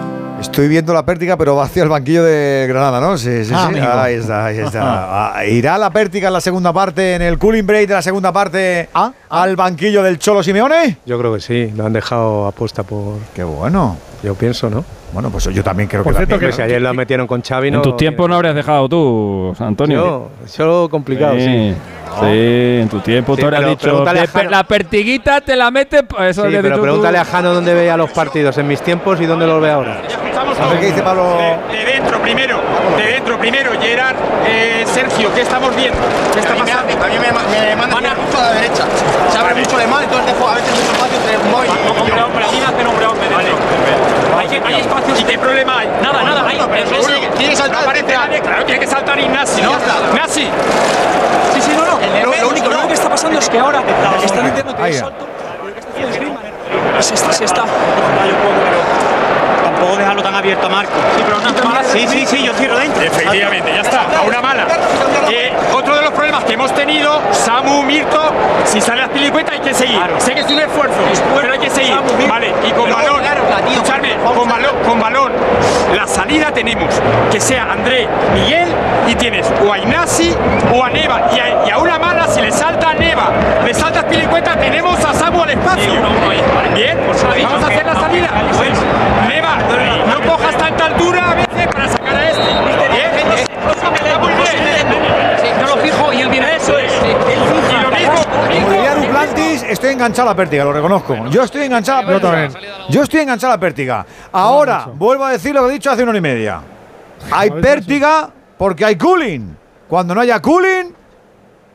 Estoy viendo la pértiga, pero va hacia el banquillo de Granada, ¿no? Sí, sí, Ah, sí. amigo. Ahí está, ahí está. Ah, ¿Irá la pértiga en la segunda parte, en el cooling break de la segunda parte, al banquillo del Cholo Simeone? Yo creo que sí, lo han dejado apuesta por. Qué bueno. Yo pienso, ¿no? Bueno, pues yo también creo Por que cierto, también. que si ayer lo metieron con Xavi, En no. tus tiempos no habrías dejado tú, Antonio. Yo, solo complicado, sí. Sí, en tu tiempo Sí, tú habrías pero dicho. la pertiguita te la metes. pues Eso Sí, pero dicho tú. pregúntale a Jano dónde veía los partidos en mis tiempos y dónde los ve ahora. A ver qué dice Pablo. De, de dentro primero, de dentro primero, Gerard, eh, Sergio, ¿qué estamos viendo? ¿Qué está pasando? A mí me, me manda mucho a la derecha. Se abre mucho de mal, entonces dejo a veces mucho espacio entre Moy y Hombre, yo. hombre, me hombre, hombre, dentro. Hay, hay espacios. ¿Y qué problema hay? Nada, nada, hay. Tiene que- tiene que saltar claro, tiene que saltar Ignasi, ¿no? Ignasi. Sí, sí, no, no. Lo, lo único, que está pasando es que ahora están intentando que salto. Que está. Sí está, sí está. Tampoco dejarlo tan abierto a Marco. Sí, pero una mala. Sí, sí, sí, yo cierro dentro. Efectivamente, ya está, a una mala. Eh, otro de los problemas que hemos tenido, Samu, Mirto, si sale la pilicueta hay que seguir. Sé que es un esfuerzo, pero hay que seguir. Vale, y con balón, claro, tío, con balón, con balón, la salida tenemos que sea André, Miguel, y tienes o a Ignasi o a Neva. Y a, y a una mala, si le salta a Neva, le salta a pilicueta, tenemos a Samu al espacio. Bien, vamos a hacer la salida. Neva, no cojas tanta altura a veces para sacar a este. Bien, enganchado a la pértiga, lo reconozco. Yo estoy enganchado a la pértiga. Yo estoy enganchado a la pértiga. Ahora, vuelvo a decir lo que he dicho hace una hora y media. Hay pértiga porque hay cooling. Cuando no haya cooling,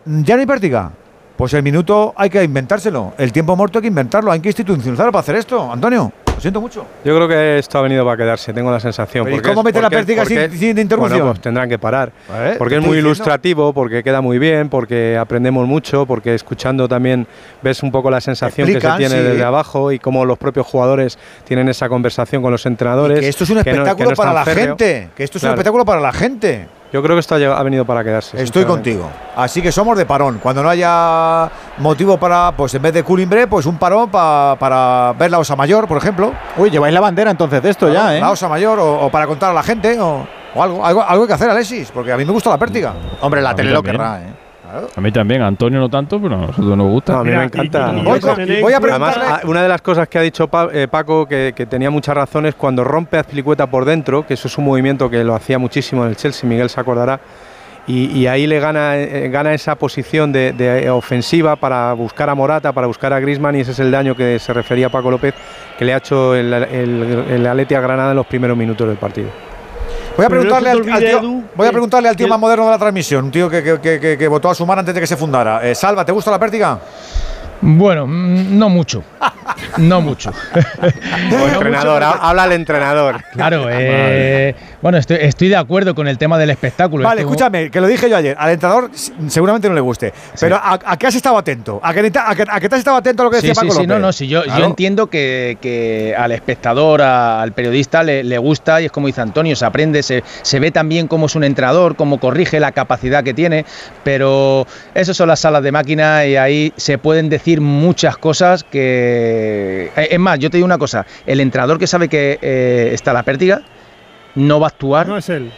ya no hay pértiga. Pues el minuto hay que inventárselo. El tiempo muerto hay que inventarlo. Hay que institucionalizarlo para hacer esto. Antonio, lo siento mucho. Yo creo que esto ha venido para quedarse, tengo la sensación. Pero ¿y cómo es- mete la pértiga sin- interrupción? Bueno, pues tendrán que parar. ¿Eh? Porque es muy diciendo. ilustrativo, porque queda muy bien, porque aprendemos mucho, porque escuchando también ves un poco la sensación Explican, que se tiene sí. desde abajo y cómo los propios jugadores tienen esa conversación con los entrenadores. Que esto es un que no- que espectáculo no para la férreo. gente. Que esto es un espectáculo para la gente. Yo creo que esto ha, venido para quedarse. Estoy contigo. Así que somos de parón. Cuando no haya motivo para, pues en vez de culimbre, pues un parón pa- para ver la Osa Mayor, por ejemplo. Uy, lleváis la bandera entonces de esto ya, ¿eh? La Osa Mayor, o, o para contar a la gente, o, o algo, algo. Algo hay que hacer, Alexis, porque a mí me gusta la pértiga. Hombre, la A tele lo querrá, ¿eh? A mí también, a Antonio no tanto, pero a nosotros nos gusta. No, a mí me encanta. Voy, con- voy a preguntarle. Además, una de las cosas que ha dicho Pa- eh, Paco, que, que tenía muchas razones, cuando rompe a Azpilicueta por dentro, que eso es un movimiento que lo hacía muchísimo en el Chelsea, Miguel se acordará, y, y ahí le gana, eh, gana esa posición de, de ofensiva para buscar a Morata, para buscar a Grisman, y ese es el daño que se refería Paco López, que le ha hecho el, el, el Atleti a Granada en los primeros minutos del partido. Voy a no preguntarle al, tío, Edu, voy a preguntarle al tío más moderno de la transmisión, un tío que, que- que- votó a su mano antes de que se fundara. Eh, Salva, ¿te gusta la pértiga? Bueno, mm, no mucho. No mucho. entrenador, ha- habla el entrenador. Claro, eh, bueno, estoy, estoy de acuerdo con el tema del espectáculo. Vale, Esto- escúchame, que lo dije yo ayer. Al entrenador seguramente no le guste. Pero ¿a, a qué has estado atento? ¿A que, a, que, a que te has estado atento a lo que Sí, decía sí, Paco sí, López? no, no, sí, yo, yo Claro. entiendo que, que al espectador, a- al periodista le, le gusta y es como dice Antonio, se aprende, se, se ve también cómo es un entrenador, cómo corrige la capacidad que tiene, pero esas son las salas de máquina y ahí se pueden decir muchas cosas que... eh, Es más, yo te digo una cosa, el entrenador que sabe que eh, está la pértiga no va a actuar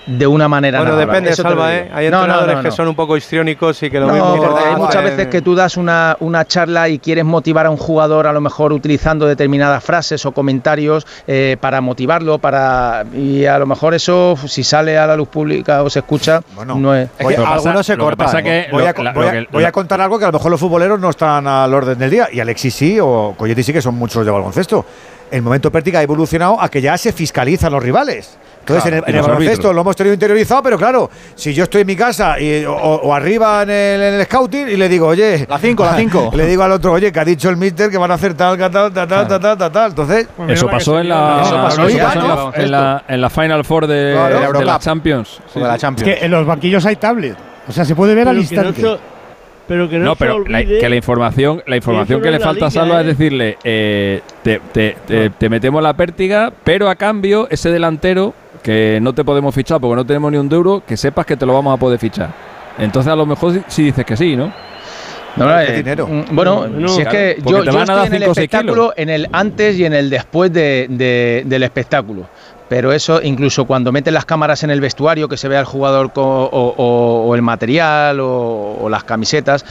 de una manera Bueno, nada depende, Eso te lo Salva. ¿eh? Hay No, no, entrenadores no, que no. son un poco histriónicos y que lo No, mismo... porque hay muchas veces que tú das una, una charla y quieres motivar a un jugador a lo mejor utilizando determinadas frases o comentarios eh, para motivarlo, para y a lo mejor eso si sale a la luz pública o se escucha no es. Voy- algunos se cortan. voy, a, voy a- voy a contar algo que a lo mejor los futboleros no están al orden del día. Y Alexis sí, o Coyetti sí, que son muchos de baloncesto. El momento pértiga ha evolucionado a que ya se fiscalizan los rivales. Entonces, Claro, en el, el baloncesto lo hemos tenido interiorizado, pero claro, si yo estoy en mi casa y- o, o arriba en el, en el scouting y le digo, oye. La cinco, la cinco. le digo al otro, oye, que ha dicho el mister que van a hacer tal, tal, tal, tal, tal, tal, tal, tal. Entonces. Eso pasó en la, Eso pasó eso ya, pasó en la, en la- en la Final Four de, Claro. de De la. Champions. de la Champions. Es que en los banquillos hay tablet. O sea, se puede ver al Pero que no instante. pero que no, No, pero la- que la información, la información que le falta a Salva es ¿eh? decirle, eh, te, te- te- te metemos la pértiga, pero a cambio ese delantero que no te podemos fichar porque no tenemos ni un duro, que sepas que te lo vamos a poder fichar. Entonces a lo mejor si, si dices que sí, ¿no? No, no, eh, mm, Bueno, No, si es claro, que yo, te yo estoy en el espectáculo, en el antes y en el después de- de- del espectáculo. Pero eso, incluso cuando meten las cámaras en el vestuario, que se vea el jugador co- o, o- o el material o, o las camisetas,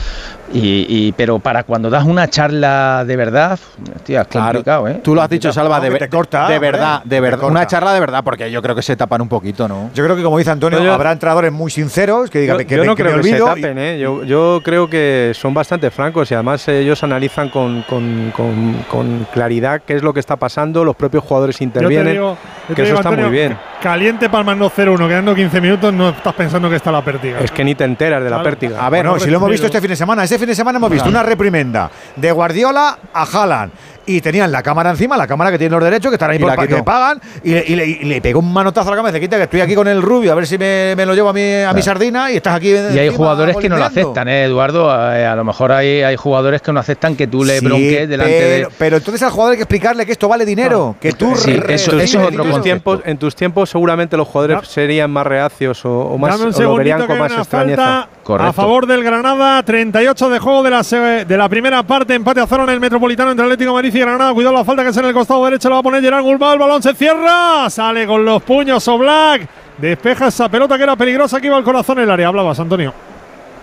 y, y- pero para cuando das una charla de verdad, hostia, es complicado, ¿eh? Tú lo has dicho, Salva, de, que te corta, de hombre, verdad, de verdad. Una charla de verdad, porque yo creo que se tapan un poquito, ¿no? Yo creo que, como dice Antonio, yo- habrá entrenadores muy sinceros que digan Yo, que, yo no que creo me que se olvido tapen, ¿eh? yo, yo creo que son bastante francos y además ellos analizan con, con- con- con claridad qué es lo que está pasando, los propios jugadores Yo te intervienen, digo- yo te que eso digo, está Antonio, muy bien. Caliente palmando 0-1, quedando 15 minutos, no estás pensando que está la pértiga. Es que ni te enteras de la Claro. pértiga. A ver, no, si lo hemos visto este fin de semana. Este fin de semana hemos visto una reprimenda de Guardiola a Haaland. Y tenían la cámara encima, la cámara que tienen los derechos, que están ahí Y por la pa- quitó. que pagan, y, le- y le, y le pegó un manotazo a la cabeza, quita que estoy aquí con el rubio, a ver si me, me lo llevo a mi, a mi sardina, y estás aquí. Y hay jugadores que no lo aceptan ¿eh, Eduardo? Eh, a lo mejor hay, hay jugadores que no aceptan que tú le Sí, bronques delante pero, de. pero entonces al jugador hay que explicarle que esto vale dinero, que tú Sí, re- eso- es otro en tus tiempos, en tus tiempos seguramente los jugadores serían más reacios o, o más o lo verían con más extrañeza. Correcto. a favor del Granada. 38 de juego de la, de la primera parte. Empate a cero en el Metropolitano entre Atlético Madrid Granada. Cuidado la falta que es en el costado derecho. La va a poner Gerard Gulbao. El balón se cierra. Sale con los puños Oblak. Despeja esa pelota que era peligrosa que iba al corazón del área. Hablabas, Antonio.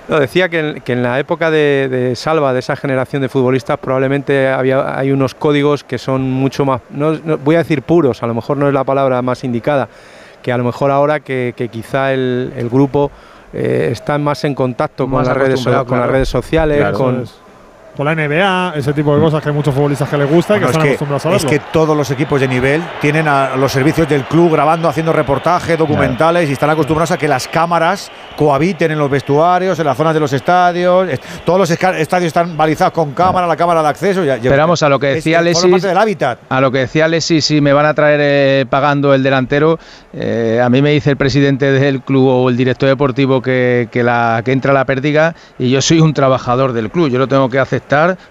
No, decía que en, que en la época de, de Salva, de esa generación de futbolistas, probablemente había, hay unos códigos que son mucho más, no, no- voy a decir puros, a lo mejor no es la palabra más indicada, que a lo mejor ahora que, que quizá el, el grupo eh, está más en contacto con las, redes, las sociales, Claro. con, Por la NBA, ese tipo de cosas que hay muchos futbolistas que les gusta y que están es, acostumbrados a que, es verlo. que todos los equipos de nivel tienen a los servicios del club grabando, haciendo reportajes, documentales y están acostumbrados a que las cámaras cohabiten en los vestuarios, en las zonas de los estadios. Es- Todos los estadios están balizados con cámara, la cámara de acceso. Ya, a lo que decía forma Alexis. parte del hábitat. A lo que decía Alexis, si me van a traer eh, pagando el delantero, eh, a mí me dice el presidente del club o el director deportivo que, que la, que entra la pérdida y yo soy un trabajador del club. Yo lo tengo que aceptar,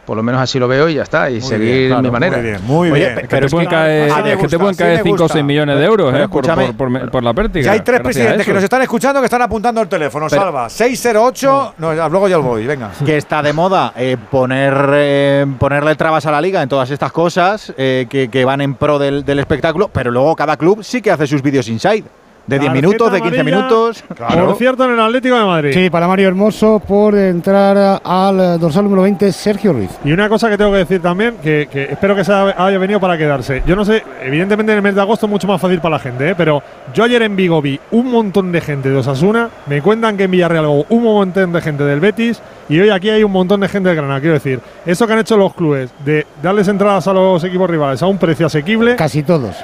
por lo menos así lo veo y ya está, y seguir claro, mi manera. muy bien, muy Oye, bien. Que pero te es pueden que- caer, que te pueden caer me 5 o gusta. 6 millones de euros eh, por, escúchame. por, por, por la pérdida. Ya hay tres presidentes que nos están escuchando que están apuntando el teléfono. Pero- Salva, 608. No, ya- luego ya os voy, venga. que está de moda eh, poner eh, ponerle trabas a la liga en todas estas cosas eh, que, que van en pro del, del espectáculo, pero luego cada club sí que hace sus vídeos inside. De 10 Tarjeta minutos, de 15 amarilla, minutos. Por cierto, en el Atlético de Madrid. Sí, para Mario Hermoso por entrar al dorsal número 20, Sergio Ruiz. Y una cosa que tengo que decir también, que, que espero que se haya venido para quedarse. Yo no sé, evidentemente en el mes de agosto es mucho más fácil para la gente, ¿eh? pero yo ayer en Vigo vi un montón de gente de Osasuna, me cuentan que en Villarreal hubo un montón de gente del Betis y hoy aquí hay un montón de gente de Granada. Quiero decir, eso que han hecho los clubes de darles entradas a los equipos rivales a un precio asequible. Casi todos.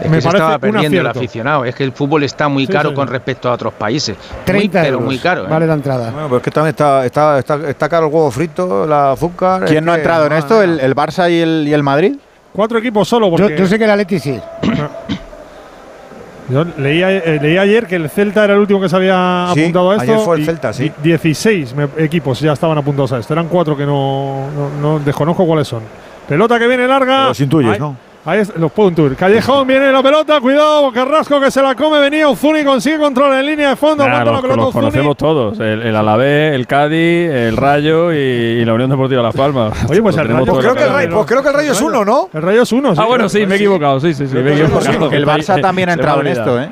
Es me que se estaba perdiendo el aficionado. Es que el fútbol está muy Sí, caro sí, con respecto a otros países. 30 muy, pero euros. muy caro. ¿eh? Vale la entrada. Bueno, pues que también está, está, está, está caro el huevo frito, el azúcar. ¿Quién no ha entrado en esto? ¿El, el Barça y el, y el Madrid? Cuatro equipos solo, Yo, porque yo sé que el Atleti sí. yo leí, eh, leí ayer que el Celta era el último que se había Sí, apuntado a esto. ayer fue el Celta, sí. di- 16 me- equipos ya estaban apuntados a esto. Eran cuatro que no, no, no- desconozco cuáles son. Pelota que viene larga. Los intuyes, ¿no? Ahí es- los puedo intuir. Callejón viene la pelota, cuidado, Carrasco que se la come, venía Uzuni, consigue control en línea de fondo, Nah, la los, Uzuni. conocemos todos. El, el Alavés, el Cádiz, el Rayo y, y la Unión Deportiva Las Palmas. Oye, pues el Rayo- todo Creo que, el. Rayo, pues creo que el Rayo es uno, ¿no? El Rayo es uno, sí. Ah, bueno, sí, me he equivocado. Sí, sí, sí, me he Creo que sí. equivocado. El Barça también ha entrado en esto, ¿eh?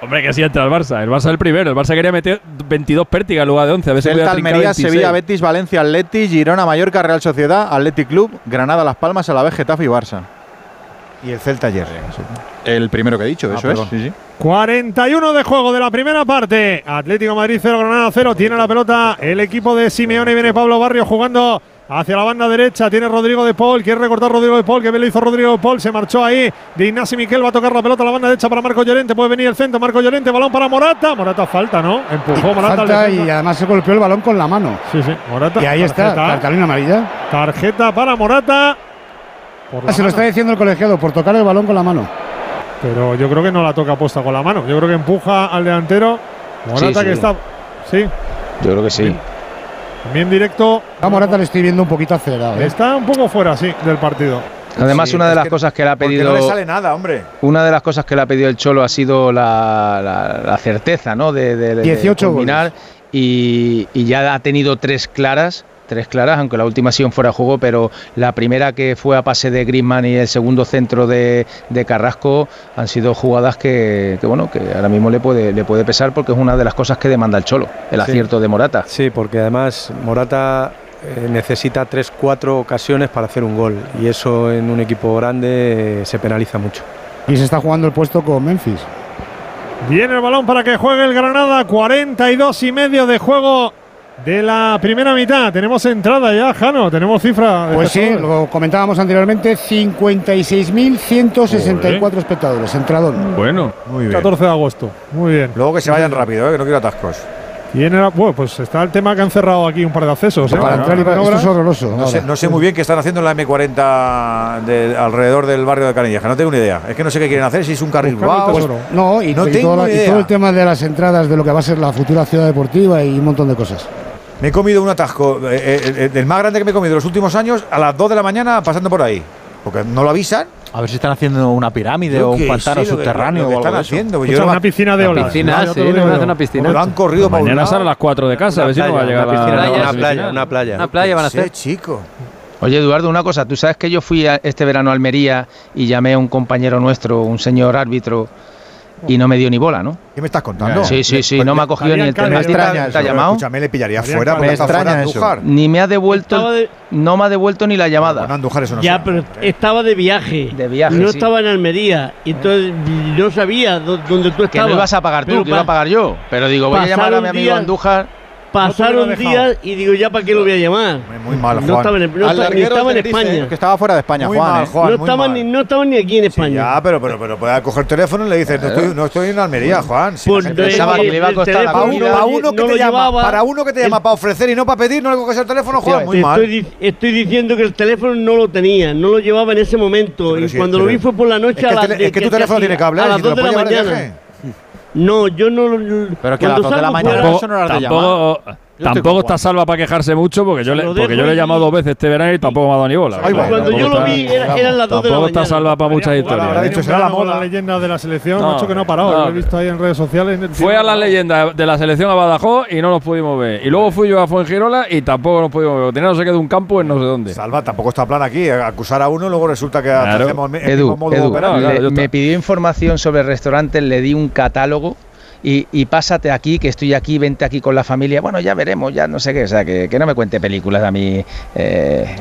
Hombre, que sí entra el Barça. El Barça es el primero. El Barça quería meter 22 pértigas en lugar de 11. A si Celta, Almería, 26. Sevilla, Betis, Valencia, Atleti, Girona, Mallorca, Real Sociedad, Athletic Club, Granada, Las Palmas, Alavés, Getafe y Barça. Y el Celta ayer. El primero que he dicho, Ah, eso perdón. es. Sí, sí. 41 de juego de la primera parte. Atlético Madrid 0, Granada 0. Tiene la pelota el equipo de Simeone. Viene Pablo Barrio jugando hacia la banda derecha. Tiene Rodrigo de Paul. Quiere recortar Rodrigo de Paul. Que bien lo hizo Rodrigo de Paul. Se marchó ahí. De Ignacio Miquel va a tocar la pelota a la banda derecha para Marco Llorente. Puede venir el centro. Marco Llorente. Balón para Morata. Morata falta, ¿no? Empujó Morata. al Falta y además se golpeó el balón con la mano. Sí, sí. Morata. Y ahí está, Tarjeta. amarilla. Tarjeta para Morata. Ah, Se lo está diciendo el colegiado por tocar el balón con la mano. Pero yo creo que no la toca puesta con la mano. Yo creo que empuja al delantero. Morata Sí, sí. que está. Sí. Yo creo que sí. También directo. A Morata le estoy viendo un poquito acelerado. ¿eh? Está un poco fuera, sí, del partido. Además, Sí, una de las que- cosas que le ha pedido. no le sale nada, hombre. Una de las cosas que le ha pedido el Cholo ha sido la, la- la certeza, ¿no? De, de- de 18 combinar y, y ya ha tenido tres claras, tres claras, aunque la última ha sido en fuera de juego, pero la primera que fue a pase de Griezmann y el segundo centro de, de Carrasco han sido jugadas que, que, bueno, que ahora mismo le puede, le puede pesar porque es una de las cosas que demanda el Cholo, el Sí. acierto de Morata. Sí, porque además Morata eh, necesita 3-4 ocasiones para hacer un gol y eso en un equipo grande eh, se penaliza mucho. Y se está jugando el puesto con Memphis. Viene el balón para que juegue el Granada. 42 y medio de juego de la primera mitad. Tenemos entrada ya, Jano. Tenemos cifra. de Pues sí, lo comentábamos anteriormente, 56.164 espectadores, entradón. Bueno, Muy bien. 14 de agosto. Muy bien. Luego que se vayan rápido, ¿eh? que no quiero atascos. Tiene la- bueno, pues está el tema que han cerrado aquí un par de accesos. ¿eh? para entrar y para, esto es horroroso. No sé, no muy bien qué están haciendo en la M40 de- alrededor del barrio de Canilleja. No tengo ni idea. Es que no sé qué quieren hacer, si es un carril. No, y, No y tengo todo, la- ni y todo el tema de las entradas de lo que va a ser la futura ciudad deportiva y un montón de cosas. Me he comido un atasco, eh, eh, eh, el más grande que me he comido en los últimos años, a las 2 de la mañana pasando por ahí. Porque no lo avisan. A ver si están haciendo una pirámide o un pantano sé lo que- subterráneo lo que o algo están de haciendo. Yo una no- piscina de olas. piscina, te sí, hacer una piscina. lo han corrido para mañana salen a las 4 de casa. a ver si no va a llegar una la- piscina, la una playa, una playa. Una playa van a Sí, hacer. chico. Oye, Eduardo, una cosa, tú sabes que yo fui a- este verano a Almería y llamé a un compañero nuestro, un señor árbitro, y no me dio ni bola, ¿no? ¿Qué me estás contando? Sí, sí, sí, no me ha cogido ni el Estaría tema. ¿A ti te, extraña te ha llamado? Escúchame, le pillaría fuera que- porque me está fuera. Andújar. Ni me ha devuelto, no me ha devuelto ni la llamada. Bueno, Andújar eso no ya, pero estaba de viaje. De viaje, No sí. estaba en Almería. y Entonces no sabía dó- dónde tú Que estabas. no ibas a pagar tú, Pero que iba a pa- pagar yo. Pero digo, voy a llamar a mi amigo Andújar. Pasaron días y digo, ¿ya para qué lo voy a llamar? Muy mal, No Juan. estaba en, no Al estaba- ni larguero estaba en España. Que estaba fuera de España, Muy Juan. mal, ¿eh? Juan, no, muy estaba mal. ni, no estaba ni aquí en España. Ya, pero, pero, pero puede coger el teléfono y le dices, no estoy, no estoy en Almería, Juan. Si Pues pensaba el- que le iba a costar la no Para uno que no te llama, llevaba. para uno que te llama para ofrecer y no para pedir, no le coges el teléfono, Juan. Muy mal. Estoy, di- estoy diciendo que el teléfono no lo tenía, no lo llevaba en ese momento. Pero y cuando lo vi fue por la noche a las es que tu teléfono tiene cable, a las te lo 2 de la mañana. No, yo no. Pero que a las cuando 2 de la mañana fuera- eso no era de Tampoco, tampoco está salva para quejarse mucho porque yo, le, porque yo le he y- llamado dos veces este verano y tampoco me ha dado ni bola. Cuando Tampoco yo lo está- vi era- eran las 2 de la Tampoco está salva para muchas historias. habrá Tiene dicho, será la moda. leyenda de la selección, No, que no ha parado. no. Lo he visto ahí en redes sociales. Fue a la leyenda de la selección a Badajoz y no nos pudimos ver. Y luego fui yo a Fuengirola y tampoco nos pudimos ver. Tenía no sé qué de un campo en no sé dónde. Salva, tampoco está plan aquí. eh, Acusar a uno, luego resulta que Claro. hacemos el mismo Edu, modo Edu, operandi. le- claro, yo me pidió información sobre restaurantes, le di un catálogo y, y pásate aquí, que estoy aquí, vente aquí con la familia. Bueno, ya veremos, ya no sé qué, o sea, que, que no me cuente películas a mí. Eh,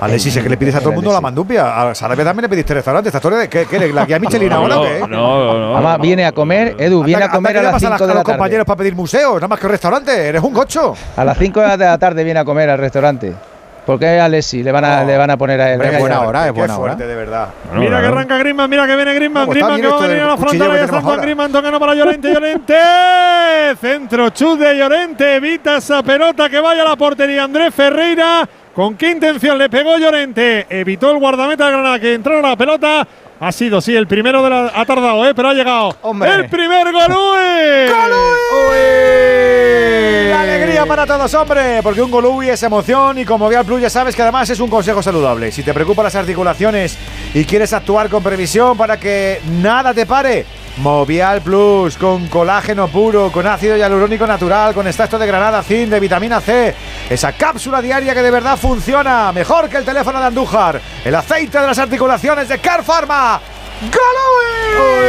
Alexis, es que le pides a todo el mundo la mandupia. A Sarabia también le pediste restaurante. ¿Esta historia de qué? ¿Qué? ¿La guía Michelin No, ahora o no, qué? no, no, Además, viene a comer, Edu, viene a comer anda a las llamas 5 de a la los tarde. compañeros para pedir museos, nada más que restaurante. Eres un gocho. A las 5 de la tarde viene a comer al restaurante. ¿Por qué a Alessi le van a, le van a poner a él? Hombre, Venga, buena hora, es Qué buena hora. fuerte, de verdad. Mira que arranca Griezmann, mira que viene Griezmann, ¿Cómo está Griezmann que va a venir a la que ya está Juan? Griezmann tocando para Llorente, Llorente, centro chut de Llorente, evita esa pelota que vaya a la portería Andrés Ferreira, ¿con qué intención le pegó Llorente? Evitó el guardameta de Granada que entrara la pelota, ha sido sí el primero de la, ha tardado, eh, pero ha llegado Hombre. el primer gol, ¡Uy! ¡La alegría para todos, hombre! Porque un Golui es emoción y como Vial Plus ya sabes que además es un consejo saludable. Si te preocupan las articulaciones y quieres actuar con previsión para que nada te pare, Movial Plus con colágeno puro, con ácido hialurónico natural, con extracto de granada, zinc, de vitamina C. Esa cápsula diaria que de verdad funciona. Mejor que el teléfono de Andújar. El aceite de las articulaciones de Car Pharma. ¡Golui!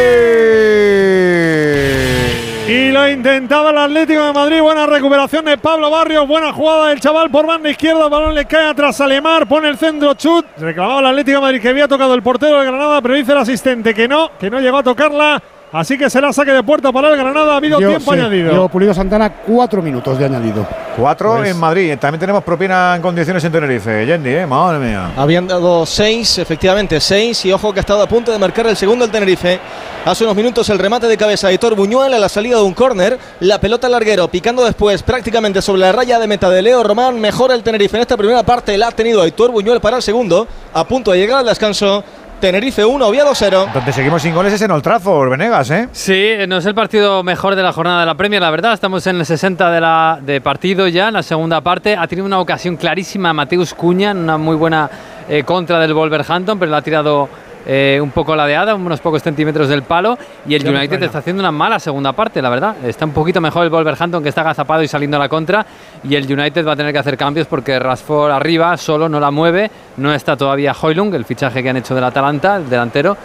Y lo intentaba el Atlético de Madrid. Buena recuperación de Pablo Barrios. Buena jugada del chaval por banda izquierda. El balón le cae atrás a. Pone el centro chut. Reclamaba el Atlético de Madrid que había tocado el portero de Granada, pero dice el asistente que no, que no llegó a tocarla. Así que será saque de puerta para el Granada. Ha habido tiempo sí, añadido. dio Pulido Santana cuatro minutos de añadido. Cuatro Pues- en Madrid. También tenemos propina en condiciones en Tenerife. Yendi, ¿eh? Madre mía. Habían dado seis, efectivamente, seis. Y ojo que ha estado a punto de marcar el segundo el Tenerife. Hace unos minutos el remate de cabeza de Hitor Buñuel a la salida de un córner. La pelota al larguero, picando después prácticamente sobre la raya de meta de Leo Román. Mejora el Tenerife en esta primera parte. La ha tenido Hitor Buñuel para el segundo. A punto de llegar al descanso. Tenerife 1, Oviedo 0. Donde seguimos sin goles es en Old Trafford, Venegas, ¿eh? Sí, no es el partido mejor de la jornada de la Premier, la verdad. Estamos en el 60 de, la, de partido ya, en la segunda parte. Ha tenido una ocasión clarísima Mateus Cuña, en una muy buena eh, contra del Wolverhampton, pero la ha tirado eh, un poco ladeada, unos pocos centímetros del palo. Y el United está haciendo una mala segunda parte, la verdad. Está un poquito mejor el Wolverhampton, que está agazapado y saliendo a la contra. Y el United va a tener que hacer cambios porque Rashford arriba solo no la mueve. No está todavía Hoylung, el fichaje que han hecho del Atalanta, el delantero.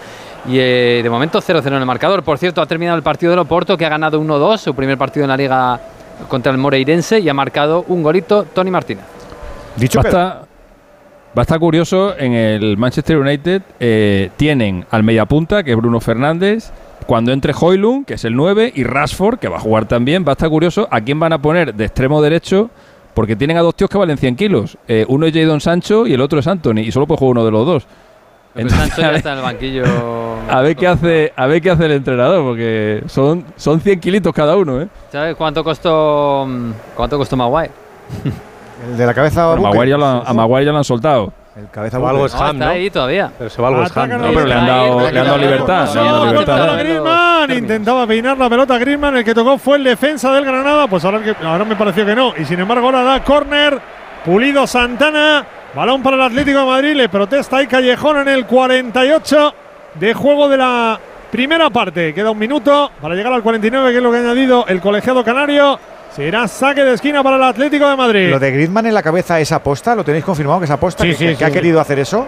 Y eh, de momento 0-0 en el marcador. Por cierto, ha terminado el partido del Oporto, que ha ganado 1-2, su primer partido en la liga contra el Moreirense, y ha marcado un golito Tony Martínez. Dicho va a estar curioso en el Manchester United. eh, tienen al mediapunta, que es Bruno Fernández. Cuando entre Hoylund, que es el 9, y Rashford, que va a jugar también, va a estar curioso a quién van a poner de extremo derecho, porque tienen a dos tíos que valen 100 kilos. Eh, uno es Jadon Sancho y el otro es Anthony, y solo puede jugar uno de los dos. Entonces, Sancho a ya ver- está en el banquillo. A ver qué hace, a ver qué hace el entrenador, porque son, son 100 kilitos cada uno, ¿eh? ¿Sabes cuánto costó, mm, cuánto costó Maguire? El de la cabeza Pero buque. Maguire ya lo han- a Maguire ya lo han soltado. El cabeza Se va al buque. West No, Ham, está ahí todavía. Pero se va al West Ham. Atacan ¿no? No, pero le han dado, le han dado libertad. le han dado libertad. intentaba Griezmann, intentaba peinar la pelota Griezmann, el que tocó fue el defensa del Granada, pues ahora, que, ahora me pareció que no, y sin embargo ahora da córner, Pulido Santana, balón para el Atlético de Madrid, le protesta ahí Callejón en el 48 de juego de la primera parte, queda un minuto para llegar al 49 que es lo que ha añadido el colegiado canario, será saque de esquina para el Atlético de Madrid. Lo de Griezmann en la cabeza es aposta, ¿lo tenéis confirmado que es aposta? Sí, ¿Que, sí, que- que ha sí. querido hacer eso?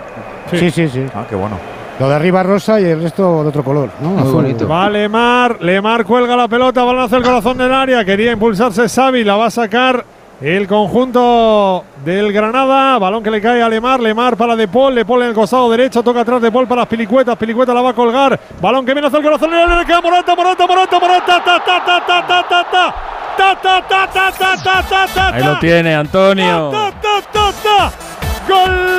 Sí, sí, sí. Ah, qué bueno. Lo de arriba rosa y el resto de otro color. ¿no? Muy Azul. bonito. Va Lemar, Lemar cuelga la pelota, balón hacia el corazón del área, quería impulsarse Xavi, la va a sacar el conjunto del Granada, balón que le cae a Lemar, Lemar para De Paul, De Paul en el costado derecho, toca atrás De Paul para Pilicueta, Pilicueta la va a colgar, balón que viene hacia el corazón del área, le queda Morata, Morata, Morata, Morata, ta, ta, ta, ta, ta, ta, ta. Ahí lo tiene, Antonio. Gol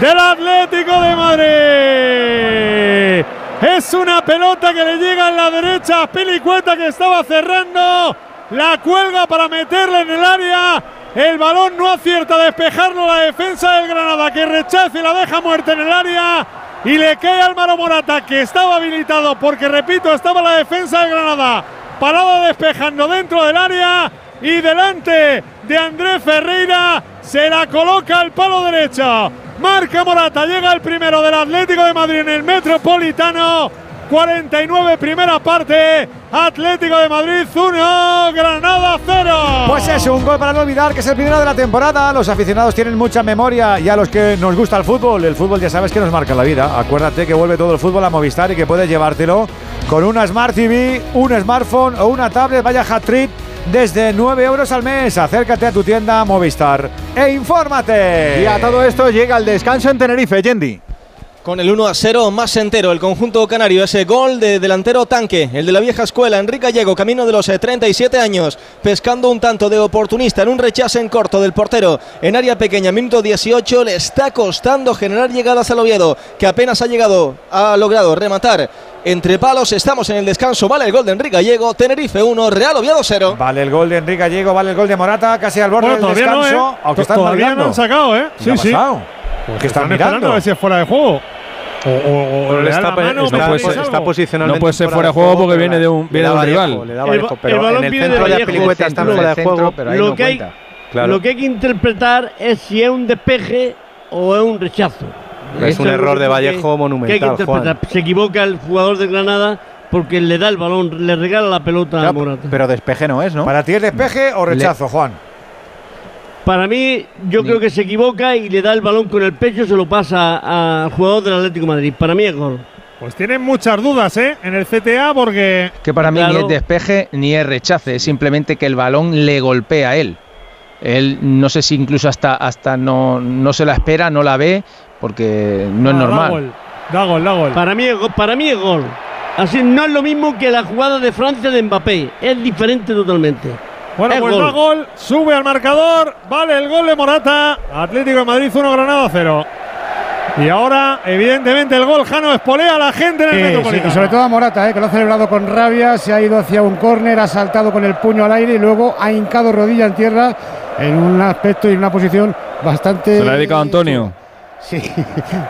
del Atlético de Madrid. Es una pelota que le llega en la derecha a Pilicueta que estaba cerrando. La cuelga para meterla en el área. El balón no acierta a despejarlo la defensa del Granada que rechaza y la deja muerta en el área. Y le cae Álvaro Morata que estaba habilitado porque, repito, estaba la defensa del Granada parado despejando dentro del área y delante de Andrés Ferreira se la coloca al palo derecho. Marca Morata, llega el primero del Atlético de Madrid en el Metropolitano. 49 primera parte, Atlético de Madrid 1, Granada 0. Pues es un gol para no olvidar que es el primero de la temporada. Los aficionados tienen mucha memoria y a los que nos gusta el fútbol, el fútbol ya sabes que nos marca la vida. Acuérdate que vuelve todo el fútbol a Movistar y que puedes llevártelo con una Smart TV, un smartphone o una tablet. Vaya hat trick desde 9 euros al mes. Acércate a tu tienda Movistar e infórmate. Y a todo esto llega el descanso en Tenerife, Yendi. Con el 1 a 0 más entero el conjunto canario. Ese gol de delantero tanque, el de la vieja escuela, Enrique Gallego, camino de los eh, 37 años, pescando un tanto de oportunista en un rechazo en corto del portero en área pequeña, minuto 18. Le está costando generar llegadas al Oviedo, que apenas ha llegado, ha logrado rematar entre palos. Estamos en el descanso. Vale el gol de Enrique Gallego, Tenerife 1, Real Oviedo 0. Vale el gol de Enrique Gallego, vale el gol de Morata, casi al borde Bueno, del todavía no, descanso. ¿eh? Aunque están todavía mirando. no han sacado, ¿eh? ¿Qué Sí, ha sí. Pues ¿Qué están esperando mirando? a ver si es fuera de juego. O, o- o le está, da la mano, está- pues, está posicionado No puede ser fuera de juego porque viene de un, viene de un rival. le da El pero el balón en el viene de centro ya Vallejo, Pilicueta está fuera de juego, pero ahí lo no que hay-. Claro. Lo que hay que interpretar es si es un despeje o es un rechazo. Es Eso un error que- de Vallejo que hay que monumental, interpretar. Se equivoca el jugador de Granada porque le da el balón, le regala la pelota a Morata. Pero despeje no es, ¿no? ¿Para ti es despeje o rechazo, Juan? Para mí, yo creo que se equivoca y le da el balón con el pecho, se lo pasa al jugador del Atlético de Madrid. Para mí es gol. Pues tienen muchas dudas, ¿eh? En el CTA porque... Que para mí ni es despeje ni es rechace, es simplemente que el balón le golpea a él. Él no sé si incluso hasta, hasta no, no se la espera, no la ve, porque no es Ah, Da normal. gol, da gol, da gol. Para mí, es para mí es gol. Así no es lo mismo que la jugada de Francia de Mbappé. Es diferente totalmente. Bueno, Es pues gol. da gol, sube al marcador, vale el gol de Morata, Atlético de Madrid 1, Granada 0. Y ahora, evidentemente, el gol Jano espolea a la gente en el Sí, sí, Metropolitano. y sobre todo a Morata, eh, que lo ha celebrado con rabia, se ha ido hacia un córner, ha saltado con el puño al aire y luego ha hincado rodilla en tierra en un aspecto y en una posición bastante. Se la ha dedicado a Antonio. Sí.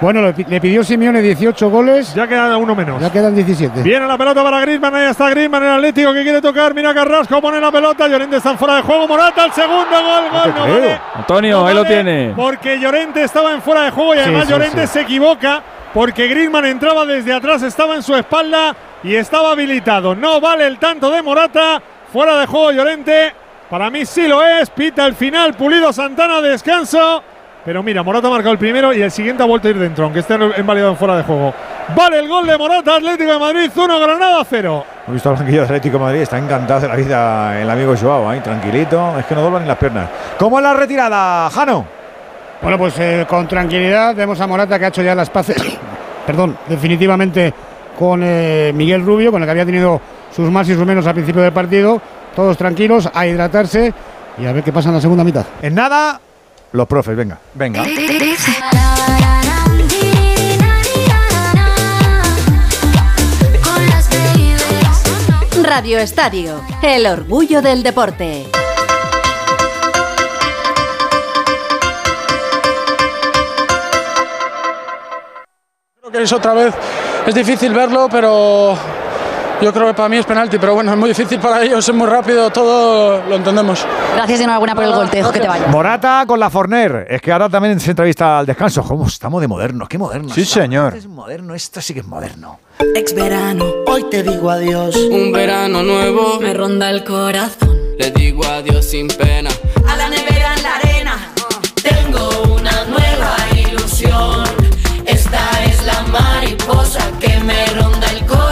Bueno, le, pi- le pidió Simeone 18 goles. Ya queda uno menos. Ya quedan 17. Viene la pelota para Griezmann, ahí está Griezmann, el Atlético que quiere tocar, mira Carrasco, pone la pelota, Llorente está fuera de juego, Morata, el segundo gol, gol, no vale. Antonio, No ahí lo tiene. Porque Llorente estaba en fuera de juego y Sí, además sí, Llorente sí. se equivoca porque Griezmann entraba desde atrás, estaba en su espalda y estaba habilitado. No vale el tanto de Morata, fuera de juego Llorente. Para mí sí lo es, pita el final, Pulido Santana, descanso. Pero mira, Morata ha marcado el primero y el siguiente ha vuelto a ir dentro, aunque esté invalidado en fuera de juego. Vale el gol de Morata, Atlético de Madrid 1, Granada 0. He visto al banquillo del Atlético de Madrid, está encantado de la vida el amigo Joao, ahí tranquilito, es que no doblan ni las piernas. ¿Cómo es la retirada, Jano? Bueno, pues eh, con tranquilidad vemos a Morata que ha hecho ya las paces, perdón, definitivamente con eh, Miguel Rubio, con el que había tenido sus más y sus menos al principio del partido. Todos tranquilos, a hidratarse y a ver qué pasa en la segunda mitad. En nada, los profes, venga, venga. Radio Estadio, el orgullo del deporte. Creo que es otra vez, es difícil verlo, pero yo creo que para mí es penalti, pero bueno, es muy difícil para ellos, es muy rápido, todo lo entendemos. Gracias y enhorabuena por el gol, te dejo que te vayas. Morata con la Forner. Es que ahora también se entrevista al descanso. ¿Cómo estamos de modernos? ¿Qué modernos? Sí, señor. Es moderno, esto sí que es moderno. Ex verano, hoy te digo adiós. Un verano nuevo me ronda el corazón. Le digo adiós sin pena. A la nevera en la arena. Tengo una nueva ilusión. Esta es la mariposa que me ronda el corazón.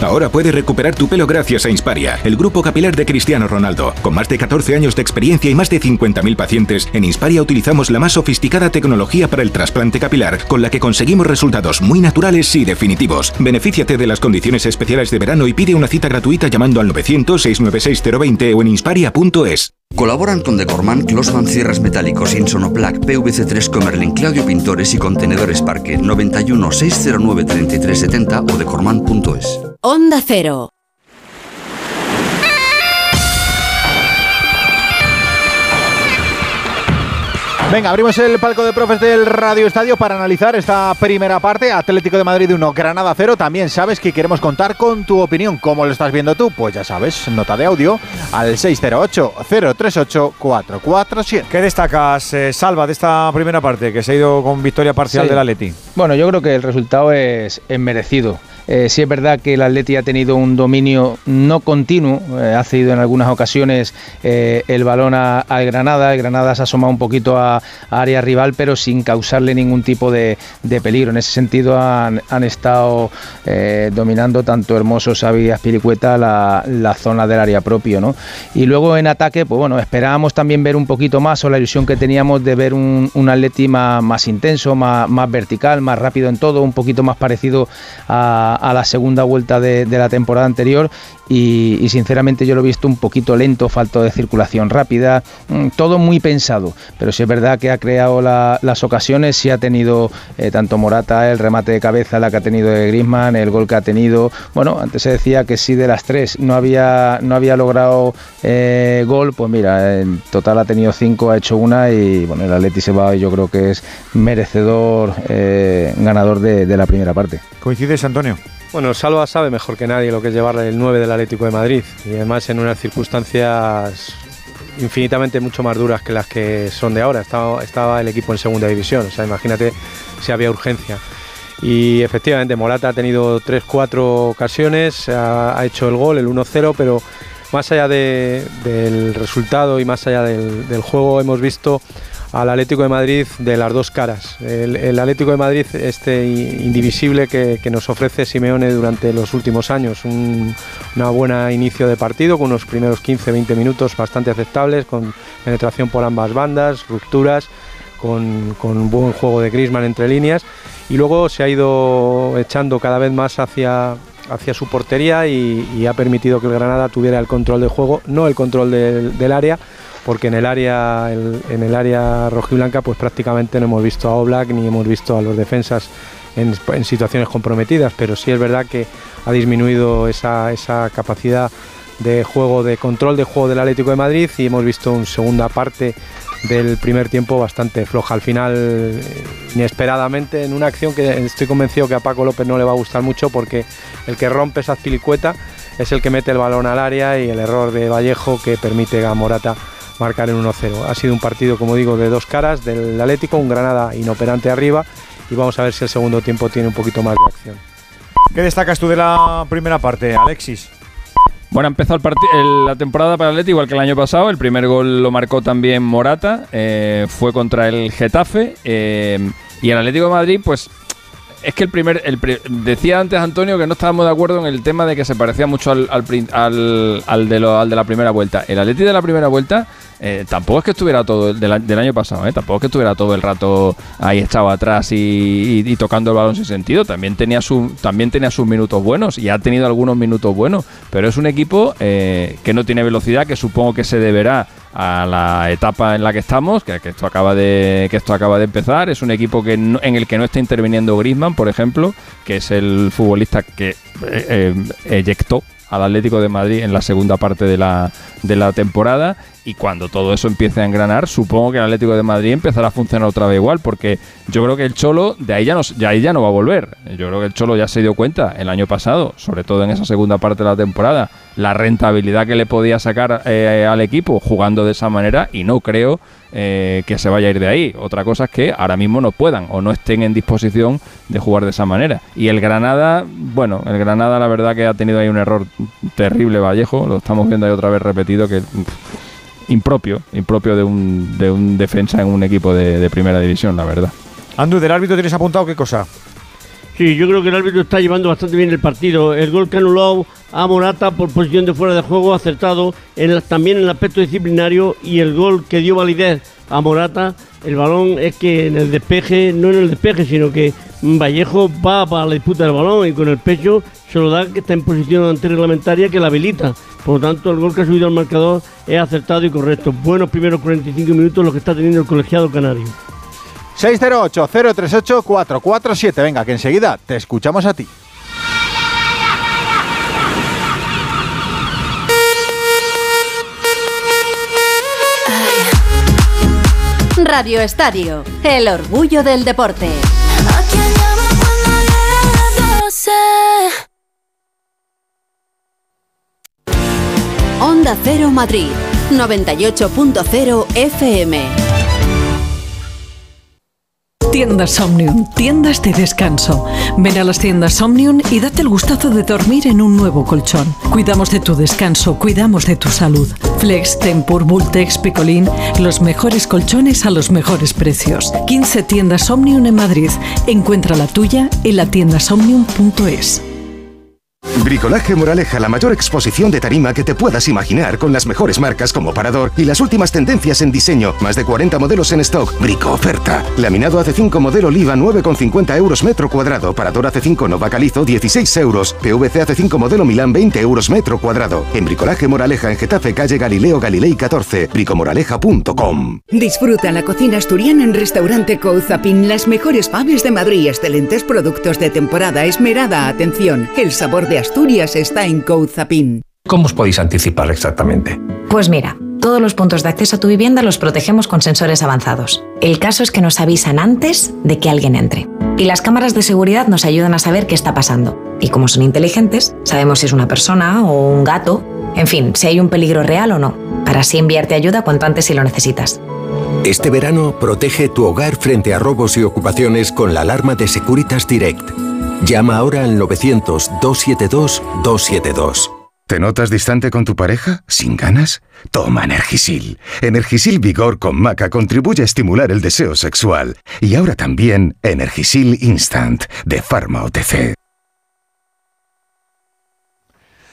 Ahora puedes recuperar tu pelo gracias a Insparia, el grupo capilar de Cristiano Ronaldo. Con más de 14 años de experiencia y más de 50.000 pacientes, en Insparia utilizamos la más sofisticada tecnología para el trasplante capilar, con la que conseguimos resultados muy naturales y definitivos. Benefíciate de las condiciones especiales de verano y pide una cita gratuita llamando al 900-696-020 o en insparia.es. Colaboran con Decorman, Closman Cierres Metálicos, Insonoplac, PVC3 Comerlin, Claudio Pintores y Contenedores Parque 91 609 3370 o decorman.es. Onda Cero. Venga, abrimos el palco de profes del Radio Estadio para analizar esta primera parte. Atlético de Madrid 1, Granada 0. También sabes que queremos contar con tu opinión. ¿Cómo lo estás viendo tú? Pues ya sabes, nota de audio al 608-038-447. ¿Qué destacas, eh, Salva, de esta primera parte que se ha ido con victoria parcial Sí. del Atleti? Bueno, yo creo que el resultado es, es merecido. Eh, sí es verdad que el Atleti ha tenido un dominio no continuo, eh, ha cedido en algunas ocasiones eh, el balón al Granada, el Granada se ha asomado un poquito a, área rival, pero sin causarle ningún tipo de, peligro. En ese sentido han, estado eh, dominando tanto Hermoso, Xavi y Aspiricueta la, zona del área propio. ¿no? Y luego en ataque, pues bueno, esperábamos también ver un poquito más o la ilusión que teníamos de ver un, un Atleti más, intenso, más vertical, más rápido en todo, un poquito más parecido a, a la segunda vuelta de, de la temporada anterior y, sinceramente yo lo he visto un poquito lento, falto de circulación rápida, mm, todo muy pensado, pero sí es verdad que ha creado la- las ocasiones, sí ha tenido eh, tanto Morata, el remate de cabeza, la que ha tenido de Griezmann, el gol que ha tenido, bueno, antes se decía que si de las tres no había, no había logrado eh, gol, pues mira, en total ha tenido cinco, ha hecho una y bueno, el Atleti se va y yo creo que es merecedor eh, ganador de, de la primera parte. ¿Coincides, Antonio? Bueno, Salva sabe mejor que nadie lo que es llevarle el 9 del Atlético de Madrid y además en unas circunstancias infinitamente mucho más duras que las que son de ahora. Estaba, el equipo en segunda división, o sea, imagínate si había urgencia. Y efectivamente, Morata ha tenido 3-4 ocasiones, ha, hecho el gol, el 1-0, pero más allá de- del resultado y más allá del juego hemos visto al Atlético de Madrid de las dos caras. El, Atlético de Madrid, este indivisible que, nos ofrece Simeone durante los últimos años. Un una buena inicio de partido con unos primeros 15-20 minutos bastante aceptables, con penetración por ambas bandas, rupturas, con, un buen juego de Griezmann entre líneas. Y luego se ha ido echando cada vez más hacia, su portería y, ha permitido que el Granada tuviera el control del juego, no el control del área, porque en el área en el área rojiblanca pues prácticamente no hemos visto a Oblak ni hemos visto a los defensas en, situaciones comprometidas, pero sí es verdad que ha disminuido esa, esa capacidad de juego, de control de juego del Atlético de Madrid y hemos visto una segunda parte del primer tiempo bastante floja. Al final, eh, inesperadamente, en una acción que estoy convencido que a Paco López no le va a gustar mucho porque el que rompe esa pilicueta es el que mete el balón al área y el error de Vallejo que permite a Morata marcar en 1-0. Ha sido un partido, como digo, de dos caras del Atlético, un Granada inoperante arriba y vamos a ver si el segundo tiempo tiene un poquito más de acción. ¿Qué destacas tú de la primera parte, Alexis? Bueno, ha empezado el parti- el- la temporada para el Atleti igual que el año pasado. El primer gol lo marcó también Morata. eh, fue contra el Getafe. eh, y el Atlético de Madrid, pues. Es que el primer. El decía antes Antonio que no estábamos de acuerdo en el tema de que se parecía mucho al, al, al- al de, lo- al de la primera vuelta. El Atleti de la primera vuelta eh, tampoco es que estuviera todo el del, año pasado, eh, tampoco es que estuviera todo el rato ahí echado atrás y, tocando el balón sin sentido. También tenía, su, también tenía sus minutos buenos y ha tenido algunos minutos buenos. Pero es un equipo eh, que no tiene velocidad, que supongo que se deberá a la etapa en la que estamos, que, que esto acaba de que esto acaba de empezar. Es un equipo que no- en el que no está interviniendo Griezmann, por ejemplo, que es el futbolista que eh, eh, eyectó al Atlético de Madrid en la segunda parte de la, de la temporada y cuando todo eso empiece a engranar, supongo que el Atlético de Madrid empezará a funcionar otra vez igual, porque yo creo que el Cholo de ahí ya no, ya ahí ya no va a volver. Yo creo que el Cholo ya se dio cuenta el año pasado, sobre todo en esa segunda parte de la temporada, la rentabilidad que le podía sacar eh, al equipo jugando de esa manera y no creo eh, que se vaya a ir de ahí. Otra cosa es que ahora mismo no puedan o no estén en disposición de jugar de esa manera. Y el Granada, bueno, el Granada la verdad que ha tenido ahí un error terrible Vallejo, lo estamos viendo ahí otra vez repetido que impropio, impropio de un, de un defensa en un equipo de, de primera división, la verdad. Andrew, del árbitro tienes apuntado qué cosa? Sí, yo creo que el árbitro está llevando bastante bien el partido. El gol que anuló a Morata por posición de fuera de juego acertado, en el- también en el aspecto disciplinario y el gol que dio validez a Morata, el balón es que en el despeje, no en el despeje, sino que Vallejo va para la disputa del balón y con el pecho se lo da que está en posición antirreglamentaria que la habilita. Por lo tanto, el gol que ha subido al marcador es acertado y correcto. Buenos primeros 45 minutos los que está teniendo el colegiado canario. 608-038-447. Venga, que enseguida te escuchamos a ti. Radio Estadio, el orgullo del deporte. Cero Madrid, 98.0 FM. Tiendas Omnium, tiendas de descanso. Ven a las tiendas Omnium y date el gustazo de dormir en un nuevo colchón. Cuidamos de tu descanso, cuidamos de tu salud. Flex, Tempur, Bultex, Picolín, los mejores colchones a los mejores precios. 15 tiendas Omnium en Madrid. Encuentra la tuya en la tiendasomnium.es. Bricolaje Moraleja, la mayor exposición de tarima que te puedas imaginar, con las mejores marcas como Parador y las últimas tendencias en diseño. Más de 40 modelos en stock. Brico oferta. Laminado AC5 modelo Oliva 9,50 euros metro cuadrado. Parador AC5 Nova Calizo 16 euros. PVC AC5 modelo Milán 20 euros metro cuadrado. En Bricolaje Moraleja en Getafe, calle Galileo Galilei 14. Bricomoraleja.com. Disfruta la cocina asturiana en Restaurante Couzapin, las mejores paves de Madrid, excelentes productos de temporada, esmerada atención. El sabor de Asturias está en Couzapin. ¿Cómo os podéis anticipar exactamente? Pues mira, todos los puntos de acceso a tu vivienda los protegemos con sensores avanzados. El caso es que nos avisan antes de que alguien entre. Y las cámaras de seguridad nos ayudan a saber qué está pasando. Y como son inteligentes, sabemos si es una persona o un gato, en fin, si hay un peligro real o no, para así enviarte ayuda cuanto antes si lo necesitas. Este verano protege tu hogar frente a robos y ocupaciones con la alarma de Securitas Direct. Llama ahora al 900-272-272. ¿Te notas distante con tu pareja? ¿Sin ganas? Toma Energisil. Energisil Vigor con Maca contribuye a estimular el deseo sexual. Y ahora también Energisil Instant de Pharma OTC.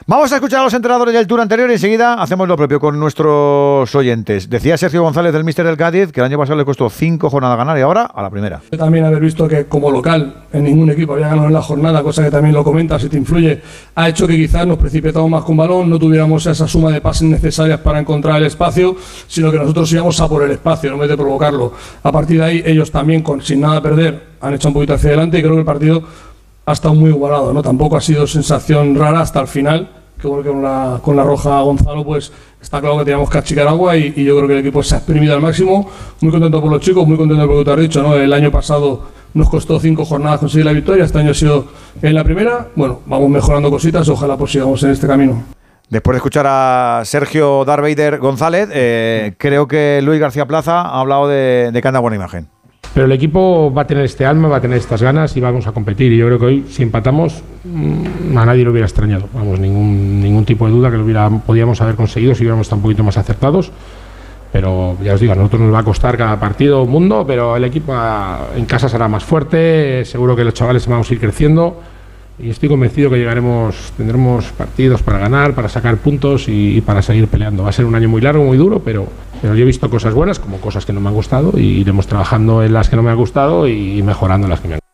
Vamos a escuchar a los entrenadores del tour anterior y enseguida hacemos lo propio con nuestros oyentes. Decía Sergio González del Mister del Cádiz que el año pasado le costó cinco jornadas ganar y ahora a la primera. También haber visto que como local en ningún equipo había ganado en la jornada, cosa que también lo comentas si te influye, ha hecho que quizás nos precipitamos más con balón, no tuviéramos esa suma de pases necesarias para encontrar el espacio, sino que nosotros íbamos a por el espacio, en vez de provocarlo. A partir de ahí, ellos también, con, sin nada perder, han hecho un poquito hacia adelante y creo que el partido ha estado muy igualado, ¿no? Tampoco ha sido sensación rara hasta el final, que bueno que con la, con la roja Gonzalo, pues está claro que teníamos que achicar agua y, y yo creo que el equipo se ha exprimido al máximo. Muy contento por los chicos, muy contento por lo que te has dicho, ¿no? El año pasado nos costó cinco jornadas conseguir la victoria, este año ha sido en la primera. Bueno, vamos mejorando cositas, ojalá pues sigamos en este camino. Después de escuchar a Sergio Darvader González, eh, creo que Luis García Plaza ha hablado de, de que anda buena imagen. Pero el equipo va a tener este alma, va a tener estas ganas y vamos a competir. Y yo creo que hoy, si empatamos, mm, a nadie lo hubiera extrañado. Vamos, ningún, ningún tipo de duda que lo hubiera, podíamos haber conseguido si hubiéramos estado un poquito más acertados. Pero ya os digo, a nosotros nos va a costar cada partido un mundo, pero el equipo ah, en casa será más fuerte. Seguro que los chavales vamos a ir creciendo. Y estoy convencido que llegaremos, tendremos partidos para ganar, para sacar puntos y, para seguir peleando. Va a ser un año muy largo, muy duro, pero, pero yo he visto cosas buenas como cosas que no me han gustado y iremos trabajando en las que no me han gustado y mejorando las que me han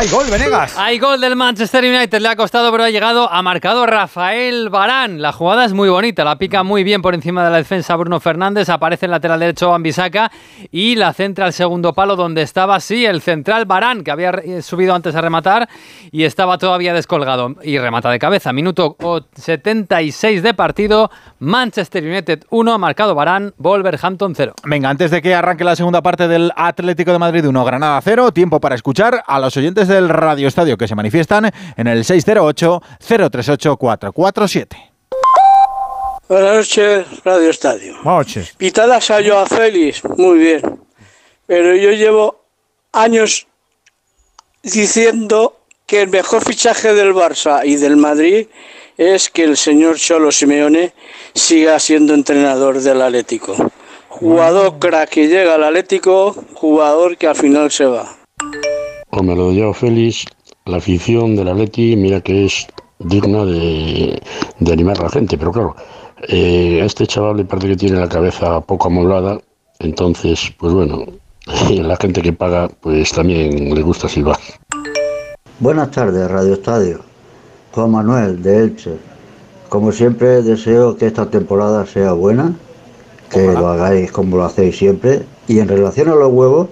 ¡Hay gol, Venegas! Hay gol del Manchester United, le ha costado, pero ha llegado. Ha marcado Rafael Barán. La jugada es muy bonita, la pica muy bien por encima de la defensa Bruno Fernández. Aparece en lateral derecho Ambisaka y la centra al segundo palo, donde estaba, sí, el central Barán, que había eh, subido antes a rematar y estaba todavía descolgado. Y remata de cabeza. Minuto 76 de partido. Manchester United 1, ha marcado Barán, Wolverhampton 0. Venga, antes de que arranque la segunda parte del Atlético de Madrid 1, Granada 0, tiempo para escuchar a los oyentes del Radio Estadio que se manifiestan en el 608-038-447. Buenas noches, Radio Estadio. Buenas noches. Pitada salió a Félix, muy bien. Pero yo llevo años diciendo que el mejor fichaje del Barça y del Madrid es que el señor Cholo Simeone siga siendo entrenador del Atlético. Jugador crack que llega al Atlético, jugador que al final se va. O me lo Félix, la afición del Atleti, mira que es digna de, de animar a la gente, pero claro, eh, a este chaval le parece que tiene la cabeza poco amoblada, entonces, pues bueno, la gente que paga, pues también le gusta silbar. Buenas tardes, Radio Estadio. Juan Manuel, de Elche. Como siempre, deseo que esta temporada sea buena, que lo hagáis como lo hacéis siempre. Y en relación a los huevos,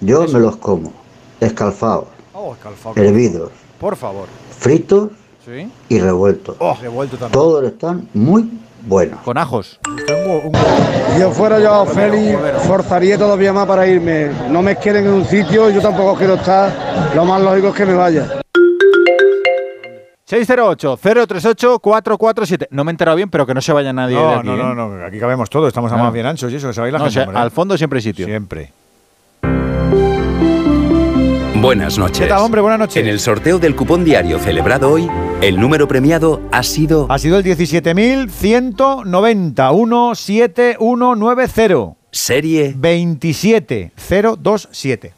yo me los como, escalfados, Oh, escalfado. hervidos, Por favor. fritos ¿Sí? y revueltos. Oh, revuelto también. Todos están muy buenos. Con ajos. Yo fuera yo, Félix, forzaría todavía más para irme. No me quieren en un sitio, yo tampoco quiero estar. Lo más lógico es que me vaya. 608-038-447. No me he enterado bien, pero que no se vaya nadie de No, aquí. no, ¿eh? no, no, aquí cabemos todos, estamos a No. más bien anchos y eso, que se va a ir la No, gente. o sea, hombre. al fondo siempre hay sitio. Siempre. Buenas noches. ¿Qué tal, hombre? Buenas noches. En el sorteo del cupón diario celebrado hoy, el número premiado ha sido... Ha sido el 17.190, 17190. Serie 27027.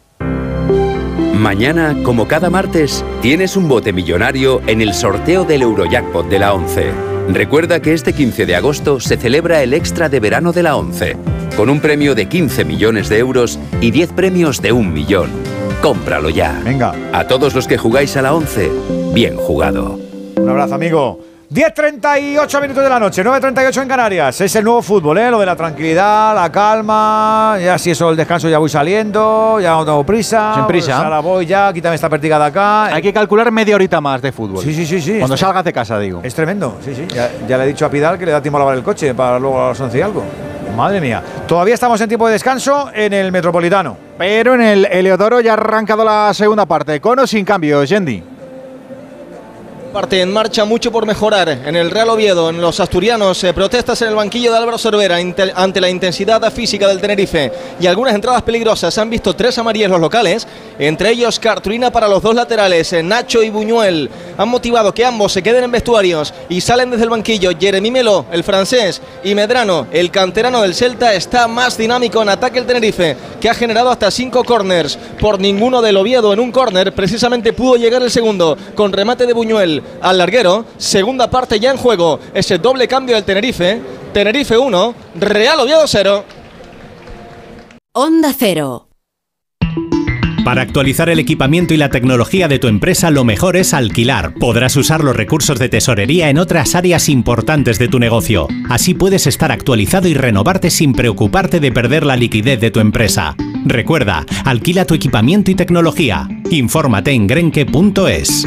Mañana, como cada martes, tienes un bote millonario en el sorteo del Eurojackpot de la 11. Recuerda que este 15 de agosto se celebra el extra de verano de la 11, con un premio de 15 millones de euros y 10 premios de un millón. Cómpralo ya. Venga. A todos los que jugáis a la 11, bien jugado. Un abrazo, amigo. 10.38 minutos de la noche, 9.38 en Canarias. Es el nuevo fútbol, ¿eh? Lo de la tranquilidad, la calma. Ya si eso el descanso ya voy saliendo, ya no tengo prisa. Sin prisa. Pues ahora voy ya, quítame esta pertiga de acá. Hay que calcular media horita más de fútbol. Sí, sí, sí, sí. Cuando salgas de casa, digo. Es tremendo, sí, sí. Ya, ya le he dicho a Pidal que le da tiempo a lavar el coche para luego a las 11 y algo. Madre mía. Todavía estamos en tiempo de descanso en el Metropolitano. Pero en el Eleodoro ya ha arrancado la segunda parte. Con o sin cambio, Yendi. Parte en marcha, mucho por mejorar. En el Real Oviedo, en los asturianos, eh, protestas en el banquillo de Álvaro Cervera ante la intensidad física del Tenerife y algunas entradas peligrosas. Han visto tres amarillas los locales, entre ellos cartulina para los dos laterales, eh, Nacho y Buñuel. Han motivado que ambos se queden en vestuarios y salen desde el banquillo. Jeremy Melo, el francés, y Medrano, el canterano del Celta, está más dinámico en ataque el Tenerife, que ha generado hasta cinco corners. Por ninguno del Oviedo en un córner, precisamente pudo llegar el segundo, con remate de Buñuel al larguero. Segunda parte ya en juego. Ese doble cambio del Tenerife. Tenerife 1, Real Oviedo 0. Onda Cero. Para actualizar el equipamiento y la tecnología de tu empresa, lo mejor es alquilar. Podrás usar los recursos de tesorería en otras áreas importantes de tu negocio. Así puedes estar actualizado y renovarte sin preocuparte de perder la liquidez de tu empresa. Recuerda, alquila tu equipamiento y tecnología. Infórmate en grenke.es.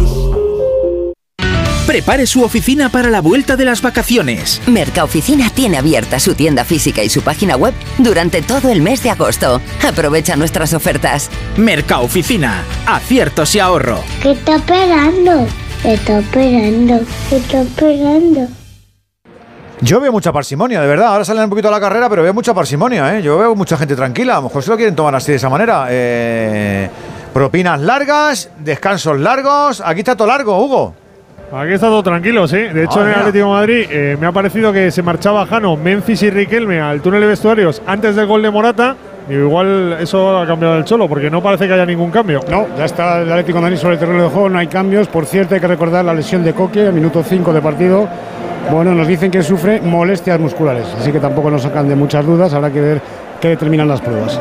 Prepare su oficina para la vuelta de las vacaciones. Mercaoficina tiene abierta su tienda física y su página web durante todo el mes de agosto. Aprovecha nuestras ofertas. Mercaoficina. Aciertos y ahorro. ¿Qué está esperando? ¿Qué está esperando? ¿Qué está esperando? Yo veo mucha parsimonia, de verdad. Ahora salen un poquito a la carrera, pero veo mucha parsimonia, ¿eh? Yo veo mucha gente tranquila. A lo mejor se lo quieren tomar así de esa manera. Eh, propinas largas, descansos largos. Aquí está todo largo, Hugo. Aquí está todo tranquilo, sí. De hecho, en el. Atlético de Madrid eh, me ha parecido que se marchaba Jano, Memphis y Riquelme al túnel de vestuarios antes del gol de Morata. Y igual eso ha cambiado el cholo, porque no parece que haya ningún cambio. No, ya está el Atlético de Madrid sobre el terreno de juego, no hay cambios. Por cierto, hay que recordar la lesión de Coque a minuto 5 de partido. Bueno, nos dicen que sufre molestias musculares, así que tampoco nos sacan de muchas dudas. Habrá que ver qué determinan las pruebas.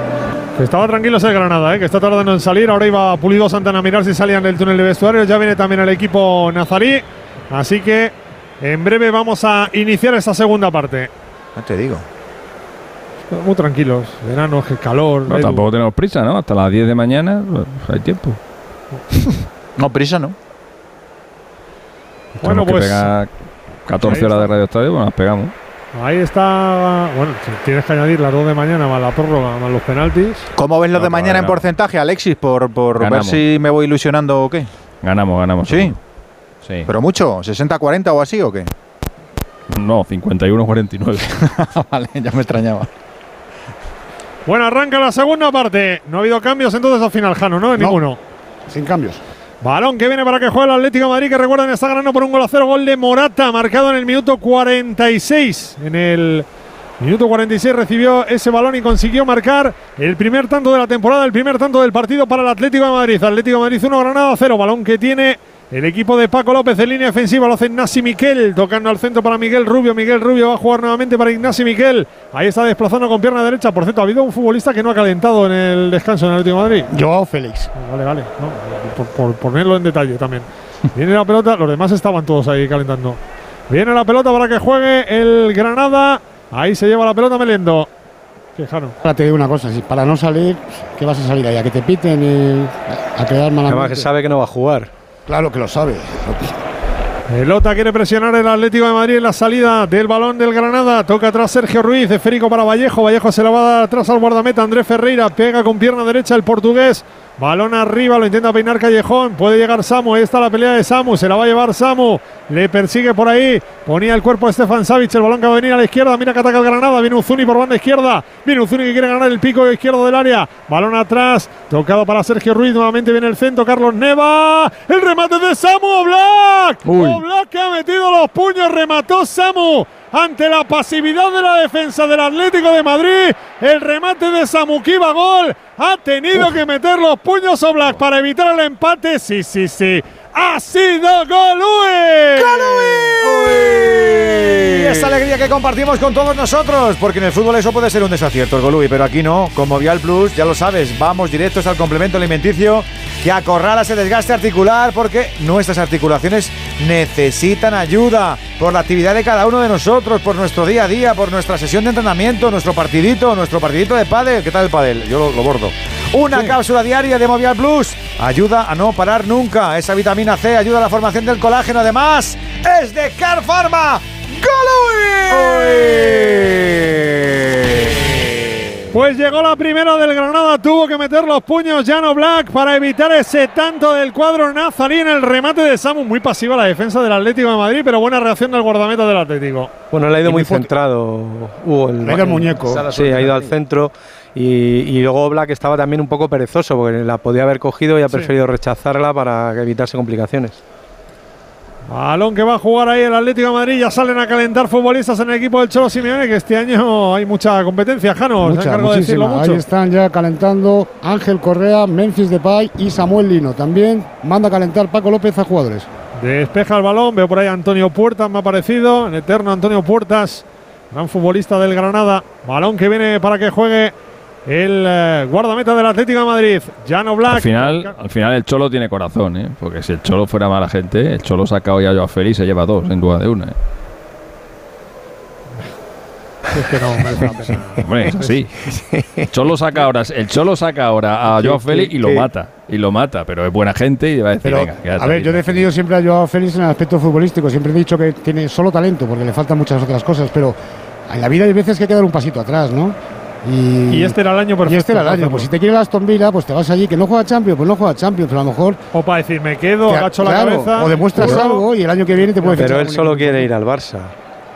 Estaba tranquilo ese Granada, ¿eh? que está tardando en salir. Ahora iba Pulido Santana a mirar si salían del túnel de vestuarios. Ya viene también el equipo nazarí. Así que en breve vamos a iniciar esta segunda parte. No te digo. Muy tranquilos. Verano, que calor. No, tampoco tenemos prisa, ¿no? Hasta las 10 de mañana pues, hay tiempo. No, prisa no. Bueno, Tenemos que pues, pegar 14 ahí horas de radio estadio, pues las pegamos. Ahí está. Bueno, si tienes que añadir las 2 de mañana más la prórroga, más los penaltis. ¿Cómo ves lo No, de mañana en porcentaje, Alexis? Por, por ver si me voy ilusionando o qué. Ganamos, ganamos. ¿Sí? seguro. Sí. ¿Pero mucho? ¿60-40 o así o qué? No, 51-49. vale, ya me extrañaba. Bueno, arranca la segunda parte. No ha habido cambios entonces al final, Jano, ¿no? De No. ninguno. Sin cambios. Balón que viene para que juegue el Atlético Madrid, que recuerden está ganando por un gol a cero. Gol de Morata, marcado en el minuto 46. En el minuto 46 recibió ese balón y consiguió marcar el primer tanto de la temporada, el primer tanto del partido para el Atlético de Madrid. Atlético Madrid 1, Granada 0. Balón que tiene el equipo de Paco López en línea ofensiva. Lo hace Ignasi Miquel, tocando al centro para Miguel Rubio. Miguel Rubio va a jugar nuevamente para Ignasi Miquel. Ahí está desplazando con pierna derecha. Por cierto, ha habido un futbolista que no ha calentado en el descanso en el de Madrid. Joao Félix. Vale, vale. no, por, por ponerlo en detalle también. Viene la pelota, los demás estaban todos ahí calentando. Viene la pelota para que juegue el Granada. Ahí se lleva la pelota Melendo. Fijaros. Ahora te digo una cosa, si para no salir, ¿qué vas a salir ahí? A que te piten y a quedar mal Además que sabe que no va a jugar. Claro que lo sabe. Pelota quiere presionar el Atlético de Madrid en la salida del balón del Granada. Toca atrás Sergio Ruiz, esférico para Vallejo. Vallejo se la va a dar atrás al guardameta Andrés Ferreira. Pega con pierna derecha el portugués. Balón arriba, lo intenta peinar Callejón. Puede llegar Samu. Ahí está la pelea de Samu. Se la va a llevar Samu. Le persigue por ahí. Ponía el cuerpo a Stefan Savic. El balón que va a venir a la izquierda. Mira que ataca el Granada. Viene Uzuni por banda izquierda. Viene Uzuni que quiere ganar el pico izquierdo del área. Balón atrás. Tocado para Sergio Ruiz. Nuevamente viene el centro. Carlos Neva. El remate de Samu Black. Black que ha metido los puños. Remató Samu. Ante la pasividad de la defensa del Atlético de Madrid, el remate de Samu que iba a gol. Ha tenido que meter los puños Black para evitar el empate. Sí, sí, sí. Ha sido gol. Y esa alegría que compartimos con todos nosotros, porque en el fútbol eso puede ser un desacierto, el Golui, pero aquí no. Con Movial Plus, ya lo sabes, vamos directos al complemento alimenticio que acorrala ese desgaste articular, porque nuestras articulaciones necesitan ayuda por la actividad de cada uno de nosotros, por nuestro día a día, por nuestra sesión de entrenamiento, nuestro partidito, nuestro partidito de pádel. ¿Qué tal el pádel? Yo lo, lo bordo. Una cápsula diaria de Movial Plus ayuda a no parar nunca. Esa vitamina C ayuda a la formación del colágeno. Además, es de Car Pharma. Pues llegó la primera del Granada, tuvo que meter los puños Jano Black para evitar ese tanto del cuadro nazarí en el remate de Samu. Muy pasiva la defensa del Atlético de Madrid, pero buena reacción del guardameta del Atlético. Bueno, le ha ido Y muy centrado Hugo. Ido el muñeco. Sí, ha ido al centro. Y, y luego Black estaba también un poco perezoso porque la podía haber cogido y ha Sí. preferido rechazarla para evitarse complicaciones. Balón que va a jugar ahí el Atlético de Madrid. Ya salen a calentar futbolistas en el equipo del Cholo Simeone, que este año hay mucha competencia. Jano, se Mucha, encargo de decirlo mucho. Ahí están ya calentando Ángel Correa, Memphis Depay y Samuel Lino. También manda a calentar Paco López a jugadores. Despeja el balón, veo por ahí a Antonio Puertas, me ha parecido, el eterno Antonio Puertas, gran futbolista del Granada. Balón que viene para que juegue el eh, guardameta del Atlético de Madrid, Jano Black. Al final, al final el Cholo tiene corazón, ¿eh? Porque si el Cholo fuera mala gente, el Cholo saca hoy a Joao Félix y se lleva dos en lugar de una. ¿eh? Es que no merece la pena. Hombre, es así. El Cholo saca ahora, el Cholo saca ahora a Joao sí, Félix y lo sí. mata. Y lo mata, pero es buena gente y va a decir, Pero, venga, quédate a ver, ahí". yo he defendido siempre a Joao Félix en el aspecto futbolístico. Siempre he dicho que tiene solo talento, porque le faltan muchas otras cosas. Pero en la vida hay veces que hay que dar un pasito atrás, ¿no? Y, Y este era el año perfecto Y este era el año. Pues si te quiere el Aston Villa, pues te vas allí. Que no juega Champions, pues no juega Champions. Pero a lo mejor. O para decir, me quedo, agacho la claro, cabeza. O demuestras algo y el año que viene te puede Pero fichar él solo quiere ir al Barça.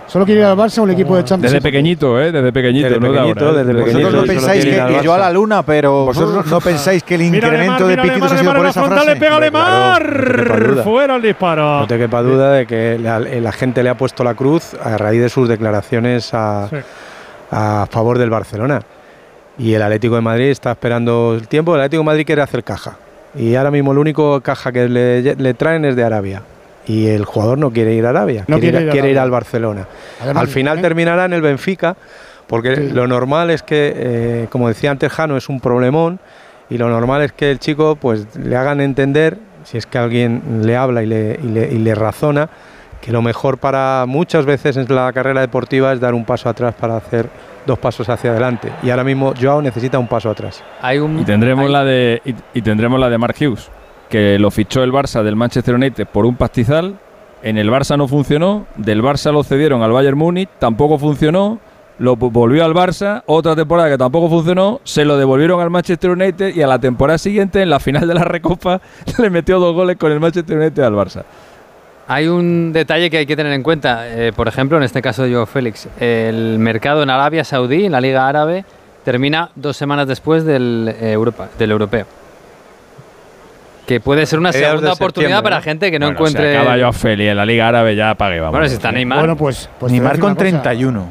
Solo quiere ir al Barça un equipo de Champions. Desde pequeñito, ¿eh? Desde pequeñito, Desde pequeñito, ¿eh? desde pequeñito. Vosotros no pensáis que, yo a la luna, pero. ¿Vosotros no pensáis que el incremento de Mar, ha sido por mírale, esa Frontale, frase? pégale Mar. Fuera el disparo. No te quepa duda de que la, la gente le ha puesto la cruz a raíz de sus declaraciones a, Sí. A favor del Barcelona. Y el Atlético de Madrid está esperando el tiempo. El Atlético de Madrid quiere hacer caja. Y ahora mismo el único caja que le, le traen es de Arabia. Y el jugador no quiere ir a Arabia, No quiere, quiere ir ir, a quiere ir Arabia. al Barcelona. Además, al final ¿eh? terminará en el Benfica, porque Sí. lo normal es que, eh, como decía antes Jano, es un problemón. Y lo normal es que el chico pues le hagan entender, si es que alguien le habla y le, y le- y le razona, que lo mejor para muchas veces en la carrera deportiva es dar un paso atrás para hacer dos pasos hacia adelante. Y ahora mismo Joao necesita un paso atrás. Hay un, Y tendremos hay- la de y, y tendremos la de Mark Hughes, que lo fichó el Barça del Manchester United por un pastizal. En el Barça no funcionó, del Barça lo cedieron al Bayern Múnich, tampoco funcionó. Lo vo- volvió al Barça, otra temporada que tampoco funcionó, se lo devolvieron al Manchester United y a la temporada siguiente, en la final de la Recopa, le metió dos goles con el Manchester United al Barça. Hay un detalle que hay que tener en cuenta. eh, por ejemplo, en este caso de Joao Félix, el mercado en Arabia Saudí, en la Liga Árabe, termina dos semanas después del, eh, Europa, del europeo. Que puede ser una segunda oportunidad para ¿no? gente que no Bueno, encuentre. Se acaba Joao Félix en la Liga Árabe, ya pague, vamos. Bueno, si está Neymar. Bueno, pues, pues Neymar con una cosa. 31.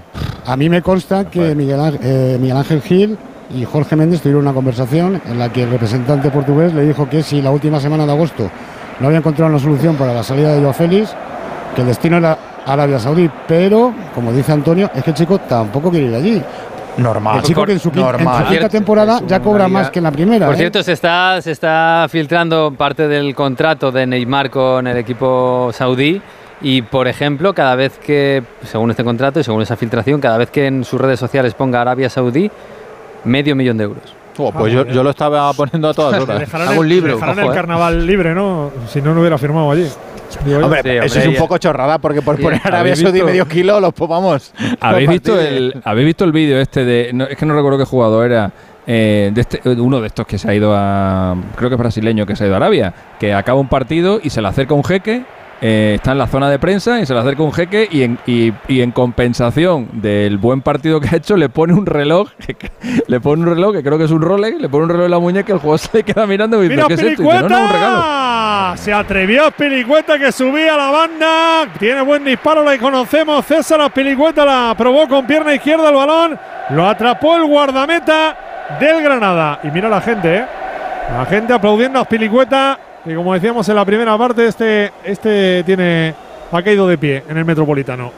A mí me consta que Miguel Ángel, eh, Miguel Ángel Gil y Jorge Méndez tuvieron una conversación en la que el representante portugués le dijo que si la última semana de agosto no había encontrado una solución para la salida de Joao Félix, que el destino era Arabia Saudí. Pero, como dice Antonio, es que el chico tampoco quiere ir allí. Normal. el chico que en su, en quinta temporada ya cobra más que en la primera. Por ¿eh? cierto, se está, se está filtrando parte del contrato de Neymar con el equipo saudí y, por ejemplo, cada vez que, según este contrato y según esa filtración, cada vez que en sus redes sociales ponga Arabia Saudí, medio millón de euros. Oh, pues yo, yo lo estaba poniendo a todas horas. Hago un libro. ojo, el eh. carnaval libre, ¿no? Si no, no hubiera firmado allí. Digo. Hombre, Sí, eso es un poco chorrada porque por Sí. poner Arabia ¿Habéis Saudí medio kilo, los vamos. ¿Habéis visto, el, ¿Habéis visto el vídeo este de.? no, es que no recuerdo qué jugador era. eh, de este, uno de estos que se ha ido a. Creo que es brasileño que se ha ido a Arabia. Que acaba un partido y se le acerca un jeque. Eh, está en la zona de prensa y se le acerca un jeque y en, y, y en compensación del buen partido que ha hecho le pone un reloj, le pone un reloj que creo que es un Rolex, le pone un reloj en la muñeca el jugador se le queda mirando y dice, ¡Mira ¿qué es esto? Y dice, no, no, un regalo. Pilicueta! Se atrevió Pilicueta que subía a la banda. Tiene buen disparo, la conocemos. César Pilicueta la probó con pierna izquierda el balón. Lo atrapó el guardameta del Granada. Y mira la gente, ¿eh? La gente aplaudiendo a Pilicueta. Y como decíamos en la primera parte, este, este tiene, ha caído de pie en el Metropolitano.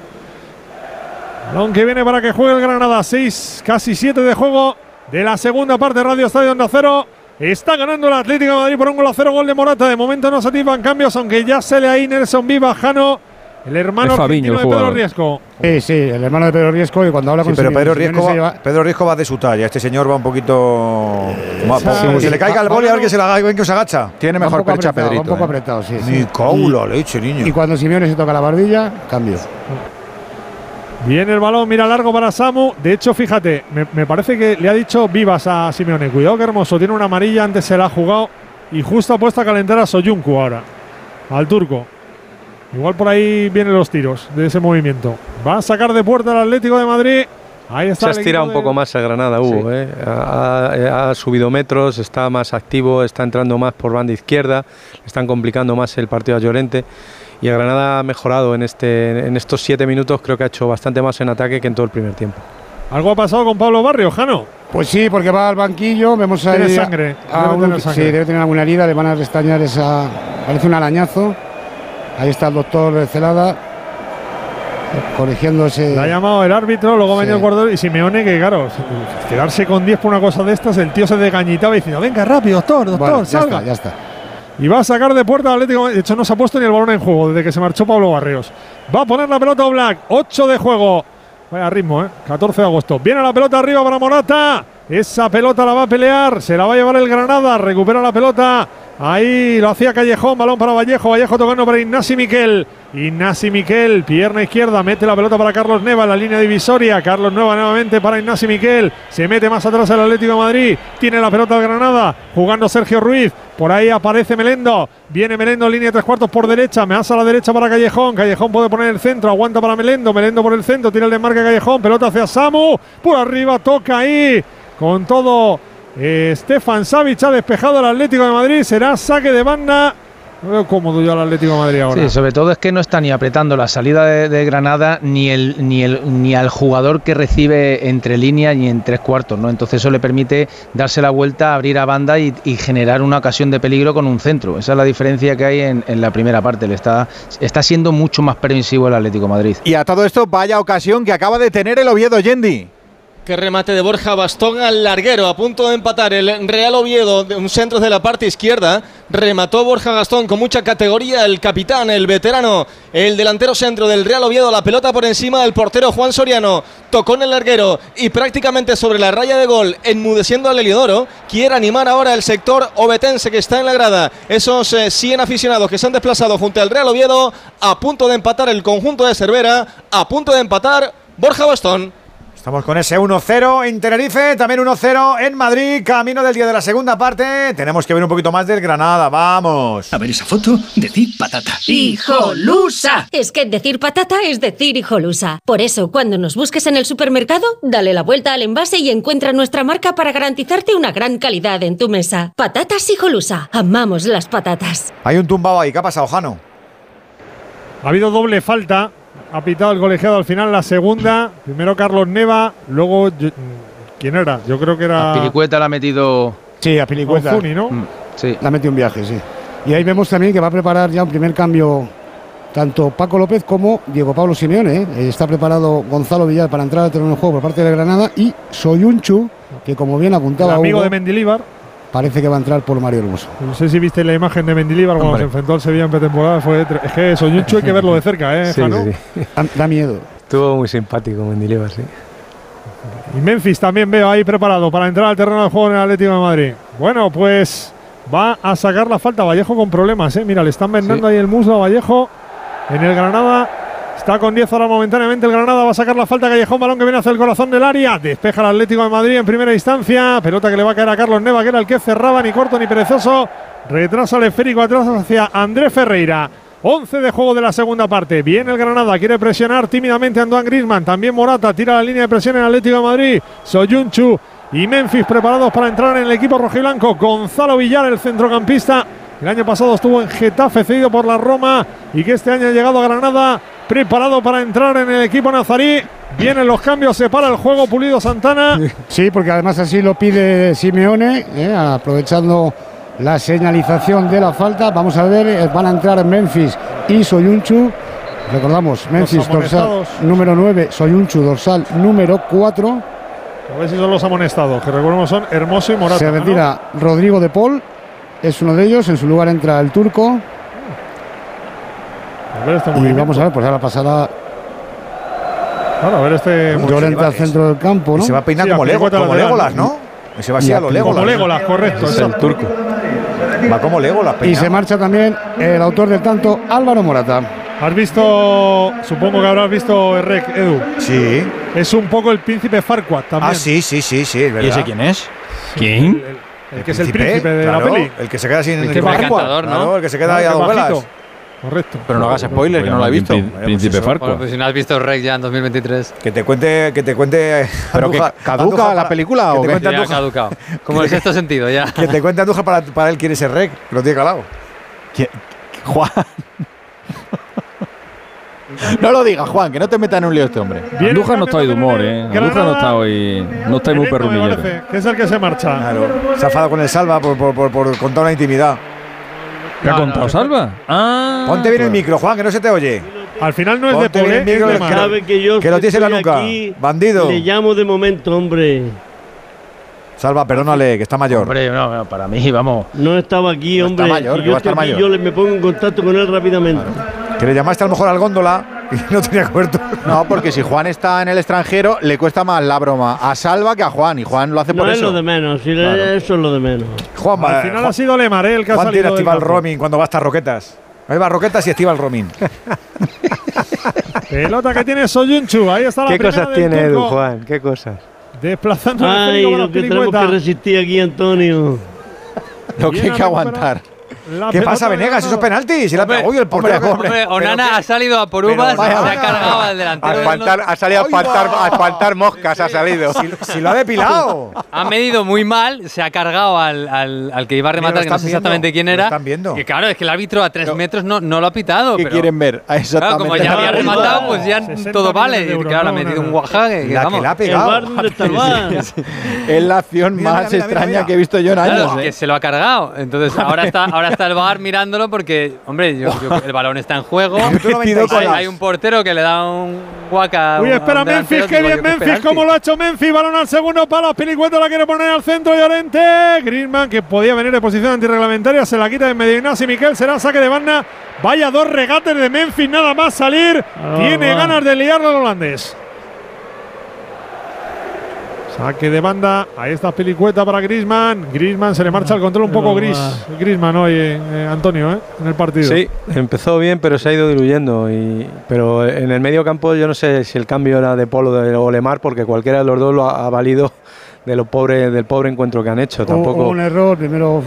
Balón que viene para que juegue el Granada. 6, casi 7 de juego de la segunda parte. Radio Estadio Onda Cero. Está ganando el Atlético de Madrid por un gol a cero. Gol de Morata. De momento no se activan cambios, aunque ya se le ahí Nelson Viva Jano, el hermano Fabiño de Pedro. Riesco. Sí, sí, el hermano de Pedro Riesco y cuando habla Sí, con pero Pedro Riesco, va, lleva- Pedro Riesco va de su talla. Este señor va un poquito. Sí, sí. se le caiga el Va- boli, a ver que se, la, ven que se agacha. Tiene mejor percha apretado, Pedrito. Un poco eh. apretado, sí. sí. Ni caula, leche, niño. Y cuando Simeone se toca la barbilla, cambio. Viene el balón, mira largo para Samu. De hecho, fíjate, me, me parece que le ha dicho vivas a Simeone. Cuidado que hermoso, tiene una amarilla, antes se la ha jugado. Y justo ha puesto a calentar a Soyuncu ahora. Al turco. Igual por ahí vienen los tiros de ese movimiento. Va a sacar de puerta el Atlético de Madrid. Ahí está. Se ha estirado un poco más el Granada, Hugo. ¿eh? Ha, ha- subido metros, está más activo, está entrando más por banda izquierda, le están complicando más el partido a Llorente. Y el Granada ha mejorado en, este, en estos siete minutos, creo que ha hecho bastante más en ataque que en todo el primer tiempo. Algo ha pasado con Pablo Barrio, Jano. Pues sí, porque va al banquillo, vemos ahí. Tiene sangre, a debe un- tener sangre. Sí, debe tener alguna herida, le van a restañar esa. Parece un arañazo. Ahí está el doctor Celada. Corrigiendo ese. Le ha llamado el árbitro, luego ha venido el guardador y Simeone, que claro, quedarse con 10 por una cosa de estas, el tío se desgañitaba diciendo, venga rápido, doctor, doctor, Bueno, ya salga. está, ya está. Y va a sacar de puerta al Atlético. De hecho, no se ha puesto ni el balón en juego desde que se marchó Pablo Barrios. Va a poner la pelota Black. 8 de juego. Vaya ritmo, ¿eh? 14 de agosto. Viene la pelota arriba para Morata. Esa pelota la va a pelear, se la va a llevar el Granada, recupera la pelota. Ahí lo hacía Callejón, balón para Vallejo, Vallejo tocando para Ignasi Miquel. Ignasi Miquel, pierna izquierda, mete la pelota para Carlos Neva en la línea divisoria. Carlos Neva nuevamente para Ignasi Miquel. Se mete más atrás el Atlético de Madrid. Tiene la pelota el Granada, jugando Sergio Ruiz. Por ahí aparece Melendo. Viene Melendo en línea de tres cuartos por derecha. Me hace a la derecha para Callejón. Callejón puede poner el centro. Aguanta para Melendo. Melendo por el centro. Tira el desmarque Callejón. Pelota hacia Samu. Por arriba toca ahí. Con todo. eh, Stefan Savic ha despejado al Atlético de Madrid. Será saque de banda. No veo cómodo yo al Atlético de Madrid ahora. Sí, sobre todo es que no está ni apretando la salida de, de Granada ni el, ni el ni al jugador que recibe entre líneas ni en tres cuartos, ¿no? Entonces eso le permite darse la vuelta, abrir a banda y, y generar una ocasión de peligro con un centro. Esa es la diferencia que hay en, en la primera parte. Le está, está siendo mucho más permisivo el Atlético de Madrid. Y a todo esto, vaya ocasión que acaba de tener el Oviedo Yendi. Qué remate de Borja Bastón al larguero, a punto de empatar el Real Oviedo, de un centro de la parte izquierda. Remató Borja Gastón con mucha categoría, el capitán, el veterano, el delantero centro del Real Oviedo, la pelota por encima del portero Juan Soriano. Tocó en el larguero y prácticamente sobre la raya de gol, enmudeciendo al Eliodoro. Quiere animar ahora el sector obetense que está en la grada. Esos eh, 100 aficionados que se han desplazado junto al Real Oviedo, a punto de empatar el conjunto de Cervera, a punto de empatar Borja Bastón. Estamos con ese 1-0 en Tenerife, también 1-0 en Madrid, camino del día de la segunda parte. Tenemos que ver un poquito más del Granada, vamos. A ver esa foto, decir patata. ¡Hijolusa! Es que decir patata es decir hijolusa. Por eso, cuando nos busques en el supermercado, dale la vuelta al envase y encuentra nuestra marca para garantizarte una gran calidad en tu mesa. Patatas hijolusa. Amamos las patatas. Hay un tumbado ahí, ¿qué ha pasado, Jano? Ha habido doble falta. Ha pitado el colegiado al final la segunda. Primero Carlos Neva, luego. yo- ¿Quién era? Yo creo que era. Pilicueta la ha metido. Sí, a Pilicueta. ¿no? Mm, Sí. Le ha metido un viaje, sí. Y ahí vemos también que va a preparar ya un primer cambio tanto Paco López como Diego Pablo Simeone. ¿eh? Eh, Está preparado Gonzalo Villar para entrar al terreno de juego por parte de Granada y Soyunchu, que como bien El apuntaba amigo Hugo, de Mendilíbar. Parece que va a entrar por Mario Hermoso. No sé si viste la imagen de Mendilíbar cuando Hombre. se enfrentó al Sevilla en pretemporada. Fue es que Soyunchu hay que verlo de cerca, ¿eh, Sí, sí. Da, da miedo. Estuvo muy simpático Mendilibar, sí. Y Memphis también veo ahí preparado para entrar al terreno de juego en el Atlético de Madrid. Bueno, pues va a sacar la falta Vallejo con problemas, ¿eh? Mira, le están vendando ahí el muslo a Vallejo en el Granada. Está con 10 ahora momentáneamente el Granada. Va a sacar la falta Callejón, balón que viene hacia el corazón del área. Despeja el Atlético de Madrid en primera instancia. Pelota que le va a caer a Carlos Neva, que era el que cerraba, ni corto ni perezoso. Retrasa el esférico atrás hacia Andrés Ferreira. 11 de juego de la segunda parte. Viene el Granada, quiere presionar tímidamente a Antoine Griezmann. También Morata tira la línea de presión en Atlético de Madrid. Soyunchu y Memphis preparados para entrar en el equipo rojiblanco. Gonzalo Villar, el centrocampista. El año pasado estuvo en Getafe, cedido por la Roma. Y que este año ha llegado a Granada, preparado para entrar en el equipo nazarí. Vienen los cambios, se para el juego Pulido Santana. Sí, porque además así lo pide Simeone, ¿eh? aprovechando la señalización de la falta. Vamos a ver, eh, van a entrar Memphis y Soyunchu. Recordamos, Memphis dorsal número 9, Soyunchu dorsal número 4. A ver si son los amonestados, que recordemos son Hermoso y Morata. Se ¿no? retira Rodrigo de Paul, es uno de ellos. En su lugar entra el turco. A ver este Y vamos a ver, pues ahora pasará Claro, a ver este. Llorente al centro del campo, ¿no? Se va a peinar Sí, como, Lego, como. Legolas, ¿no? Ese va así Y a lo. Legolas. Como Legolas, correcto. Es el turco. Va como Legolas, Y peinado. se marcha también el autor del tanto, Álvaro Morata. ¿Has visto, supongo que habrás visto Rec, Edu? Sí. Es un poco el príncipe Farquaad también. Ah, sí, sí, sí, sí, es verdad. ¿Y ese quién es? ¿Quién? El que es el príncipe de claro, la peli. El que se queda sin Príncipe Farquaad, encantador, ¿no? claro, el que se queda ahí a El dos velas. Correcto. Pero no hagas spoiler, que no lo he visto. Prín- Príncipe. Bueno, pues si no has visto Rec ya en 2023. Que te cuente, que te cuente. ¿Pero que caduca la para- película que o te cuente Ya caducado. Como el sexto sentido, ya. Que te cuente Andújar para, para él quiere ser rec, que lo tiene calado. ¿Quién- Juan. No lo digas, Juan, que no te metas en un lío este hombre. Andújar no está hoy de humor, ¿eh? en Andújar no está hoy. No está muy parece, Que es el que se marcha. Claro. Se ha enfadado con el Salva por, por, por, por contar una intimidad. ¿Qué ha contado Salva? Ah. Ponte bien el micro, Juan, que no se te oye. Al final no es de Ponte bien Pole, el micro, es de que- Mar. Sabe que yo Que lo tienes en la estoy nuca. aquí, Bandido. Le llamo de momento, hombre. Salva, perdónale, que está mayor. Hombre, no, no, para mí, vamos. No estaba aquí, No está hombre. mayor, Si que yo va a estar estoy aquí, mayor. Yo le- me pongo en contacto con él rápidamente. Que le llamaste a lo mejor al góndola y no tenía cobertura. No, porque si Juan está en el extranjero, le cuesta más la broma a Salva que a Juan. Y Juan lo hace No por es eso. lo de menos, si le- Claro. eso es lo de menos. Juan, Al final ha sido Lemar ¿eh? el que ha Juan tiene salido del activa el campo. roaming cuando va hasta Roquetas. Ahí va Roquetas y activa el roaming. Pelota que tiene Soyunchu. Ahí está la ¿Qué primera cosas del tiene Edu, turco. Juan? ¿Qué cosas? Desplazando al Ay, lo que tenemos que resistir aquí, Antonio. Lo que hay que aguantar. La ¿Qué pasa, Venegas? Granada. Esos penaltis. Y la Hombre, Uy, el portero. hombre, Hombre, Onana ha salido a por uvas, vaya, se ha cargado al A delantero. del espantar, ha salido a espantar, a espantar moscas, ha salido. Si, si lo ha depilado. Ha medido muy mal, se ha cargado al, al- al que iba a rematar, que no sé viendo, exactamente quién lo era. están viendo. Y claro, es que el árbitro a tres metros no, no lo ha pitado. ¿Qué pero, quieren ver? Ah, Claro, Exactamente. como ya había rematado, pues ya 60 todo vale. Y claro, ha metido no, un que La que la ha pegado. Es la acción más extraña que he visto yo en años. que ¿eh? se lo ha cargado. Entonces ahora está, está el bar mirándolo porque, hombre, yo- yo- el balón está en juego. Hay, un portero que le da un guaca. Uy, un espera Memphis, qué digo bien Memphis, cómo lo ha hecho Memphis, balón al segundo palo, Pilicueta la quiere poner al centro, Llorente, Griezmann que podía venir de posición antirreglamentaria, se la quita de medio Ignacio Miquel, será saque de banda, vaya dos regates de Memphis, nada más salir, Ah, tiene ganas de liarlo el holandés. Saque de banda, ahí está Pilicueta para Griezmann, Griezmann se le marcha el control un poco No, gris, va. Griezmann hoy, eh, Antonio, eh, en el partido. Sí, empezó bien, pero se ha ido diluyendo. Y, pero en el medio campo yo no sé si el cambio era de Polo de Olemar, porque cualquiera de los dos lo ha, ha valido de lo pobre, del pobre encuentro que han hecho. Hubo- Tampoco. hubo un error, primero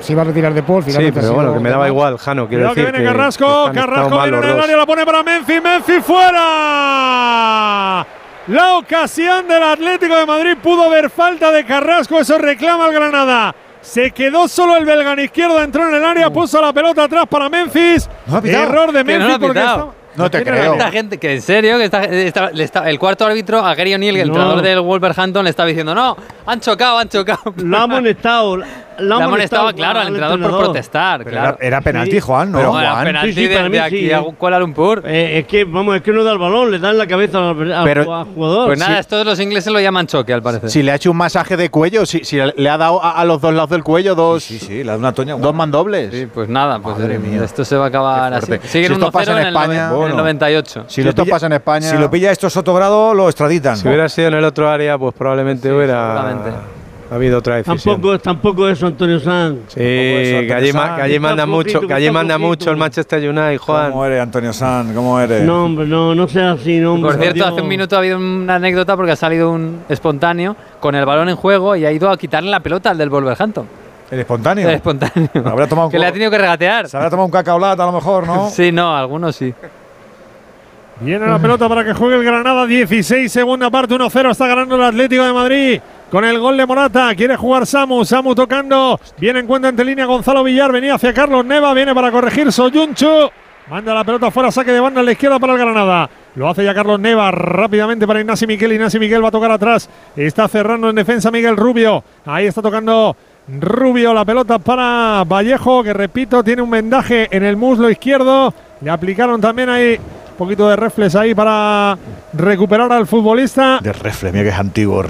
se iba a retirar de Paul, Sí, pero bueno, que me daba igual, Jano. Quiero Cuidado que decir viene Carrasco, que Carrasco viene en el dos. área, la pone para Memphis, Memphis fuera. La ocasión del Atlético de Madrid pudo haber falta de Carrasco, eso reclama el Granada. Se quedó solo el belga en izquierda, entró en el área, puso la pelota atrás para Memphis. No. Error de no Memphis ha porque estaba- No te creo. Esta gente, que en serio, que está, está- le está- el cuarto árbitro, a Gary O'Neill, el No. entrenador del Wolverhampton, le estaba diciendo, no, han chocado, han chocado. Lo ha amonestado. Le ha amonestado, claro, al entrenador por protestar, Pero claro. era, era penalti, Sí. Juan, ¿no? Pero No, era Juan. penalti Sí, sí, de, para mí de aquí sí, a. Kuala Lumpur. Eh, es que, vamos, es que no da el balón, le da en la cabeza al, al- Pero- al jugador. Pues nada, todos los ingleses lo llaman choque, al parecer. Si le ha hecho un masaje de cuello, si, si le ha dado a, a los dos lados del cuello dos, Sí, sí, la de una toña. dos mandobles. Sí, pues nada, pues Madre eh, mía. esto se va a acabar así. Siguen Si esto 1-0 pasa en España, en el bueno. 98. Si esto pasa en España. Si lo pilla esto Sotogrado, lo extraditan. Si hubiera sido en el otro área, pues probablemente hubiera seguramente. habido otra decisión. Tampoco, tampoco eso, Antonio Sanz. Sí, eso, que allí, Sanz. manda mucho, que allí manda mucho el Manchester United, Juan. ¿Cómo eres, Antonio San? ¿Cómo eres? No, hombre, no, no sea así, no, hombre. Por cierto, Dios. hace un minuto ha habido una anécdota porque ha salido un espontáneo con el balón en juego y ha ido a quitarle la pelota al del Wolverhampton. El espontáneo. El espontáneo. Habrá tomado un que le ha tenido que regatear. Se habrá tomado un cacaolata a lo mejor, ¿no? Sí, no, algunos sí. Viene la pelota para que juegue el Granada. 16, segunda parte, 1-0. Está ganando el Atlético de Madrid. Con el gol de Morata. Quiere jugar Samu. Samu tocando. Viene en cuenta entre línea Gonzalo Villar. Venía hacia Carlos Neva. Viene para corregir Soyunchu. Manda la pelota fuera. Saque de banda a la izquierda para el Granada. Lo hace ya Carlos Neva. Rápidamente para Ignacio Miquel. Ignacio Miquel va a tocar atrás. Está cerrando en defensa Miguel Rubio. Ahí está tocando Rubio. La pelota para Vallejo. Que repito, tiene un vendaje en el muslo izquierdo. Le aplicaron también ahí un poquito de reflex ahí para recuperar al futbolista. De refle, mira que es antiguo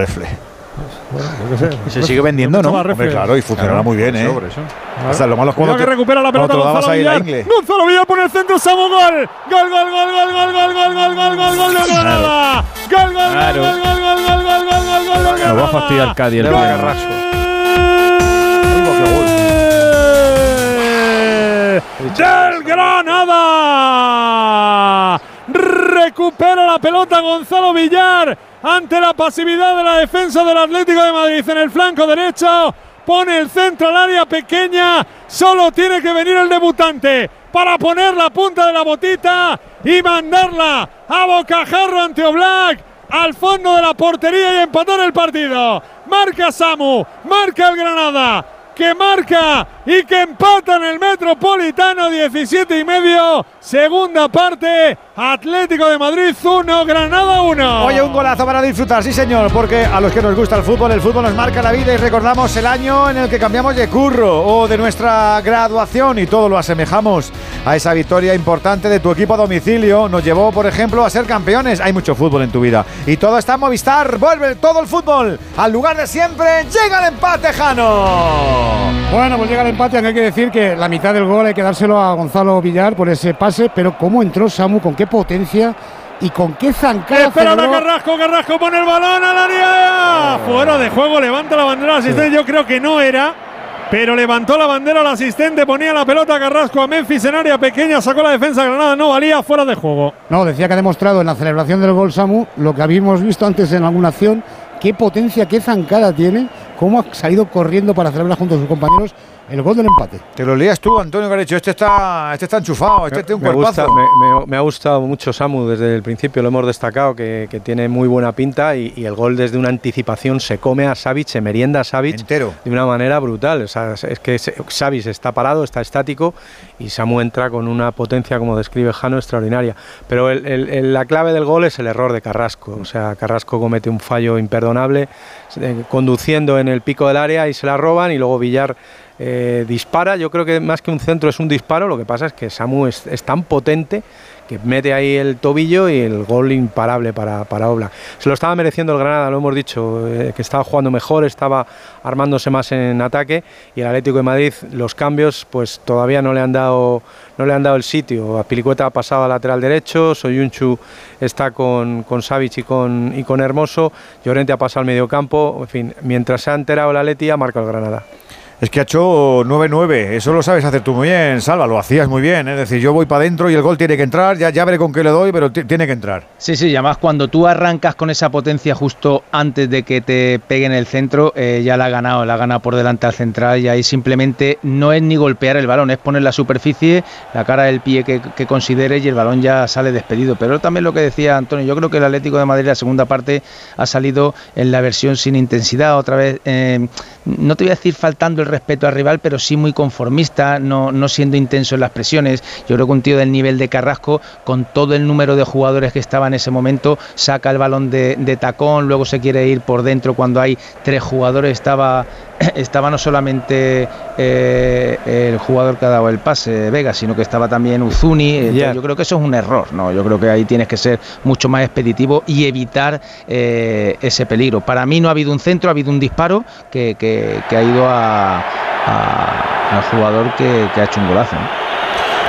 Y se sigue vendiendo, ¿no? Hombre, claro, y funcionará muy bien, ¿eh? Por eso. O sea, lo malo es cuando que te- recupera la pelota Gonzalo Villar. Gonzalo Villar pone el centro, Samu, gol. Gol, gol, gol, gol, gol, gol, gol, gol, gol, gol, gol. Gol, gol, gol, Claro. gol, gol, gol, gol, gol, gol, gol, gol de Lo va a fastidiar Cádiz el Gol. Del Granada. Recupera la pelota Gonzalo Villar ante la pasividad de la defensa del Atlético de Madrid en el flanco derecho. Pone el centro al área pequeña. Solo tiene que venir el debutante para poner la punta de la botita y mandarla a bocajarro ante Oblak al fondo de la portería y empatar el partido. Marca Samu, marca el Granada, que marca y que empata en el Metropolitano 17 y medio. Segunda parte, Atlético de Madrid 1, Granada 1. Oye, un golazo para disfrutar, sí señor, porque a los que nos gusta el fútbol, el fútbol nos marca la vida y recordamos el año en el que cambiamos de curro o de nuestra graduación y todo lo asemejamos a esa victoria importante de tu equipo a domicilio. Nos llevó, por ejemplo, a ser campeones. Hay mucho fútbol en tu vida. Y todo está en Movistar. Vuelve todo el fútbol al lugar de siempre. Llega el empate, Jano. Bueno, pues llega el empate, aunque hay que decir que la mitad del gol hay que dárselo a Gonzalo Villar por ese pase, pero cómo entró Samu, con qué potencia y con qué zancada. Espera celebró. Carrasco, Carrasco pone el balón al área. Fuera de juego, levanta la bandera al asistente. Yo creo que no era. Pero levantó la bandera al asistente, ponía la pelota Carrasco a Memphis en área pequeña, sacó la defensa Granada, no valía, fuera de juego. No, decía que ha demostrado en la celebración del gol Samu lo que habíamos visto antes en alguna acción, qué potencia, qué zancada tiene, cómo ha salido corriendo para celebrar junto a sus compañeros el gol del empate. Te lo lías tú, Antonio Garecho. Este está, este está enchufado, este tiene un me, cuerpazo. me, me- me ha gustado mucho Samu desde el principio, lo hemos destacado, que, que tiene muy buena pinta y, y el gol desde una anticipación se come a Savic, se merienda a Savic Entero. de una manera brutal. O sea, es que Savic está parado, está estático y Samu entra con una potencia, como describe Jano, extraordinaria. Pero el- el- el- la clave del gol es el error de Carrasco. O sea, Carrasco comete un fallo imperdonable eh, conduciendo en el pico del área y se la roban y luego Villar eh, dispara. Yo creo que más que un centro es un disparo. Lo que pasa es que Samu es, tan potente que mete ahí el tobillo y el gol imparable para, para. Se lo estaba mereciendo el Granada, lo hemos dicho, eh, que estaba jugando mejor, estaba armándose más en ataque y el Atlético de Madrid los cambios pues todavía no le han dado no le han dado el sitio. Pilicueta ha pasado al lateral derecho, Soyunchu está con, con y con, y con Hermoso, Llorente ha pasado al mediocampo, en fin, mientras se ha enterado el Atleti ha marcado el Granada. Es que ha hecho 9-9, eso lo sabes hacer tú muy bien, Salva, lo hacías muy bien. ¿eh? Es decir, yo voy para adentro y el gol tiene que entrar, ya, ya veré con qué le doy, pero ti- tiene que entrar. Sí, sí, y además cuando tú arrancas con esa potencia justo antes de que te pegue en el centro, eh, ya la ha ganado, la ha ganado por delante al central y ahí simplemente no es ni golpear el balón, es poner la superficie, la cara del pie que, que considere y el balón ya sale despedido. Pero también lo que decía Antonio, yo creo que el Atlético de Madrid la segunda parte ha salido en la versión sin intensidad, otra vez, eh, no te voy a decir faltando el respeto al rival, pero sí muy conformista, no, no siendo intenso en las presiones. Yo creo que un tío del nivel de Carrasco, con todo el número de jugadores que estaba en ese momento, saca el balón de, de tacón, luego se quiere ir por dentro cuando hay tres jugadores, estaba, estaba no solamente eh, el jugador que ha dado el pase, Vega, sino que estaba también Uzuni. Entonces, Yo creo que eso es un error, ¿no? Yo creo que ahí tienes que ser mucho más expeditivo y evitar eh, ese peligro. Para mí no ha habido un centro, ha habido un disparo que, que- que ha ido a- a- al jugador que, que ha hecho un golazo. ¿no?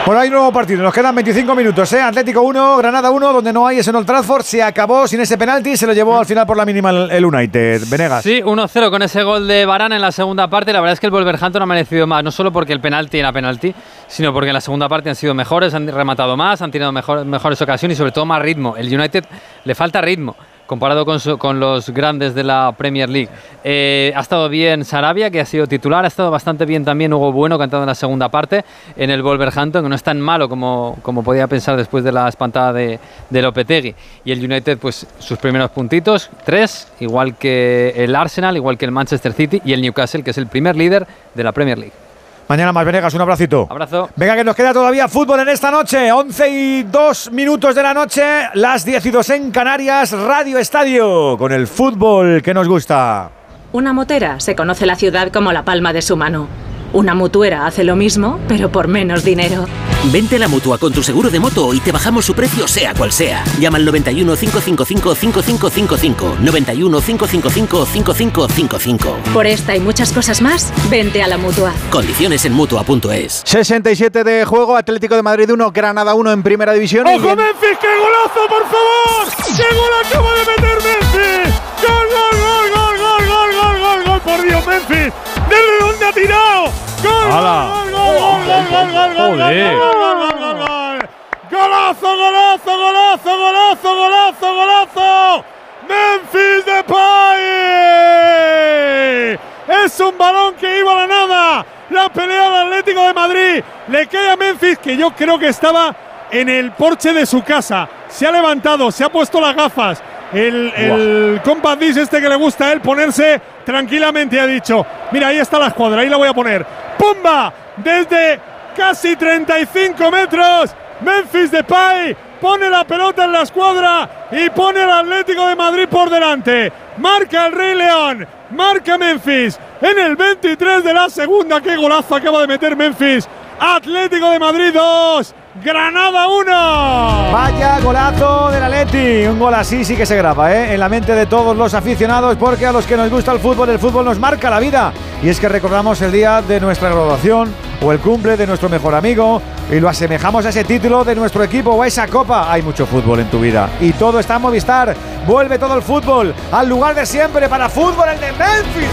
Bueno, hay nuevo partido, nos quedan 25 minutos, ¿eh? Atlético 1, Granada 1, donde no hay ese en Old Trafford, se acabó sin ese penalti, se lo llevó al final por la mínima el United. Venegas. Sí, 1-0 con ese gol de Varane en la segunda parte. La verdad es que el Wolverhampton ha merecido más, no solo porque el penalti era penalti, sino porque en la segunda parte han sido mejores, han rematado más, han tenido mejor- mejores ocasiones y sobre todo más ritmo. El United le falta ritmo comparado con, su- con los grandes de la Premier League. Eh, ha estado bien Sarabia, que ha sido titular, ha estado bastante bien también Hugo Bueno, entrado en la segunda parte en el Wolverhampton, que no es tan malo como, como podía pensar después de la espantada de, de Lopetegui. Y el United, pues sus primeros puntitos, tres, igual que el Arsenal, igual que el Manchester City y el Newcastle, que es el primer líder de la Premier League. Mañana más, Venegas, un abracito. Abrazo. Venga, que nos queda todavía fútbol en esta noche. 11 y 2 minutos de la noche, las 10 y 2 en Canarias, Radio Estadio, con el fútbol que nos gusta. Una motera se conoce la ciudad como la palma de su mano. Una mutuera hace lo mismo, pero por menos dinero. Vente a la mutua con tu seguro de moto y te bajamos su precio sea cual sea. Llama al 91 555 5555. 91 555 5555. Por esta y muchas cosas más, vente a la mutua. Condiciones en mutua.es. 67 de juego, Atlético de Madrid 1, Granada 1 en primera división. ¡Ojo. Memphis! ¡Qué golazo, por favor! ¡Qué gol acaba de meter Memphis! ¡Gol, gol, gol, gol, gol, gol, gol, gol! ¡Por Dios, Memphis! Ha tirado? ¡Gol, ¡Hala! gol, gol, gol, gol, gol, gol, gol, gol, Joder. gol, gol, gol, gol, gol! ¡Golazo, golazo, golazo, golazo, golazo, golazo! ¡Memphis Depay! Es un balón que iba a la nada. La pelea del Atlético de Madrid. Le cae a Memphis, que yo creo que estaba en el porche de su casa. Se ha levantado, se ha puesto las gafas. El, el Compact Disc este que le gusta a él ponerse tranquilamente ha dicho, mira, ahí está la escuadra, ahí la voy a poner. ¡Pumba! Desde casi 35 metros. Memphis Depay pone la pelota en la escuadra y pone al Atlético de Madrid por delante. Marca el Rey León, marca Memphis en el 23 de la segunda. ¡Qué golazo acaba de meter Memphis! Atlético de Madrid 2, Granada 1. Vaya golazo del Atleti. Un gol así sí que se graba, ¿eh? En la mente de todos los aficionados, porque a los que nos gusta el fútbol, el fútbol nos marca la vida. Y es que recordamos el día de nuestra graduación o el cumple de nuestro mejor amigo y lo asemejamos a ese título de nuestro equipo o a esa copa. Hay mucho fútbol en tu vida y todo está en Movistar. Vuelve todo el fútbol al lugar de siempre para fútbol el de Memphis.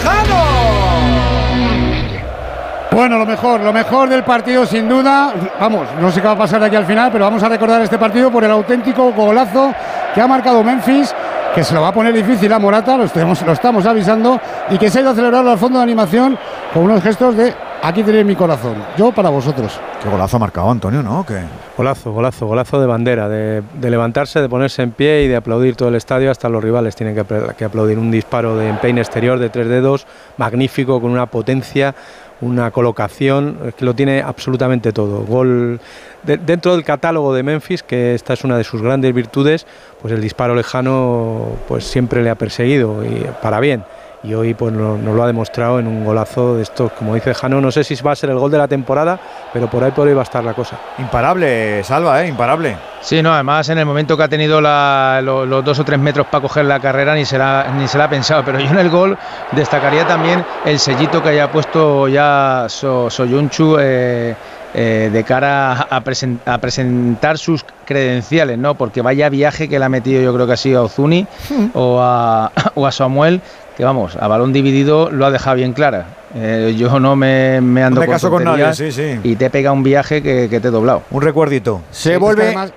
Bueno, lo mejor, lo mejor del partido sin duda. Vamos, no sé qué va a pasar de aquí al final, pero vamos a recordar este partido por el auténtico golazo que ha marcado Memphis, que se lo va a poner difícil a Morata, lo estamos, lo estamos avisando, y que se ha ido a celebrar al fondo de animación con unos gestos de aquí tenéis mi corazón, yo para vosotros. Qué golazo ha marcado Antonio, ¿no? ¿Qué? Golazo, golazo, golazo de bandera, de, de levantarse, de ponerse en pie y de aplaudir todo el estadio, hasta los rivales tienen que aplaudir un disparo de empeine exterior de tres dedos, magnífico, con una potencia, una colocación, que lo tiene absolutamente todo. Gol de- dentro del catálogo de Memphis, que esta es una de sus grandes virtudes, pues el disparo lejano pues siempre le ha perseguido y para bien. Y hoy pues no- nos lo ha demostrado en un golazo de estos, como dice Jano, no sé si va a ser el gol de la temporada, pero por ahí por ahí va a estar la cosa. Imparable, Salva, ¿eh? Imparable. Sí, no, además en el momento que ha tenido la- lo- los dos o tres metros para coger la carrera ni se, la, ni se la ha pensado, pero yo en el gol destacaría también el sellito que haya puesto ya So- Soyunchu eh, eh, de cara a, presen- a presentar sus credenciales, ¿no? Porque vaya viaje que le ha metido yo creo que ha sido a Ozuni o, a, o a Samuel, que vamos, a balón dividido lo ha dejado bien clara. Eh, yo no me, me ando No me caso con nadie, sí, sí. Y te pega un viaje que, que te he doblado. Un recuerdito. Sí, es que además-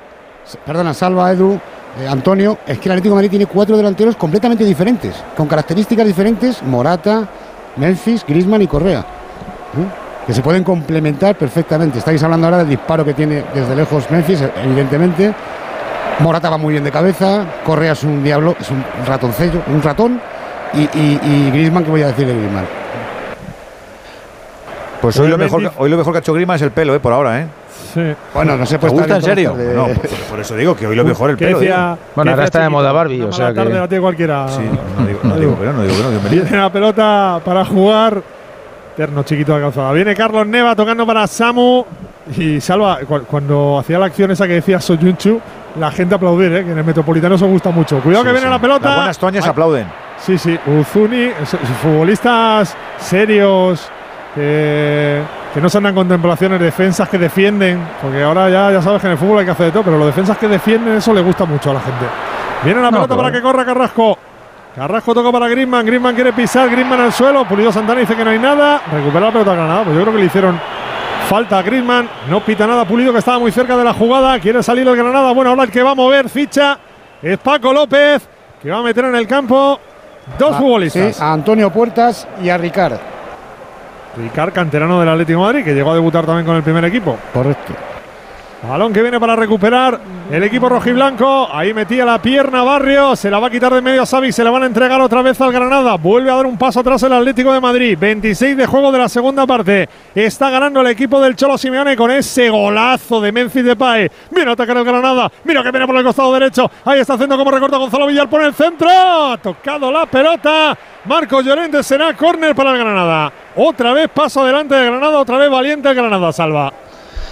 perdona, Salva, Edu, eh, Antonio, es que el Atlético de Madrid tiene cuatro delanteros completamente diferentes, con características diferentes, Morata, Memphis, Griezmann y Correa, ¿eh? que se pueden complementar perfectamente. Estáis hablando ahora del disparo que tiene desde lejos Memphis, evidentemente. Morata va muy bien de cabeza, Correa es un diablo, es un ratoncillo, un ratón, y, y, y Griezmann, ¿qué voy a decir de Griezmann? Pues hoy lo, mejor, que- hoy lo mejor que ha hecho Grima es el pelo, ¿eh? Por ahora, ¿eh? Sí. Bueno, no se ¿Te puede gusta estar en serio? No, por, por eso digo que hoy lo mejor el ¿Qué pelo. decía-. Bueno, ahora está de moda Barbie, o sea mala tarde que- la tiene cualquiera. Sí, no digo, no digo que no, no digo que no, bienvenido. Viene la pelota para jugar. Terno chiquito de calzada. Viene Carlos Neva tocando para Samu. Y salva, cu- cuando hacía la acción esa que decía Soyunchu, la gente aplaudir, ¿eh? que en el Metropolitano se gusta mucho. Cuidado Sí, que viene sí. la pelota. Las buenas toñas Ay, aplauden. Sí, sí. Uzuni, futbolistas serios, que, que no se andan contemplaciones, defensas que defienden. Porque ahora ya, ya sabes que en el fútbol hay que hacer de todo, pero los defensas que defienden, eso le gusta mucho a la gente. Viene la No, pelota para que corra Carrasco. Carrasco toca para Griezmann, Griezmann quiere pisar, Griezmann al suelo, Pulido Santana dice que no hay nada, recupera la pelota Granada, pues yo creo que le hicieron falta a Griezmann, no pita nada Pulido que estaba muy cerca de la jugada, quiere salir el Granada, bueno, ahora el que va a mover ficha es Paco López, que va a meter en el campo dos Ah, futbolistas. sí, a Antonio Puertas y a Ricard. Ricard, canterano del Atlético de Madrid, que llegó a debutar también con el primer equipo. Correcto. Balón que viene para recuperar el equipo rojiblanco. Ahí metía la pierna Barrio. Se la va a quitar de medio a Xavi. Se la van a entregar otra vez al Granada. Vuelve a dar un paso atrás el Atlético de Madrid. 26 de juego de la segunda parte. Está ganando el equipo del Cholo Simeone con ese golazo de Memphis Depay. Mira atacar el Granada. Mira que viene por el costado derecho. Ahí está haciendo como recorta Gonzalo Villar por el centro. Ha tocado la pelota. Marcos Llorente será córner para el Granada. Otra vez paso adelante de Granada. Otra vez valiente el Granada. Salva.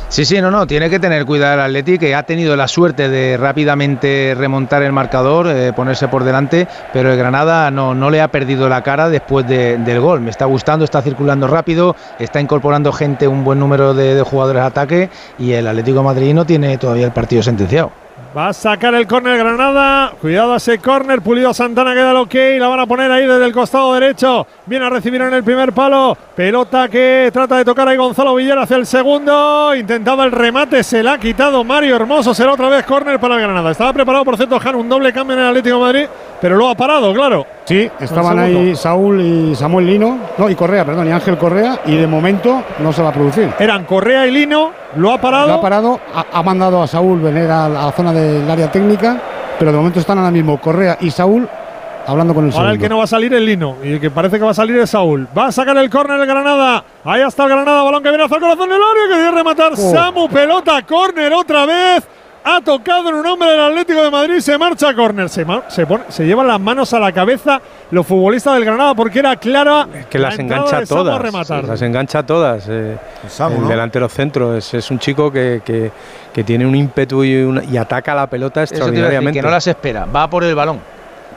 Sí, sí, no, no, tiene que tener cuidado el Atleti, que ha tenido la suerte de rápidamente remontar el marcador, eh, ponerse por delante, pero el Granada no, no le ha perdido la cara después de- del gol. Me está gustando, está circulando rápido, está incorporando gente, un buen número de, jugadores de ataque y el Atlético Madrid no tiene todavía el partido sentenciado. Va a sacar el córner Granada. Cuidado a ese córner. Pulido Santana queda el ok. La van a poner ahí desde el costado derecho. Viene a recibir en el primer palo. Pelota que trata de tocar ahí Gonzalo Villar hacia el segundo. Intentaba el remate. Se la ha quitado Mario Hermoso. Será otra vez córner para el Granada. Estaba preparado por cierto Han un doble cambio en el Atlético de Madrid. Pero lo ha parado, claro. Sí, estaban ahí Saúl y Samuel Lino, no, y Correa, perdón, y Ángel Correa, y de momento no se va a producir. Eran Correa y Lino. Lo ha parado. Lo ha parado, ha, ha mandado a Saúl venir a la, zona del área técnica, pero de momento están ahora mismo Correa y Saúl hablando con el Ahora el que no va a salir es Lino. Y el que parece que va a salir es Saúl. Va a sacar el córner el Granada. Ahí está el Granada. Balón que viene hacia el corazón del área. Que debe rematar Oh. Samu. Pelota. Córner otra vez. Ha tocado en un hombre del Atlético de Madrid. Se marcha a córner. Se, se, pone- se llevan las manos a la cabeza los futbolistas del Granada porque era clara. que la las engancha todas. rematar. Las engancha todas. eh, Samu, el ¿no? delantero centro es, es un chico que, que- que tiene un ímpetu y, una- y ataca la pelota decir, extraordinariamente. que no las espera, va por el balón.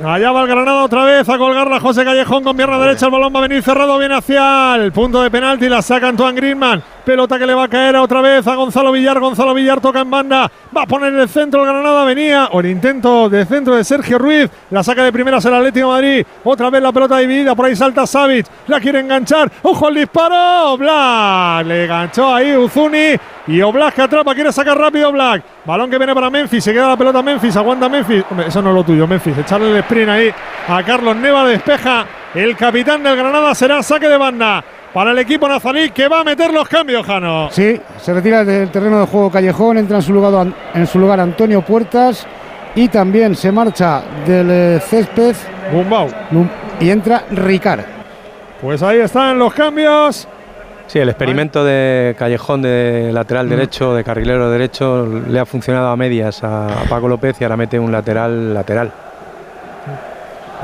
Allá va el Granada otra vez a colgarla José Callejón con pierna derecha. El balón va a venir cerrado, viene hacia el punto de penalti. La saca Antoine Griezmann. Pelota que le va a caer otra vez a Gonzalo Villar. Gonzalo Villar toca en banda. Va a poner en el centro el Granada. Venía. O el intento de centro de Sergio Ruiz. La saca de primeras el Atlético de Madrid. Otra vez la pelota dividida. Por ahí salta Savic. La quiere enganchar. Ojo al disparo. Black. Le enganchó ahí Uzuni. Y Oblak que atrapa. Quiere sacar rápido Black. Balón que viene para Memphis. Se queda la pelota Memphis. Aguanta Memphis. Hombre, eso no es lo tuyo, Memphis. Echarle el sprint ahí a Carlos Neva. Despeja. El capitán del Granada será saque de banda para el equipo nazarí que va a meter los cambios, Jano. Sí, se retira del terreno de juego Callejón, entra en su lugar, en su lugar Antonio Puertas y también se marcha del eh, césped Bumbau. y entra Ricard. Pues ahí están los cambios. Sí, el experimento de Callejón de lateral Mm. derecho, de carrilero derecho, le ha funcionado a medias a, Paco López y ahora mete un lateral lateral.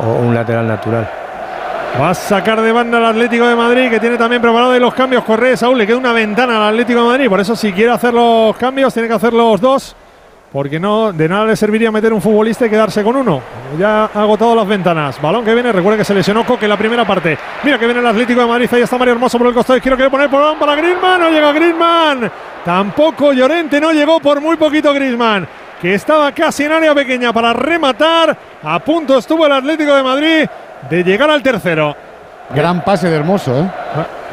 O un lateral natural. Va a sacar de banda al Atlético de Madrid, que tiene también preparado ahí los cambios. Correa, Saúl, le queda una ventana al Atlético de Madrid. Por eso, si quiere hacer los cambios, tiene que hacer los dos. Porque no, de nada le serviría meter un futbolista y quedarse con uno. Ya ha agotado las ventanas. Balón que viene, recuerda que se lesionó Coque en la primera parte. Mira que viene el Atlético de Madrid. Ahí está Mario Hermoso por el costado izquierdo. Quiere poner por balón para Griezmann. No llega Griezmann. Tampoco Llorente. No llegó por muy poquito Griezmann. Que estaba casi en área pequeña para rematar. A punto estuvo el Atlético de Madrid de llegar al tercero. Gran pase de Hermoso, ¿eh?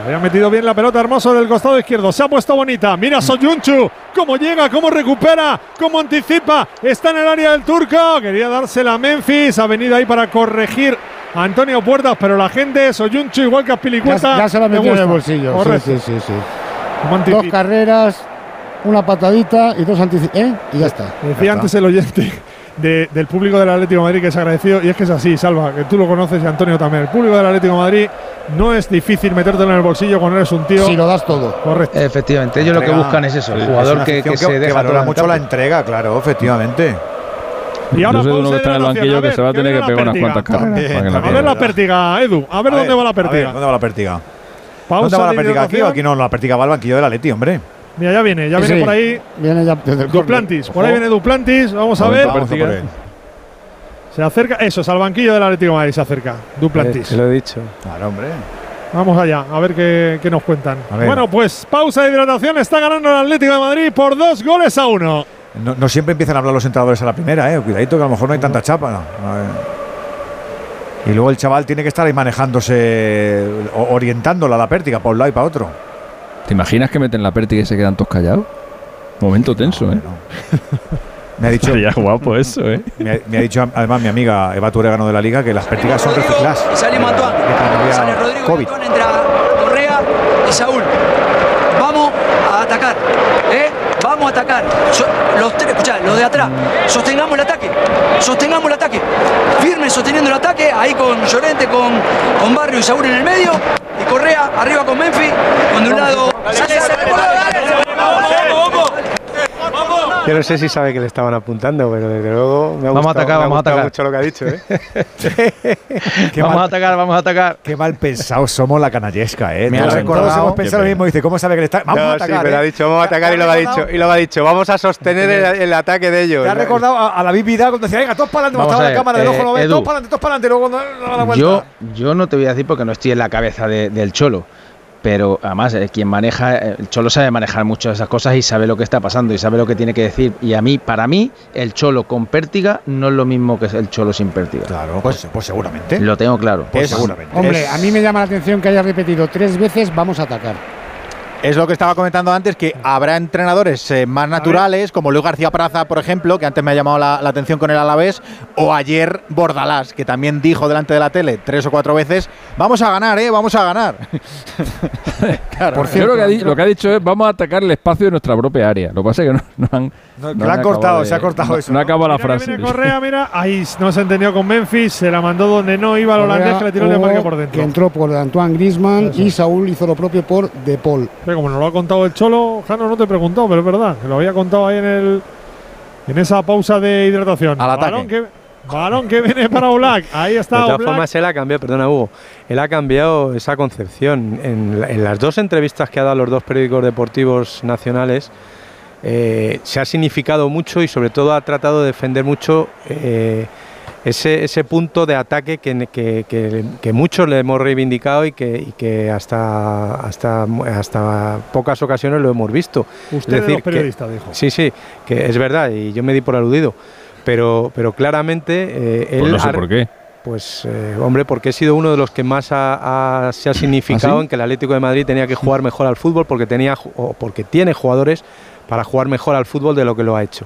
Había metido bien la pelota hermoso del costado izquierdo. Se ha puesto bonita. Mira Soyunchu. Cómo llega, cómo recupera, cómo anticipa. Está en el área del turco. Quería dársela a Memphis. Ha venido ahí para corregir a Antonio Puertas. Pero la gente, Soyunchu, igual que a Ya, Pilicueta. ya se la metió en el bolsillo. Sí, sí, sí, Dos carreras, una patadita y dos anticipados. ¿Eh? Y ya está. Decía antes el oyente de- del público del Atlético de Madrid que es agradecido. Y es que es así, Salva, que tú lo conoces y Antonio también. El público del Atlético de Madrid no es difícil metértelo en el bolsillo cuando eres un tío. Si lo das todo. Correcto. Efectivamente, ellos lo que buscan es eso, el Es jugador una que, que se deja valora mucho la entrega, claro, efectivamente. Y ahora Yo sé de uno pausa que está en el hidratación. banquillo A que ver, se va a que tener viene que la pegar unas pértiga. cuantas carreras. También, para que la A también. ver la pierda. pértiga, Edu. A ver A dónde va la a ver, pértiga. ¿Dónde va la pértiga? ¿Dónde va la pértiga aquí? hidratación. Aquí no, la pértiga va al banquillo del Atleti, hombre. Mira, ya viene, ya Sí, viene sí. por ahí Viene ya desde el Duplantis. Por ahí viene Duplantis. Vamos a ver. Vamos a. Se acerca. Eso es al banquillo del Atlético de Madrid. Se acerca. Eh, Duplantis. te lo he dicho. Claro, hombre. Vamos allá, a ver qué, qué nos cuentan. Bueno, pues pausa de hidratación. Está ganando el Atlético de Madrid por dos goles a uno. No, no siempre empiezan a hablar los entrenadores a la primera, eh. Cuidadito que a lo mejor no hay tanta chapa. no. Y luego el chaval tiene que estar ahí manejándose, o- orientándola a la pértiga para un lado y para otro. ¿Te imaginas que meten la pértiga y se quedan todos callados? Momento tenso, ¿eh? Me ha dicho, Sería guapo eso, ¿eh? me ha, me ha dicho además mi amiga Eva Turegano de la Liga que las pértigas son recicladas. Cuando había Sale Rodrigo COVID. Antoine, entra Correa y Saúl. Vamos a atacar. ¿eh? Vamos a atacar. So- los tres, escuchá, los de atrás. Sostengamos el ataque. Sostengamos el ataque. Firme sosteniendo el ataque. Ahí con Llorente, con, con Barrio y Saúl en el medio. Y Correa arriba con Memphis. Con de un lado. Yo no sé si sabe que le estaban apuntando, pero desde luego me ha Vamos a gustado, atacar, me ha vamos a atacar. mucho lo que ha dicho. ¿eh? Vamos mal- a atacar, vamos a atacar. Qué mal pensados somos la canallesca, ¿eh? Me ha recordado- hemos pensado lo mismo. Dice, ¿cómo sabe que le está.? Vamos No, a atacar. sí, pero ¿eh? ha dicho, vamos a atacar y lo ha dicho. Y lo ha dicho, vamos a sostener el, el ataque de ellos. Te ha recordado a, a la Vidal cuando decía, venga, todos para adelante, Vamos mostraba a la cámara del eh, ojo, lo ves, Edu. todos para adelante, todos para adelante, luego la vuelta. Yo, yo no te voy a decir porque no estoy en la cabeza de- del Cholo. Pero además, eh, quien maneja, eh, el Cholo sabe manejar muchas de esas cosas y sabe lo que está pasando y sabe lo que tiene que decir. Y a mí, para mí, el Cholo con pértiga no es lo mismo que el Cholo sin pértiga. Claro, pues, pues seguramente. Lo tengo claro. Pues seguramente. Hombre, a mí me llama la atención que haya repetido tres veces vamos a atacar. Es lo que estaba comentando antes, que habrá entrenadores eh, más naturales, como Luis García Praza, por ejemplo, que antes me ha llamado la, la atención con el Alavés, o ayer Bordalás, que también dijo delante de la tele tres o cuatro veces, vamos a ganar, ¿eh? Vamos a ganar. claro. Por cierto, lo, que ha lo que ha dicho es vamos a atacar el espacio de nuestra propia área. Lo que pasa es que no, no han. No, que no lo han acabado cortado, de- se ha cortado no- eso, No ¿no? acaba la Mira que frase. viene Correa, mira. Ahí no se entendió con Memphis. Se la mandó donde no iba el holandés que le tiró el Hugo, marca por que dentro. entró por Antoine Griezmann y Saúl hizo lo propio por De Paul. Pero como nos lo ha contado el Cholo, Jano no te he preguntado, pero es verdad. Que lo había contado ahí en el, en esa pausa de hidratación. Al ataque. Balón que, balón que viene para Oblak. Ahí De está todas Oblak. formas, él ha cambiado, perdona Hugo, él ha cambiado esa concepción. En, la- en las dos entrevistas que ha dado a los dos periódicos deportivos nacionales, eh, se ha significado mucho y sobre todo ha tratado de defender mucho eh, ese, ese punto de ataque que, que- que- que muchos le hemos reivindicado y que, y que hasta, hasta, hasta pocas ocasiones lo hemos visto. Usted que- periodistas, dijo. Sí, sí, que es verdad y yo me di por aludido. Pero, pero claramente eh, él Pues no sé por qué. pues, eh, hombre, porque he sido uno de los que más ha- ha- se ha significado ¿Ah, sí? en que el Atlético de Madrid tenía que jugar mejor al fútbol porque tenía o porque tiene jugadores para jugar mejor al fútbol de lo que lo ha hecho.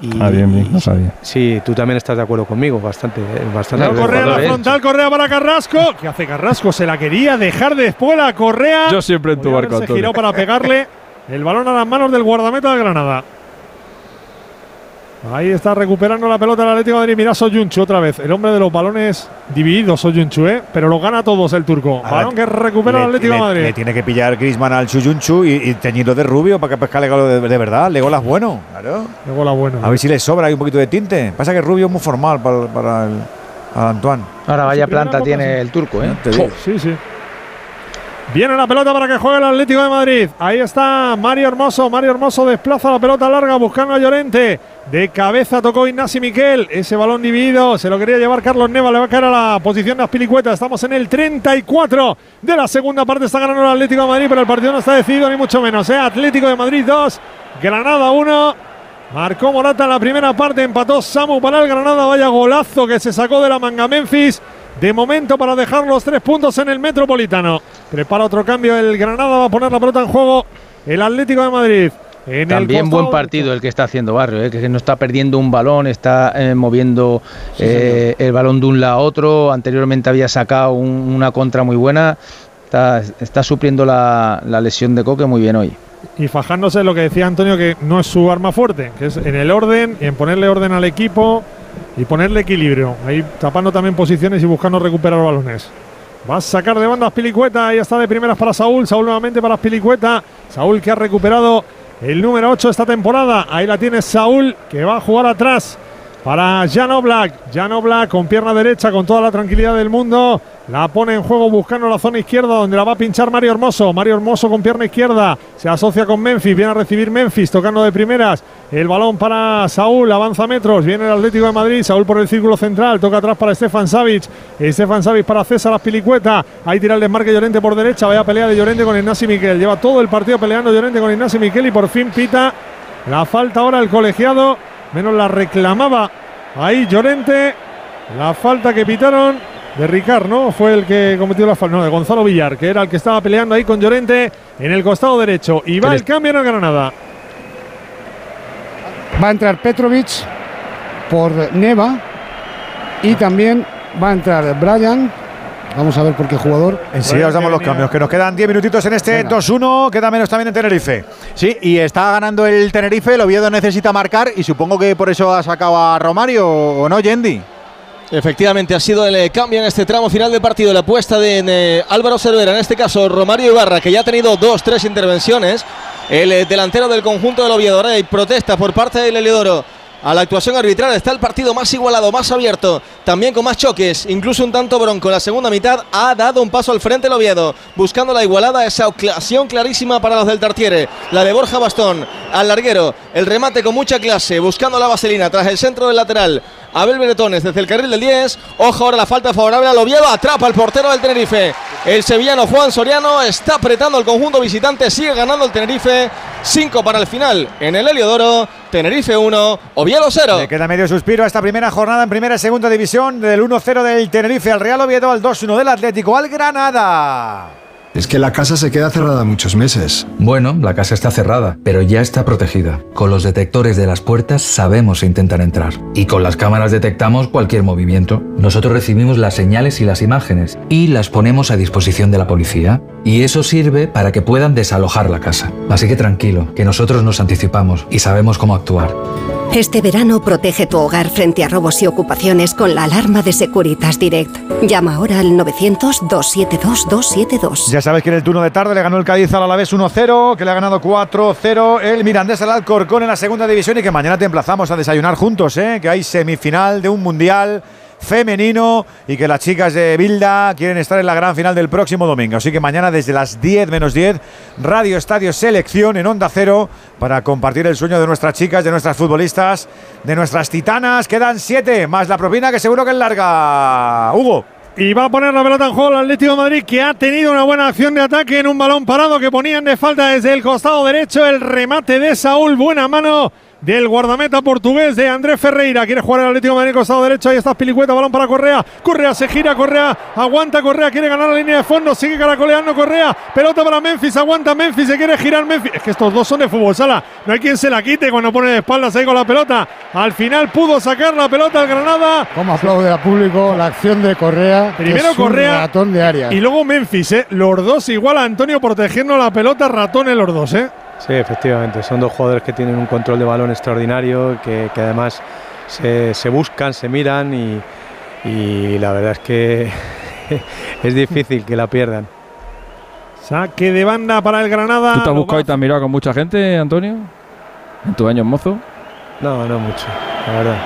Y, Ah, bien, bien, no sabía. Sí, tú también estás de acuerdo conmigo, bastante, eh, bastante. No, Correa la frontal, Correa para Carrasco. ¿Qué hace Carrasco? Se la quería dejar de espuela. Correa. Yo siempre en tu barco, Antonio. giró para pegarle el balón a las manos del guardameta de Granada. Ahí está recuperando la pelota el Atlético de Madrid. Mira Soyunchu otra vez. El hombre de los balones divididos, Soyunchu, ¿eh? Pero lo gana todos el turco. Ahora, Balón que recupera el le, Atlético de le- Madrid. le tiene que pillar Griezmann al Chuyunchu y, y teñirlo de rubio para que pescale de, de verdad. Legolas bueno, claro. Legolas bueno. A ver si le sobra ahí un poquito de tinte. Pasa que rubio es muy formal para, para el, a Antoine. Ahora vaya planta tiene el turco, ¿eh? Sí, sí. Viene la pelota para que juegue el Atlético de Madrid. Ahí está Mario Hermoso. Mario Hermoso desplaza la pelota larga buscando a Llorente. De cabeza tocó Ignasi Miquel. Ese balón dividido se lo quería llevar Carlos Neva. Le va a caer a la posición de Aspilicueta. Estamos en el 34 de la segunda parte. Está ganando el Atlético de Madrid, pero el partido no está decidido ni mucho menos. ¿eh? Atlético de Madrid 2, Granada 1. Marcó Morata en la primera parte, empató Samu para el Granada. Vaya golazo que se sacó de la manga Memphis. De momento para dejar los tres puntos en el Metropolitano. Prepara otro cambio el Granada, va a poner la pelota en juego el Atlético de Madrid. En También buen partido el que está haciendo Barrio, ¿eh? que no está perdiendo un balón, está eh, moviendo eh, el balón de un lado a otro. Anteriormente había sacado un- una contra muy buena. Está, está supliendo la, la lesión de Coque muy bien hoy. Y fajándose lo que decía Antonio que no es su arma fuerte, que es en el orden y en ponerle orden al equipo y ponerle equilibrio. Ahí tapando también posiciones y buscando recuperar balones. Va a sacar de banda a Spilicueta, ahí está de primeras para Saúl, Saúl nuevamente para Spilicueta, Saúl que ha recuperado el número 8 esta temporada, ahí la tiene Saúl que va a jugar atrás para Jan Oblak, Jan Oblak con pierna derecha con toda la tranquilidad del mundo, la pone en juego buscando la zona izquierda donde la va a pinchar Mario Hermoso, Mario Hermoso con pierna izquierda, se asocia con Memphis, viene a recibir Memphis tocando de primeras, el balón para Saúl, avanza metros, viene el Atlético de Madrid, Saúl por el círculo central, toca atrás para Stefan Savic, Stefan Savic para César Aspilicueta, ahí tira el desmarque Llorente por derecha, vaya pelea de Llorente con Ignasi Miquel, lleva todo el partido peleando Llorente con Ignasi Miquel y por fin pita la falta ahora el colegiado, menos la reclamaba ahí Llorente, la falta que pitaron de Ricard, ¿no? Fue el que cometió la falta, no, de Gonzalo Villar, que era el que estaba peleando ahí con Llorente en el costado derecho. Y va el cambio en el Granada. Va a entrar Petrovic por Neva y también va a entrar Brian. Vamos a ver por qué jugador. Enseguida os damos los cambios, que nos quedan 10 minutitos en este 2-1, queda menos también en Tenerife. Sí, y está ganando el Tenerife, el Oviedo necesita marcar y supongo que por eso ha sacado a Romario, ¿o no, Yendi? Efectivamente, ha sido el eh, cambio en este tramo final del partido. La apuesta de eh, Álvaro Cervera, en este caso Romario Ibarra, que ya ha tenido dos, tres intervenciones. El eh, delantero del conjunto del Oviedo. Ahora hay protesta por parte del Heliodoro. A la actuación arbitral está el partido más igualado, más abierto, también con más choques, incluso un tanto bronco. La segunda mitad ha dado un paso al frente el Oviedo, buscando la igualada, esa ocasión clarísima para los del Tartiere. La de Borja Bastón, al larguero, el remate con mucha clase, buscando la vaselina tras el centro del lateral. Abel Bretones desde el carril del 10. Ojo ahora la falta favorable al Oviedo. Atrapa al portero del Tenerife. El sevillano Juan Soriano está apretando el conjunto visitante. Sigue ganando el Tenerife. 5 para el final en el Heliodoro. Tenerife 1, Oviedo 0. Le queda medio suspiro a esta primera jornada en primera y segunda división del 1-0 del Tenerife al Real Oviedo al 2-1 del Atlético al Granada. Es que la casa se queda cerrada muchos meses. Bueno, la casa está cerrada, pero ya está protegida. Con los detectores de las puertas sabemos si intentan entrar. Y con las cámaras detectamos cualquier movimiento. Nosotros recibimos las señales y las imágenes y las ponemos a disposición de la policía. Y eso sirve para que puedan desalojar la casa. Así que tranquilo, que nosotros nos anticipamos y sabemos cómo actuar. Este verano protege tu hogar frente a robos y ocupaciones con la alarma de Securitas Direct. Llama ahora al 900-272-272. Ya sabes que en el turno de tarde le ganó el Cádiz al Alavés 1-0, que le ha ganado 4-0 el Mirandés al Alcorcón en la segunda división y que mañana te emplazamos a desayunar juntos, ¿eh? que hay semifinal de un mundial femenino y que las chicas de Bilda quieren estar en la gran final del próximo domingo. Así que mañana desde las 10 menos 10, Radio Estadio Selección en Onda Cero para compartir el sueño de nuestras chicas, de nuestras futbolistas, de nuestras titanas. Quedan 7 más la propina que seguro que es larga. Hugo. Y va a poner la pelota en juego el Atlético de Madrid, que ha tenido una buena acción de ataque en un balón parado que ponían de falta desde el costado derecho. El remate de Saúl, buena mano del guardameta portugués de Andrés Ferreira. Quiere jugar el Atlético de Madrid costado derecho. Ahí está Pilicueta, balón para Correa. Correa se gira, Correa aguanta, Correa quiere ganar la línea de fondo. Sigue caracoleando Correa. Pelota para Memphis, aguanta Memphis, se quiere girar Memphis. Es que estos dos son de fútbol sala. No hay quien se la quite cuando pone de espaldas ahí con la pelota. Al final pudo sacar la pelota al Granada. Como aplaude al público la acción de Correa. Primero es un Correa ratón de área. Y luego Memphis, ¿eh? Los dos igual a Antonio protegiendo la pelota, ratones los dos, ¿eh? Sí, efectivamente, son dos jugadores que tienen un control de balón extraordinario, que, que además se, se buscan, se miran y, y la verdad es que es difícil que la pierdan. Saque de banda para el Granada. ¿Tú te has buscado y te has mirado con mucha gente, Antonio? ¿En tus años mozo? No, no mucho, la verdad.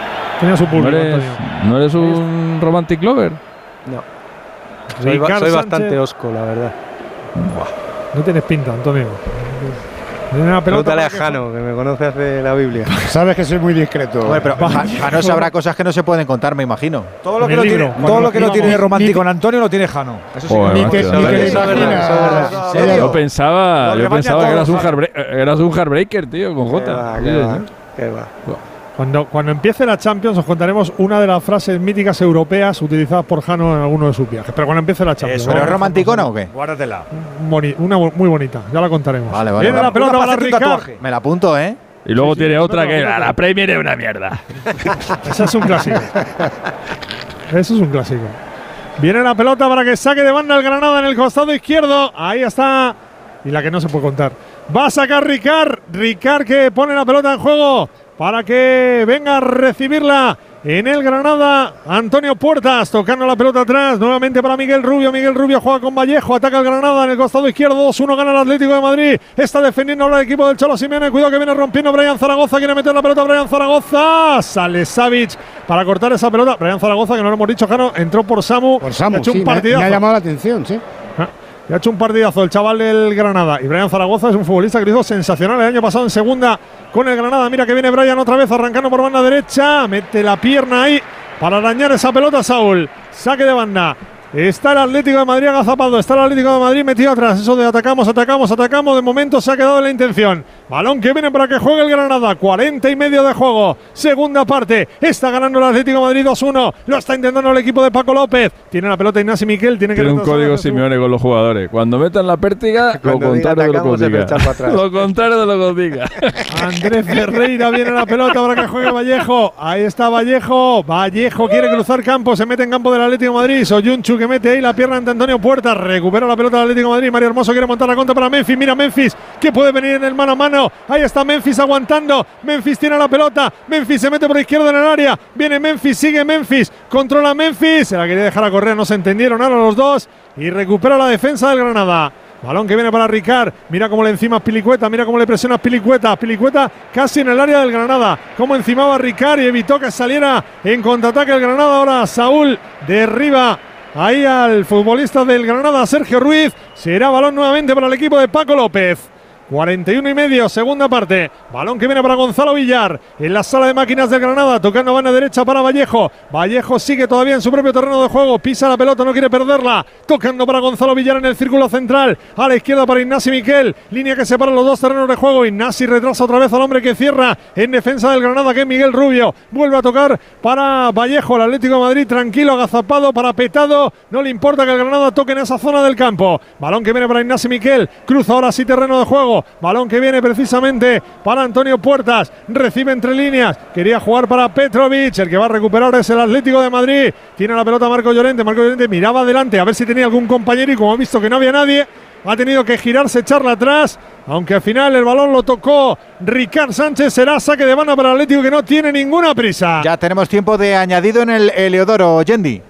Tiene su ¿No público, eres, Antonio. ¿no eres un romantic lover? No. Soy, bastante osco, la verdad. No tienes pinta, Antonio. Una pelota Pregúntale a Jano, que me conoce hace la Biblia. Sabes que soy muy discreto. Hombre, pero Ja- Jano sabrá cosas que no se pueden contar, me imagino. Todo lo que, libro, tiene, todo lo que no tiene romántico en Antonio lo tiene Jano. Eso sí Joder, Ni te, ni te lo. Yo pensaba, Lo yo pensaba que eras un, Jano. heartbreak- eras un heartbreaker, tío, con J. qué va. Cuando, cuando empiece la Champions os contaremos una de las frases míticas europeas utilizadas por Jano en alguno de sus viajes. Pero cuando empiece la Champions. Eso, ¿Pero es romanticona o qué? Guárdatela. Boni- una muy bonita, ya la contaremos. Vale, vale, Viene la pelota para Ricard. Me la apunto, ¿eh? Y luego Sí, sí, tiene sí, otra no, que no, no. la Premier es una mierda. Ese es un clásico. Eso es un clásico. Viene la pelota para que saque de banda el Granada en el costado izquierdo. Ahí está. Y la que no se puede contar. Va a sacar Ricard. Ricard que pone la pelota en juego para que venga a recibirla en el Granada. Antonio Puertas tocando la pelota atrás. Nuevamente para Miguel Rubio. Miguel Rubio juega con Vallejo. Ataca el Granada en el costado izquierdo. 2-1 gana el Atlético de Madrid. Está defendiendo ahora el equipo del Cholo Simeone. Cuidado que viene rompiendo Brian Zaragoza. Quiere meter la pelota a Brian Zaragoza. Sale Savic para cortar esa pelota. Brian Zaragoza, que no lo hemos dicho, Jano, entró por Samu. Por Samu, ha hecho sí, un me, ha- partidazo. me ha llamado la atención, sí. Ha hecho un partidazo el chaval del Granada. Y Brian Zaragoza es un futbolista que hizo sensacional el año pasado en segunda con el Granada. Mira que viene Brian otra vez arrancando por banda derecha. Mete la pierna ahí para arañar esa pelota Saúl. Saque de banda. Está el Atlético de Madrid agazapado. Está el Atlético de Madrid metido atrás. Eso de atacamos, atacamos, atacamos. De momento se ha quedado en la intención. Balón que viene para que juegue el Granada. 40 y medio de juego. Segunda parte. Está ganando el Atlético de Madrid 2-1. Lo está intentando el equipo de Paco López. Tiene la pelota Ignasi Miquel. Tiene que Tiene un código Simeone con los jugadores. Cuando metan la pértiga, lo contrario de lo que. Lo contrario de lo que diga. Andrés Ferreira viene la pelota para que juegue Vallejo. Ahí está Vallejo. Vallejo quiere cruzar campo. Se mete en campo del Atlético de Madrid. Soyunchu que mete ahí la pierna ante Antonio Puerta. Recupera la pelota del Atlético de Madrid. Mario Hermoso quiere montar la contra para Memphis. Mira Memphis que puede venir en el mano a mano. Ahí está Memphis aguantando. Memphis tiene la pelota. Memphis se mete por izquierda en el área. Viene Memphis, sigue Memphis. Controla Memphis. Se la quería dejar a correr. No se entendieron ahora los dos. Y recupera la defensa del Granada. Balón que viene para Ricard. Mira cómo le encima Pilicueta. Mira cómo le presiona Pilicueta. Pilicueta casi en el área del Granada. Cómo encimaba Ricard y evitó que saliera en contraataque el Granada. Ahora Saúl derriba ahí al futbolista del Granada, Sergio Ruiz. Será balón nuevamente para el equipo de Paco López. 41 y medio, segunda parte. Balón que viene para Gonzalo Villar en la sala de máquinas del Granada, tocando banda derecha para Vallejo. Vallejo sigue todavía en su propio terreno de juego, pisa la pelota, no quiere perderla. Tocando para Gonzalo Villar en el círculo central, a la izquierda para Ignasi Miquel. Línea que separa los dos terrenos de juego. Ignasi retrasa otra vez al hombre que cierra en defensa del Granada, que es Miguel Rubio. Vuelve a tocar para Vallejo, el Atlético de Madrid, tranquilo, agazapado, parapetado. No le importa que el Granada toque en esa zona del campo. Balón que viene para Ignasi Miquel, cruza ahora sí terreno de juego. Balón que viene precisamente para Antonio Puertas. Recibe entre líneas. Quería jugar para Petrovic. El que va a recuperar es el Atlético de Madrid. Tiene la pelota Marco Llorente. Marco Llorente miraba adelante a ver si tenía algún compañero y como ha visto que no había nadie, ha tenido que girarse, echarla atrás, aunque al final el balón lo tocó Ricard Sánchez, será saque de banda para el Atlético que no tiene ninguna prisa. Ya tenemos tiempo de añadido en el Heliodoro, Yendi.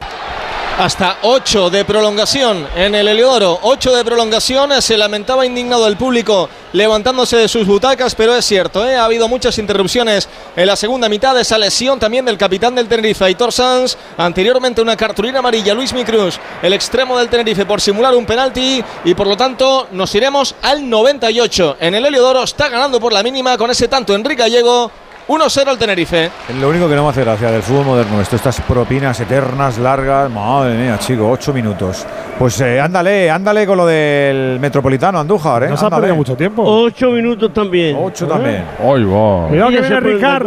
Hasta 8 de prolongación en el Heliodoro. 8 de prolongación. Se lamentaba indignado el público levantándose de sus butacas, pero es cierto, ¿eh? ha habido muchas interrupciones en la segunda mitad. Esa lesión también del capitán del Tenerife, Aitor Sanz. Anteriormente una cartulina amarilla, Luis Micruz, el extremo del Tenerife, por simular un penalti. Y por lo tanto nos iremos al 98. En el Heliodoro está ganando por la mínima con ese tanto Enrique Gallego. 1-0 el Tenerife. Lo único que no me hace gracia del fútbol moderno. Esto, estas propinas eternas, largas. Madre mía, chico, ocho minutos. Pues eh, ándale, ándale con lo del Metropolitano Andújar, ¿eh? No se ha Ándale. perdido mucho tiempo. Ocho minutos también. Ocho también. Ay, va. Cuidado que viene Ricard.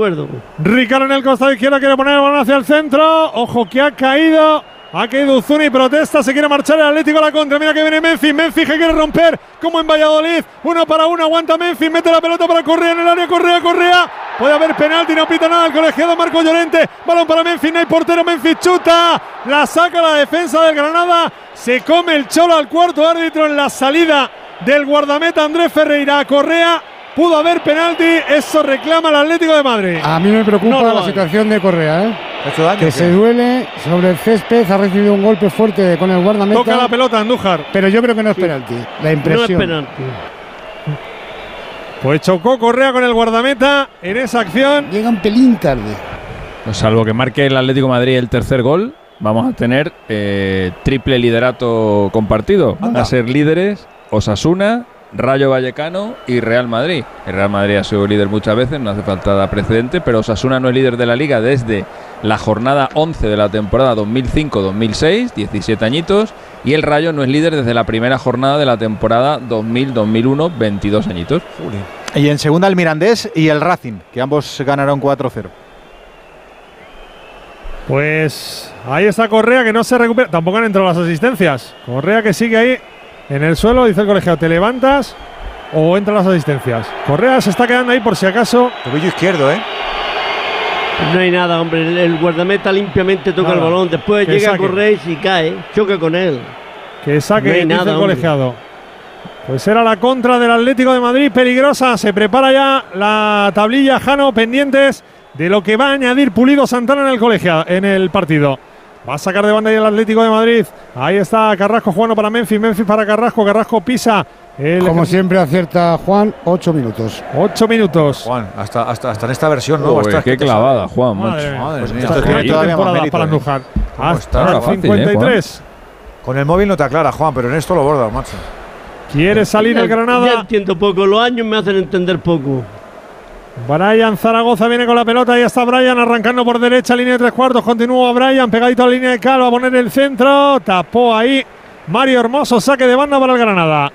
Ricard en el costado izquierdo quiere poner el balón hacia el centro. Ojo que ha caído. Ha caído Uzuni, protesta, se quiere marchar el Atlético a la contra. Mira que viene Memphis, Memphis que quiere romper, como en Valladolid. Uno para uno, aguanta Memphis, mete la pelota para Correa en el área, Correa, Correa. Puede haber penalti, no pita nada el colegiado Marco Llorente. Balón para Memphis, no hay portero, Memphis chuta. La saca la defensa del Granada. Se come el cholo al cuarto árbitro en la salida del guardameta Andrés Ferreira. Correa, pudo haber penalti, eso reclama el Atlético de Madrid. A mí me preocupa No la situación de Correa, ¿eh? ¿Ha hecho daño? que qué? se duele sobre el césped, ha recibido un golpe fuerte con el guardameta. Toca la pelota Andújar. Pero yo creo que no es penalti. La No es impresión. penalti. Pues chocó Correa con el guardameta en esa acción. Llega un pelín tarde. Pues salvo que marque el Atlético de Madrid el tercer gol, vamos a tener eh, triple liderato compartido. Van a ser líderes Osasuna, Rayo Vallecano y Real Madrid. El Real Madrid ha sido líder muchas veces, no hace falta dar precedente, pero Osasuna no es líder de la liga desde la jornada 11 de la temporada 2005-2006, 17 añitos, y el Rayo no es líder desde la primera jornada de la temporada 2000-2001, 22 añitos. Y en segunda el Mirandés y el Racing, que ambos ganaron 4-0. Pues ahí está Correa que no se recupera. Tampoco han entrado las asistencias. Correa que sigue ahí en el suelo. Dice el colegiado, ¿te levantas o entran las asistencias? Correa se está quedando ahí por si acaso. Tobillo izquierdo, ¿eh? No hay nada, hombre. El, guardameta limpiamente toca Nada. el balón. Después Que llega saque. a correr y cae, choca con él. Que saque, No hay dice nada, el hombre. colegiado. Pues era la contra del Atlético de Madrid, peligrosa. Se prepara ya la tablilla Jano, pendientes de lo que va a añadir Pulido Santana en el colegiado, en el partido. Va a sacar de banda ya el Atlético de Madrid. Ahí está Carrasco jugando para Memphis, Memphis para Carrasco, Carrasco pisa. El Como siempre acierta Juan, ocho minutos. Ocho minutos. Juan, hasta, hasta, hasta en esta versión, ¿no? Uy, qué clavada. Juan, Madre. Madre Pues mía. tiene todavía más temporada mérito, para ¿eh? Andújar. ¿Cómo Hasta está? el No era fácil, ¿eh, 53. Con el móvil no te aclara, Juan, pero en esto lo bordas, macho. Quiere salir el Ya- Ya Granada. entiendo poco. Los años me hacen entender poco. Brian Zaragoza viene con la pelota. Ahí está Brian arrancando por derecha, línea de tres cuartos. Continúa Brian pegadito a la línea de cal. Va a poner el centro. Tapó ahí Mario Hermoso. Saque de banda para el Granada.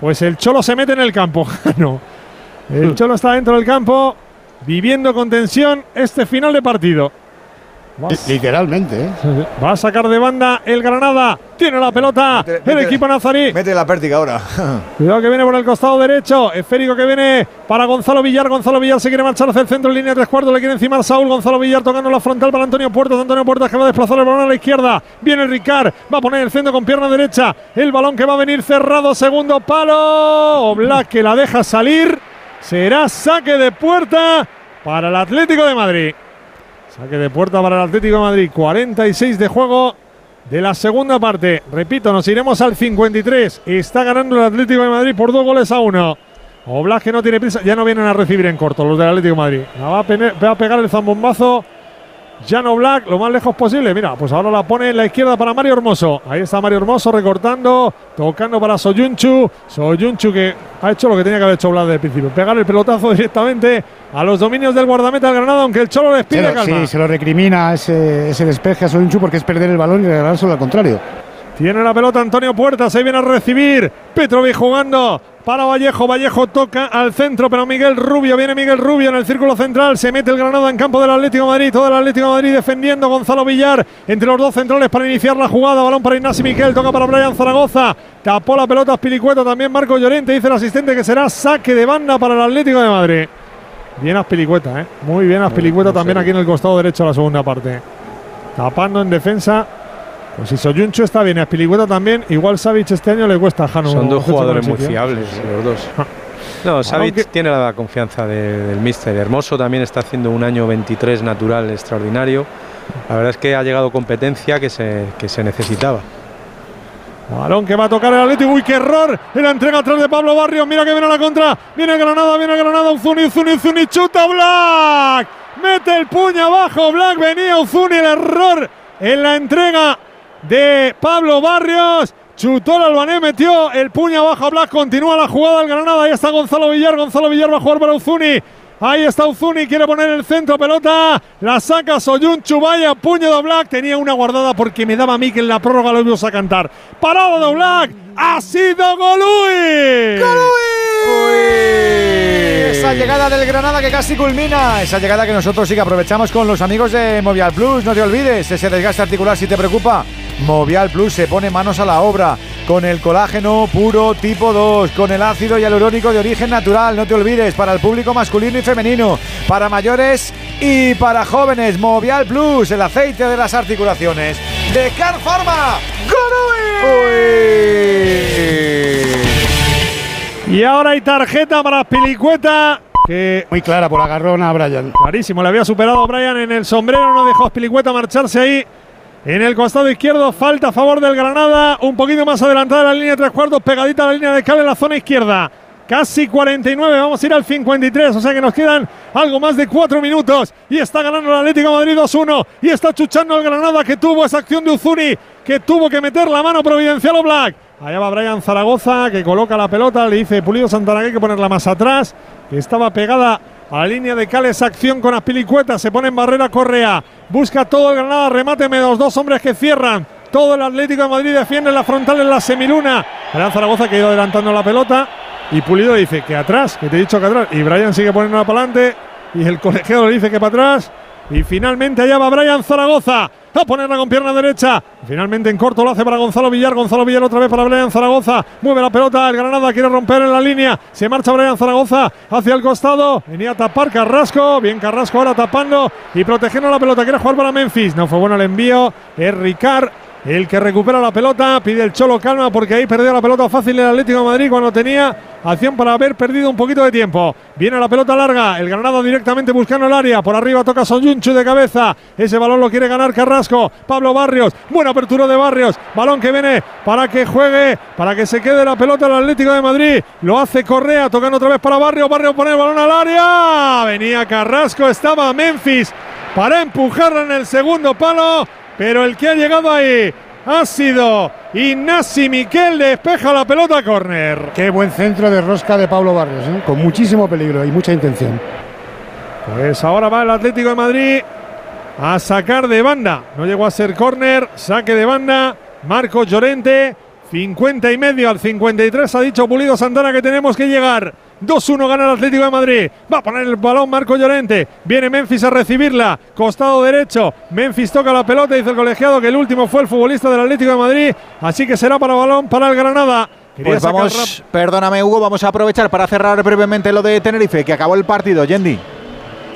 Pues el Cholo se mete en el campo. no. El Cholo está dentro del campo. Viviendo con tensión este final de partido. Literalmente, ¿eh? Va a sacar de banda el Granada. Tiene la pelota. Mete- el mete- equipo nazarí. Mete la pértiga ahora. Cuidado que viene por el costado derecho. Esférico que viene para Gonzalo Villar. Gonzalo Villar se quiere marchar hacia el centro, línea de tres cuartos. Le quiere encimar Saúl. Gonzalo Villar tocando la frontal para Antonio Puertas. Antonio Puertas que va a desplazar el balón a la izquierda. Viene Ricard. Va a poner el centro con pierna derecha. El balón que va a venir cerrado. Segundo palo. Black que la deja salir. Será saque de puerta para el Atlético de Madrid. Saque de puerta para el Atlético de Madrid. 46 de juego de la segunda parte. Repito, nos iremos al 53. Está ganando el Atlético de Madrid por dos goles a uno. Oblak que no tiene prisa. Ya no vienen a recibir en corto los del Atlético de Madrid. La va a, va a pegar el zambombazo. Jan Black lo más lejos posible. Mira, pues ahora la pone en la izquierda para Mario Hermoso. Ahí está Mario Hermoso recortando, tocando para Soyunchu. Soyunchu que ha hecho lo que tenía que haber hecho Black desde el principio. Pegar el pelotazo directamente a los dominios del guardameta del Granada, aunque el Cholo les pide calma. sí, se lo recrimina ese, ese despeje a Soyunchu porque es perder el balón y regalárselo al contrario. Tiene la pelota Antonio Puertas, ahí viene a recibir. Petrovic jugando para Vallejo. Vallejo toca al centro, pero Miguel Rubio, viene Miguel Rubio en el círculo central. Se mete el Granada en campo del Atlético de Madrid. Todo el Atlético de Madrid defendiendo. Gonzalo Villar entre los dos centrales para iniciar la jugada. Balón para Ignacio Miquel, toca para Brian Zaragoza. Tapó la pelota Spilicueta también Marco Llorente. Dice el asistente que será saque de banda para el Atlético de Madrid. Bien Aspilicueta, ¿eh? Muy bien Aspilicueta también aquí en el costado derecho de la segunda parte. Tapando en defensa Pues si Soyunchu está bien, a Spilicueta también, igual Savic este año le cuesta a Jano. Son dos jugadores muy fiables, los dos. No, Savic tiene la confianza de- del míster. Hermoso también está haciendo un año 23 natural extraordinario. La verdad es que ha llegado competencia que se, que se necesitaba. Balón que va a tocar el Atlético. Uy, qué error. En la entrega atrás de Pablo Barrios. Mira que viene a la contra. Viene Granada, viene Granada. Uzuni, Uzuni, Uzuni. Chuta Black. Mete el puño abajo. Black venía Uzuni. El error en la entrega de Pablo Barrios. Chutó el albanés, metió el puño abajo a Black. Continúa la jugada del Granada. Ahí está Gonzalo Villar. Gonzalo Villar va a jugar para Uzuni. Ahí está Uzuni, quiere poner el centro, pelota, la saca Soyunchu, vaya puño de Black, tenía una guardada porque me daba a mí que en la prórroga lo íbamos a cantar. Parado de Black, ha sido Golui. Esa llegada del Granada que casi culmina, esa llegada que nosotros sí que aprovechamos con los amigos de Movial Plus. No te olvides, ese desgaste articular si te preocupa. Movial Plus se pone manos a la obra con el colágeno puro tipo 2, con el ácido hialurónico de origen natural. No te olvides, para el público masculino y femenino, para mayores y para jóvenes. Movial Plus, el aceite de las articulaciones de Car Pharma. Y ahora hay tarjeta para Pilicueta. Que Muy clara por agarrón a Brian. Clarísimo, le había superado Brian en el sombrero, no dejó a Pilicueta marcharse ahí. En el costado izquierdo, falta a favor del Granada. Un poquito más adelantada la línea de tres cuartos, pegadita la línea de cal en la zona izquierda. Casi 49, vamos a ir al 53, o sea que nos quedan algo más de cuatro minutos. Y está ganando el Atlético de Madrid 2-1. Y está chuchando el Granada que tuvo esa acción de Uzuni, que tuvo que meter la mano providencial o Black. Allá va Brian Zaragoza, que coloca la pelota, le dice Pulido Santana que hay que ponerla más atrás, que estaba pegada a la línea de cal esa acción con Aspilicueta, se pone en barrera Correa, busca todo el Granada, remáteme los dos hombres que cierran. Todo el Atlético de Madrid defiende la frontal en la semiluna. Brian Zaragoza que ha ido adelantando la pelota. Y Pulido dice que atrás, que te he dicho que atrás. Y Brian sigue poniéndola para adelante. Y el colegiado le dice que para atrás. Y finalmente allá va Brian Zaragoza a ponerla con pierna derecha. Finalmente en corto lo hace para Gonzalo Villar. Gonzalo Villar otra vez para Brian Zaragoza. Mueve la pelota. El Granada quiere romper en la línea. Se marcha Brian Zaragoza hacia el costado. Venía a tapar Carrasco. Bien Carrasco ahora tapando y protegiendo la pelota. Quiere jugar para Memphis. No fue bueno el envío. Es Ricard. El que recupera la pelota, pide el Cholo calma porque ahí perdió la pelota fácil el Atlético de Madrid cuando tenía acción para haber perdido un poquito de tiempo. Viene la pelota larga, el Granada directamente buscando el área, por arriba toca Soyunchu de cabeza, ese balón lo quiere ganar Carrasco, Pablo Barrios, buena apertura de Barrios, balón que viene para que juegue, para que se quede la pelota el Atlético de Madrid, lo hace Correa, tocando otra vez para Barrios, Barrios pone el balón al área, venía Carrasco, estaba Memphis para empujarla en el segundo palo. Pero el que ha llegado ahí ha sido Ignasi Miquel, despeja la pelota a córner. Qué buen centro de rosca de Pablo Barrios, ¿eh? con muchísimo peligro y mucha intención. Pues ahora va el Atlético de Madrid a sacar de banda. No llegó a ser córner, saque de banda. Marcos Llorente, 50 y medio al 53. Ha dicho Pulido Santana que tenemos que llegar. 2-1 gana el Atlético de Madrid. Va a poner el balón Marco Llorente. Viene Memphis a recibirla. Costado derecho. Memphis toca la pelota. Dice el colegiado que el último fue el futbolista del Atlético de Madrid. Así que será para balón para el Granada. Pues vamos, perdóname Hugo, vamos a aprovechar para cerrar brevemente lo de Tenerife, que acabó el partido, Yendi.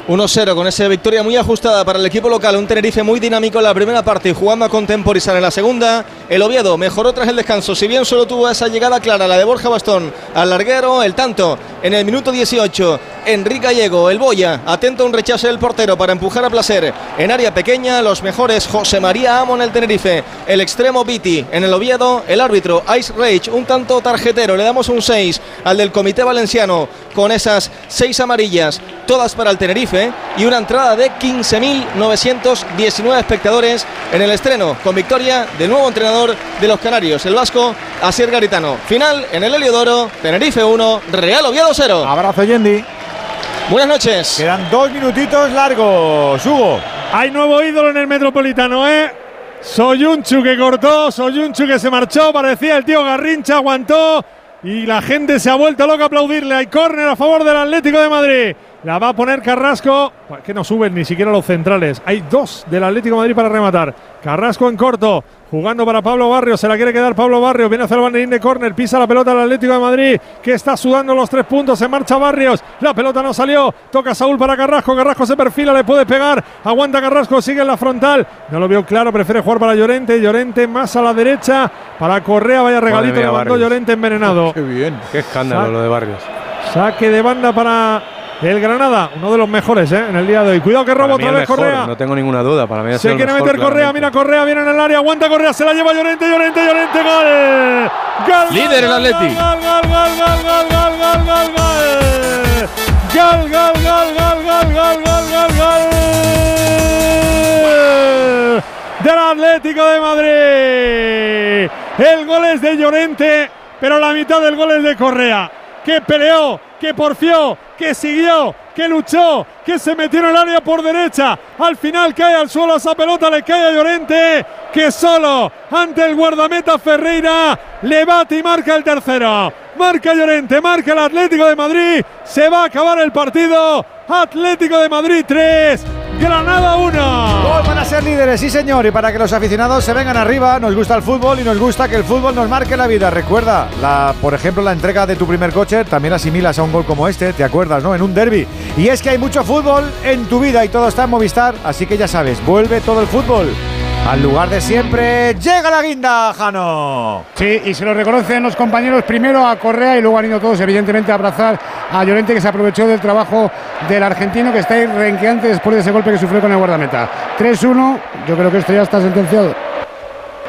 1-0 con esa victoria muy ajustada para el equipo local. Un Tenerife muy dinámico en la primera parte y jugando a contemporizar en la segunda. El Oviedo mejoró tras el descanso. Si bien solo tuvo esa llegada clara, la de Borja Bastón al larguero, el tanto en el minuto 18. Enrique Gallego, el Boya, atento a un rechazo del portero para empujar a placer. En área pequeña, los mejores José María Amo en el Tenerife. El extremo Viti en el Oviedo. El árbitro Ice Rage, un tanto tarjetero. Le damos un 6 al del Comité Valenciano con esas 6 amarillas, todas para el Tenerife y una entrada de 15.919 espectadores en el estreno, con victoria del nuevo entrenador de los Canarios, el vasco Asier Garitano. Final en el Heliodoro, Tenerife 1, Real Oviedo 0. Abrazo, Yendi. Buenas noches. Quedan dos minutitos largos, Hugo. Hay nuevo ídolo en el Metropolitano, ¿eh? Soyunchu que cortó, Soyunchu que se marchó, parecía el tío Garrincha, aguantó y la gente se ha vuelto loca a aplaudirle. Hay córner a favor del Atlético de Madrid. La va a poner Carrasco. Que no suben ni siquiera los centrales. Hay dos del Atlético de Madrid para rematar. Carrasco en corto. Jugando para Pablo Barrio. Se la quiere quedar Pablo Barrio. Viene hacia el banderín de córner. Pisa la pelota al Atlético de Madrid. Que está sudando los tres puntos. Se marcha Barrios. La pelota no salió. Toca Saúl para Carrasco. Carrasco se perfila. Le puede pegar. Aguanta Carrasco. Sigue en la frontal. No lo vio claro. Prefiere jugar para Llorente. Llorente más a la derecha. Para Correa. Vaya regalito. mía, Le mandó Barrios. Llorente envenenado. Qué bien. Qué escándalo Sa- lo de Barrios. Saque de banda para el Granada, uno de los mejores ¿eh? en el día de hoy. Cuidado que mí otra el vez mejor, Correa. No tengo ninguna duda. Para mí ha Se sido el quiere mejor, meter Correa, claramente. mira Correa, viene en el área, aguanta Correa, se la lleva Llorente, Llorente, Llorente, gol. Gol. Líder el gol, Atleti. Gol, gol, gol, gol, gol, gol, gol, gol, gol. Gol, gol, gol, gol, gol, gol, gol, gol, gol. Del Atlético de Madrid. El gol es de Llorente, pero la mitad del gol es de Correa. Que peleó, que porfió, que siguió, que luchó, que se metió en el área por derecha. Al final cae al suelo esa pelota, le cae a Llorente, que solo ante el guardameta Ferreira le bate y marca el tercero. Marca Llorente, marca el Atlético de Madrid. Se va a acabar el partido. Atlético de Madrid 3, Granada 1. Gol van a ser líderes, sí señor, y para que los aficionados se vengan arriba, nos gusta el fútbol y nos gusta que el fútbol nos marque la vida. Recuerda, por ejemplo, la entrega de tu primer coche, también asimilas a un gol como este, te acuerdas, ¿no? En un derby. Y es que hay mucho fútbol en tu vida y todo está en Movistar, así que ya sabes, vuelve todo el fútbol. Al lugar de siempre, llega la guinda, Jano. Sí, y se lo reconocen los compañeros primero a Correa y luego han ido todos, evidentemente, a abrazar a Llorente, que se aprovechó del trabajo del argentino, que está ahí renqueante después de ese golpe que sufrió con el guardameta. 3-1, yo creo que esto ya está sentenciado.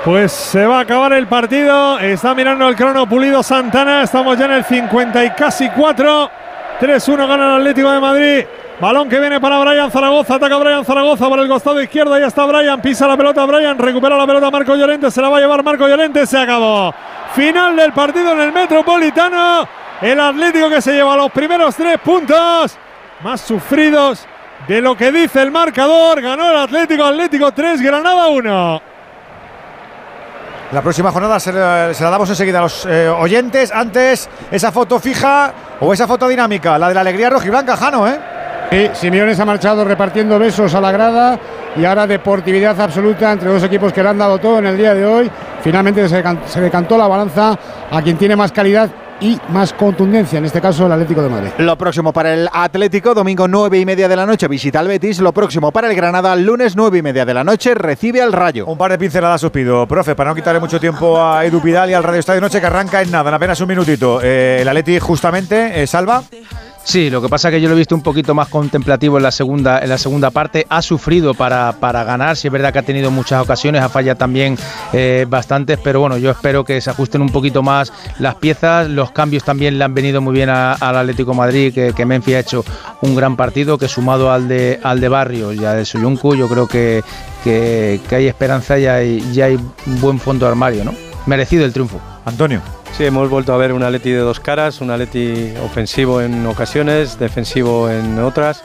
Pues se va a acabar el partido. Está mirando el crono Pulido Santana. Estamos ya en el 50 y casi 4. 3-1 gana el Atlético de Madrid. Balón que viene para Brian Zaragoza. Ataca Brian Zaragoza por el costado izquierdo. Ahí está Brian. Pisa la pelota Brian. Recupera la pelota Marco Llorente. Se la va a llevar Marco Llorente. Se acabó. Final del partido en el Metropolitano. El Atlético que se lleva los primeros tres puntos. Más sufridos de lo que dice el marcador. Ganó el Atlético. Atlético 3, Granada 1. La próxima jornada se, la- damos enseguida a los eh, oyentes. Antes, esa foto fija o esa foto dinámica, la de la alegría rojiblanca, Jano, ¿eh? Sí, Simeone se ha marchado repartiendo besos a la grada y ahora deportividad absoluta entre dos equipos que le han dado todo en el día de hoy. Finalmente se decantó la balanza a quien tiene más calidad y más contundencia, en este caso el Atlético de Madrid. Lo próximo para el Atlético, domingo 9 y media de la noche, visita al Betis. Lo próximo para el Granada, lunes 9 y media de la noche, recibe al Rayo. Un par de pinceladas os pido, profe, para no quitarle mucho tiempo a Edu Pidal y al Radio Estadio Noche que arranca en nada, en apenas un minutito. Eh, el Atleti justamente, eh, salva. Sí, lo que pasa es que yo lo he visto un poquito más contemplativo en la segunda, en la segunda parte. Ha sufrido para, para ganar, si es verdad que ha tenido muchas ocasiones, ha fallado también eh, bastantes, pero bueno, yo espero que se ajusten un poquito más las piezas. Los cambios también le han venido muy bien al Atlético Madrid, que, que Memphis ha hecho un gran partido, que sumado al de, al de Barrio y al de Soyuncu, yo creo que, que, hay esperanza y hay, y hay buen fondo de armario, ¿no? Merecido el triunfo. Antonio. Sí, hemos vuelto a ver un Atleti de dos caras, un Atleti ofensivo en ocasiones, defensivo en otras,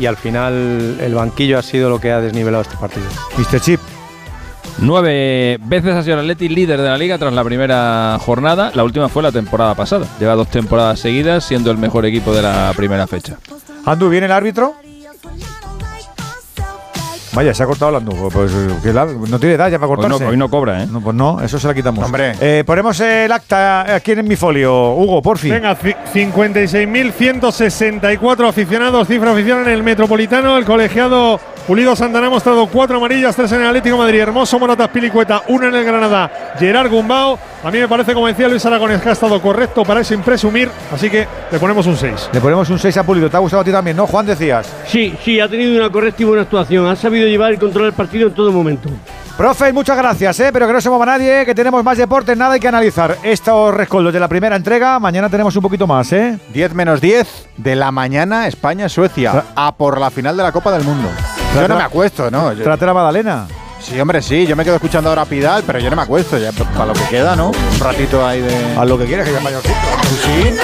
y al final el banquillo ha sido lo que ha desnivelado este partido. Mr. Chip. Nueve veces ha sido el Atleti líder de la liga tras la primera jornada. La última fue la temporada pasada. Lleva dos temporadas seguidas siendo el mejor equipo de la primera fecha. Andu, ¿viene el árbitro? Vaya, se ha cortado el Andu. Pues, que la- no tiene edad ya para Hoy no, cortarse. hoy no cobra, ¿eh? No, pues no, eso se la quitamos. Hombre. Eh, ponemos el acta aquí en mi folio. Hugo, por fin. Venga, ci- 56.164 aficionados, cifra oficial en el Metropolitano. El colegiado Pulido Santana ha mostrado cuatro amarillas, tres en el Atlético de Madrid. Hermoso Moratas Pilicueta, uno en el Granada. Gerard Gumbao. A mí me parece, como decía Luis Aragonés, que ha estado correcto para sin presumir. Así que le ponemos un 6. Le ponemos un 6 a Pulido. ¿Te ha gustado a ti también, no? Juan, decías. Sí, sí, ha tenido una correcta y buena actuación. Ha sabido llevar y controlar el partido en todo momento. Profe, muchas gracias, ¿eh? pero que no se mueva nadie, que tenemos más deportes, nada hay que analizar. Estos rescoldos de la primera entrega, mañana tenemos un poquito más, ¿eh? 10 menos 10 de la mañana, España-Suecia, a por la final de la Copa del Mundo. Yo no me acuesto, ¿no? Trate la Magdalena. Sí, hombre, sí, yo me quedo escuchando ahora a Pidal, pero yo no me acuesto, ya p- para lo que queda, ¿no? Un ratito ahí de... Haz lo que quieras, que ya mayorcito. Sí.